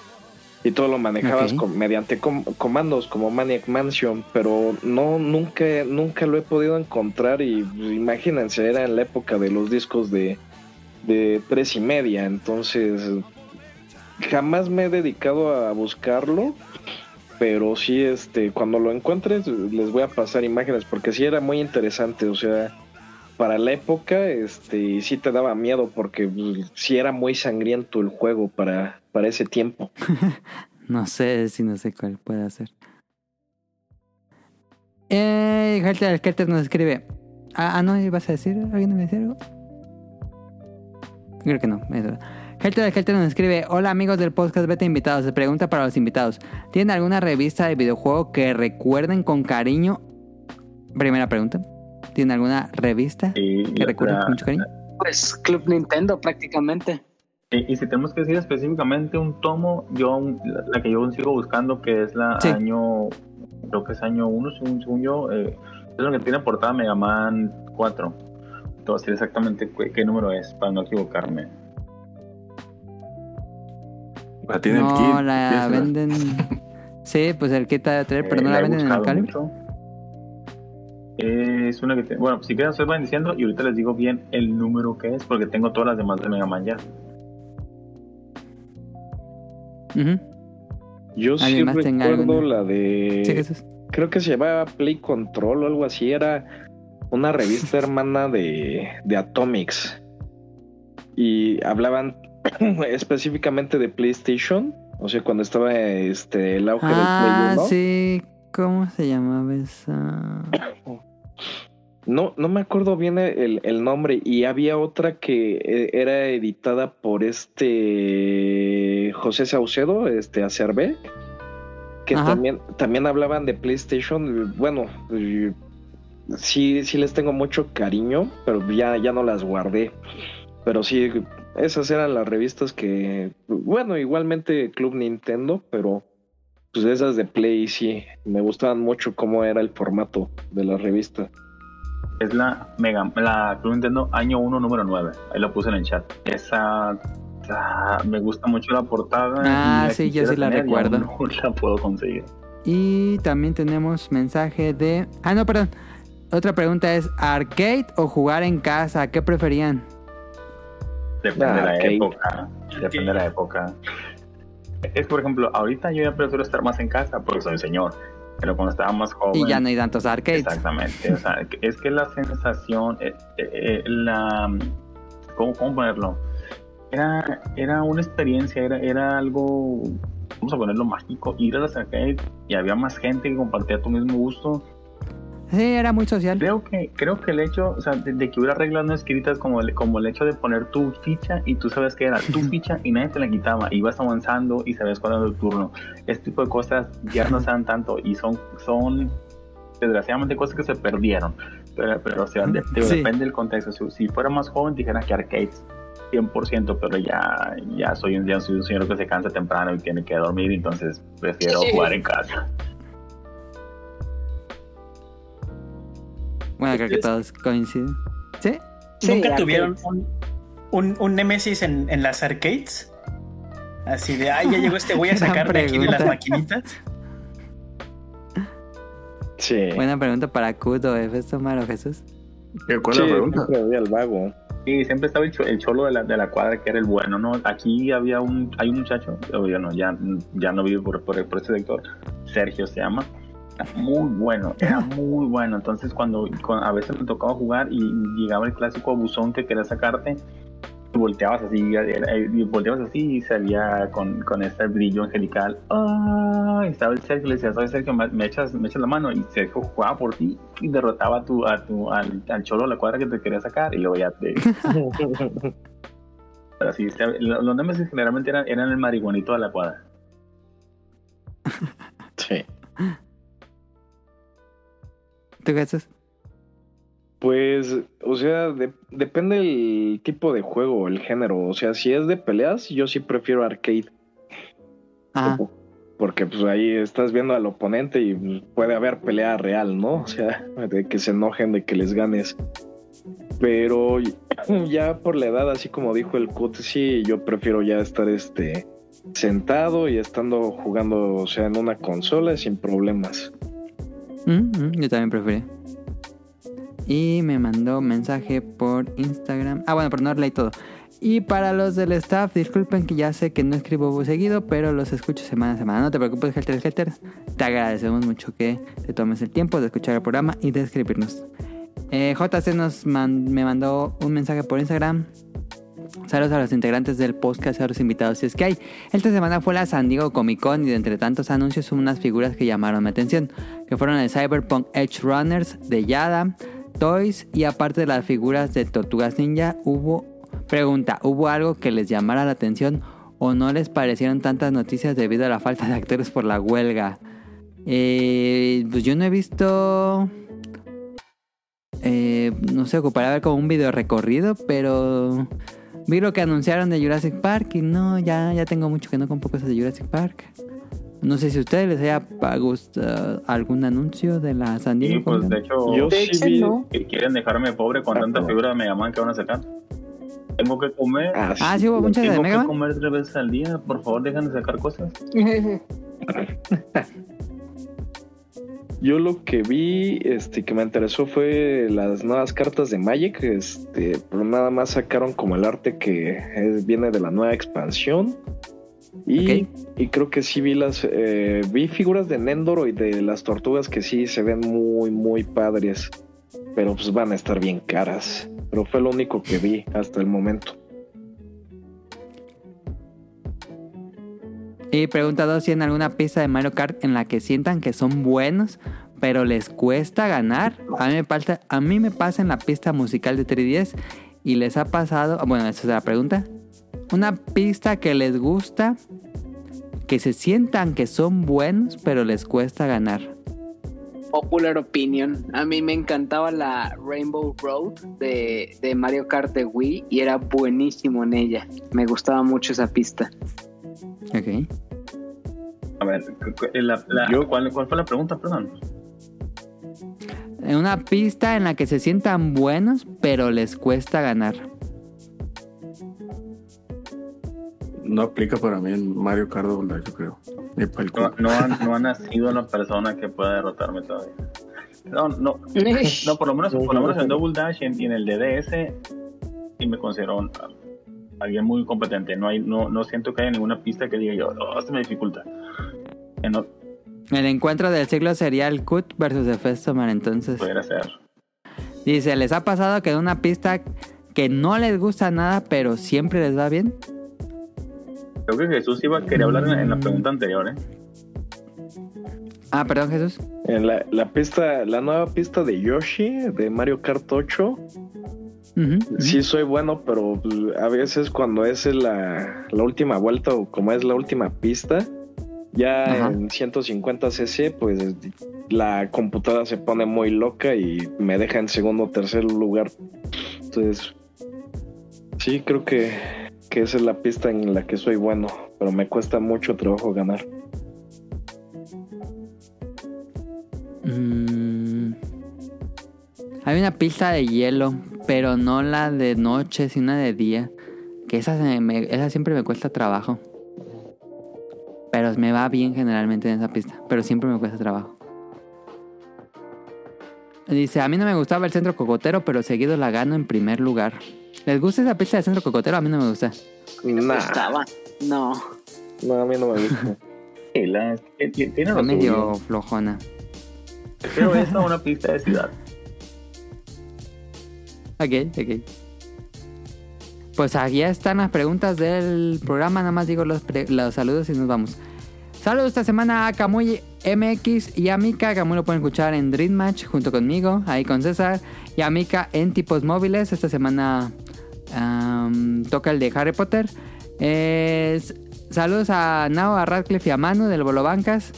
y todo lo manejabas con- mediante com- comandos como Maniac Mansion, pero no, nunca, nunca lo he podido encontrar y pues, imagínense, era en la época de los discos de, de tres y media, entonces jamás me he dedicado a buscarlo, pero sí, este, cuando lo encuentres les voy a pasar imágenes porque sí era muy interesante, o sea, para la época, este, sí te daba miedo porque pues, sí era muy sangriento el juego para, para ese tiempo. No sé si no sé cuál puede ser. Eh, Helter, el Helter nos escribe. Ah, ah, no, ibas a decir, ¿alguien me decía algo? Creo que no. eso. Helter del Helter nos escribe: Hola amigos del podcast Beta Invitados. Se pregunta para los invitados: ¿Tienen alguna revista de videojuego que recuerden con cariño? Primera pregunta. ¿Tienen alguna revista que recuerden con mucho cariño? Pues Club Nintendo prácticamente. Y, y si tenemos que decir específicamente un tomo, yo la, la que yo aún sigo buscando, que es la Sí. año, creo que es año 1, según, según yo, eh, es lo que tiene portada Mega Man 4. Te voy a decir exactamente qué, qué número es, para no equivocarme. La tiene el no, kit. la venden. sí, pues el kit ha de traer, pero Eh, no la venden en el Cali. mucho. Es una que, te- bueno, si quieren ustedes van diciendo y ahorita les digo bien el número que es, porque tengo todas las demás de Mega Man ya. Yo sí ¿Alguien más tenga recuerdo la de. Sí. Creo que se llamaba Play Control o algo así. Era una revista hermana de, de Atomics. Y hablaban específicamente de PlayStation. O sea, cuando estaba este, el auge Ah, del Play 1. sí. ¿Cómo se llamaba esa? No, no me acuerdo bien el, el nombre. Y había otra que eh, era editada por este José Saucedo, este Acerbe, que Ajá. también, también hablaban de PlayStation. Bueno, sí, sí les tengo mucho cariño, pero ya, ya no las guardé. Pero sí, esas eran las revistas que, bueno, igualmente Club Nintendo, pero pues esas de Play sí, me gustaban mucho cómo era el formato de la revista. Es la Mega, la Club Nintendo año 1, número 9. Ahí lo puse en el chat. Esa me gusta mucho la portada. Ah, la sí, yo quisiera sí la tener recuerdo. No la puedo conseguir. Y también tenemos mensaje de. Ah, no, perdón. Otra pregunta es: ¿arcade o jugar en casa? ¿Qué preferían? Depende de la arcade. época. Depende de la época. Es, por ejemplo, ahorita yo ya prefiero estar más en casa porque soy señor. Pero cuando estaba más joven. Y ya no hay tantos arcades. Exactamente. O sea, es que la sensación, eh, eh, eh, la. ¿cómo, cómo ponerlo? Era, era una experiencia, era, era algo. Vamos a ponerlo mágico. Ir a las arcades y había más gente que compartía tu mismo gusto. Sí, era muy social. Creo que, creo que el hecho, o sea, de, de que hubiera reglas no escritas como el, como el hecho de poner tu ficha y tú sabes que era tu ficha y nadie te la quitaba, ibas avanzando y sabes cuándo era tu turno. Este tipo de cosas ya no se dan tanto y son, son desgraciadamente cosas que se perdieron. Pero, pero o sea, de- de- Sí. depende del contexto. Si, si fuera más joven, dijera que arcades 100%, pero ya, ya soy un, ya soy un señor que se cansa temprano y tiene que dormir, entonces prefiero jugar en casa. Bueno, creo que todos coinciden. ¿Sí? ¿Nunca tuvieron un, un, un Nemesis en, en las arcades? Así de, ay, ya llegó este güey a sacar de aquí de las maquinitas. Sí. Buena pregunta para Kudo, Efesto Maro Jesús. ¿Qué- ¿Cuál Sí, es la pregunta? siempre el vago. Sí, siempre estaba el, cho- el cholo de la, de la cuadra que era el bueno, ¿no? Aquí había un, hay un muchacho, obvio no, ya, ya no vive por, por, por ese sector, Sergio se llama, muy bueno, era muy bueno, entonces cuando, cuando a veces me tocaba jugar y llegaba el clásico abusón que quería sacarte, y volteabas así, y volteabas así y salía con, con este brillo angelical, ¡ah! Y estaba el Sergio, le decía, ¿sabes Sergio? Me, me echas, me echas la mano, y Sergio jugaba por ti y derrotaba a tu, a tu, al, al cholo de la cuadra que te quería sacar, y luego ya te... Pero sí, los Nemesis generalmente eran, eran el marihuanito de la cuadra. Sí. ¿Tú Jesús? Pues, o sea, de- depende el tipo de juego, el género. O sea, si es de peleas, yo sí prefiero arcade. Ajá. Porque pues ahí estás viendo al oponente y puede haber pelea real, ¿no? O sea, de que se enojen de que les ganes. Pero ya por la edad, así como dijo el Cut, sí, yo prefiero ya estar este sentado y estando jugando, o sea, en una consola sin problemas. Mm, mm, yo también prefería. Y me mandó mensaje por Instagram. Ah, bueno, pero no leí todo. Y para los del staff, disculpen que ya sé que no escribo seguido, pero los escucho semana a semana. No te preocupes, Helter Helter. Te agradecemos mucho que te tomes el tiempo de escuchar el programa y de escribirnos. Eh, JC nos me mandó un mensaje por Instagram. Saludos a los integrantes del podcast a los invitados. Si es que hay, esta semana fue la San Diego Comic Con y de entre tantos anuncios unas figuras que llamaron mi atención, que fueron el Cyberpunk Edge Runners de Yada, Toys y aparte de las figuras de Tortugas Ninja hubo Pregunta, ¿hubo algo que les llamara la atención o no les parecieron tantas noticias debido a la falta de actores por la huelga? Eh, pues yo no he visto... eh, no sé, ocuparía ver como un video recorrido, pero... Vi lo que anunciaron de Jurassic Park y no, ya, ya tengo mucho que no compro cosas de Jurassic Park. No sé si a ustedes les haya gustado algún anuncio de la San Sí, pues de hecho, Yo sí vi- que quieren dejarme pobre con tanta figura de Mega Man que van a sacar. Tengo que comer. Ah, sí hubo muchas de Tengo que comer tres veces al día. Por favor, dejan de sacar cosas. Yo lo que vi, este, que me interesó fue las nuevas cartas de Magic, este, pero nada más sacaron como el arte que es- viene de la nueva expansión. Y, y creo que sí vi las, eh, vi figuras de Nendoro y de las tortugas que sí se ven muy, muy padres, pero pues van a estar bien caras. Pero fue lo único que vi hasta el momento. Y pregunta dos si en alguna pista de Mario Kart en la que sientan que son buenos, pero les cuesta ganar. A mí me pasa, a mí me pasa en la pista musical de 3DS y les ha pasado, bueno, esa es la pregunta. Una pista que les gusta, que se sientan que son buenos, pero les cuesta ganar. Popular opinion. A mí me encantaba la Rainbow Road de, de Mario Kart de Wii y era buenísimo en ella. Me gustaba mucho esa pista. Ok. A ver, cu- la- la- ¿cuál, cuál fue la pregunta? Perdón. En una pista en la que se sientan buenos, pero les cuesta ganar. No aplica para mí en Mario Kart yo creo. Ni para el No, no, ha, no ha nacido la persona que pueda derrotarme todavía. No, no. No, por lo menos, por lo menos en Double Dash y en, y en el DDS, sí me considero un- alguien muy competente. No, hay, no, no siento que haya ninguna pista que diga yo, oh, esto me dificulta. No El encuentro del siglo sería el Cut versus el Festoman, entonces. pudiera ser. Dice, ¿les ha pasado que en una pista que no les gusta nada, pero siempre les va bien? Creo que Jesús iba a querer hablar en, en la pregunta anterior, ¿eh? Ah, perdón, Jesús. En la, la pista, la nueva pista de Yoshi de Mario Kart 8, sí soy bueno, pero pues, a veces cuando es la, la última vuelta o como es la última pista, ya Ajá. en 150 cc, pues la computadora se pone muy loca y me deja en segundo o tercer lugar. Entonces, sí, creo que, que esa es la pista en la que soy bueno, pero me cuesta mucho trabajo ganar. Mm. Hay una pista de hielo, pero no la de noche, sino la de día. Que esa, se me- esa siempre me cuesta trabajo. Pero me va bien generalmente en esa pista. Pero siempre me cuesta trabajo. Dice, a mí no me gustaba el centro cocotero, pero seguido la gano en primer lugar. ¿Les gusta esa pista del centro cocotero? A mí no me gusta. Nah, Estaba. No. no, a mí no me gusta. Sí, la- tiene Está medio flojona. Pero esta es una pista de ciudad. Ok, ok. Pues aquí están las preguntas del programa. Nada más digo los, saludos y nos vamos. Saludos esta semana a Camuy MX y a Mika. Camuy lo pueden escuchar en Dream Match junto conmigo, ahí con César. Y a Mika en tipos móviles. Esta semana toca el de Harry Potter. Saludos a Nao, a Radcliffe y a Manu del Bolo Bancas.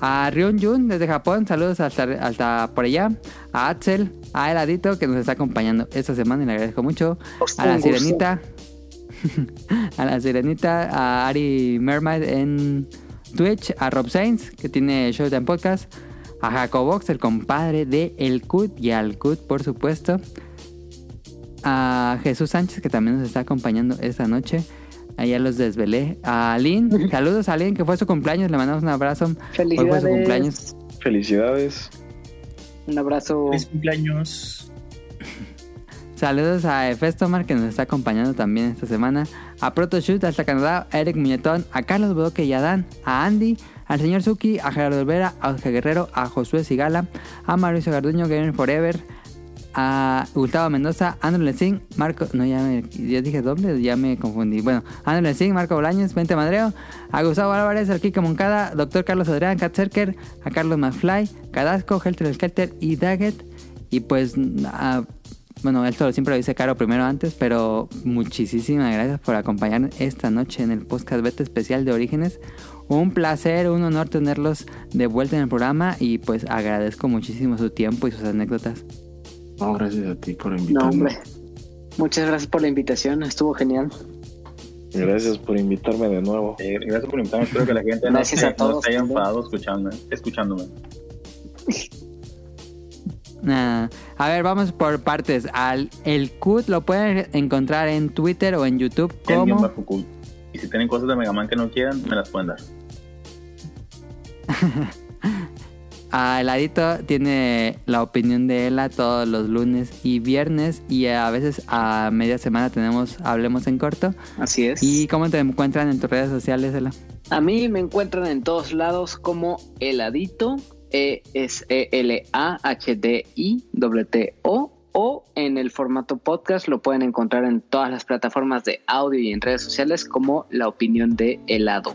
A Rion Jun desde Japón, saludos hasta, hasta por allá. A Axel, a Heladito que nos está acompañando esta semana y le agradezco mucho. A la. Sirenita, a la Sirenita, a Ari Mermaid en Twitch, a Rob Sainz que tiene Showtime Podcast, a Jacobox, el compadre de El Cut y al Cut, por supuesto. A Jesús Sánchez que también nos está acompañando esta noche. Allá los desvelé. A Lynn, saludos a Lynn que fue su cumpleaños, le mandamos un abrazo. Hoy fue su Felicidades. cumpleaños. Felicidades. Un abrazo. Feliz cumpleaños. Saludos a Efestomar que nos está acompañando también esta semana. A Protoshoot hasta Canadá, a Eric Muñetón, a Carlos Bodoque y a Dan, a Andy, al señor Suki, a Gerardo Olvera, a Oscar Guerrero, a Josué Sigala, a Mauricio Garduño, Gamer Forever, a Gustavo Mendoza, Andrew Lessing, Marco, no ya me, ya dije doble, ya me confundí. Bueno, Andrew Lessing, Marco Bolaños, Vente Madreo, a Gustavo Álvarez, al Kike Moncada, Doctor Carlos Adrián, Cat Cerker, a Carlos McFly, Cadasco, Helter Skelter y Daggett. Y pues a Bueno, esto siempre lo dice Caro primero antes, pero muchísimas gracias por acompañarnos esta noche en el podcast beta especial de Orígenes. Un placer, un honor tenerlos de vuelta en el programa y pues agradezco muchísimo su tiempo y sus anécdotas. No, gracias a ti por No, invitarme. hombre. Muchas gracias por la invitación, estuvo genial. Gracias por invitarme de nuevo. Eh, gracias por invitarme. Espero que la gente no, se, a todos, no se haya enfadado escuchándome. escuchándome. A ver, vamos por partes. Al, el CUT lo pueden encontrar en Twitter o en YouTube como... Y si tienen cosas de Mega Man que no quieran, me las pueden dar. Al ladito tiene la opinión de Ela todos los lunes y viernes y a veces a media semana tenemos Hablemos en Corto. Así es. ¿Y cómo te encuentran en tus redes sociales, Ela? A mí me encuentran en todos lados como heladito, E S E L A H D I T O o en el formato podcast lo pueden encontrar en todas las plataformas de audio y en redes sociales como la opinión de helado.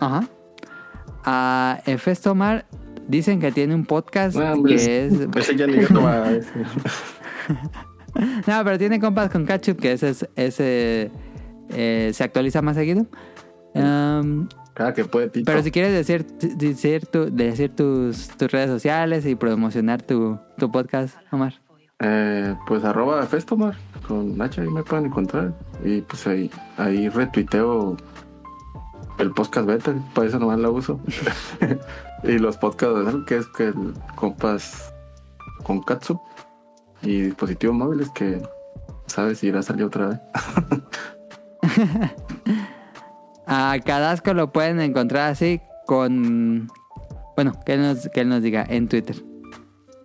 Ajá. A Efes Tomar dicen que tiene un podcast No, hombre, que es... Ese ya ni yo tomaba ese. No, pero tiene compas con ketchup que ese, es- ese eh, se actualiza más seguido. Um, Cada que puede, Tito. pero si quieres decir, decir, tu- decir tus, tus redes sociales y promocionar tu, tu podcast, Omar. Eh, pues arroba Festomar con Nacha, ahí me pueden encontrar. Y pues ahí, ahí retuiteo el podcast beta, para eso nomás lo uso. y los podcasts de que es que el compas con Katsup y dispositivos móviles que sabes si irá a salir otra vez. A Cadasco lo pueden encontrar así con... Bueno, que él nos, que él nos diga en Twitter.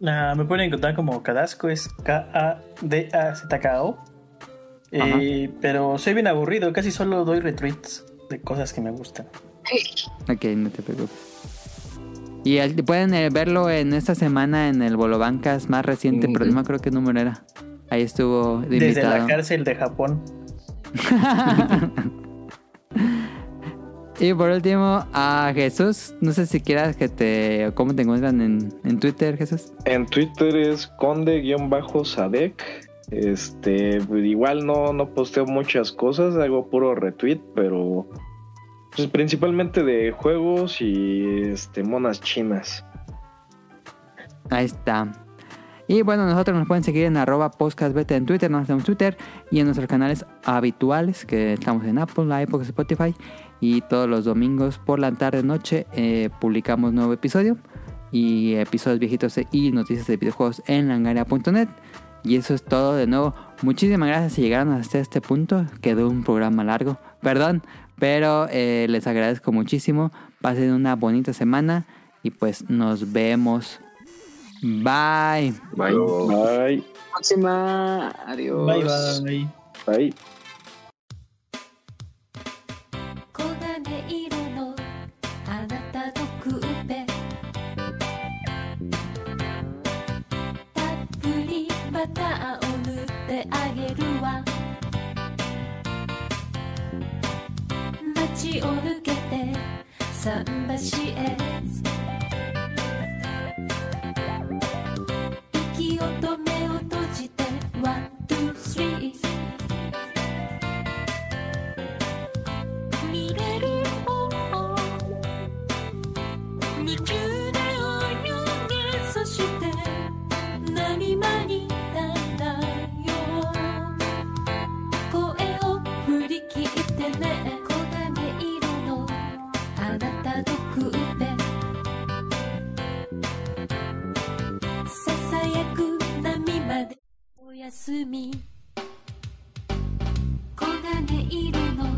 Ah, me pueden encontrar como Cadasco, es K-A-D-A-Z-K-O. Eh, pero soy bien aburrido, casi solo doy retweets de cosas que me gustan. Ok, no te preocupes. Y el- pueden eh, verlo en esta semana en el Bolobancas más reciente, pero no me acuerdo qué número era. Ahí estuvo de Desde invitado. la cárcel de Japón. Y por último, a Jesús. No sé si quieras que te... ¿Cómo te encuentran en, en Twitter, Jesús? En Twitter es conde-sadek. Este, igual no, no posteo muchas cosas, hago puro retweet, pero pues principalmente de juegos y este monas chinas. Ahí está. Y bueno, nosotros nos pueden seguir en arroba podcastbeta en Twitter, nos tenemos Twitter y en nuestros canales habituales que estamos en Apple, iPod, Spotify y todos los domingos por la tarde noche eh, publicamos nuevo episodio y episodios viejitos y noticias de videojuegos en langaria.net. Y eso es todo de nuevo. Muchísimas gracias si llegaron hasta este punto. Quedó un programa largo, perdón, pero eh, les agradezco muchísimo. Pasen una bonita semana y pues nos vemos. Bye. Bye. Bye. Próxima. Adiós. Bye bye. Bye. she is. 休み。黄金色の。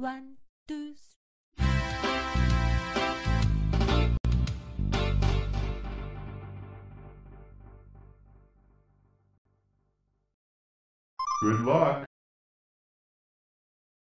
Dos. Good luck.